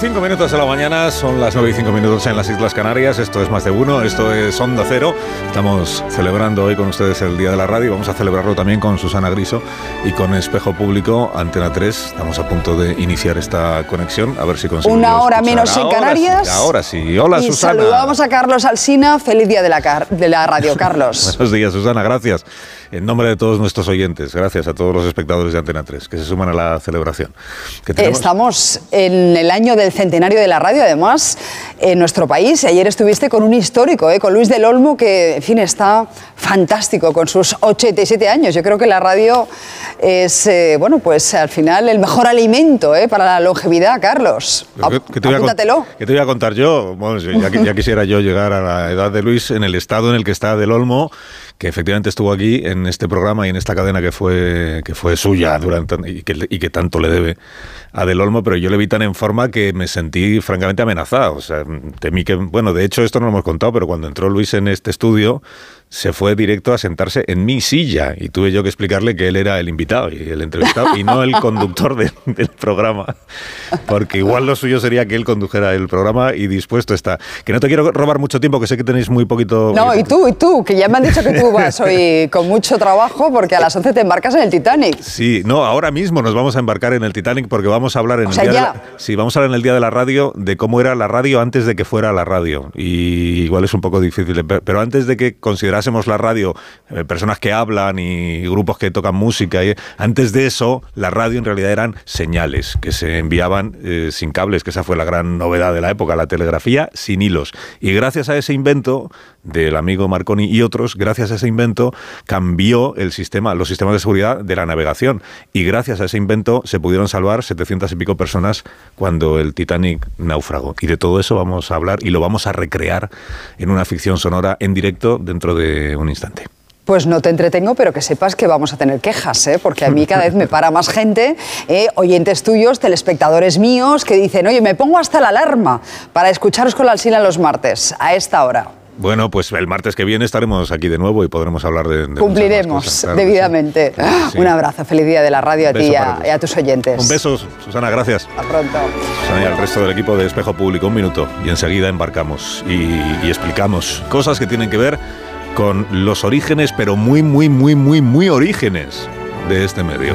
5 minutos de la mañana son las 9 y 5 minutos en las Islas Canarias. Esto es más de uno, esto es Onda Cero. Estamos celebrando hoy con ustedes el Día de la Radio. Vamos a celebrarlo también con Susana Griso y con Espejo Público Antena 3. Estamos a punto de iniciar esta conexión. A ver si conseguimos. Una hora escuchar. menos en Canarias. sí, ahora sí. Hola, y Susana. saludamos a Carlos Alsina. Feliz día de la, car- de la radio, <laughs> Carlos. Buenos días, Susana, gracias. En nombre de todos nuestros oyentes, gracias a todos los espectadores de Antena 3 que se suman a la celebración. Estamos en el año del centenario de la radio, además, en nuestro país. Ayer estuviste con un histórico, ¿eh? con Luis del Olmo, que, en fin, está fantástico con sus 87 años. Yo creo que la radio es, eh, bueno, pues al final el mejor alimento ¿eh? para la longevidad, Carlos. ¿Qué- qué te voy a con- Apúntatelo. ¿Qué te voy a contar yo? Bueno, ya, ya quisiera yo llegar a la edad de Luis en el estado en el que está Del Olmo, que efectivamente estuvo aquí en este programa y en esta cadena que fue, que fue suya durante y que, y que tanto le debe a Del Olmo, pero yo le vi tan en forma que me sentí francamente amenazado. O sea, temí que, bueno, de hecho esto no lo hemos contado, pero cuando entró Luis en este estudio, se fue directo a sentarse en mi silla y tuve yo que explicarle que él era el invitado y el entrevistado y no el <laughs> conductor del programa, porque igual lo suyo sería que él condujera el programa y dispuesto está. Que no te quiero robar mucho tiempo, que sé que tenéis muy poquito... No, y tú, y tú, que ya me han dicho que tú vas hoy con mucho trabajo porque a las 11 te embarcas en el Titanic. Sí, no, ahora mismo nos vamos a embarcar en el Titanic porque vamos a hablar en el día de la, sí, vamos a hablar en el día de la radio de cómo era la radio antes de que fuera la radio y igual es un poco difícil, pero antes de que considerara hacemos la radio, eh, personas que hablan y grupos que tocan música. Y, antes de eso, la radio en realidad eran señales que se enviaban eh, sin cables, que esa fue la gran novedad de la época, la telegrafía sin hilos. Y gracias a ese invento del amigo Marconi y otros, gracias a ese invento cambió el sistema, los sistemas de seguridad de la navegación. Y gracias a ese invento se pudieron salvar 700 y pico personas cuando el Titanic naufragó. Y de todo eso vamos a hablar y lo vamos a recrear en una ficción sonora en directo dentro de un instante. Pues no te entretengo, pero que sepas que vamos a tener quejas, ¿eh? porque a mí cada vez me <laughs> para más gente, ¿eh? oyentes tuyos, telespectadores míos, que dicen, oye, me pongo hasta la alarma para escucharos con la Alsina los martes, a esta hora. Bueno, pues el martes que viene estaremos aquí de nuevo y podremos hablar de... Cumpliremos debidamente. Un abrazo, feliz día de la radio a ti y a, tus oyentes. Un beso, Susana, gracias. Hasta pronto. Susana y al resto del equipo de Espejo Público, un minuto y enseguida embarcamos y explicamos cosas que tienen que ver con los orígenes, pero muy, muy, muy, muy, muy orígenes de este medio.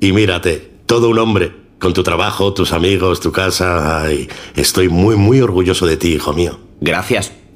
Y mírate, todo un hombre. Con tu trabajo, tus amigos, tu casa. Ay, estoy muy, muy orgulloso de ti, hijo mío. Gracias.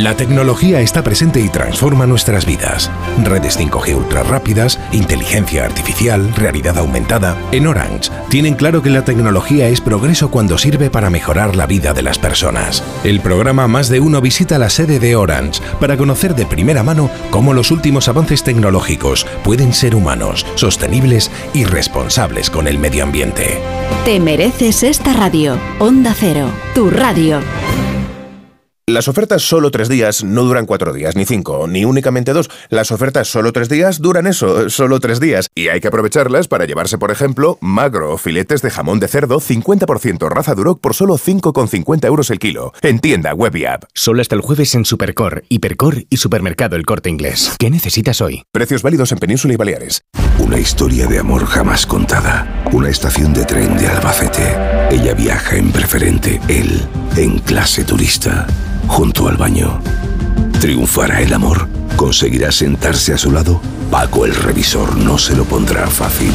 La tecnología está presente y transforma nuestras vidas. Redes 5G ultra rápidas, inteligencia artificial, realidad aumentada. En Orange tienen claro que la tecnología es progreso cuando sirve para mejorar la vida de las personas. El programa Más de Uno visita la sede de Orange para conocer de primera mano cómo los últimos avances tecnológicos pueden ser humanos, sostenibles y responsables con el medio ambiente. Te mereces esta radio. Onda Cero, tu radio. Las ofertas solo tres días no duran cuatro días, ni cinco, ni únicamente dos. Las ofertas solo tres días duran eso, solo tres días. Y hay que aprovecharlas para llevarse, por ejemplo, magro o filetes de jamón de cerdo 50% raza Duroc por solo 5,50 euros el kilo. En tienda, web y app. Solo hasta el jueves en Supercor, Hipercor y Supermercado El Corte Inglés. ¿Qué necesitas hoy? Precios válidos en Península y Baleares. Una historia de amor jamás contada. Una estación de tren de Albacete. Ella viaja en preferente, él en clase turista junto al baño. ¿Triunfará el amor? ¿Conseguirá sentarse a su lado? Paco el revisor no se lo pondrá fácil.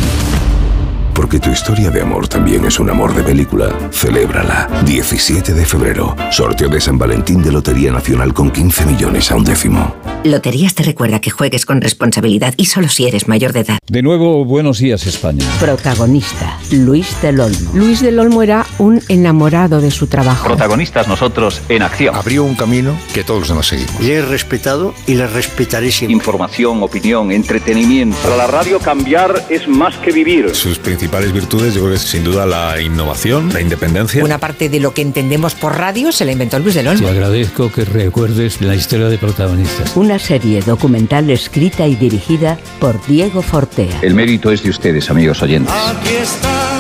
Porque tu historia de amor también es un amor de película. Celébrala. 17 de febrero. Sorteo de San Valentín de Lotería Nacional con 15 millones a un décimo. Loterías te recuerda que juegues con responsabilidad y solo si eres mayor de edad. De nuevo, buenos días España. Protagonista, Luis del Olmo. Luis del Olmo era un enamorado de su trabajo. Protagonistas nosotros en acción. Abrió un camino que todos los demás seguimos. Le he respetado y le respetaré siempre. Información, opinión, entretenimiento. Para la radio cambiar es más que vivir. Sus principales virtudes yo creo que es sin duda la innovación, la independencia. Una parte de lo que entendemos por radio se la inventó Luis del Olmo. Te agradezco que recuerdes la historia de protagonistas. Una serie documental escrita y dirigida por Diego Fortea. El mérito es de ustedes, amigos oyentes. Aquí están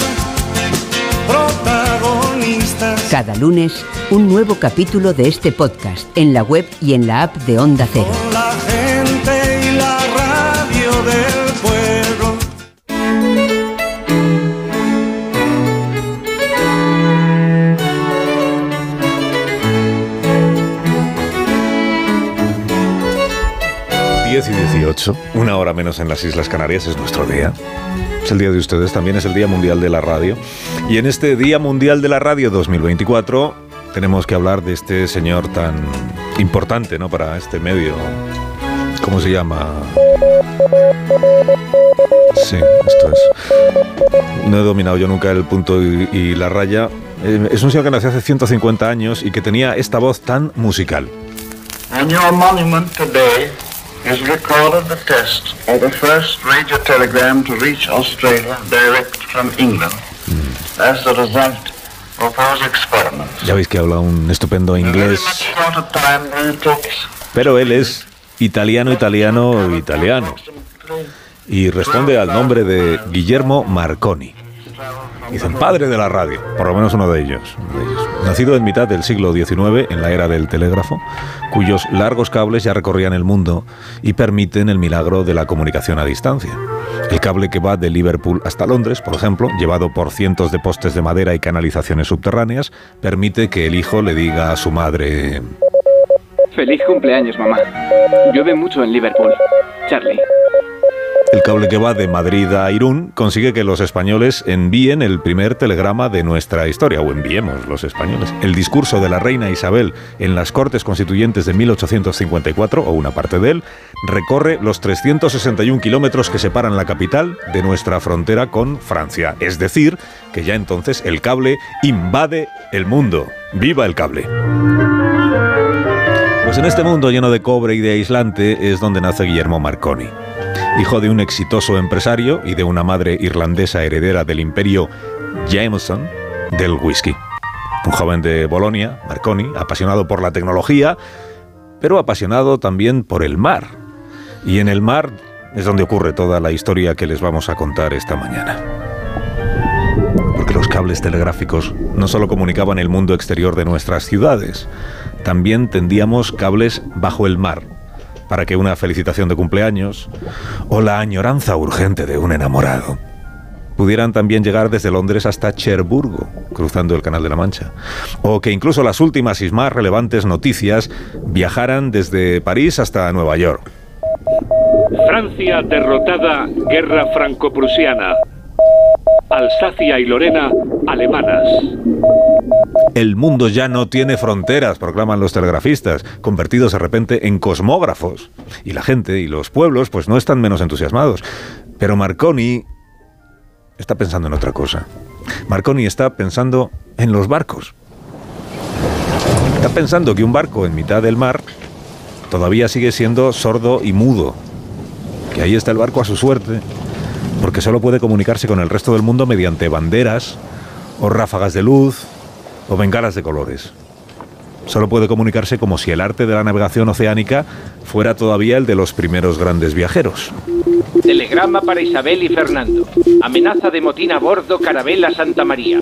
protagonistas. Cada lunes, un nuevo capítulo de este podcast en la web y en la app de Onda Cero. Y 18, una hora menos en las Islas Canarias, es nuestro día. Es el día de ustedes, también es el Día Mundial de la Radio. Y en este Día Mundial de la Radio 2024 tenemos que hablar de este señor tan importante ¿no? para este medio. ¿Cómo se llama? Sí, esto es. No he dominado yo nunca el punto y, y la raya. Eh, Es un señor que nació hace 150 años y que tenía esta voz tan musical. On your monument today is recorded the test of the first radio telegram to reach Australia direct from England. As the result of those experiments. Ya veis que habla un estupendo inglés, pero él es italiano, italiano, italiano. Y responde al nombre de Guillermo Marconi. Dicen padre de la radio, por lo menos uno de ellos. uno de ellos. Nacido en mitad del siglo XIX, en la era del telégrafo, cuyos largos cables ya recorrían el mundo y permiten el milagro de la comunicación a distancia. El cable que va de Liverpool hasta Londres, por ejemplo, llevado por cientos de postes de madera y canalizaciones subterráneas, permite que el hijo le diga a su madre... Feliz cumpleaños, mamá. Llueve mucho en Liverpool. Charlie. El cable que va de Madrid a Irún consigue que los españoles envíen el primer telegrama de nuestra historia, o enviemos los españoles. El discurso de la reina Isabel en las Cortes Constituyentes de 1854, o una parte de él, recorre los 361 kilómetros que separan la capital de nuestra frontera con Francia. Es decir, que ya entonces el cable invade el mundo. ¡Viva el cable! Pues en este mundo lleno de cobre y de aislante es donde nace Guillermo Marconi. Hijo de un exitoso empresario y de una madre irlandesa heredera del imperio Jameson del whisky. Un joven de Bolonia, Marconi, apasionado por la tecnología, pero apasionado también por el mar. Y en el mar es donde ocurre toda la historia que les vamos a contar esta mañana. Porque los cables telegráficos no solo comunicaban el mundo exterior de nuestras ciudades, también tendíamos cables bajo el mar para que una felicitación de cumpleaños o la añoranza urgente de un enamorado pudieran también llegar desde Londres hasta Cherburgo, cruzando el Canal de la Mancha, o que incluso las últimas y más relevantes noticias viajaran desde París hasta Nueva York. Francia derrotada, guerra franco-prusiana. Alsacia y Lorena, alemanas. El mundo ya no tiene fronteras, proclaman los telegrafistas, convertidos de repente en cosmógrafos. Y la gente y los pueblos pues no están menos entusiasmados. Pero Marconi está pensando en otra cosa. Marconi está pensando en los barcos. Está pensando que un barco en mitad del mar todavía sigue siendo sordo y mudo. Que ahí está el barco a su suerte, porque solo puede comunicarse con el resto del mundo mediante banderas, o ráfagas de luz, o bengalas de colores. Solo puede comunicarse como si el arte de la navegación oceánica fuera todavía el de los primeros grandes viajeros. Telegrama para Isabel y Fernando. Amenaza de motín a bordo Carabela Santa María.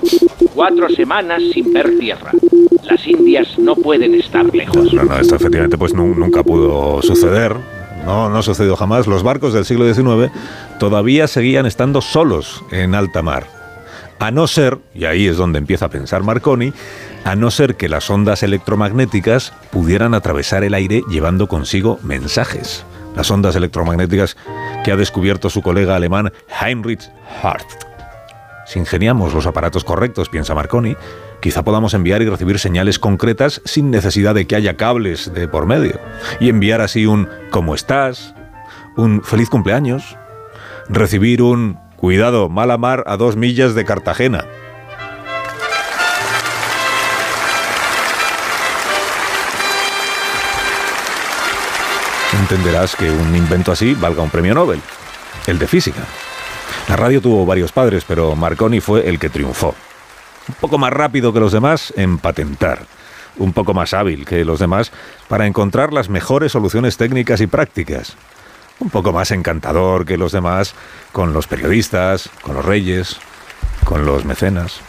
Cuatro semanas sin ver tierra. Las Indias no pueden estar lejos. No, no, esto efectivamente pues nunca pudo suceder. No, no sucedió jamás. Los barcos del siglo XIX todavía seguían estando solos en alta mar. A no ser, y ahí es donde empieza a pensar Marconi, a no ser que las ondas electromagnéticas pudieran atravesar el aire llevando consigo mensajes. Las ondas electromagnéticas que ha descubierto su colega alemán Heinrich Hart. Si ingeniamos los aparatos correctos, piensa Marconi, quizá podamos enviar y recibir señales concretas sin necesidad de que haya cables de por medio. Y enviar así un ¿cómo estás? un feliz cumpleaños, recibir un cuidado, mala mar a dos millas de Cartagena. Entenderás que un invento así valga un premio Nobel, el de física. La radio tuvo varios padres, pero Marconi fue el que triunfó. Un poco más rápido que los demás en patentar, un poco más hábil que los demás para encontrar las mejores soluciones técnicas y prácticas, un poco más encantador que los demás con los periodistas, con los reyes, con los mecenas,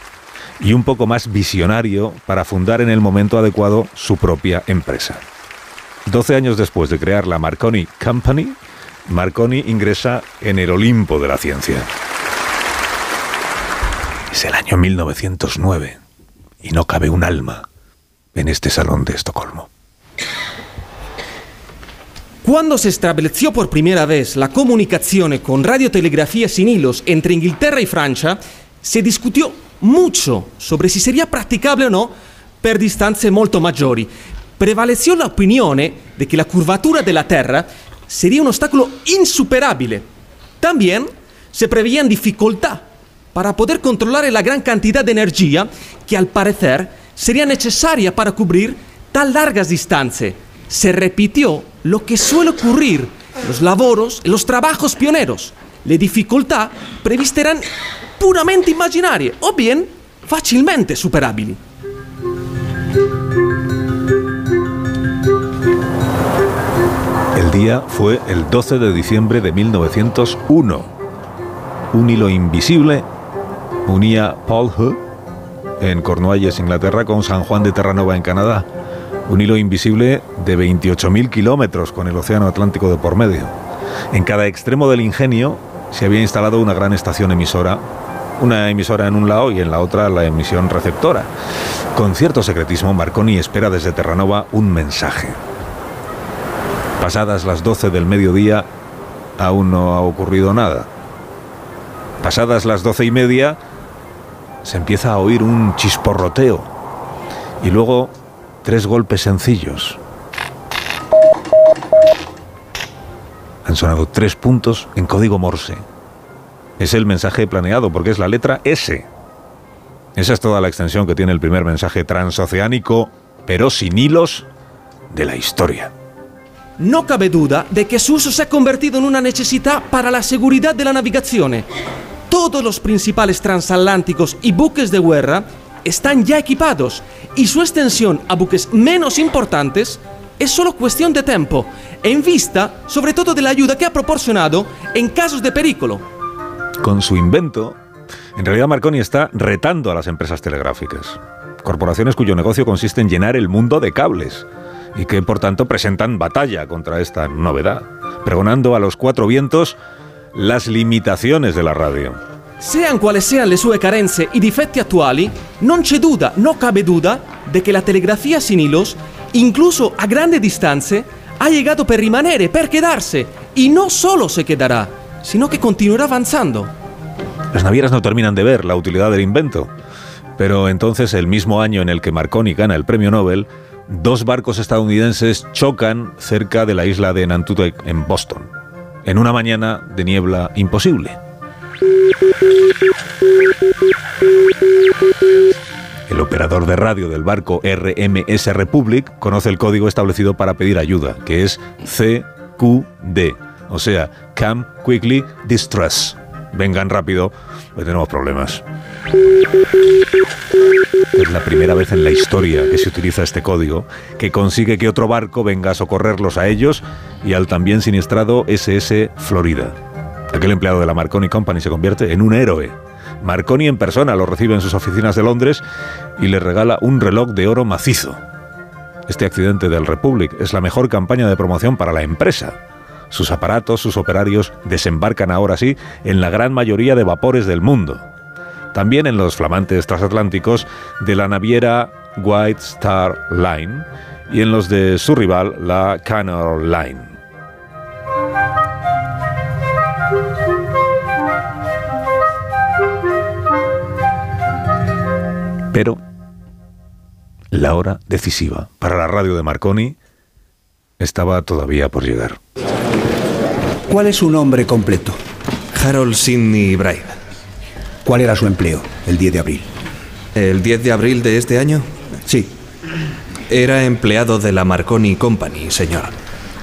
y un poco más visionario para fundar en el momento adecuado su propia empresa. Doce años después de crear la Marconi Company, Marconi ingresa en el Olimpo de la ciencia. Es el año 1909 y no cabe un alma en este salón de Estocolmo. Cuando se estableció por primera vez la comunicación con radiotelegrafía sin hilos entre Inglaterra y Francia, se discutió mucho sobre si sería practicable o no per distanze molto maggiori. Prevaleció la opinión de que la curvatura de la Tierra sería un obstáculo insuperable. También se preveían dificultad para poder controlar la gran cantidad de energía que al parecer sería necesaria para cubrir tan largas distancias. Se repitió lo que suele ocurrir en los trabajos pioneros. Le dificultad previste eran puramente imaginarias o bien fácilmente superables. El día fue el 12 de diciembre de 1901. Un hilo invisible unía Paul Hood en Cornualles, Inglaterra, con San Juan de Terranova en Canadá. Un hilo invisible de 28.000 kilómetros con el Océano Atlántico de por medio. En cada extremo del ingenio se había instalado una gran estación emisora, una emisora en un lado y en la otra la emisión receptora. Con cierto secretismo, Marconi espera desde Terranova un mensaje. Pasadas las 12 del mediodía, aún no ha ocurrido nada. Pasadas las doce y media, se empieza a oír un chisporroteo y luego tres golpes sencillos. Han sonado tres puntos en código Morse. Es el mensaje planeado porque es la letra S. Esa es toda la extensión que tiene el primer mensaje transoceánico, pero sin hilos, de la historia. No cabe duda de que su uso se ha convertido en una necesidad para la seguridad de la navegación. Todos los principales transatlánticos y buques de guerra están ya equipados y su extensión a buques menos importantes es solo cuestión de tiempo, en vista sobre todo de la ayuda que ha proporcionado en casos de peligro. Con su invento, en realidad Marconi está retando a las empresas telegráficas, corporaciones cuyo negocio consiste en llenar el mundo de cables y que por tanto presentan batalla contra esta novedad, pregonando a los cuatro vientos las limitaciones de la radio. Sean cuales sean le sue carenze i difetti attuali, non c'è duda, no cabe duda, de que la telegrafía sin hilos, incluso a grandes distanze, ha llegado per rimanere, per quedarse, y no solo se quedará, sino que continuará avanzando. Las navieras no terminan de ver la utilidad del invento. Pero entonces, el mismo año en el que Marconi gana el premio Nobel, dos barcos estadounidenses chocan cerca de la isla de Nantucket en Boston, en una mañana de niebla imposible. El operador de radio del barco RMS Republic conoce el código establecido para pedir ayuda, que es CQD, o sea, Come Quickly Distress. Vengan rápido, pues tenemos problemas. Es la primera vez en la historia que se utiliza este código, que consigue que otro barco venga a socorrerlos a ellos y al también siniestrado SS Florida. Aquel empleado de la Marconi Company se convierte en un héroe. Marconi en persona lo recibe en sus oficinas de Londres y le regala un reloj de oro macizo. Este accidente del Republic es la mejor campaña de promoción para la empresa. Sus aparatos, sus operarios desembarcan ahora sí en la gran mayoría de vapores del mundo. También en los flamantes transatlánticos de la naviera White Star Line y en los de su rival, la Canal Line. Pero la hora decisiva para la radio de Marconi estaba todavía por llegar. ¿Cuál es su nombre completo? Harold Sidney Bride. ¿Cuál era su empleo el 10 de abril? ¿El 10 de abril de este año? Sí. Era empleado de la Marconi Company, señor.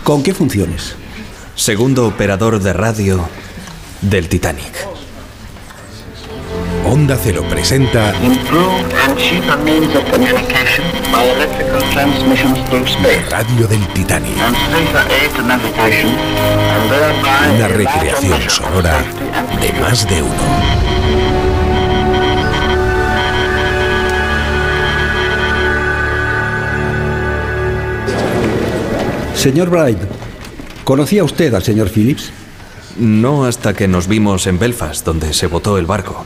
¿Con qué funciones? Segundo operador de radio del Titanic. Onda Cero presenta Radio del Titanic. Una recreación sonora de más de uno. Señor Bright, ¿conocía usted al señor Phillips? No hasta que nos vimos en Belfast, donde se botó el barco.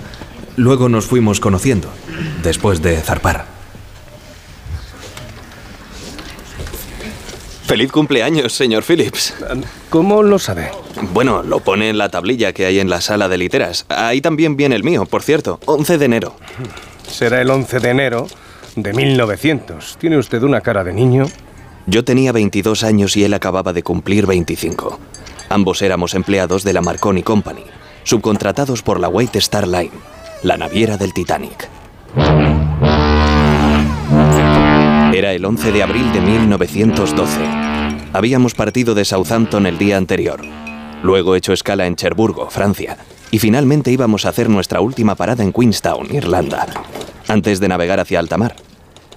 Luego nos fuimos conociendo, después de zarpar. Feliz cumpleaños, señor Phillips. ¿Cómo lo sabe? Bueno, lo pone en la tablilla que hay en la sala de literas. Ahí también viene el mío, por cierto. 11 de enero. Será el 11 de enero de 1900. ¿Tiene usted una cara de niño? Yo tenía 22 años y él acababa de cumplir 25. Ambos éramos empleados de la Marconi Company, subcontratados por la White Star Line, la naviera del Titanic. Era el 11 de abril de 1912. Habíamos partido de Southampton el día anterior, luego hecho escala en Cherburgo, Francia, y finalmente íbamos a hacer nuestra última parada en Queenstown, Irlanda, antes de navegar hacia alta mar.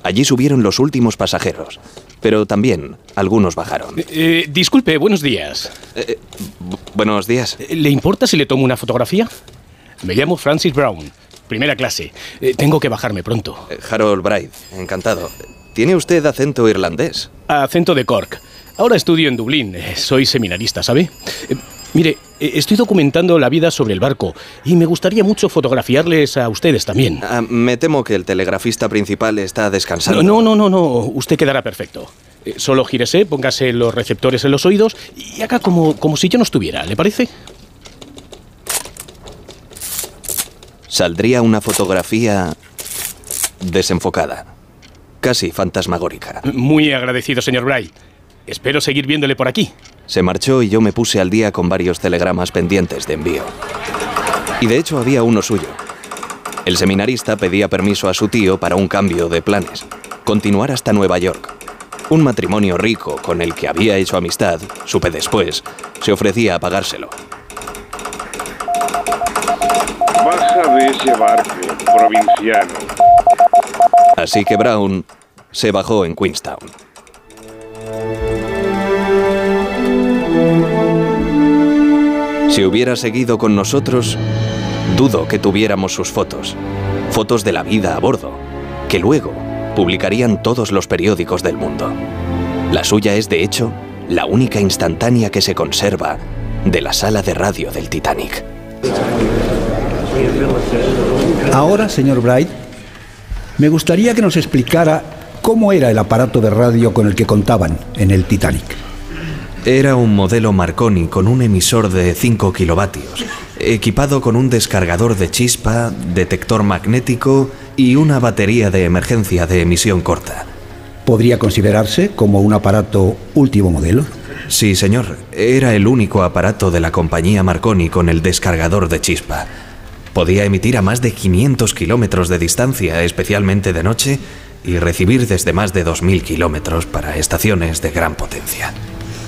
Allí subieron los últimos pasajeros, pero también algunos bajaron. Eh, disculpe, buenos días. Eh, buenos días. ¿Le importa si le tomo una fotografía? Me llamo Francis Brown, primera clase. Eh, tengo que bajarme pronto. Harold Bright, encantado. ¿Tiene usted acento irlandés? Acento de Cork. Ahora estudio en Dublín. Soy seminarista, ¿sabe? Mire, estoy documentando la vida sobre el barco y me gustaría mucho fotografiarles a ustedes también. Ah, me temo que el telegrafista principal está descansando. No, no, no, no. Usted quedará perfecto. Eh, solo gírese, póngase los receptores en los oídos y haga como, como si yo no estuviera, ¿le parece? Saldría una fotografía desenfocada, casi fantasmagórica. Muy agradecido, señor Bright. Espero seguir viéndole por aquí. Se marchó y yo me puse al día con varios telegramas pendientes de envío. Y de hecho había uno suyo. El seminarista pedía permiso a su tío para un cambio de planes, continuar hasta Nueva York. Un matrimonio rico con el que había hecho amistad, supe después, se ofrecía a pagárselo. Baja de ese barco, provinciano. Así que Brown se bajó en Queenstown. Si hubiera seguido con nosotros, dudo que tuviéramos sus fotos. Fotos de la vida a bordo, que luego publicarían todos los periódicos del mundo. La suya es, de hecho, la única instantánea que se conserva de la sala de radio del Titanic. Ahora, señor Bright, me gustaría que nos explicara cómo era el aparato de radio con el que contaban en el Titanic. Era un modelo Marconi con un emisor de 5 kilovatios, equipado con un descargador de chispa, detector magnético y una batería de emergencia de emisión corta. ¿Podría considerarse como un aparato último modelo? Sí, señor. Era el único aparato de la compañía Marconi con el descargador de chispa. Podía emitir a más de 500 kilómetros de distancia, especialmente de noche, y recibir desde más de 2.000 kilómetros para estaciones de gran potencia.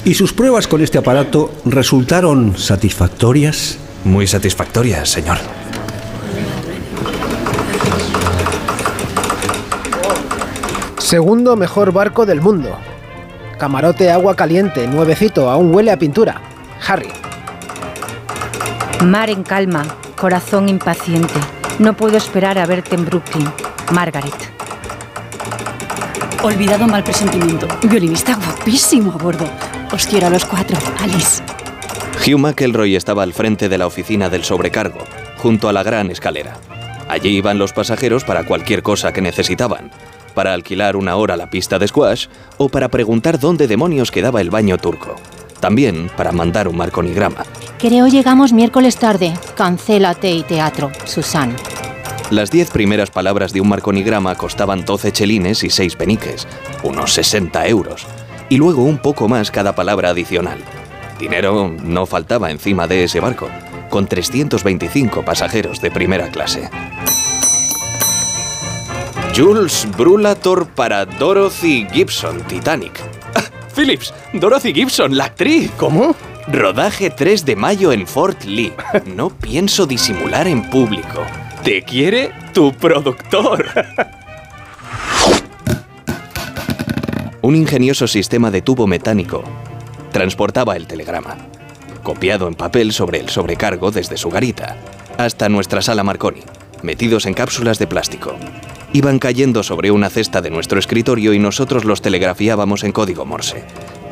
¿Y sus pruebas con este aparato resultaron satisfactorias? Muy satisfactorias, señor. Segundo mejor barco del mundo. Camarote agua caliente, nuevecito, aún huele a pintura. Harry. Mar en calma, corazón impaciente. No puedo esperar a verte en Brooklyn. Margaret. Olvidado mal presentimiento. Violinista guapísimo a bordo. Os quiero a los cuatro, Alice. Hugh McElroy estaba al frente de la oficina del sobrecargo, junto a la gran escalera. Allí iban los pasajeros para cualquier cosa que necesitaban, para alquilar una hora la pista de squash o para preguntar dónde demonios quedaba el baño turco. También para mandar un marconigrama. Creo llegamos miércoles tarde. Cancélate y teatro, Susan. Las diez primeras palabras de un marconigrama costaban 12 chelines y 6 peniques, unos 60 euros, y luego un poco más cada palabra adicional. Dinero no faltaba encima de ese barco, con 325 pasajeros de primera clase. Jules Brulator para Dorothy Gibson, Titanic. Phillips, Dorothy Gibson, la actriz. ¿Cómo? Rodaje 3 de mayo en Fort Lee. No pienso disimular en público. Te quiere tu productor. Un ingenioso sistema de tubo metánico transportaba el telegrama, copiado en papel sobre el sobrecargo desde su garita, hasta nuestra sala Marconi, metidos en cápsulas de plástico. Iban cayendo sobre una cesta de nuestro escritorio y nosotros los telegrafiábamos en código Morse.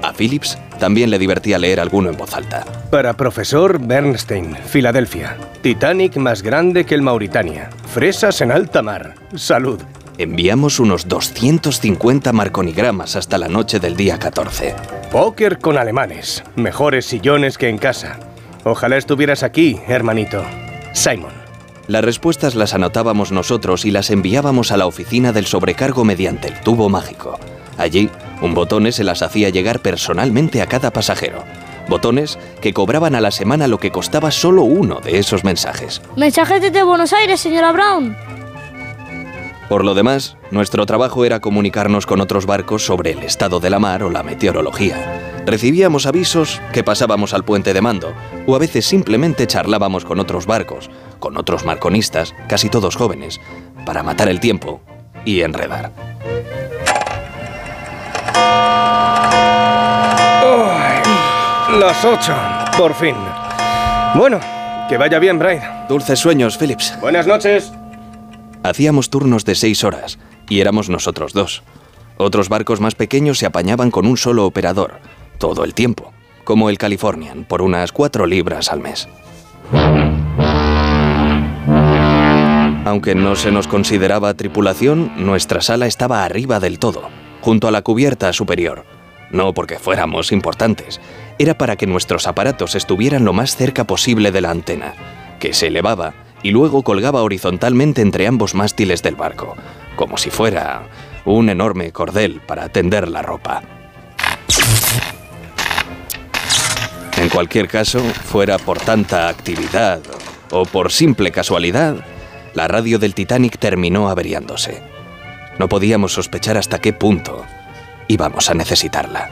A Phillips también le divertía leer alguno en voz alta. Para profesor Bernstein, Filadelfia. Titanic más grande que el Mauritania. Fresas en alta mar. Salud. Enviamos unos 250 marconigramas hasta la noche del día 14. Póker con alemanes. Mejores sillones que en casa. Ojalá estuvieras aquí, hermanito. Simon. Las respuestas las anotábamos nosotros y las enviábamos a la oficina del sobrecargo mediante el tubo mágico. Allí, un botones se las hacía llegar personalmente a cada pasajero. Botones que cobraban a la semana lo que costaba solo uno de esos mensajes. Mensajes desde Buenos Aires, señora Brown. Por lo demás, nuestro trabajo era comunicarnos con otros barcos sobre el estado de la mar o la meteorología. Recibíamos avisos que pasábamos al puente de mando, o a veces simplemente charlábamos con otros barcos, con otros marconistas, casi todos jóvenes, para matar el tiempo y enredar. Las ocho, por fin. Bueno, que vaya bien, Brian. Dulces sueños, Phillips. Buenas noches. Hacíamos turnos de seis horas y éramos nosotros dos. Otros barcos más pequeños se apañaban con un solo operador, todo el tiempo, como el Californian, por unas cuatro libras al mes. Aunque no se nos consideraba tripulación, nuestra sala estaba arriba del todo, junto a la cubierta superior. No porque fuéramos importantes, era para que nuestros aparatos estuvieran lo más cerca posible de la antena, que se elevaba y luego colgaba horizontalmente entre ambos mástiles del barco, como si fuera un enorme cordel para tender la ropa. En cualquier caso, fuera por tanta actividad o por simple casualidad, la radio del Titanic terminó averiándose. No podíamos sospechar hasta qué punto íbamos a necesitarla.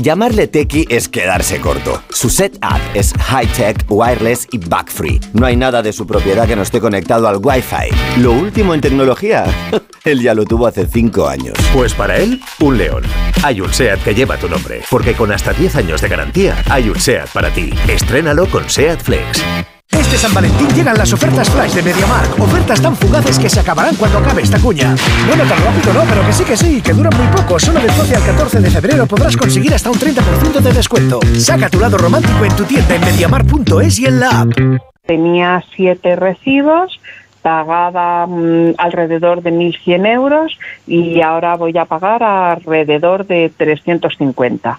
Llamarle Tequi es quedarse corto. Su setup es high-tech, wireless y bug-free. No hay nada de su propiedad que no esté conectado al Wi-Fi. Lo último en tecnología, <laughs> él ya lo tuvo hace 5 años. Pues para él, un león. Hay un SEAT que lleva tu nombre, porque con hasta 10 años de garantía, hay un SEAT para ti. Estrénalo con SEAT Flex. Este San Valentín llegan las ofertas flash de MediaMark. Ofertas tan fugaces que se acabarán cuando acabe esta cuña. Bueno, tan rápido no, pero que sí que sí, que duran muy poco. Solo del 12 al 14 de febrero podrás conseguir hasta un 30% de descuento. Saca tu lado romántico en tu tienda en MediaMark.es y en la app. Tenía siete recibos, pagaba mm, alrededor de 1.100 euros y ahora voy a pagar alrededor de 350.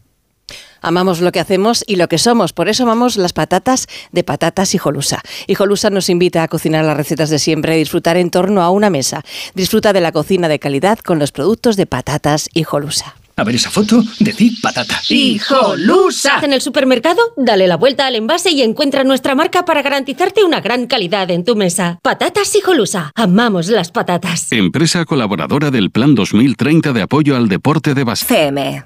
Amamos lo que hacemos y lo que somos, por eso amamos las patatas de patatas Hijolusa. Hijolusa nos invita a cocinar las recetas de siempre y disfrutar en torno a una mesa. Disfruta de la cocina de calidad con los productos de patatas Hijolusa. A ver esa foto, decid patata. ¡Hijolusa! En el supermercado, dale la vuelta al envase y encuentra nuestra marca para garantizarte una gran calidad en tu mesa. Patatas Hijolusa. Amamos las patatas. Empresa colaboradora del Plan 2030 de apoyo al deporte de base. CM.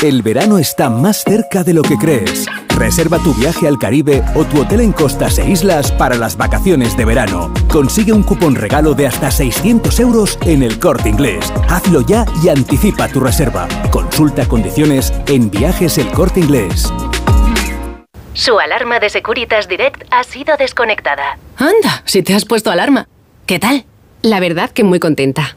El verano está más cerca de lo que crees. Reserva tu viaje al Caribe o tu hotel en costas e islas para las vacaciones de verano. Consigue un cupón regalo de hasta 600 euros en el corte inglés. Hazlo ya y anticipa tu reserva. Consulta condiciones en viajes el corte inglés. Su alarma de Securitas Direct ha sido desconectada. Anda, si te has puesto alarma. ¿Qué tal? La verdad que muy contenta.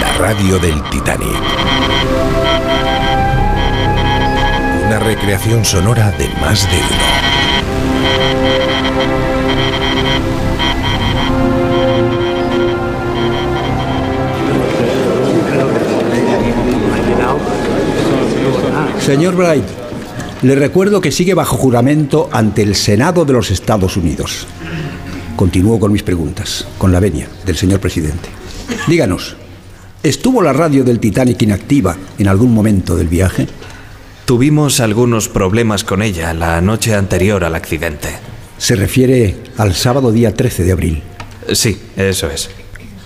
la radio del Titanic. Una recreación sonora de más de uno. Señor Bright, le recuerdo que sigue bajo juramento ante el Senado de los Estados Unidos. Continúo con mis preguntas, con la venia del señor presidente. Díganos, ¿estuvo la radio del Titanic inactiva en algún momento del viaje? Tuvimos algunos problemas con ella la noche anterior al accidente. Se refiere al sábado día 13 de abril. Sí, eso es.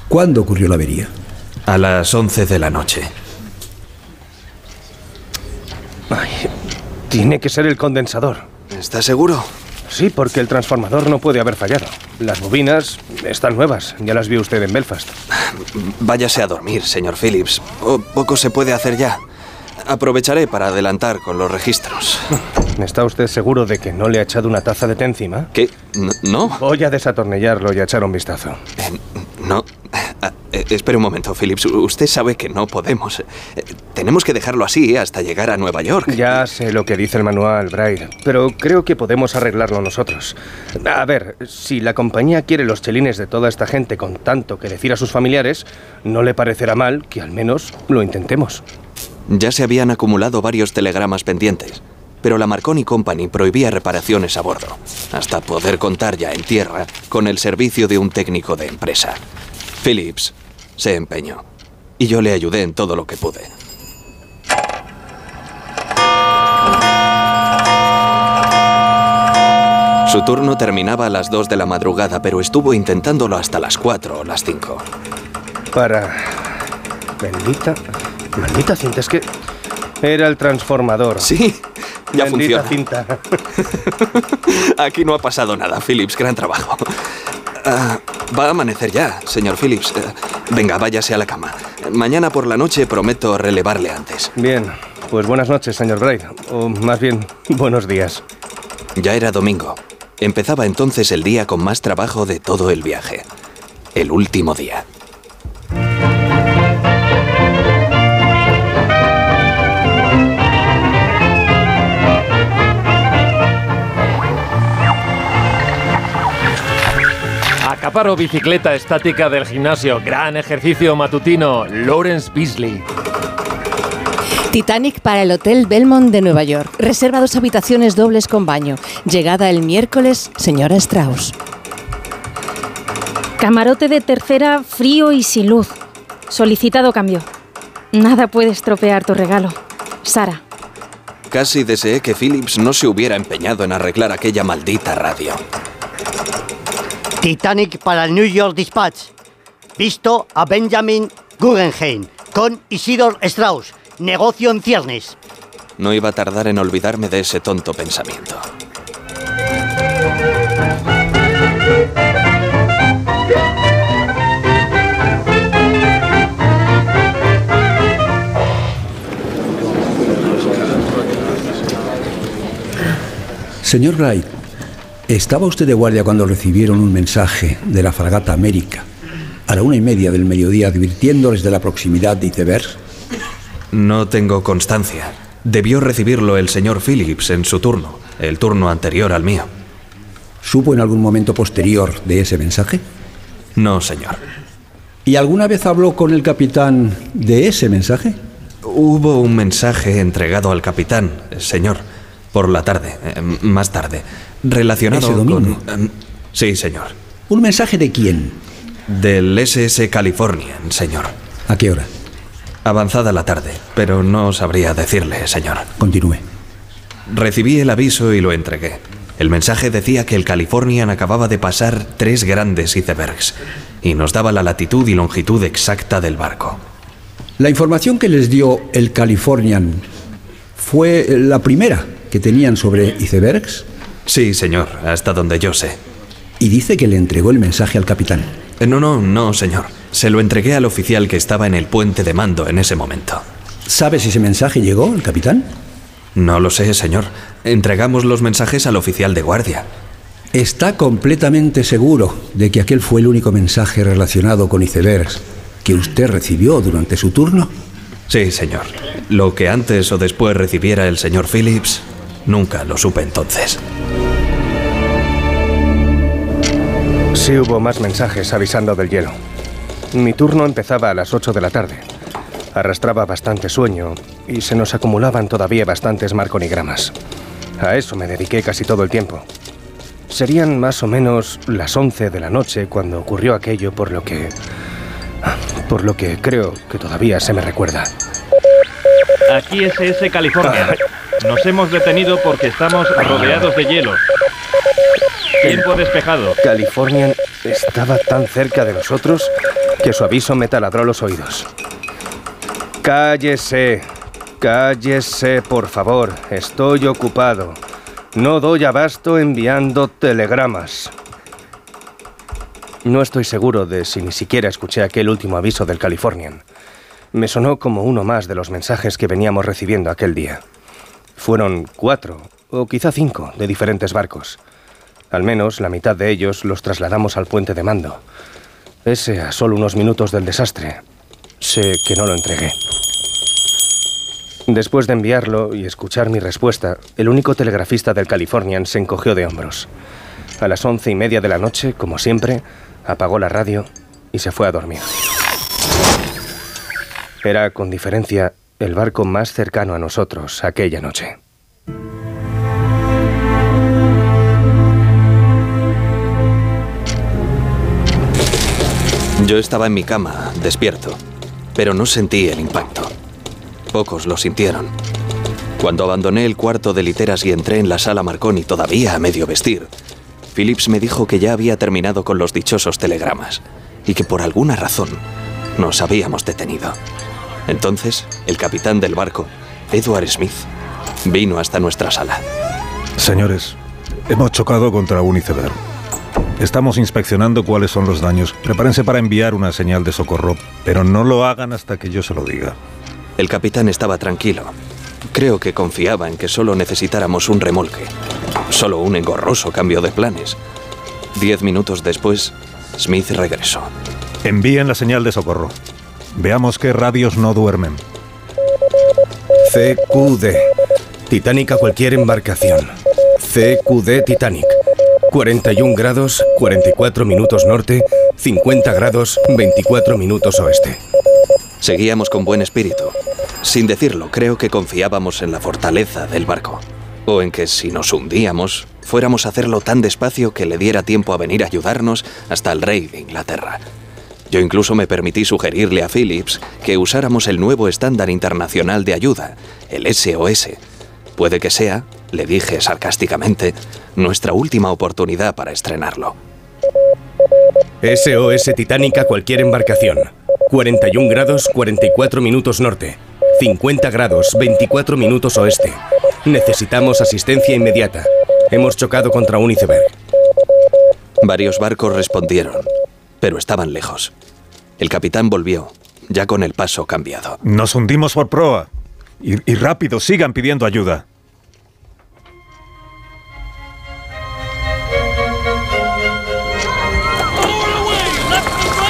¿Cuándo ocurrió la avería? A las 11 de la noche. Ay, tiene que ser el condensador. ¿Estás seguro? Sí, porque el transformador no puede haber fallado. Las bobinas están nuevas, ya las vio usted en Belfast. Váyase a dormir, señor Phillips. O poco se puede hacer ya. Aprovecharé para adelantar con los registros. ¿Está usted seguro de que no le ha echado una taza de té encima? ¿Qué? ¿No? Voy a desatornillarlo y a echar un vistazo. Eh, no. Ah, eh, espere un momento, Phillips. Usted sabe que no podemos. Eh, tenemos que dejarlo así hasta llegar a Nueva York. Ya sé lo que dice el manual, Brian, pero creo que podemos arreglarlo nosotros. A ver, si la compañía quiere los chelines de toda esta gente con tanto que decir a sus familiares, no le parecerá mal que al menos lo intentemos. Ya se habían acumulado varios telegramas pendientes, pero la Marconi Company prohibía reparaciones a bordo, hasta poder contar ya en tierra con el servicio de un técnico de empresa. Phillips se empeñó, y yo le ayudé en todo lo que pude. Su turno terminaba a las 2 de la madrugada, pero estuvo intentándolo hasta las 4 o las 5. Para... Bendita... Maldita cinta, es que... Era el transformador. Sí, ya Bendita funciona. cinta. <laughs> Aquí no ha pasado nada, Phillips. Gran trabajo. Ah, va a amanecer ya, señor Phillips. Eh, venga, váyase a la cama. Mañana por la noche prometo relevarle antes. Bien, pues buenas noches, señor Bright. O más bien, <laughs> buenos días. Ya era domingo. Empezaba entonces el día con más trabajo de todo el viaje. El último día. Bicicleta estática del gimnasio. Gran ejercicio matutino. Lawrence Beasley. Titanic para el Hotel Belmont de Nueva York. Reserva dos habitaciones dobles con baño. Llegada el miércoles, señora Strauss. Camarote de tercera, frío y sin luz. Solicitado cambio. Nada puede estropear tu regalo. Sara. Casi deseé que Phillips no se hubiera empeñado en arreglar aquella maldita radio. Titanic para el New York Dispatch. Visto a Benjamin Guggenheim con Isidor Strauss. Negocio en ciernes. No iba a tardar en olvidarme de ese tonto pensamiento. Señor Wright, ¿estaba usted de guardia cuando recibieron un mensaje de la fragata América a la una y media del mediodía advirtiéndoles de la proximidad de icebergs? No tengo constancia. Debió recibirlo el señor Phillips en su turno, el turno anterior al mío. ¿Supo en algún momento posterior de ese mensaje? No, señor. ¿Y alguna vez habló con el capitán de ese mensaje? Hubo un mensaje entregado al capitán, señor, por la tarde, eh, más tarde, relacionado ¿Ese domingo? con... sí, señor. ¿Un mensaje de quién? Del SS Californian, señor. ¿A qué hora? Avanzada la tarde, pero no sabría decirle, señor. Continúe. Recibí el aviso y lo entregué. El mensaje decía que el Californian acababa de pasar tres grandes icebergs y nos daba la latitud y longitud exacta del barco. La información que les dio el Californian fue la primera que tenían sobre icebergs. Sí, señor, hasta donde yo sé. Y dice que le entregó el mensaje al capitán. Eh, No, no, no, señor. Se lo entregué al oficial que estaba en el puente de mando en ese momento. ¿Sabe si ese mensaje llegó al capitán? No lo sé, señor. Entregamos los mensajes al oficial de guardia. ¿Está completamente seguro de que aquel fue el único mensaje relacionado con icebergs que usted recibió durante su turno? Sí, señor. Lo que antes o después recibiera el señor Phillips, nunca lo supe entonces. Sí hubo más mensajes avisando del hielo. Mi turno empezaba a las 8 de la tarde. Arrastraba bastante sueño y se nos acumulaban todavía bastantes marconigramas. A eso me dediqué casi todo el tiempo. Serían más o menos las 11 de la noche cuando ocurrió aquello por lo que... por lo que creo que todavía se me recuerda. Aquí SS California. Nos hemos detenido porque estamos rodeados de hielo. Tiempo despejado. Californian estaba tan cerca de nosotros que su aviso me taladró los oídos. Cállese, cállese, por favor. Estoy ocupado. No doy abasto enviando telegramas. No estoy seguro de si ni siquiera escuché aquel último aviso del Californian. Me sonó como uno más de los mensajes que veníamos recibiendo aquel día. Fueron cuatro, o quizá cinco, de diferentes barcos. Al menos la mitad de ellos los trasladamos al puente de mando. Ese a solo unos minutos del desastre. Sé que no lo entregué. Después de enviarlo y escuchar mi respuesta, el único telegrafista del Californian se encogió de hombros. A las once y media de la noche, como siempre, apagó la radio y se fue a dormir. Era, con diferencia, el barco más cercano a nosotros aquella noche. Yo estaba en mi cama, despierto, pero no sentí el impacto. Pocos lo sintieron. Cuando abandoné el cuarto de literas y entré en la sala Marconi todavía a medio vestir, Phillips me dijo que ya había terminado con los dichosos telegramas y que por alguna razón nos habíamos detenido. Entonces, el capitán del barco, Edward Smith, vino hasta nuestra sala. Señores, hemos chocado contra un iceberg. Estamos inspeccionando cuáles son los daños. Prepárense para enviar una señal de socorro, pero no lo hagan hasta que yo se lo diga. El capitán estaba tranquilo. Creo que confiaba en que solo necesitáramos un remolque. Solo un engorroso cambio de planes. Diez minutos después, Smith regresó. Envíen la señal de socorro. Veamos qué radios no duermen. CQD. Titanic a cualquier embarcación. CQD Titanic. 41 grados, 44 minutos norte, 50 grados, 24 minutos oeste. Seguíamos con buen espíritu. Sin decirlo, creo que confiábamos en la fortaleza del barco. O en que si nos hundíamos, fuéramos a hacerlo tan despacio que le diera tiempo a venir a ayudarnos hasta el rey de Inglaterra. Yo incluso me permití sugerirle a Phillips que usáramos el nuevo estándar internacional de ayuda, el SOS. Puede que sea, le dije sarcásticamente, nuestra última oportunidad para estrenarlo. SOS Titanic a cualquier embarcación. 41 grados 44 minutos norte. 50 grados 24 minutos oeste. Necesitamos asistencia inmediata. Hemos chocado contra un iceberg. Varios barcos respondieron, pero estaban lejos. El capitán volvió, ya con el paso cambiado. Nos hundimos por proa. Y, y rápido, sigan pidiendo ayuda.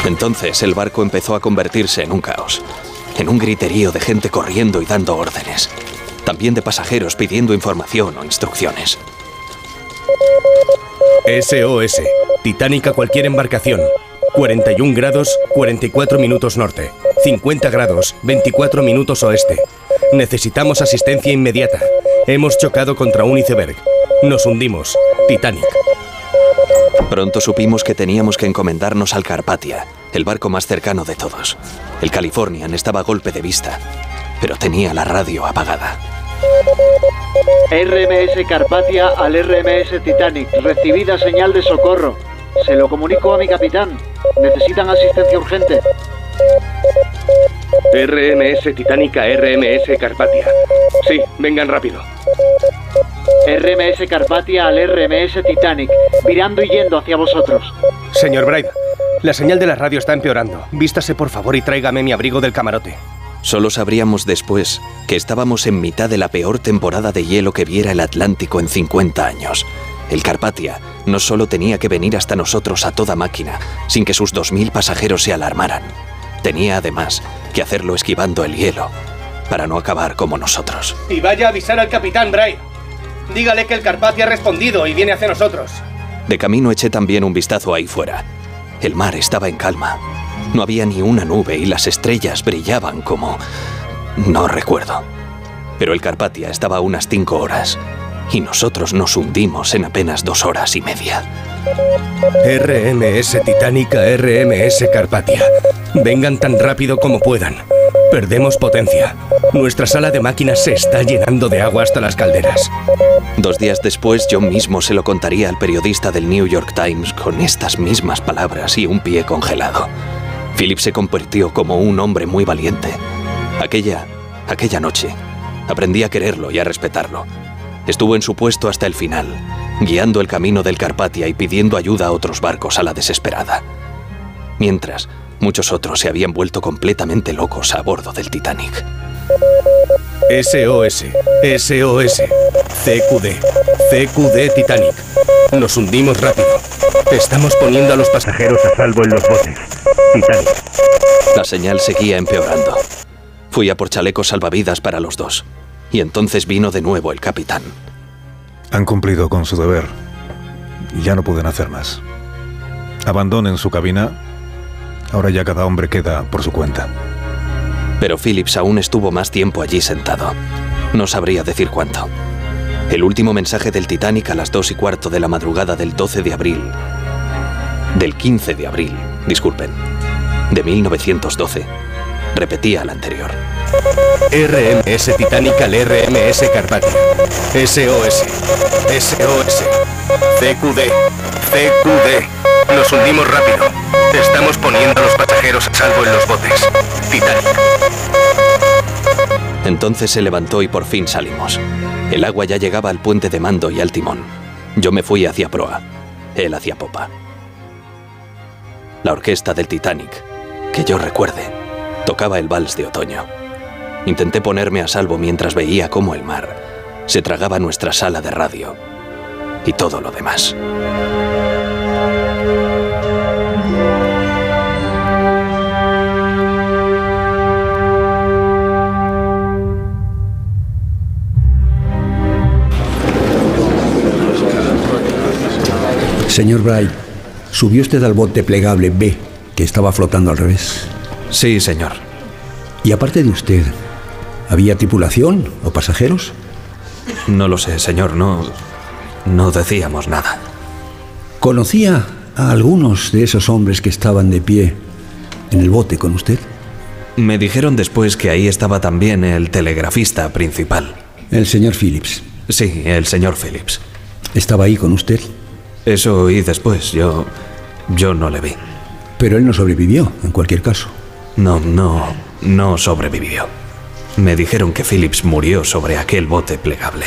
Entonces el barco empezó a convertirse en un caos, en un griterío de gente corriendo y dando órdenes, también de pasajeros pidiendo información o instrucciones. SOS, Titanic a cualquier embarcación. 41 grados, 44 minutos norte. 50 grados, 24 minutos oeste. Necesitamos asistencia inmediata. Hemos chocado contra un iceberg. Nos hundimos. Titanic. Pronto supimos que teníamos que encomendarnos al Carpatia, el barco más cercano de todos. El Californian estaba a golpe de vista, pero tenía la radio apagada. RMS Carpatia al RMS Titanic. Recibida señal de socorro. Se lo comunico a mi capitán. Necesitan asistencia urgente. RMS Titanic a RMS Carpatia. Sí, vengan rápido. RMS Carpatia al RMS Titanic, virando y yendo hacia vosotros. Señor Bride, la señal de la radio está empeorando. Vístase por favor y tráigame mi abrigo del camarote. Solo sabríamos después que estábamos en mitad de la peor temporada de hielo que viera el Atlántico en 50 años. El Carpatia no solo tenía que venir hasta nosotros a toda máquina, sin que sus 2.000 pasajeros se alarmaran. Tenía además que hacerlo esquivando el hielo, para no acabar como nosotros. Y vaya a avisar al capitán Bray. Dígale que el Carpatia ha respondido y viene hacia nosotros. De camino eché también un vistazo ahí fuera. El mar estaba en calma. No había ni una nube y las estrellas brillaban como... No recuerdo. Pero el Carpatia estaba a unas cinco horas y nosotros nos hundimos en apenas dos horas y media. RMS Titánica, RMS Carpatia. Vengan tan rápido como puedan. Perdemos potencia. Nuestra sala de máquinas se está llenando de agua hasta las calderas. Dos días después yo mismo se lo contaría al periodista del New York Times con estas mismas palabras y un pie congelado. Philip se convirtió como un hombre muy valiente. Aquella, aquella noche, aprendí a quererlo y a respetarlo. Estuvo en su puesto hasta el final, guiando el camino del Carpatia y pidiendo ayuda a otros barcos a la desesperada. Mientras, muchos otros se habían vuelto completamente locos a bordo del Titanic. SOS, SOS, CQD, CQD Titanic. Nos hundimos rápido. Estamos poniendo a los pasajeros a salvo en los botes. Titanic. La señal seguía empeorando. Fui a por chalecos salvavidas para los dos. Y entonces vino de nuevo el capitán. Han cumplido con su deber. Y ya no pueden hacer más. Abandonen su cabina. Ahora ya cada hombre queda por su cuenta. Pero Phillips aún estuvo más tiempo allí sentado. No sabría decir cuánto. El último mensaje del Titanic a las dos y cuarto de la madrugada del 12 de abril. Del 15 de abril, disculpen. De 1912. Repetía el anterior. RMS Titanic al RMS Carpatia. SOS. SOS. CQD. CQD. Nos hundimos rápido. Estamos poniendo a los pasajeros a salvo en los botes. Titanic. Entonces se levantó y por fin salimos. El agua ya llegaba al puente de mando y al timón. Yo me fui hacia proa, él hacia popa. La orquesta del Titanic, que yo recuerde, tocaba el vals de otoño. Intenté ponerme a salvo mientras veía cómo el mar se tragaba nuestra sala de radio y todo lo demás. Señor Bright, ¿subió usted al bote plegable B que estaba flotando al revés? Sí, señor. Y aparte de usted, ¿había tripulación o pasajeros? No lo sé, señor, no. No decíamos nada. ¿Conocía a algunos de esos hombres que estaban de pie en el bote con usted? Me dijeron después que ahí estaba también el telegrafista principal. El señor Phillips. Sí, el señor Phillips. ¿Estaba ahí con usted? Eso oí después. Yo. Yo no le vi. Pero él no sobrevivió, en cualquier caso. No, no. No sobrevivió. Me dijeron que Phillips murió sobre aquel bote plegable.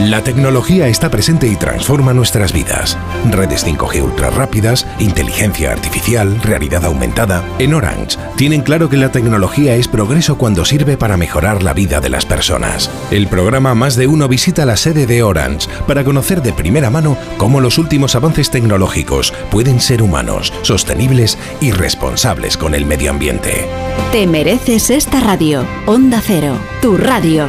La tecnología está presente y transforma nuestras vidas. Redes 5G ultra rápidas, inteligencia artificial, realidad aumentada. En Orange tienen claro que la tecnología es progreso cuando sirve para mejorar la vida de las personas. El programa Más de Uno visita la sede de Orange para conocer de primera mano cómo los últimos avances tecnológicos pueden ser humanos, sostenibles y responsables con el medio ambiente. Te mereces esta radio. Onda Cero, tu radio.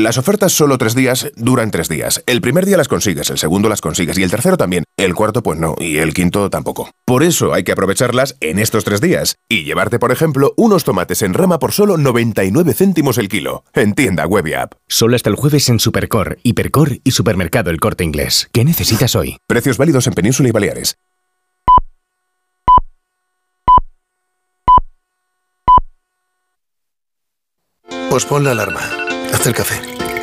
Las ofertas solo tres días duran tres días. El primer día las consigues, el segundo las consigues y el tercero también. El cuarto pues no y el quinto tampoco. Por eso hay que aprovecharlas en estos tres días y llevarte, por ejemplo, unos tomates en rama por solo 99 céntimos el kilo. En tienda web y app. Solo hasta el jueves en Supercor, Hipercor y Supermercado El Corte Inglés. ¿Qué necesitas hoy? Precios válidos en Península y Baleares. Pues pon la alarma. Haz el café.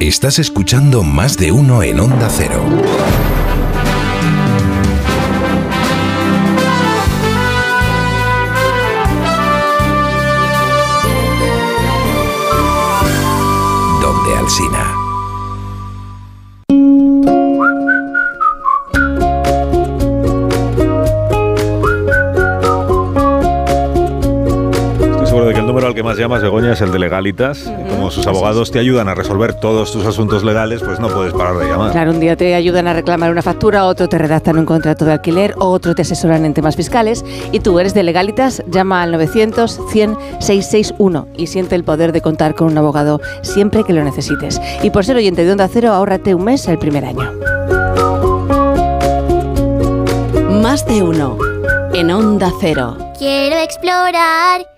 Estás escuchando más de uno en Onda Cero. Donde Alsina. Llamas, Begoña, es el de Legalitas. Y como sus abogados te ayudan a resolver todos tus asuntos legales, pues no puedes parar de llamar. Claro, un día te ayudan a reclamar una factura, otro te redactan un contrato de alquiler, otro te asesoran en temas fiscales y tú eres de Legalitas, llama al 900 100 661 y siente el poder de contar con un abogado siempre que lo necesites. Y por ser oyente de Onda Cero, ahórrate un mes el primer año. Más de uno. En Onda Cero. Quiero explorar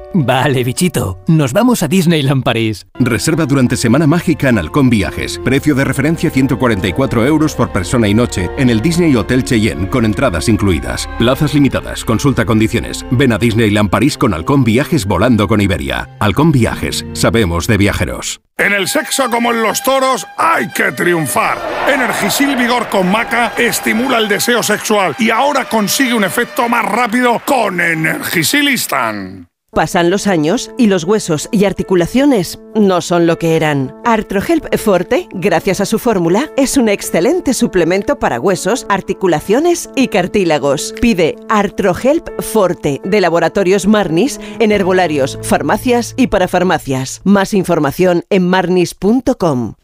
Vale, bichito, nos vamos a Disneyland París. Reserva durante Semana Mágica en Halcón Viajes. Precio de referencia 144 euros por persona y noche en el Disney Hotel Cheyenne con entradas incluidas. Plazas limitadas. Consulta condiciones. Ven a Disneyland París con Halcón Viajes volando con Iberia. Halcón Viajes. Sabemos de viajeros. En el sexo como en los toros hay que triunfar. Energisil Vigor con Maca estimula el deseo sexual y ahora consigue un efecto más rápido con Energisilistan. Pasan los años y los huesos y articulaciones no son lo que eran. Artrohelp Forte, gracias a su fórmula, es un excelente suplemento para huesos, articulaciones y cartílagos. Pide Artrohelp Forte de Laboratorios Marnis en herbolarios, farmacias y parafarmacias. Más información en marnis.com.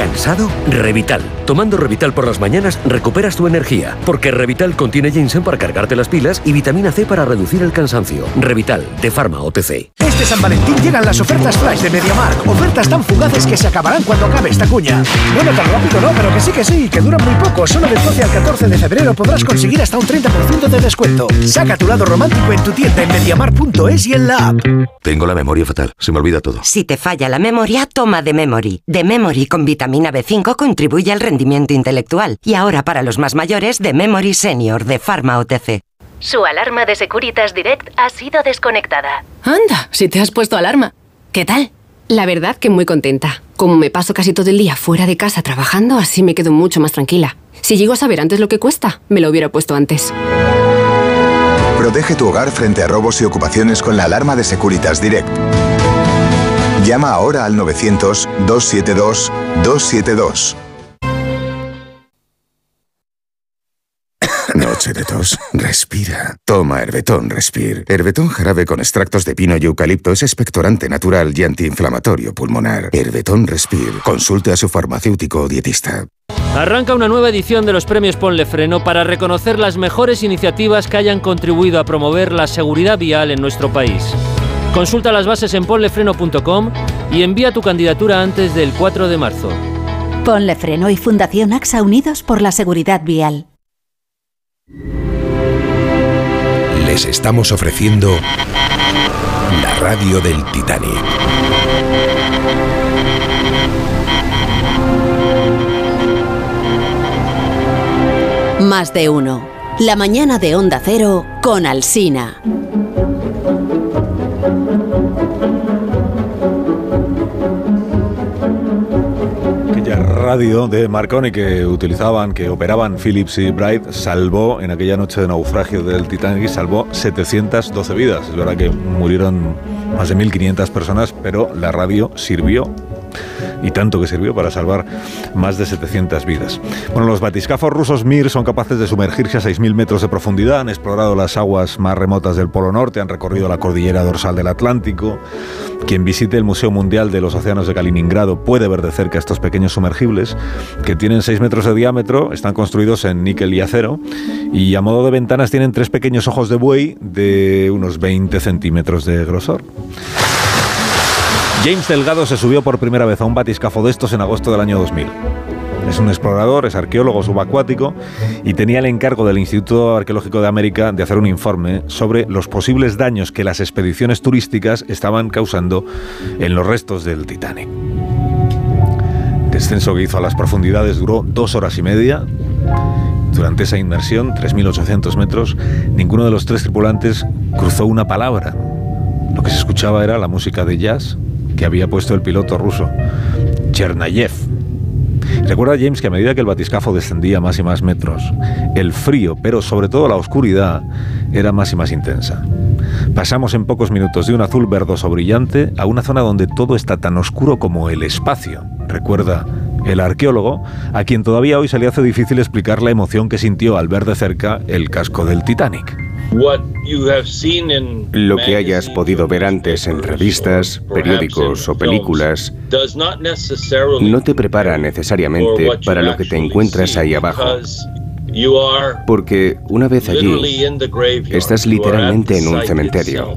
¿Cansado? Revital. Tomando Revital por las mañanas recuperas tu energía, porque Revital contiene ginseng para cargarte las pilas y vitamina C para reducir el cansancio. Revital, de Pharma OTC. Este San Valentín llegan las ofertas flash de MediaMark. Ofertas tan fugaces que se acabarán cuando acabe esta cuña. Bueno, tan rápido no, pero que sí que sí, que duran muy poco. Solo del 12 al 14 de febrero podrás conseguir hasta un 30% de descuento. Saca tu lado romántico en tu tienda en MediaMark.es y en la app. Tengo la memoria fatal, se me olvida todo. Si te falla la memoria, toma de Memory. De Memory con vitamina B5 contribuye al rendimiento intelectual. Y ahora para los más mayores, de Memory Senior de Pharma OTC. Su alarma de Securitas Direct ha sido desconectada. Anda, si te has puesto alarma. ¿Qué tal? La verdad que muy contenta. Como me paso casi todo el día fuera de casa trabajando, así me quedo mucho más tranquila. Si llego a saber antes lo que cuesta, me lo hubiera puesto antes. Protege tu hogar frente a robos y ocupaciones con la alarma de Securitas Direct. Llama ahora al 900-272-272. <coughs> Noche de tos. Respira. Toma Herbetón Respir. Herbetón jarabe con extractos de pino y eucalipto es expectorante natural y antiinflamatorio pulmonar. Herbetón Respir. Consulte a su farmacéutico o dietista. Arranca una nueva edición de los premios Ponle Freno para reconocer las mejores iniciativas que hayan contribuido a promover la seguridad vial en nuestro país. Consulta las bases en ponlefreno.com y envía tu candidatura antes del 4 de marzo. Ponle Freno y Fundación AXA Unidos por la Seguridad Vial. Les estamos ofreciendo la radio del Titanic. Más de uno. La mañana de Onda Cero con Alsina. Radio de Marconi que utilizaban, que operaban Philips y Bright, salvó en aquella noche de naufragio del Titanic, salvó 712 vidas. Es verdad que murieron más de 1.500 personas, pero la radio sirvió y tanto que sirvió para salvar más de 700 vidas. Bueno, los batiscafos rusos Mir son capaces de sumergirse a 6.000 metros de profundidad, han explorado las aguas más remotas del Polo Norte, han recorrido la cordillera dorsal del Atlántico. Quien visite el Museo Mundial de los Océanos de Kaliningrado puede ver de cerca estos pequeños sumergibles que tienen 6 metros de diámetro, están construidos en níquel y acero y a modo de ventanas tienen tres pequeños ojos de buey de unos 20 centímetros de grosor. James Delgado se subió por primera vez a un batiscafo de estos en agosto del año 2000. Es un explorador, es arqueólogo subacuático y tenía el encargo del Instituto Arqueológico de América de hacer un informe sobre los posibles daños que las expediciones turísticas estaban causando en los restos del Titanic. descenso que hizo a las profundidades duró dos horas y media. Durante esa inmersión, 3.800 metros, ninguno de los tres tripulantes cruzó una palabra. Lo que se escuchaba era la música de jazz que había puesto el piloto ruso, Chernayev. Recuerda James que a medida que el batiscafo descendía más y más metros, el frío, pero sobre todo la oscuridad, era más y más intensa. Pasamos en pocos minutos de un azul verdoso brillante a una zona donde todo está tan oscuro como el espacio. Recuerda el arqueólogo, a quien todavía hoy se le hace difícil explicar la emoción que sintió al ver de cerca el casco del Titanic. Lo que hayas podido ver antes en revistas, periódicos o películas no te prepara necesariamente para lo que te encuentras ahí abajo. Porque una vez allí, estás literalmente en un cementerio.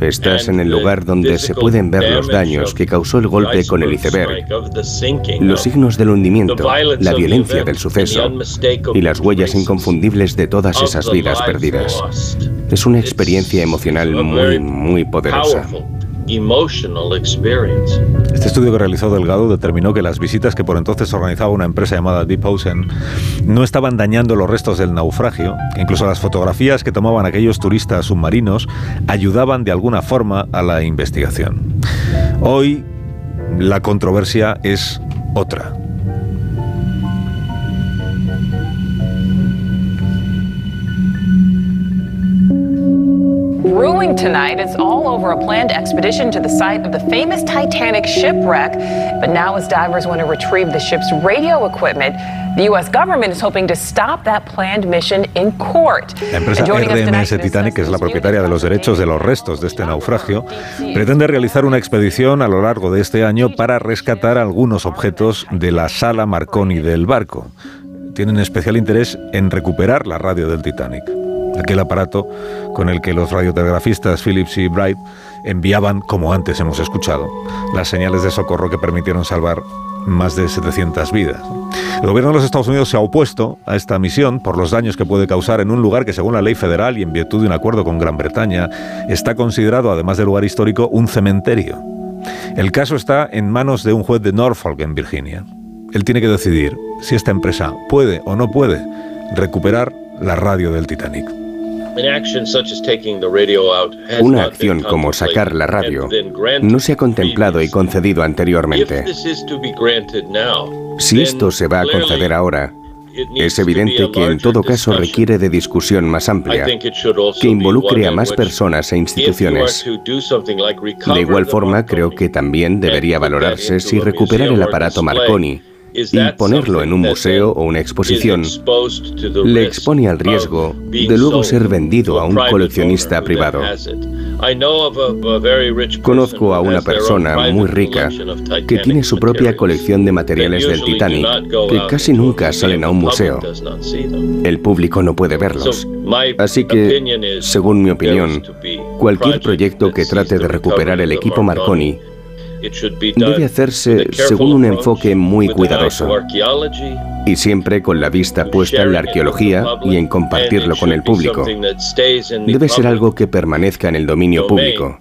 Estás en el lugar donde se pueden ver los daños que causó el golpe con el iceberg, los signos del hundimiento, la violencia del suceso y las huellas inconfundibles de todas esas vidas perdidas. Es una experiencia emocional muy, muy poderosa. Este estudio que realizó Delgado determinó que las visitas que por entonces organizaba una empresa llamada Deep Ocean no estaban dañando los restos del naufragio, que incluso las fotografías que tomaban aquellos turistas submarinos ayudaban de alguna forma a la investigación. Hoy la controversia es otra. Brewing tonight. It's all over a planned expedition to the site of the famous Titanic shipwreck. But now, as divers want to retrieve the ship's radio equipment, the U.S. government is hoping to stop that planned mission in court. La empresa RMS Titanic, que es la propietaria de los derechos de los restos de este naufragio, pretende realizar una expedición a lo largo de este año para rescatar algunos objetos de la sala Marconi del barco. Tienen especial interés en recuperar la radio del Titanic aquel aparato con el que los radiotelegrafistas Phillips y Bright enviaban, como antes hemos escuchado, las señales de socorro que permitieron salvar más de 700 vidas. El gobierno de los Estados Unidos se ha opuesto a esta misión por los daños que puede causar en un lugar que, según la ley federal y en virtud de un acuerdo con Gran Bretaña, está considerado, además de lugar histórico, un cementerio. El caso está en manos de un juez de Norfolk, en Virginia. Él tiene que decidir si esta empresa puede o no puede recuperar la radio del Titanic. Una acción como sacar la radio no se ha contemplado y concedido anteriormente. Si esto se va a conceder ahora, es evidente que en todo caso requiere de discusión más amplia, que involucre a más personas e instituciones. De igual forma, creo que también debería valorarse si recuperar el aparato Marconi y ponerlo en un museo o una exposición le expone al riesgo de luego ser vendido a un coleccionista privado. Conozco a una persona muy rica que tiene su propia colección de materiales del Titanic que casi nunca salen a un museo. El público no puede verlos. Así que, según mi opinión, cualquier proyecto que trate de recuperar el equipo Marconi debe hacerse según un enfoque muy cuidadoso. y siempre con la vista puesta en la arqueología y en compartirlo con el público. Debe ser algo que permanezca en el dominio público,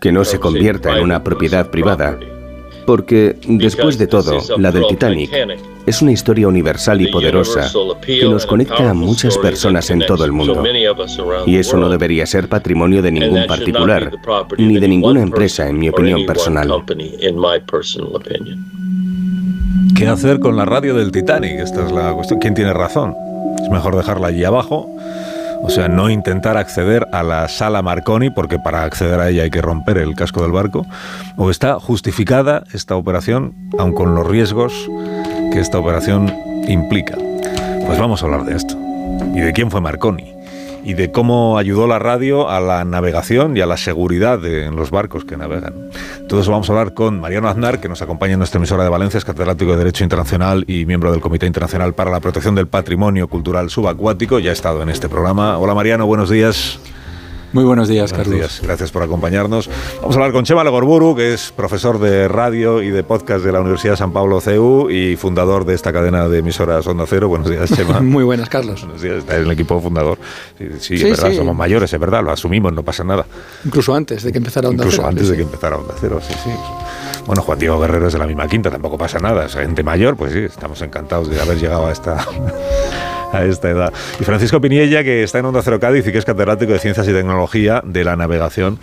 que no se convierta en una propiedad privada porque, después de todo, la del Titanic es una historia universal y poderosa que nos conecta a muchas personas en todo el mundo. Y eso no debería ser patrimonio de ningún particular, ni de ninguna empresa, en mi opinión personal. ¿Qué hacer con la radio del Titanic? Esta es la cuestión. ¿Quién tiene razón? Es mejor dejarla allí abajo o sea, no intentar acceder a la sala Marconi, porque para acceder a ella hay que romper el casco del barco, o está justificada esta operación, aun con los riesgos que esta operación implica. Pues vamos a hablar de esto. ¿Y de quién fue Marconi? Y de cómo ayudó la radio a la navegación y a la seguridad de, en los barcos que navegan. Eso vamos a hablar con Mariano Aznar, que nos acompaña en nuestra emisora de Valencia, es catedrático de Derecho Internacional y miembro del Comité Internacional para la Protección del Patrimonio Cultural Subacuático. Ya ha estado en este programa. Hola Mariano, buenos días. Muy buenos días, Carlos. Gracias por acompañarnos. Vamos a hablar con Chema Legorburu, que es profesor de radio y de podcast de la Universidad San Pablo CEU y fundador de esta cadena de emisoras Onda Cero. Buenos días, Chema. <laughs> Muy buenas, Carlos. Buenos días, está en el equipo fundador. Sí, es verdad, somos mayores, es verdad, lo asumimos, no pasa nada. Incluso antes de que empezara Onda Incluso Cero. antes de que empezara Onda Cero, sí, sí. Bueno, Juan Diego Guerrero es de la misma quinta, tampoco pasa nada. Es gente mayor, pues sí, estamos encantados de haber llegado a esta, <laughs> a esta edad. Y Francisco Piniella, que está en Onda Cero Cádiz y que es catedrático de Ciencias y Tecnología de la Navegación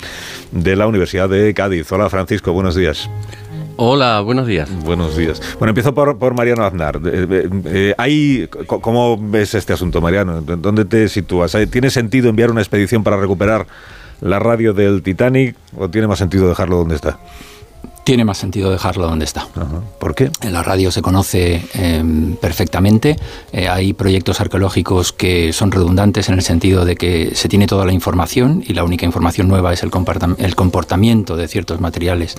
de la Universidad de Cádiz. Hola Francisco, buenos días. Hola, buenos días. Buenos días. Bueno, empiezo por, por Mariano Aznar. Eh, eh, ¿Cómo ves este asunto, Mariano? ¿Dónde te sitúas? ¿Tiene sentido enviar una expedición para recuperar la radio del Titanic o tiene más sentido dejarlo donde está? Tiene más sentido dejarlo donde está. ¿Por qué? En la radio se conoce em, perfectamente. Eh, hay proyectos arqueológicos que son redundantes en el sentido de que se tiene toda la información y la única información nueva es el, el comportamiento de ciertos materiales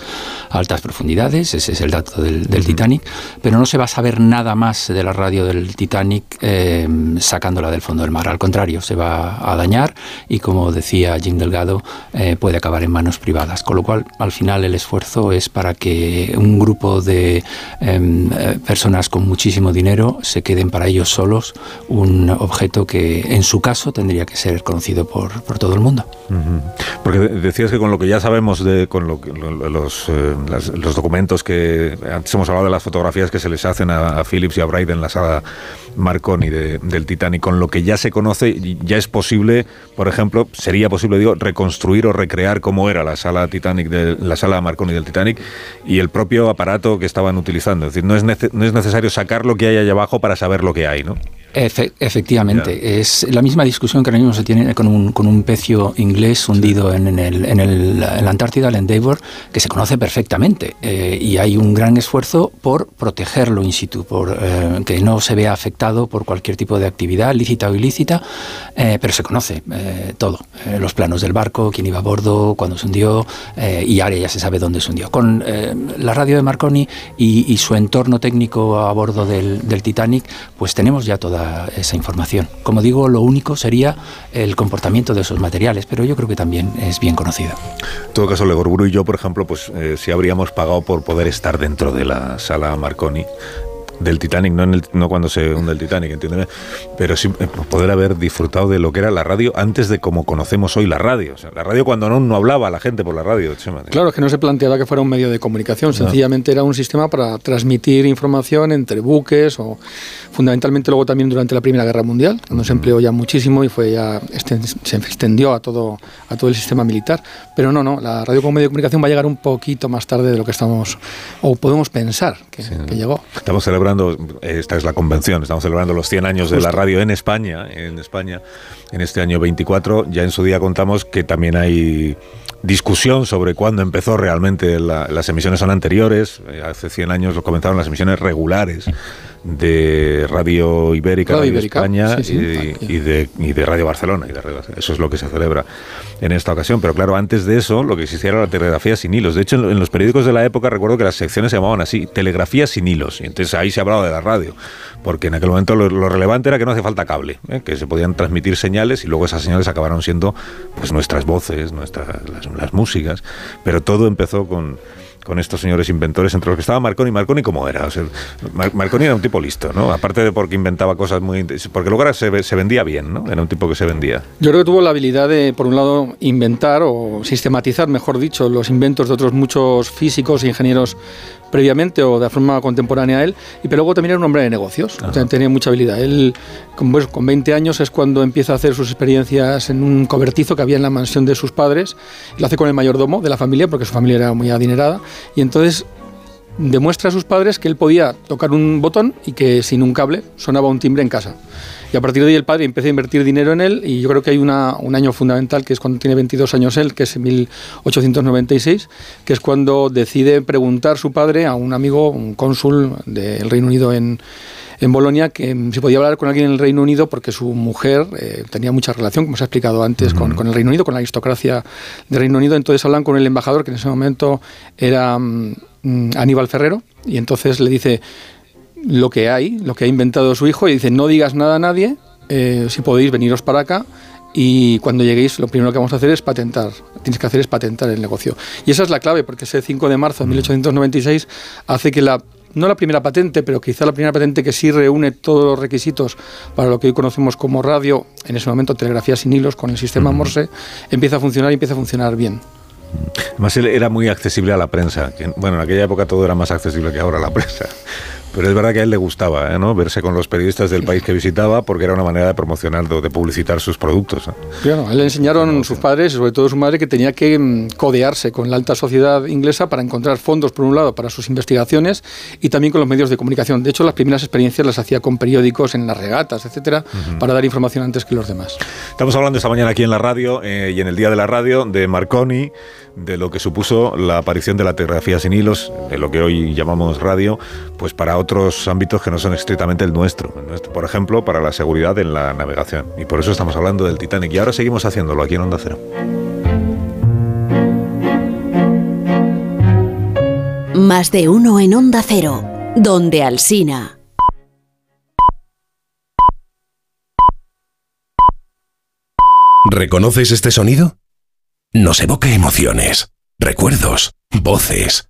a altas profundidades. Ese es el dato del, Titanic. Pero no se va a saber nada más de la radio del Titanic em, sacándola del fondo del mar. Al contrario, se va a dañar y, como decía Jim Delgado, eh, puede acabar en manos privadas. Con lo cual, al final, el esfuerzo es para que un grupo de em, eh, personas con muchísimo dinero se queden para ellos solos un objeto que en su caso tendría que ser conocido por, todo el mundo. Porque decías que con lo que ya sabemos de con lo, los, eh, los documentos que antes hemos hablado de las fotografías que se les hacen a, Phillips y a Bright en la sala Marconi del Titanic, con lo que ya se conoce, ya es posible, por ejemplo, sería posible, digo, reconstruir o recrear cómo era la sala Titanic de la sala Marconi del Titanic y el propio aparato que estaban utilizando. Es decir, no es, no es necesario sacar lo que hay allá abajo para saber lo que hay, ¿no? Efectivamente, es la misma discusión que ahora mismo se tiene con un, con un pecio inglés hundido en, el, en, el, la Antártida, el Endeavour, que se conoce perfectamente. Eh, y hay un gran esfuerzo por protegerlo in situ, por eh, que no se vea afectado por cualquier tipo de actividad, lícita o ilícita, eh, pero se conoce todo. los planos del barco, quién iba a bordo, cuándo se hundió, y ahora ya se sabe dónde se hundió. Con la radio de Marconi y, y, su entorno técnico a bordo del, del Titanic, pues tenemos ya toda esa información. Como digo, lo único sería el comportamiento de esos materiales, pero yo creo que también es bien conocido. En todo caso, Legorburu y yo, por ejemplo, pues eh, si habríamos pagado por poder estar dentro de la sala Marconi, del Titanic, no, en el, no cuando se hunde el Titanic, entiéndeme, pero sí eh, poder haber disfrutado de lo que era la radio antes de como conocemos hoy la radio. O sea, la radio cuando no, no hablaba la gente por la radio. Claro, es que no se planteaba que fuera un medio de comunicación, sencillamente era un sistema para transmitir información entre buques o fundamentalmente luego también durante la Primera Guerra Mundial, cuando se empleó ya muchísimo y fue ya se extendió a todo, a todo el sistema militar. Pero no, no, la radio como medio de comunicación va a llegar un poquito más tarde de lo que estamos o podemos pensar que, que llegó. Estamos celebrando esta es la convención, estamos celebrando los 100 años de la radio en España, en España, en este año 24. Ya en su día contamos que también hay discusión sobre cuándo empezó realmente las emisiones son anteriores. Eh, hace 100 años comenzaron las emisiones regulares de Radio Ibérica, Radio, España y, de, Radio Barcelona. Y eso es lo que se celebra en esta ocasión. Pero claro, antes de eso, lo que existía era la telegrafía sin hilos. De hecho, en, los periódicos de la época recuerdo que las secciones se llamaban así, telegrafía sin hilos. Y entonces ahí se hablaba de la radio. Porque en aquel momento lo, relevante era que no hace falta cable, ¿eh? que se podían transmitir señales y luego esas señales acabaron siendo pues nuestras voces, nuestras las músicas. Pero todo empezó con con estos señores inventores, entre los que estaba Marconi. Marconi, ¿cómo era? Marconi era un tipo listo, ¿no? Aparte de porque inventaba cosas muy... Porque luego se, se vendía bien, ¿no? Era un tipo que se vendía. Yo creo que tuvo la habilidad de, por un lado, inventar o sistematizar, mejor dicho, los inventos de otros muchos físicos e ingenieros previamente o de forma contemporánea a él, y pero luego también era un hombre de negocios, tenía mucha habilidad. Él, con, pues, con 20 años, es cuando empieza a hacer sus experiencias en un cobertizo que había en la mansión de sus padres, lo hace con el mayordomo de la familia, porque su familia era muy adinerada, y entonces demuestra a sus padres que él podía tocar un botón y que sin un cable sonaba un timbre en casa. Y a partir de ahí el padre empieza a invertir dinero en él y yo creo que hay una, un año fundamental que es cuando tiene 22 años él, que es en 1896, que es cuando decide preguntar su padre a un amigo, un cónsul del Reino Unido en, en Bolonia que si podía hablar con alguien en el Reino Unido porque su mujer eh, tenía mucha relación, como se ha explicado antes, con, con, el Reino Unido, con la aristocracia del Reino Unido. Entonces hablan con el embajador, que en ese momento era mm, Aníbal Ferrero, y entonces le dice, lo que hay, lo que ha inventado su hijo, y dice, no digas nada a nadie, eh, si podéis veniros para acá, y cuando lleguéis lo primero que vamos a hacer es patentar, tienes que hacer es patentar el negocio. Y esa es la clave, porque ese 5 de marzo de 1896 hace que la, no la primera patente, pero quizá la primera patente que sí reúne todos los requisitos para lo que hoy conocemos como radio, en ese momento telegrafía sin hilos con el sistema Morse, empieza a funcionar y empieza a funcionar bien. Además, él era muy accesible a la prensa. Bueno, en aquella época todo era más accesible que ahora la <laughs> prensa. Pero es verdad que a él le gustaba ¿eh? ¿no? verse con los periodistas del país que visitaba porque era una manera de promocionar, de publicitar sus productos. Claro, a él le enseñaron sus padres, sobre todo su madre, que tenía que mm, codearse con la alta sociedad inglesa para encontrar fondos, por un lado, para sus investigaciones y también con los medios de comunicación. De hecho, las primeras experiencias las hacía con periódicos en las regatas, etcétera, para dar información antes que los demás. Estamos hablando esta mañana aquí en la radio eh, y en el Día de la Radio de Marconi, de lo que supuso la aparición de la telegrafía sin hilos, de lo que hoy llamamos radio, pues para otros ámbitos que no son estrictamente el nuestro. Por ejemplo, para la seguridad en la navegación. Y por eso estamos hablando del Titanic. Y ahora seguimos haciéndolo aquí en Onda Cero. Más de uno en Onda Cero, donde Alsina. ¿Reconoces este sonido? nos evoca emociones, recuerdos, voces,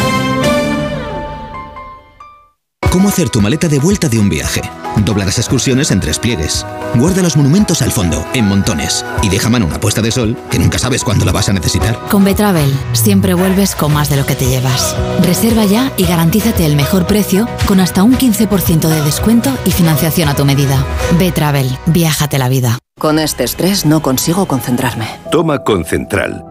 ¿Cómo hacer tu maleta de vuelta de un viaje? Dobla las excursiones en tres pliegues. Guarda los monumentos al fondo, en montones. Y deja mano una puesta de sol, que nunca sabes cuándo la vas a necesitar. Con Betravel, siempre vuelves con más de lo que te llevas. Reserva ya y garantízate el mejor precio con hasta un 15% de descuento y financiación a tu medida. Betravel, viájate la vida. Con este estrés no consigo concentrarme. Toma Concentral.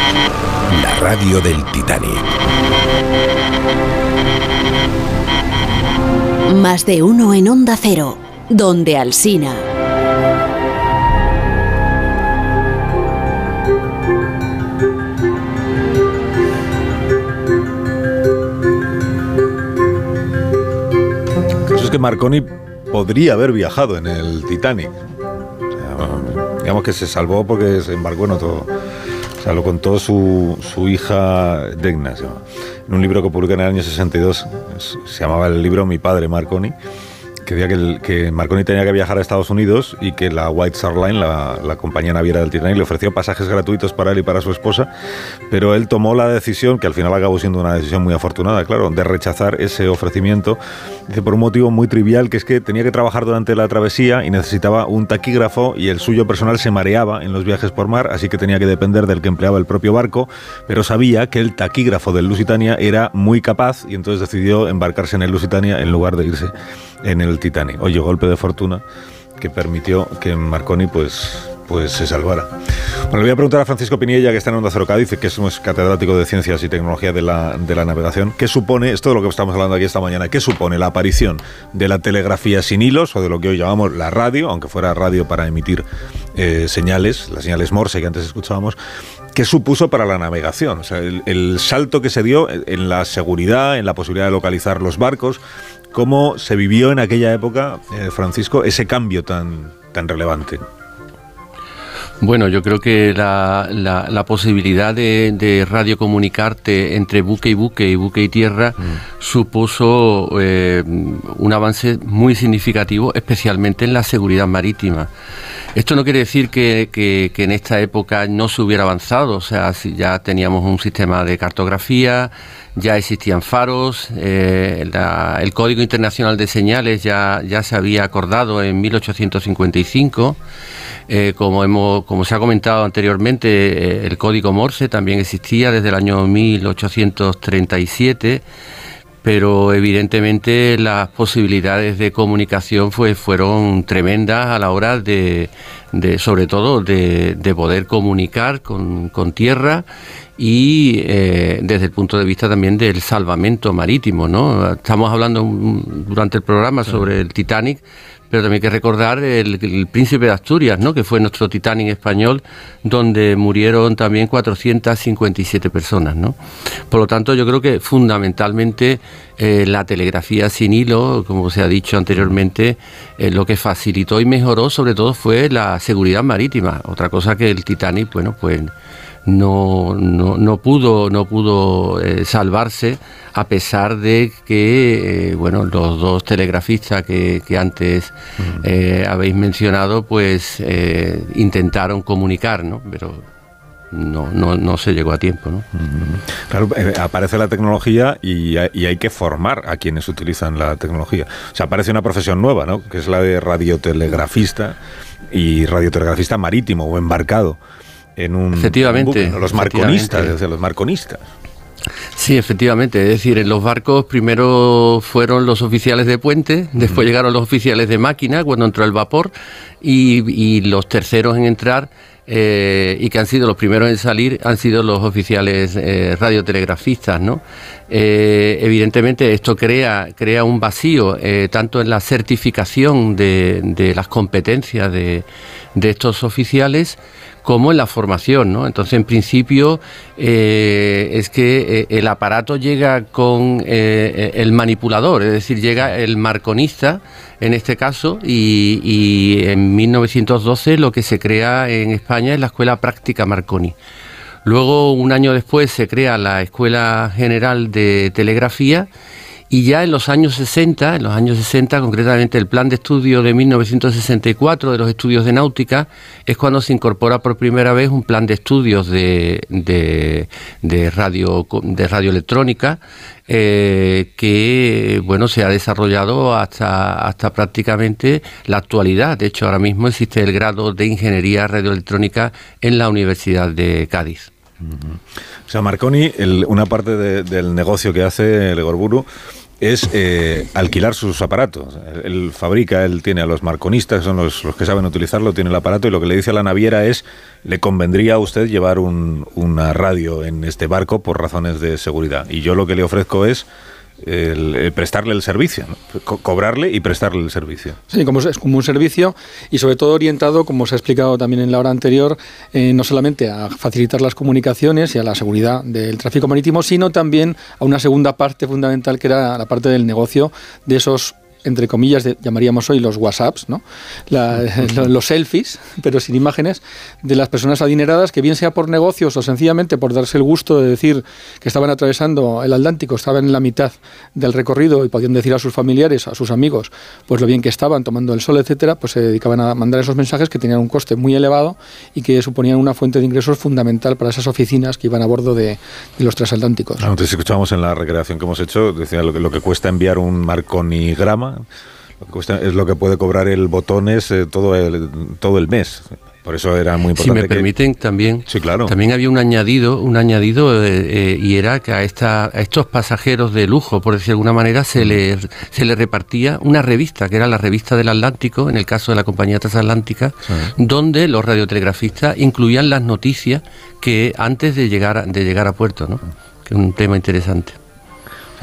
la radio del Titanic. Más de uno en Onda Cero, donde Alsina. es que Marconi podría haber viajado en el Titanic. digamos que se salvó porque se embarcó en otro, o sea, lo contó su, su hija Degna, en un libro que publicó en el año 62. Se llamaba el libro Mi padre, Marconi que decía que, Marconi tenía que viajar a Estados Unidos y que la White Star Line, la, la, compañía naviera del Titanic, le ofreció pasajes gratuitos para él y para su esposa, pero él tomó la decisión, que al final acabó siendo una decisión muy afortunada, claro, de rechazar ese ofrecimiento, dice, por un motivo muy trivial, que es que tenía que trabajar durante la travesía y necesitaba un taquígrafo y el suyo personal se mareaba en los viajes por mar, así que tenía que depender del que empleaba el propio barco, pero sabía que el taquígrafo del Lusitania era muy capaz y entonces decidió embarcarse en el Lusitania en lugar de irse en el Titanic. Oye, golpe de fortuna que permitió que Marconi pues, pues se salvara. Bueno, le voy a preguntar a Francisco Piniella, que está en Onda Cero Cádiz, que es catedrático de Ciencias y Tecnología de la, de la Navegación, ¿qué supone, esto de lo que estamos hablando aquí esta mañana, qué supone la aparición de la telegrafía sin hilos, o de lo que hoy llamamos la radio, aunque fuera radio para emitir eh, señales, las señales Morse que antes escuchábamos, ¿Qué supuso para la navegación? O sea, el, salto que se dio en la seguridad, en la posibilidad de localizar los barcos, ¿Cómo se vivió en aquella época, eh, Francisco, ese cambio tan, tan relevante? Bueno, yo creo que la, la, posibilidad de, de, radiocomunicarte entre buque y buque y buque y tierra mm. supuso eh, un avance muy significativo, especialmente en la seguridad marítima. Esto no quiere decir que, que, en esta época no se hubiera avanzado, o sea, si ya teníamos un sistema de cartografía, ya existían faros, eh, el Código Internacional de Señales ya, ya se había acordado en 1855. Eh, como, hemos, como se ha comentado anteriormente, eh, el código Morse también existía desde el año 1837 pero evidentemente las posibilidades de comunicación fue, fueron tremendas a la hora de, de sobre todo, de, de poder comunicar con, con tierra y eh, desde el punto de vista también del salvamento marítimo, ¿no? Estamos hablando durante el programa sobre el Titanic, pero también hay que recordar el, Príncipe de Asturias, ¿no? que fue nuestro Titanic español, donde murieron también 457 personas. ¿no? Por lo tanto, yo creo que fundamentalmente eh, la telegrafía sin hilo, como se ha dicho anteriormente, eh, lo que facilitó y mejoró sobre todo fue la seguridad marítima. Otra cosa que el Titanic, bueno, pues no, no, no pudo, no pudo eh, salvarse a pesar de que eh, bueno los dos telegrafistas que, que antes eh, habéis mencionado pues intentaron comunicar ¿no? pero no, no, no se llegó a tiempo. ¿no? Claro, aparece la tecnología y hay, y hay, que formar a quienes utilizan la tecnología. O sea, aparece una profesión nueva, ¿no? que es la de radiotelegrafista y radiotelegrafista marítimo o embarcado en un efectivamente, los marconistas, desde los marconistas. Sí, efectivamente. Es decir, en los barcos primero fueron los oficiales de puente, después llegaron los oficiales de máquina cuando entró el vapor y, los terceros en entrar eh, y que han sido los primeros en salir han sido los oficiales eh, radiotelegrafistas, ¿no? Eh, evidentemente esto crea, crea un vacío tanto en la certificación de, de las competencias de, de estos oficiales como en la formación, ¿no? Entonces, en principio, eh, es que eh, el aparato llega con eh, el manipulador, es decir, llega el marconista, en este caso, y, y, en 1912 lo que se crea en España es la Escuela Práctica Marconi. Luego, un año después, se crea la Escuela General de Telegrafía, y ya en los años 60, en los años 60, concretamente el plan de estudio de 1964 de los estudios de náutica, es cuando se incorpora por primera vez un plan de estudios de, de, radio, de radioelectrónica eh, que bueno se ha desarrollado hasta, hasta prácticamente la actualidad. De hecho, ahora mismo existe el grado de Ingeniería Radioelectrónica en la Universidad de Cádiz. O sea, Marconi, una parte del negocio que hace Legorburu es eh, alquilar sus aparatos. Él, fabrica, él tiene a los marconistas, son los, que saben utilizarlo, tiene el aparato y lo que le dice a la naviera es, le convendría a usted llevar una radio en este barco por razones de seguridad. Y yo lo que le ofrezco es el, prestarle el servicio, cobrarle y prestarle el servicio. Sí, como es como un servicio y sobre todo orientado, como se ha explicado también en la hora anterior, eh, no solamente a facilitar las comunicaciones y a la seguridad del tráfico marítimo, sino también a una segunda parte fundamental que era la parte del negocio de esos entre comillas, llamaríamos hoy los WhatsApps, ¿no? <laughs> los selfies, pero sin imágenes, de las personas adineradas que bien sea por negocios o sencillamente por darse el gusto de decir que estaban atravesando el Atlántico, estaban en la mitad del recorrido y podían decir a sus familiares, a sus amigos, pues lo bien que estaban tomando el sol, etcétera, pues se dedicaban a mandar esos mensajes que tenían un coste muy elevado y que suponían una fuente de ingresos fundamental para esas oficinas que iban a bordo de, los transatlánticos. Antes escuchábamos en la recreación que hemos hecho, decía lo que, lo que cuesta enviar un marconigrama es lo que puede cobrar el botones eh, todo, el, todo el mes. Por eso era muy importante. Si me permiten también, sí, claro. también había un añadido, un añadido eh, eh, y era que a, esta, a estos pasajeros de lujo, por decir de alguna manera, se le, se le repartía una revista, que era la revista del Atlántico, en el caso de la compañía transatlántica, donde los radiotelegrafistas incluían las noticias que antes de llegar, de llegar a puerto, ¿no? que es un tema interesante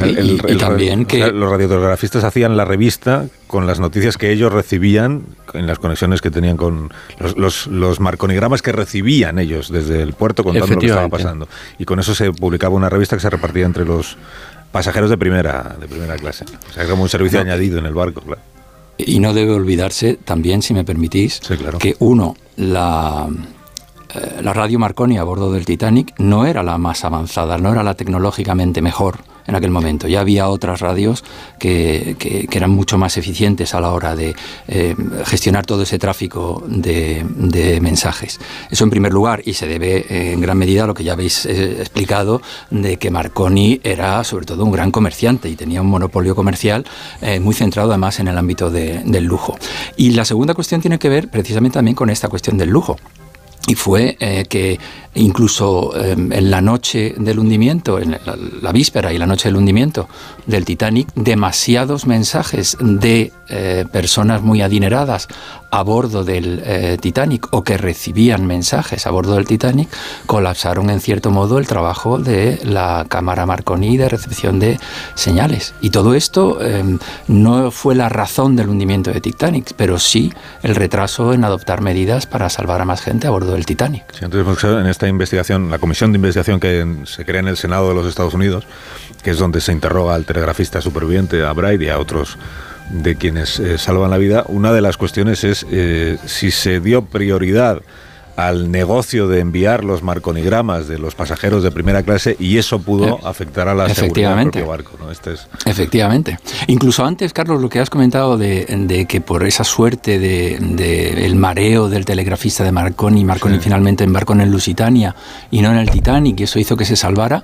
y, también que... los radiotelegrafistas hacían la revista con las noticias que ellos recibían en las conexiones que tenían con los, los, marconigramas que recibían ellos desde el puerto contando lo que estaba pasando. Y con eso se publicaba una revista que se repartía entre los pasajeros de primera, de primera clase. O sea, como un servicio añadido en el barco, claro. Y no debe olvidarse también, si me permitís, que uno, la eh, la radio Marconi a bordo del Titanic no era la más avanzada, no era la tecnológicamente mejor en aquel momento. Ya había otras radios que, eran mucho más eficientes a la hora de eh, gestionar todo ese tráfico de, mensajes. Eso en primer lugar, y se debe eh, en gran medida a lo que ya habéis explicado, de que Marconi era sobre todo un gran comerciante y tenía un monopolio comercial muy centrado además en el ámbito del lujo. Y la segunda cuestión tiene que ver precisamente también con esta cuestión del lujo y fue eh, que incluso em, en la noche del hundimiento, en la, víspera y la noche del hundimiento del Titanic, demasiados mensajes de eh, personas muy adineradas a bordo del eh, Titanic o que recibían mensajes a bordo del Titanic colapsaron en cierto modo el trabajo de la cámara Marconi de recepción de señales. Y todo esto em, no fue la razón del hundimiento de Titanic, pero sí el retraso en adoptar medidas para salvar a más gente a bordo del Titanic. en esta investigación, la comisión de investigación que se crea en el Senado de los Estados Unidos, que es donde se interroga al telegrafista superviviente, a Bright y a otros de quienes eh, salvan la vida, una de las cuestiones es eh, si se dio prioridad al negocio de enviar los marconigramas de los pasajeros de primera clase y eso pudo eh, afectar a la seguridad del propio barco. Este Efectivamente. Incluso antes, Carlos, lo que has comentado de, que por esa suerte de, el mareo del telegrafista de Marconi, Marconi finalmente embarcó en el Lusitania y no en el Titanic y eso hizo que se salvara,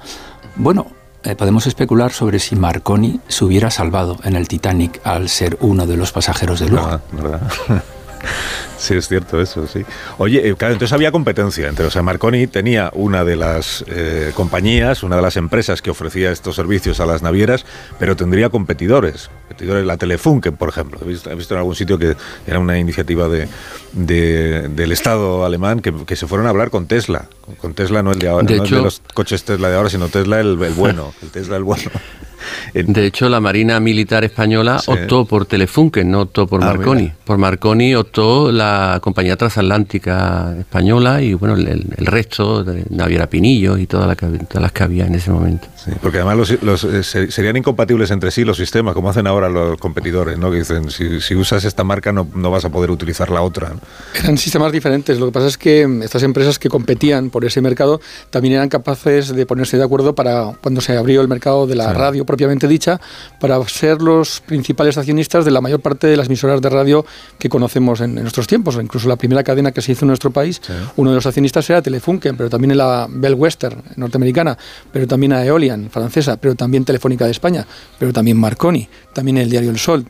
bueno, eh, podemos especular sobre si Marconi se hubiera salvado en el Titanic al ser uno de los pasajeros de lujo. ¿verdad? <laughs> <laughs> Sí, es cierto eso, sí. Oye, eh, claro, entonces había competencia entre, o sea, Marconi tenía una de las eh, compañías, una de las empresas que ofrecía estos servicios a las navieras, pero tendría competidores, competidores, la Telefunken, por ejemplo. He visto, en algún sitio que era una iniciativa de, del Estado alemán que, se fueron a hablar con Tesla, con Tesla no el de ahora, no el de los coches Tesla de ahora, sino Tesla el, el bueno, el Tesla el bueno. <laughs> De hecho, la Marina Militar Española optó por Telefunken, no optó por ah, Marconi. Por Marconi optó la compañía transatlántica española y bueno, el, resto, de Naviera Pinillo y todas las que había en ese momento porque además los, eh, serían incompatibles entre sí los sistemas, como hacen ahora los competidores, ¿no? que dicen, si, usas esta marca no, no, vas a poder utilizar la otra. Eran sistemas diferentes, lo que pasa es que mm, estas empresas que competían por ese mercado también eran capaces de ponerse de acuerdo para cuando se abrió el mercado de la radio propiamente dicha, para ser los principales accionistas de la mayor parte de las emisoras de radio que conocemos en, nuestros tiempos, incluso la primera cadena que se hizo en nuestro país, uno de los accionistas era Telefunken, pero también la Bell Western norteamericana, pero también a Eolia francesa, pero también Telefónica de España, pero también Marconi, también el diario El Sol.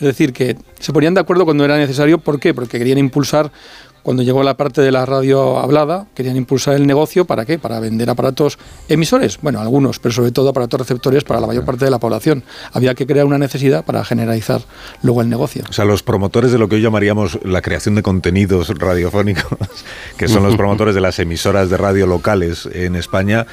Es decir, que se ponían de acuerdo cuando era necesario. ¿Por qué? Porque querían impulsar cuando llegó la parte de la radio hablada, querían impulsar el negocio, ¿para qué? Para vender aparatos emisores, bueno, algunos, pero sobre todo aparatos receptores para la mayor parte de la población. Había que crear una necesidad para generalizar luego el negocio. O sea, los promotores de lo que hoy llamaríamos la creación de contenidos radiofónicos, <laughs> que son los <laughs> promotores de las emisoras de radio locales en España,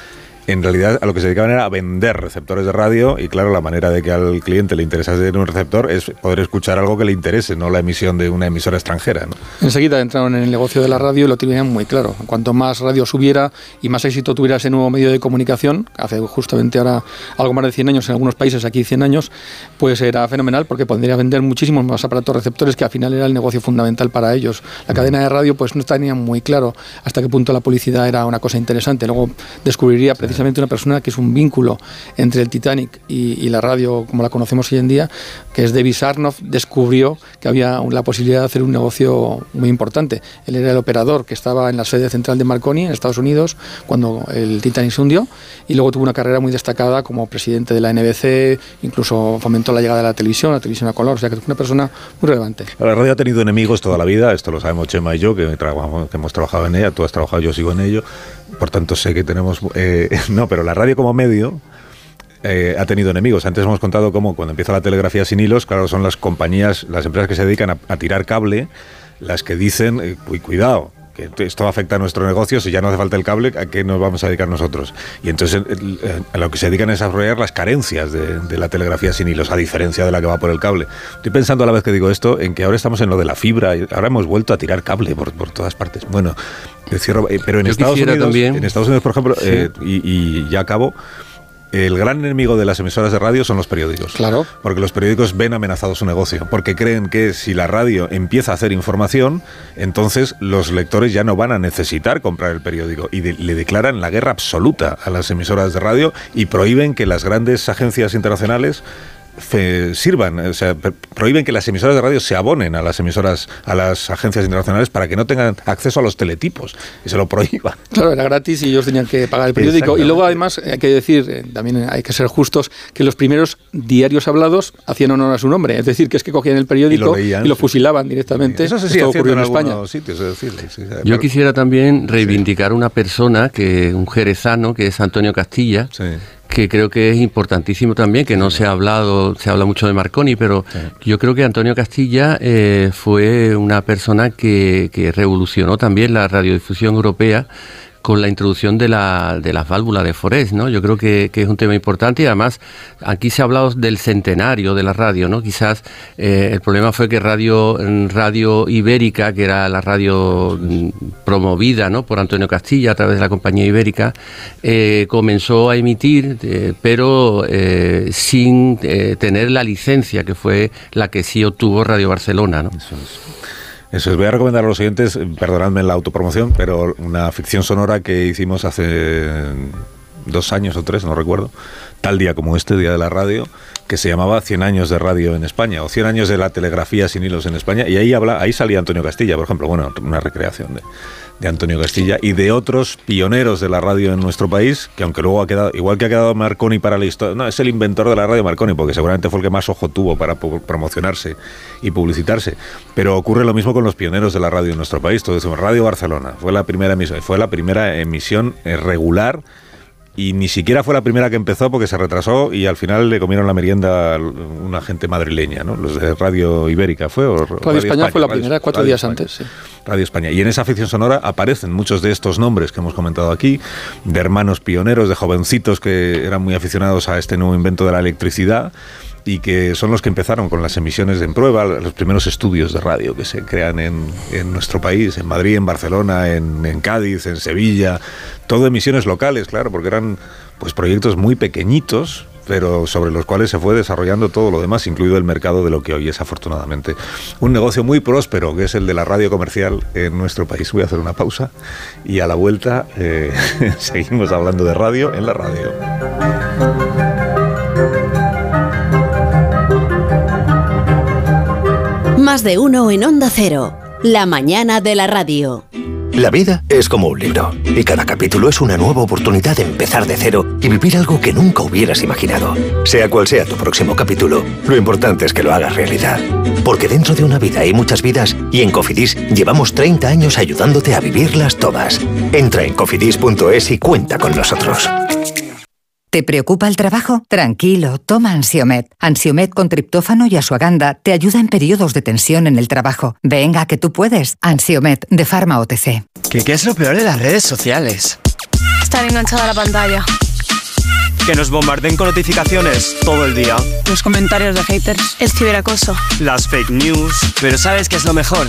en realidad a lo que se dedicaban era a vender receptores de radio y claro, la manera de que al cliente le interesase tener un receptor es poder escuchar algo que le interese, no la emisión de una emisora extranjera. Enseguida entraron en el negocio de la radio y lo tenían muy claro. Cuanto más radio subiera y más éxito tuviera ese nuevo medio de comunicación, hace justamente ahora algo más de 100 años en algunos países, aquí 100 años, pues era fenomenal porque podría vender muchísimos más aparatos receptores que al final era el negocio fundamental para ellos. La cadena de radio pues no tenía muy claro hasta qué punto la publicidad era una cosa interesante. Luego descubriría precisamente una persona que es un vínculo entre el Titanic y, la radio como la conocemos hoy en día, que es David Sarnoff, descubrió que había la posibilidad de hacer un negocio muy importante. Él era el operador que estaba en la sede central de Marconi, en Estados Unidos, cuando el Titanic se hundió, y luego tuvo una carrera muy destacada como presidente de la NBC, incluso fomentó la llegada de la televisión, la televisión a color, o sea que es una persona muy relevante. La radio ha tenido enemigos toda la vida, esto lo sabemos Chema y yo, que, trabajamos, que hemos trabajado en ella, tú has trabajado, yo sigo en ello, por tanto sé que tenemos... Eh, <laughs> no, pero la radio como medio... Eh, ha tenido enemigos. Antes hemos contado cómo cuando empieza la telegrafía sin hilos, claro, son las compañías, las empresas que se dedican a, tirar cable, las que dicen, eh, cuidado, que esto afecta a nuestro negocio, si ya no hace falta el cable, ¿a qué nos vamos a dedicar nosotros? Y entonces a lo que se dedican es a desarrollar las carencias de, la telegrafía sin hilos, a diferencia de la que va por el cable. Estoy pensando a la vez que digo esto en que ahora estamos en lo de la fibra, y ahora hemos vuelto a tirar cable por, por todas partes. Bueno, eh, pero en Estados, Unidos, en Estados Unidos, por ejemplo, eh, y, ya acabo, el gran enemigo de las emisoras de radio son los periódicos. Claro. Porque los periódicos ven amenazado su negocio, porque creen que si la radio empieza a hacer información, entonces los lectores ya no van a necesitar comprar el periódico y le declaran la guerra absoluta a las emisoras de radio y prohíben que las grandes agencias internacionales sirvan, o sea, prohíben que las emisoras de radio se abonen a las emisoras, a las agencias internacionales para que no tengan acceso a los teletipos y se lo prohíban. <laughs> Claro, era gratis y ellos tenían que pagar el periódico. Y luego además hay que decir, eh, también hay que ser justos, que los primeros diarios hablados hacían honor a su nombre. Es decir, que es que cogían el periódico y lo, fusilaban directamente. Eso se sigue ocurrió en, España. Sitios, decir, Yo quisiera también reivindicar una persona, que un jerezano, que es Antonio Castilla, que creo que es importantísimo también, que no se ha hablado, se habla mucho de Marconi, pero yo creo que Antonio Castilla eh, fue una persona que, que revolucionó también la radiodifusión europea con la introducción de, la, de las válvulas de Forest, ¿no? Yo creo que, es un tema importante y además aquí se ha hablado del centenario de la radio, ¿no? Quizás eh, el problema fue que Radio, radio Ibérica, que era la radio mm, promovida ¿no? por Antonio Castilla a través de la compañía Ibérica, eh, comenzó a emitir, eh, pero sin tener la licencia que fue la que sí obtuvo Radio Barcelona, ¿no? Eso os voy a recomendar a los siguientes, perdonadme la autopromoción, pero una ficción sonora que hicimos hace dos años o tres, no recuerdo, tal día como este, Día de la Radio, que se llamaba 100 años de radio en España o 100 años de la telegrafía sin hilos en España y ahí habla ahí salía Antonio Castilla, por ejemplo, bueno, una recreación de de Antonio Castilla y de otros pioneros de la radio en nuestro país, que aunque luego ha quedado, igual que ha quedado Marconi para la historia, no, es el inventor de la radio Marconi, porque seguramente fue el que más ojo tuvo para promocionarse y publicitarse. Pero ocurre lo mismo con los pioneros de la radio en nuestro país. Todo decimos Radio Barcelona, fue la primera emisión, fue la primera emisión eh, regular y ni siquiera fue la primera que empezó porque se retrasó y al final le comieron la merienda una gente madrileña, ¿no? Los de Radio Ibérica fue o Radio, España, fue la primera, cuatro días antes. Sí. Radio España. Y en esa ficción sonora aparecen muchos de estos nombres que hemos comentado aquí, de hermanos pioneros, de jovencitos que eran muy aficionados a este nuevo invento de la electricidad y que son los que empezaron con las emisiones en prueba, los primeros estudios de radio que se crean en, en nuestro país, en Madrid, en Barcelona, en, en, Cádiz, en Sevilla, todo emisiones locales, claro, porque eran pues proyectos muy pequeñitos, pero sobre los cuales se fue desarrollando todo lo demás, incluido el mercado de lo que hoy es afortunadamente un negocio muy próspero, que es el de la radio comercial en nuestro país. Voy a hacer una pausa y a la vuelta eh, <laughs> seguimos hablando de radio en la radio. Más de uno en Onda Cero. La mañana de la radio. La vida es como un libro y cada capítulo es una nueva oportunidad de empezar de cero y vivir algo que nunca hubieras imaginado. Sea cual sea tu próximo capítulo, lo importante es que lo hagas realidad. Porque dentro de una vida hay muchas vidas y en Cofidis llevamos 30 años ayudándote a vivirlas todas. Entra en cofidis.es y cuenta con nosotros. ¿Te preocupa el trabajo? Tranquilo, toma Ansiomet. Ansiomet con triptófano y asuaganda te ayuda en periodos de tensión en el trabajo. Venga, que tú puedes. Ansiomet de Pharma OTC. ¿Qué, ¿Qué es lo peor de las redes sociales? Estar enganchada a la pantalla. Que nos bombarden con notificaciones todo el día. Los comentarios de haters. El ciberacoso. Las fake news. Pero ¿sabes qué es lo mejor?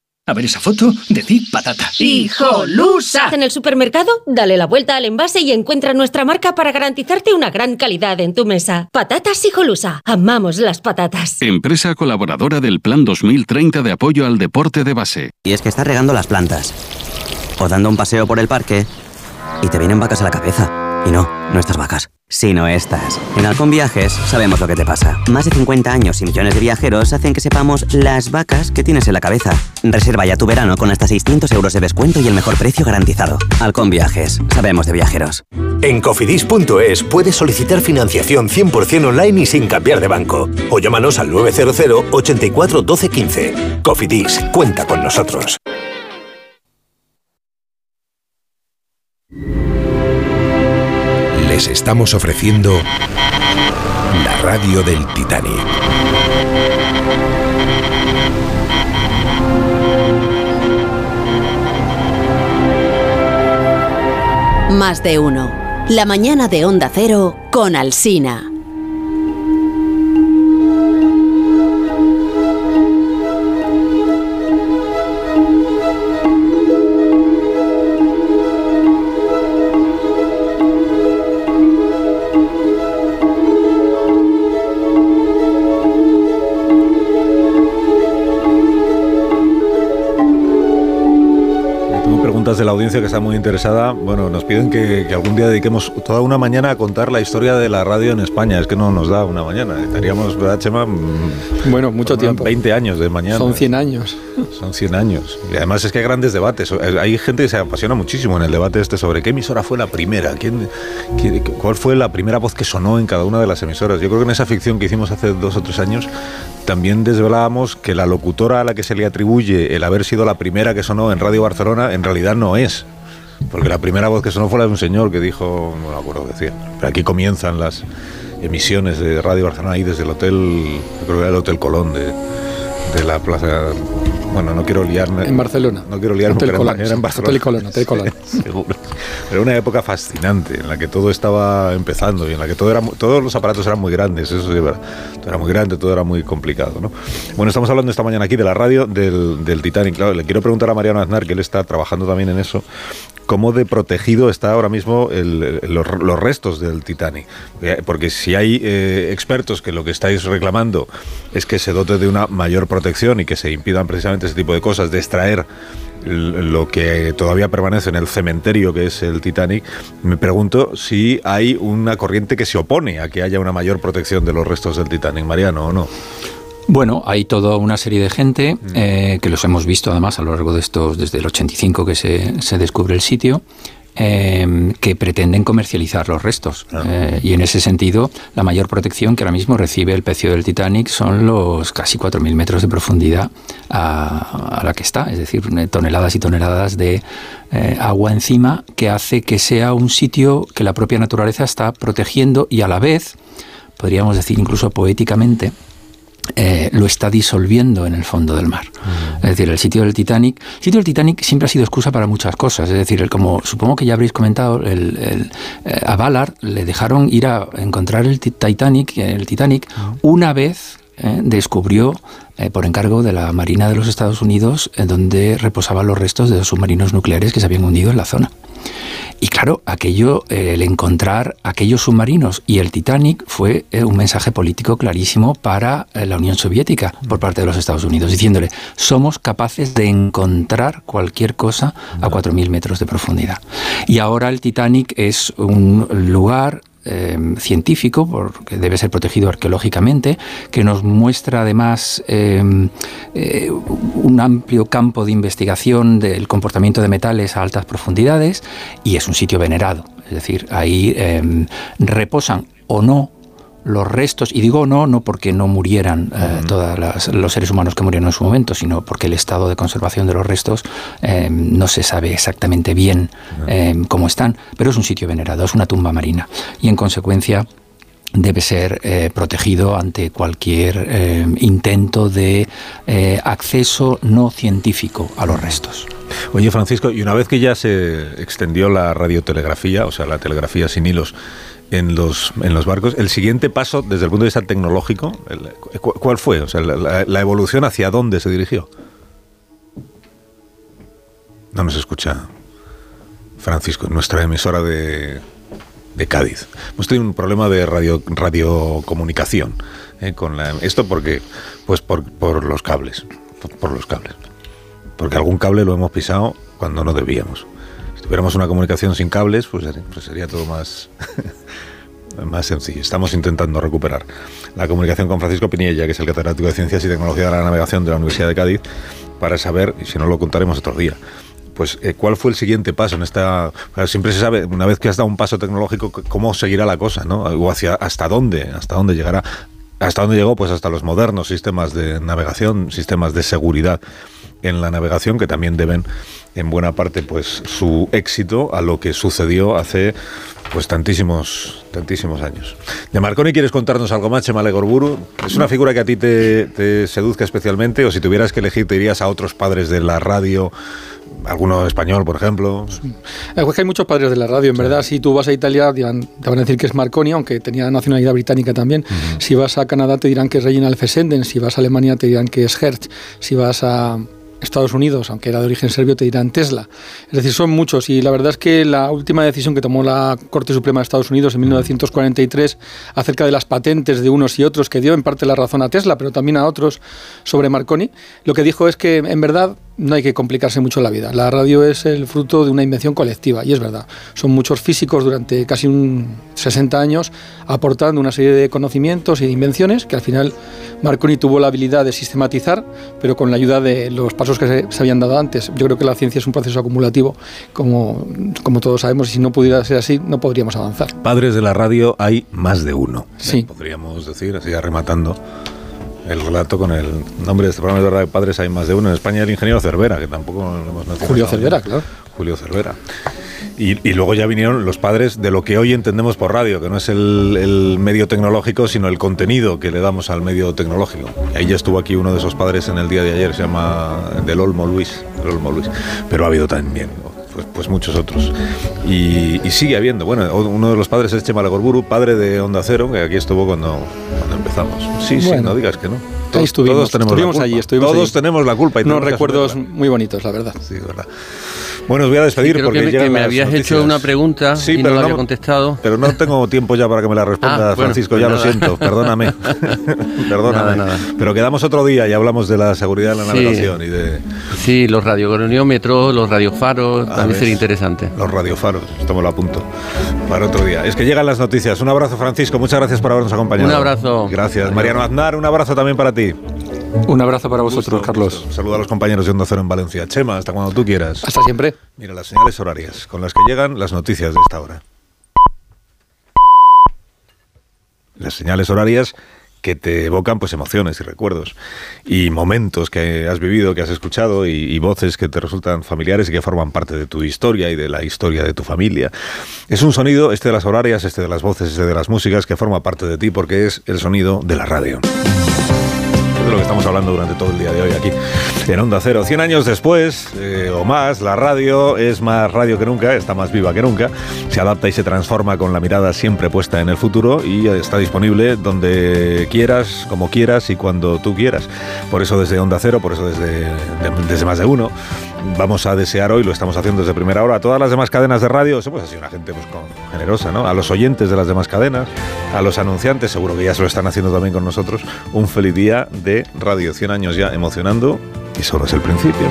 A ver esa foto, decir patata. ¡Hijolusa! En el supermercado, dale la vuelta al envase y encuentra nuestra marca para garantizarte una gran calidad en tu mesa. Patatas Hijolusa. Amamos las patatas. Empresa colaboradora del Plan 2030 de apoyo al deporte de base. Y es que estás regando las plantas. O dando un paseo por el parque. Y te vienen vacas a la cabeza. Y no, no estas vacas, sino estas. En Halcón Viajes sabemos lo que te pasa. Más de 50 años y millones de viajeros hacen que sepamos las vacas que tienes en la cabeza. Reserva ya tu verano con hasta 600 euros de descuento y el mejor precio garantizado. Halcón Viajes, sabemos de viajeros. En cofidis.es puedes solicitar financiación 100% online y sin cambiar de banco. O llámanos al 900 84 12 15. Cofidis, cuenta con nosotros. estamos ofreciendo la radio del Titanic. Más de uno. La mañana de Onda Cero con Alsina. De la audiencia que está muy interesada. Bueno, nos piden que, algún día dediquemos toda una mañana a contar la historia de la radio en España. Es que no nos da una mañana. Estaríamos, ¿verdad, Chema? Mm, bueno, mucho tiempo. 20 años de mañana. Son 100 años. Son 100 años. Y además es que hay grandes debates. Hay gente que se apasiona muchísimo en el debate este sobre qué emisora fue la primera, quién, cuál fue la primera voz que sonó en cada una de las emisoras. Yo creo que en esa ficción que hicimos hace dos o tres años también desvelábamos que la locutora a la que se le atribuye el haber sido la primera que sonó en Radio Barcelona en realidad no es. Porque la primera voz que sonó fue la de un señor que dijo, no me acuerdo qué decía, pero aquí comienzan las emisiones de Radio Barcelona ahí desde el hotel, creo que era el Hotel Colón de, de la Plaza bueno, no quiero liarme. En Barcelona. No quiero liarme, pero era en Barcelona. Colón, Hotel Colón. <laughs> Seguro. Era una época fascinante en la que todo estaba empezando y en la que todo era, todos los aparatos eran muy grandes, eso sí, todo era muy grande, todo era muy complicado. ¿no? Bueno, estamos hablando esta mañana aquí de la radio del, del Titanic. Claro, le quiero preguntar a Mariano Aznar, que él está trabajando también en eso, cómo de protegido está ahora mismo los, restos del Titanic. Eh, porque si hay eh, expertos que lo que estáis reclamando es que se dote de una mayor protección y que se impidan precisamente ese tipo de cosas, de extraer lo que todavía permanece en el cementerio que es el Titanic, me pregunto si hay una corriente que se opone a que haya una mayor protección de los restos del Titanic, Mariano, ¿o no? Bueno, hay toda una serie de gente mm. eh, que los hemos visto además a lo largo de estos, desde el 85 que se, se descubre el sitio, eh, que pretenden comercializar los restos. Eh, y en ese sentido, la mayor protección que ahora mismo recibe el pecio del Titanic son los casi 4.000 metros de profundidad a, la que está, es decir, toneladas y toneladas de agua encima que hace que sea un sitio que la propia naturaleza está protegiendo y a la vez, podríamos decir incluso poéticamente, eh, lo está disolviendo en el fondo del mar. Mm. Es decir, el sitio del Titanic. El sitio del Titanic siempre ha sido excusa para muchas cosas. Es decir, el, como supongo que ya habréis comentado, el, eh, a Ballard le dejaron ir a encontrar el Titanic, el Titanic mm. una vez eh, descubrió por encargo de la Marina de los Estados Unidos donde reposaban los restos de los submarinos nucleares que se habían hundido en la zona. Y claro, aquello, eh, el encontrar aquellos submarinos y el Titanic fue eh, un mensaje político clarísimo para eh, la Unión Soviética por parte de los Estados Unidos, diciéndole, somos capaces de encontrar cualquier cosa a 4.000 metros de profundidad. Y ahora el Titanic es un lugar Em, científico, porque debe ser protegido arqueológicamente, que nos muestra además em, eh, un amplio campo de investigación del comportamiento de metales a altas profundidades y es un sitio venerado. Es decir, ahí em, reposan o no los restos, y digo no, no porque no murieran eh, todos los seres humanos que murieron en su momento, sino porque el estado de conservación de los restos eh, no se sabe exactamente bien eh, cómo están, pero es un sitio venerado, es una tumba marina, y en consecuencia debe ser protegido ante cualquier intento de acceso no científico a los restos. Oye, Francisco, y una vez que ya se extendió la radiotelegrafía, o sea, la telegrafía sin hilos, en los, en los barcos. El siguiente paso, desde el punto de vista tecnológico, ¿cuál fue? O sea, la, evolución hacia dónde se dirigió. No nos escucha Francisco, nuestra emisora de, de Cádiz. Hemos tenido un problema de radio, radiocomunicación eh, con esto porque pues por, por los cables, por, los cables, porque algún cable lo hemos pisado cuando no debíamos. Si tuviéramos una comunicación sin cables, pues, pues sería todo más <laughs> más sencillo. Estamos intentando recuperar la comunicación con Francisco Pinilla, que es el catedrático de Ciencias y Tecnología de la Navegación de la Universidad de Cádiz, para saber, y si no lo contaremos otro día, pues eh, cuál fue el siguiente paso en esta siempre se sabe una vez que has dado un paso tecnológico cómo seguirá la cosa no o hacia hasta dónde hasta dónde llegará hasta dónde llegó pues hasta los modernos sistemas de navegación sistemas de seguridad en la navegación que también deben en buena parte pues su éxito a lo que sucedió hace pues tantísimos tantísimos años. De Marconi quieres contarnos algo más, Chema Legorburu? ¿Es una figura que a ti te, seduzca especialmente o si tuvieras que elegir te irías a otros padres de la radio alguno español, por ejemplo. Es que hay muchos padres de la radio, en verdad. Si tú vas a Italia, te van, a decir que es Marconi, aunque tenía nacionalidad británica también. Si vas a Canadá, te dirán que es Reginald Fessenden. Si vas a Alemania, te dirán que es Hertz. Si vas a Estados Unidos, aunque era de origen serbio, te dirán Tesla. Es decir, son muchos y la verdad es que la última decisión que tomó la Corte Suprema de Estados Unidos en 1943 acerca de las patentes de unos y otros, que dio en parte la razón a Tesla, pero también a otros sobre Marconi, lo que dijo es que en verdad no hay que complicarse mucho la vida. La radio es el fruto de una invención colectiva, y es verdad. Son muchos físicos durante casi un 60 años aportando una serie de conocimientos y de invenciones que al final Marconi tuvo la habilidad de sistematizar, pero con la ayuda de los pasos que se, habían dado antes. Yo creo que la ciencia es un proceso acumulativo, como, como todos sabemos, y si no pudiera ser así, no podríamos avanzar. Padres de la radio hay más de uno. Sí. Podríamos decir, así rematando el relato con el nombre de este programa de Radio Padres hay más de uno. En España el ingeniero Cervera, que tampoco lo hemos mencionado. Julio Cervera, claro. Julio Cervera. Y, luego ya vinieron los padres de lo que hoy entendemos por radio, que no es el, medio tecnológico, sino el contenido que le damos al medio tecnológico. Ahí ya estuvo aquí uno de esos padres en el día de ayer, se llama Del Olmo Luis. Del Olmo Luis. Pero ha habido también pues, pues muchos otros. Y, sigue habiendo. Bueno, uno de los padres es Chema Legorburu, padre de Onda Cero, que aquí estuvo cuando, cuando empezamos. Sí, sí, no digas que no. Todos, todos tenemos la culpa. allí, todos tenemos la culpa. Y Unos recuerdos muy bonitos, la verdad. Sí, verdad. Bueno, os voy a despedir porque que me, habías hecho una pregunta sí, y pero no, había contestado. Pero no tengo tiempo ya para que me la responda, ah, Francisco, ya lo siento, perdóname. <laughs> <laughs> perdóname. Pero quedamos otro día y hablamos de la seguridad de la navegación y de... Sí, los radiocroniómetros, los radiofaros, ah, también sería interesante. Los radiofaros, estamos a punto para otro día. Es que llegan las noticias. Un abrazo, Francisco, muchas gracias por habernos acompañado. Un abrazo. Gracias. Mariano Aznar, un abrazo también para ti. Un abrazo para vosotros, Carlos. Saluda a los compañeros de Onda Cero en Valencia. Chema, hasta cuando tú quieras. Hasta siempre. Mira las señales horarias con las que llegan las noticias de esta hora. Las señales horarias que te evocan pues emociones y recuerdos y momentos que has vivido, que has escuchado y, y, voces que te resultan familiares y que forman parte de tu historia y de la historia de tu familia. Es un sonido, este de las horarias, este de las voces, este de las músicas, que forma parte de ti porque es el sonido de la radio de lo que estamos hablando durante todo el día de hoy aquí en Onda Cero. 100 años después eh, o más, la radio es más radio que nunca, está más viva que nunca, se adapta y se transforma con la mirada siempre puesta en el futuro y está disponible donde quieras, como quieras y cuando tú quieras. Por eso desde Onda Cero, por eso desde, desde más de uno, vamos a desear hoy, lo estamos haciendo desde primera hora, a todas las demás cadenas de radio, somos así una gente pues, generosa, ¿no? A los oyentes de las demás cadenas, a los anunciantes, seguro que ya se lo están haciendo también con nosotros, un feliz día de Radio 100 años ya emocionando y solo es el principio.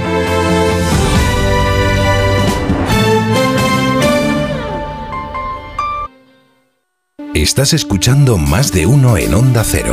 Estás escuchando más de uno en Onda Cero.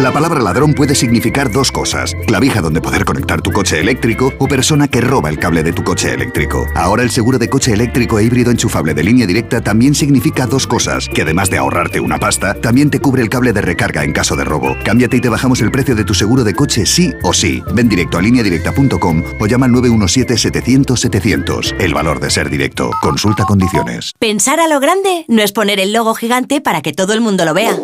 La palabra ladrón puede significar dos cosas. Clavija donde poder conectar tu coche eléctrico o persona que roba el cable de tu coche eléctrico. Ahora el seguro de coche eléctrico e híbrido enchufable de línea directa también significa dos cosas. Que además de ahorrarte una pasta, también te cubre el cable de recarga en caso de robo. Cámbiate y te bajamos el precio de tu seguro de coche sí o sí. Ven directo a lineadirecta.com o llama al 917-700-700. El valor de ser directo. Consulta condiciones. Pensar a lo grande no es poner el logo gigante para que todo el mundo lo vea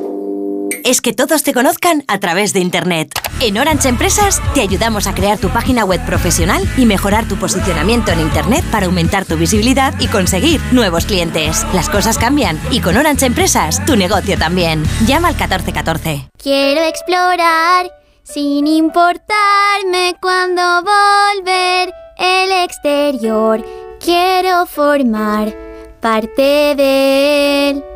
es que todos te conozcan a través de Internet. En Orange Empresas te ayudamos a crear tu página web profesional y mejorar tu posicionamiento en Internet para aumentar tu visibilidad y conseguir nuevos clientes. Las cosas cambian y con Orange Empresas tu negocio también. Llama al 1414. Quiero explorar sin importarme cuando volver el exterior. Quiero formar parte de él.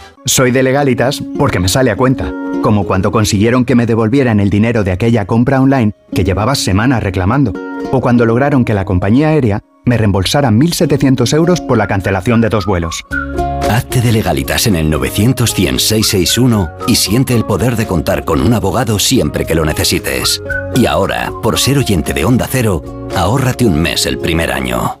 Soy de legalitas porque me sale a cuenta. Como cuando consiguieron que me devolvieran el dinero de aquella compra online que llevaba semanas reclamando. O cuando lograron que la compañía aérea me reembolsara 1.700 euros por la cancelación de dos vuelos. Hazte de legalitas en el 900 y siente el poder de contar con un abogado siempre que lo necesites. Y ahora, por ser oyente de Onda Cero, ahórrate un mes el primer año.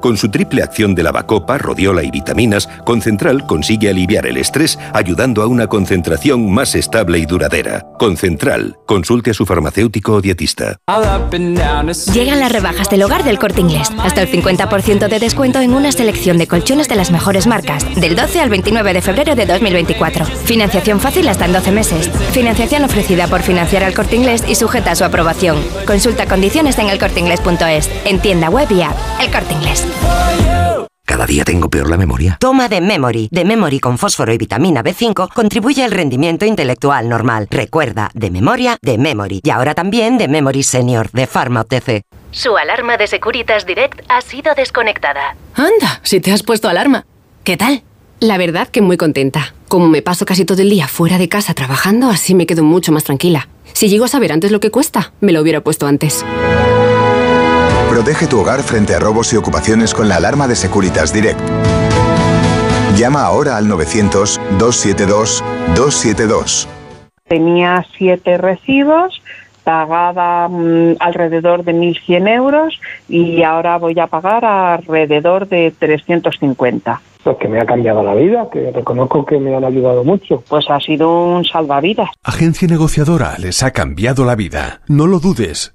Con su triple acción de lavacopa, rodiola y vitaminas, Concentral consigue aliviar el estrés ayudando a una concentración más estable y duradera. Concentral, consulte a su farmacéutico o dietista. Llegan las rebajas del hogar del corte inglés. Hasta el 50% de descuento en una selección de colchones de las mejores marcas. Del 12 al 29 de febrero de 2024. Financiación fácil hasta en 12 meses. Financiación ofrecida por financiar al corte inglés y sujeta a su aprobación. Consulta condiciones en elcorteinglés.es. En tienda web y app. El corte inglés. Cada día tengo peor la memoria. Toma de Memory. De Memory con fósforo y vitamina B5 contribuye al rendimiento intelectual normal. Recuerda, de memoria, de Memory. Y ahora también de Memory Senior, de Pharma OTC. Su alarma de Securitas Direct ha sido desconectada. Anda, si te has puesto alarma. ¿Qué tal? La verdad que muy contenta. Como me paso casi todo el día fuera de casa trabajando, así me quedo mucho más tranquila. Si llego a saber antes lo que cuesta, me lo hubiera puesto antes. Protege tu hogar frente a robos y ocupaciones con la alarma de Securitas Direct. Llama ahora al 900-272-272. Tenía siete recibos, pagaba mm, alrededor de 1.100 euros y ahora voy a pagar alrededor de 350. Pues que me ha cambiado la vida, que reconozco que me han ayudado mucho. Pues ha sido un salvavidas. Agencia negociadora les ha cambiado la vida. No lo dudes.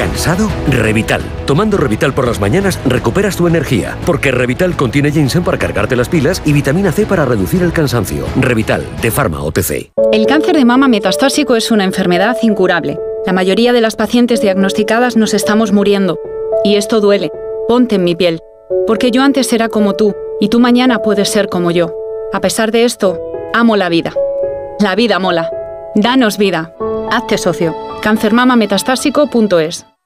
¿Cansado? Revital. Tomando Revital por las mañanas recuperas tu energía, porque Revital contiene ginseng para cargarte las pilas y vitamina C para reducir el cansancio. Revital, de Pharma OTC. El cáncer de mama metastásico es una enfermedad incurable. La mayoría de las pacientes diagnosticadas nos estamos muriendo. Y esto duele. Ponte en mi piel. Porque yo antes era como tú, y tú mañana puedes ser como yo. A pesar de esto, amo la vida. La vida mola. Danos vida. Hazte socio. cancermamametastásico.es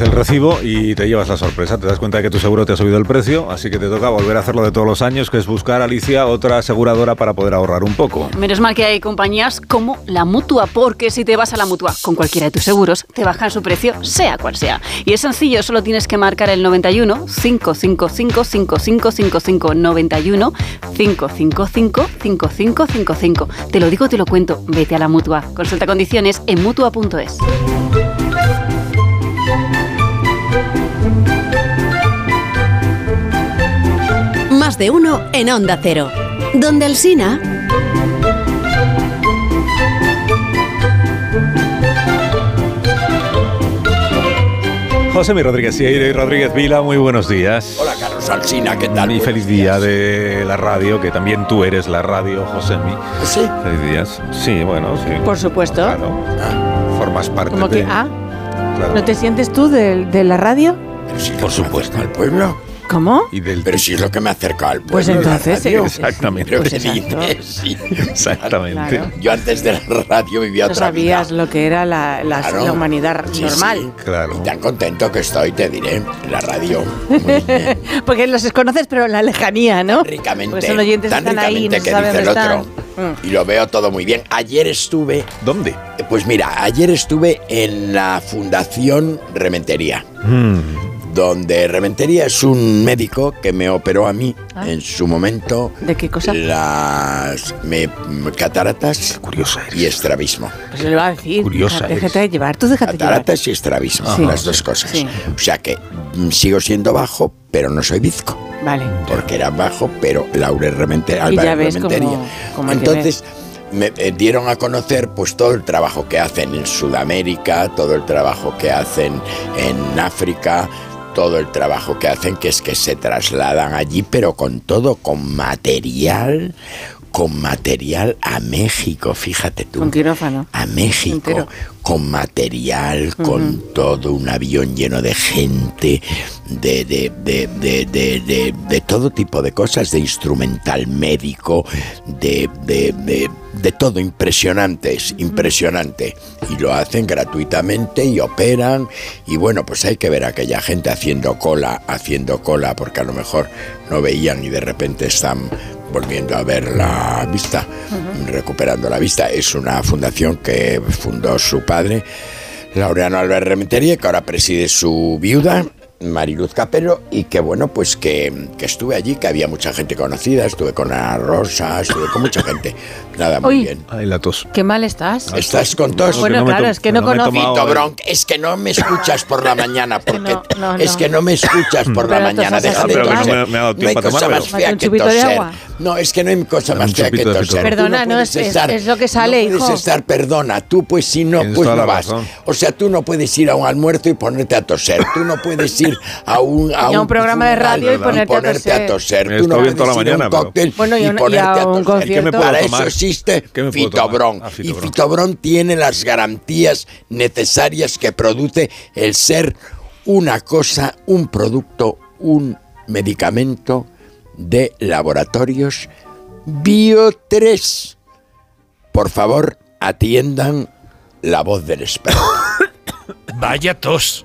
El recibo y te llevas la sorpresa. Te das cuenta de que tu seguro te ha subido el precio, así que te toca volver a hacerlo de todos los años, que es buscar, Alicia, otra aseguradora para poder ahorrar un poco. Menos mal que hay compañías como la Mutua, porque si te vas a la Mutua con cualquiera de tus seguros, te bajan su precio, sea cual sea. Y es sencillo, solo tienes que marcar el 91 555 5555 91 555 5555. Te lo digo, te lo cuento. Vete a la Mutua. Consulta condiciones en Mutua.es. Más de uno en Onda Cero. Donde el Sina... José Mi Rodríguez Sierra y Rodríguez Vila, muy buenos días. Hola Carlos Alsina, ¿qué tal? Y feliz día de la radio, que también tú eres la radio, José Mi. ¿Sí? Feliz días. Sí, bueno, sí. Por supuesto. Claro. Formas parte Como de... que, ah, Claro. ¿no te sientes tú de, de la radio? Por supuesto. ¿Al pueblo? ¿Cómo? Y del... Pero si es lo que me acerca al pueblo. Pues entonces, la radio. eh, Exactamente. Pues. <laughs> Sí. Exactamente. Claro. Yo antes de la radio vivía No otra vida. sabías lo que era la, la- Claro. la humanidad Sí, normal. sí. Claro. Y tan contento que estoy, te diré, la radio. <laughs> Porque los desconoces, pero la lejanía, ¿no? Ricamente. Pues son oyentes tan están ahí, ricamente no que dice el otro. están. Mm. Y lo veo todo muy bien. Ayer estuve. ¿Dónde? Pues mira, ayer estuve en la Fundación Rementería. Mm. Donde Rementería es un médico que me operó a mí Ah. en su momento ¿De qué cosa? las me- cataratas y estrabismo. Pues le iba a decir. Curiosa déjate, de llevar, tú déjate llevar. Cataratas y estrabismo, Sí. las dos cosas. Sí. O sea que mm, sigo siendo bajo, pero no soy bizco. Vale. Porque era bajo, pero Laurel Remente- Y ya Álvarez ves Rementería. cómo- cómo Entonces me eh, dieron a conocer pues todo el trabajo que hacen en Sudamérica, todo el trabajo que hacen en África, todo el trabajo que hacen que es que se trasladan allí, pero con todo, con material, con material a México, fíjate tú Con quirófano. a México Entero. con material, con todo un avión lleno de gente, de, de, de, de, de, todo tipo de cosas, de instrumental médico, de, de, de, de todo impresionante, es impresionante. Y lo hacen gratuitamente y operan. Y bueno, pues hay que ver a aquella gente haciendo cola, haciendo cola, porque a lo mejor no veían y de repente están volviendo a ver la vista, recuperando la vista. Es una fundación que fundó su padre, Laureano Albert Rementería, que ahora preside su viuda. Mariluz Capello y que bueno pues que, que estuve allí que había mucha gente conocida estuve con Ana Rosa estuve con mucha gente <laughs> nada muy Uy. bien Ay, la tos. Qué mal estás. ¿Estás con tos? Bueno, claro, es que no, conozco. Fito Bronc, es que no me escuchas por la mañana, <laughs> porque no, es no. que no me escuchas por la mañana, deja de no toser. me- me ha dado No hay cosa más fea ¿Un que toser. No, es que no hay cosa más fea que toser. Perdona, no, es- es- estar- es lo que sale, no puedes hijo. estar, perdona, tú pues si no, pues no vas. O sea, tú no puedes ir a un almuerzo y ponerte a toser. Tú no puedes ir a un, a Y un programa de radio y ponerte a toser. Tú no toda la un mañana, pero- cóctel Bueno, y y un- y ponerte a a un toser. concierto. ¿Qué me puedo Para tomar? eso existe. Fitobron. Ah, Y Fitobron. Fitobron tiene las garantías necesarias que produce el ser una cosa, un producto, un medicamento de laboratorios Bio 3. Por favor, atiendan la voz del experto. <coughs> Vaya tos.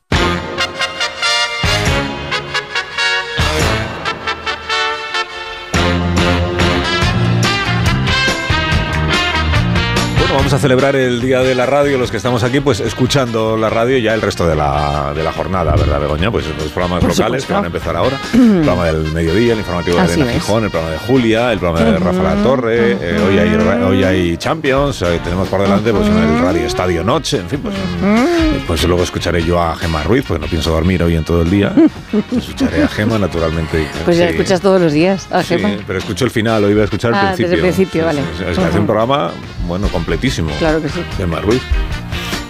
Vamos a celebrar el Día de la Radio, los que estamos aquí, pues escuchando la radio ya el resto de la, de la jornada, ¿verdad, Begoña? Pues los programas Por locales supuesto. que van a empezar ahora. <clears throat> El programa del mediodía, el informativo de es. Gijón, el programa de Julia, el programa de Rafa La Torre, eh, hoy, hay, hoy hay Champions, eh, tenemos por delante pues, el Radio Estadio Noche, en fin, pues, pues luego escucharé yo a Gema Ruiz, porque no pienso dormir hoy en todo el día. <laughs> Escucharé a Gema, naturalmente. Pues ya sí. escuchas todos los días. a Sí, Gemma. pero escucho el final, hoy voy a escuchar el Ah, principio. desde el principio, Sí, vale. sí, sí. Es que hace un programa, bueno, completísimo. Claro que sí. Gemma Ruiz.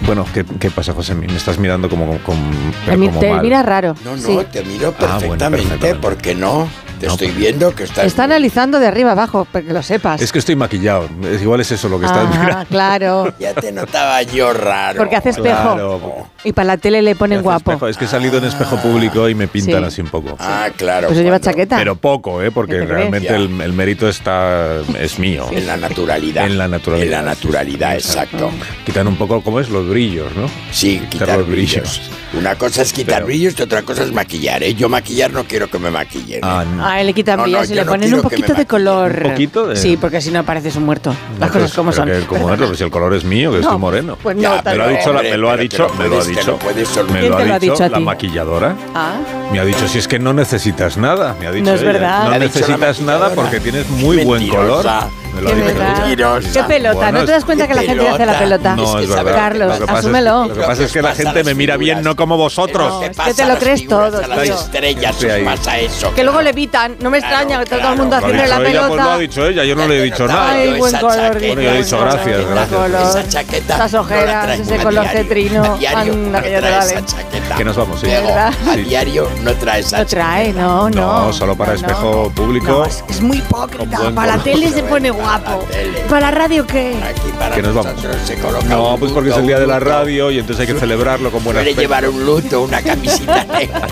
Bueno, ¿qué, qué pasa, José? Me estás mirando como, con, pero Te, como te mal. mira raro. No, no, Sí. te miro Ah, bueno, perfectamente, perfectamente. ¿por qué no? Te estoy viendo que estás... Está analizando de arriba abajo, para que lo sepas. Es que estoy maquillado. Es, igual es eso lo que estás Ah, mirando. claro. <laughs> Ya te notaba yo raro. Porque hace espejo. Claro. Y para la tele le ponen guapo. espejo. Es que he salido en espejo público y me pintan Sí. así un poco. Ah, claro. Pues se lleva chaqueta. Pero poco, ¿eh? Porque realmente el, el mérito está es mío. En la naturalidad. En la naturalidad. En la naturalidad, exacto. Quitan un poco, ¿cómo es? Los brillos, ¿no? Sí, quitar los brillos. Una cosa es quitar Pero- brillos y otra cosa es maquillar, ¿eh? Yo maquillar no quiero que me maquillen. ¿eh? Ah, no. Ah, le quitan No, no, brillas y le ponen un poquito de color. ¿Un poquito de- Sí, porque si no pareces un muerto. Las No, cosas pues, como son. que- ¿Cómo es? Pues si el color es mío, que No, estoy moreno. pues no, Ya, me lo ha dicho, la- Hombre, me lo ha dicho, me lo ha dicho. lo puedes solucionar. Me ¿Quién lo te ha lo ha dicho dicho a la maquilladora. Ah, Me ha dicho, si es que no necesitas nada, me ha dicho No es verdad. No necesitas nada porque tienes muy buen color. Me lo qué. Mentirosa. Pelota. Bueno, ¿No te das cuenta que la gente hace la pelota? No, Es es que verdad. Carlos, lo asúmelo. Es, lo que pasa es que la gente me mira bien, no como vosotros. No, ¿Qué es que te lo crees todo, a las estrellas os pasa eso. Que luego le evitan. No me extraña que todo el mundo haciendo la ella, pues lo ha pelota. dicho ella, yo no le he dicho nada. Ay, buen color. Bueno, yo he dicho gracias, buen gracias. color. Esa chaqueta. Esas ojeras, ese color cetrino. A diario Anda, no que esa chaqueta. Que nos vamos, sí. A diario no trae esa No trae, no, no. No, solo para espejo público. Es, muy hipócrita. Para la tele se pone Para guapo. ¿Para la radio qué? Aquí para Que nos vamos. nosotros se coloca No, pues porque es el día de la radio y entonces hay que celebrarlo con buena Suele llevar un luto, una camisita <laughs> negra.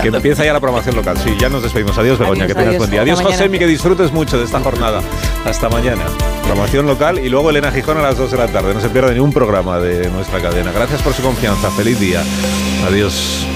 Que empieza ya la programación local. Sí, ya nos despedimos. Adiós, Begoña, que tengas adiós. buen día. Adiós, mañana. José, que disfrutes mucho de esta jornada. Hasta mañana. Programación local y luego Elena Gijón a las 2 de la tarde. No se pierda ningún programa de nuestra cadena. Gracias por su confianza. Feliz día. Adiós.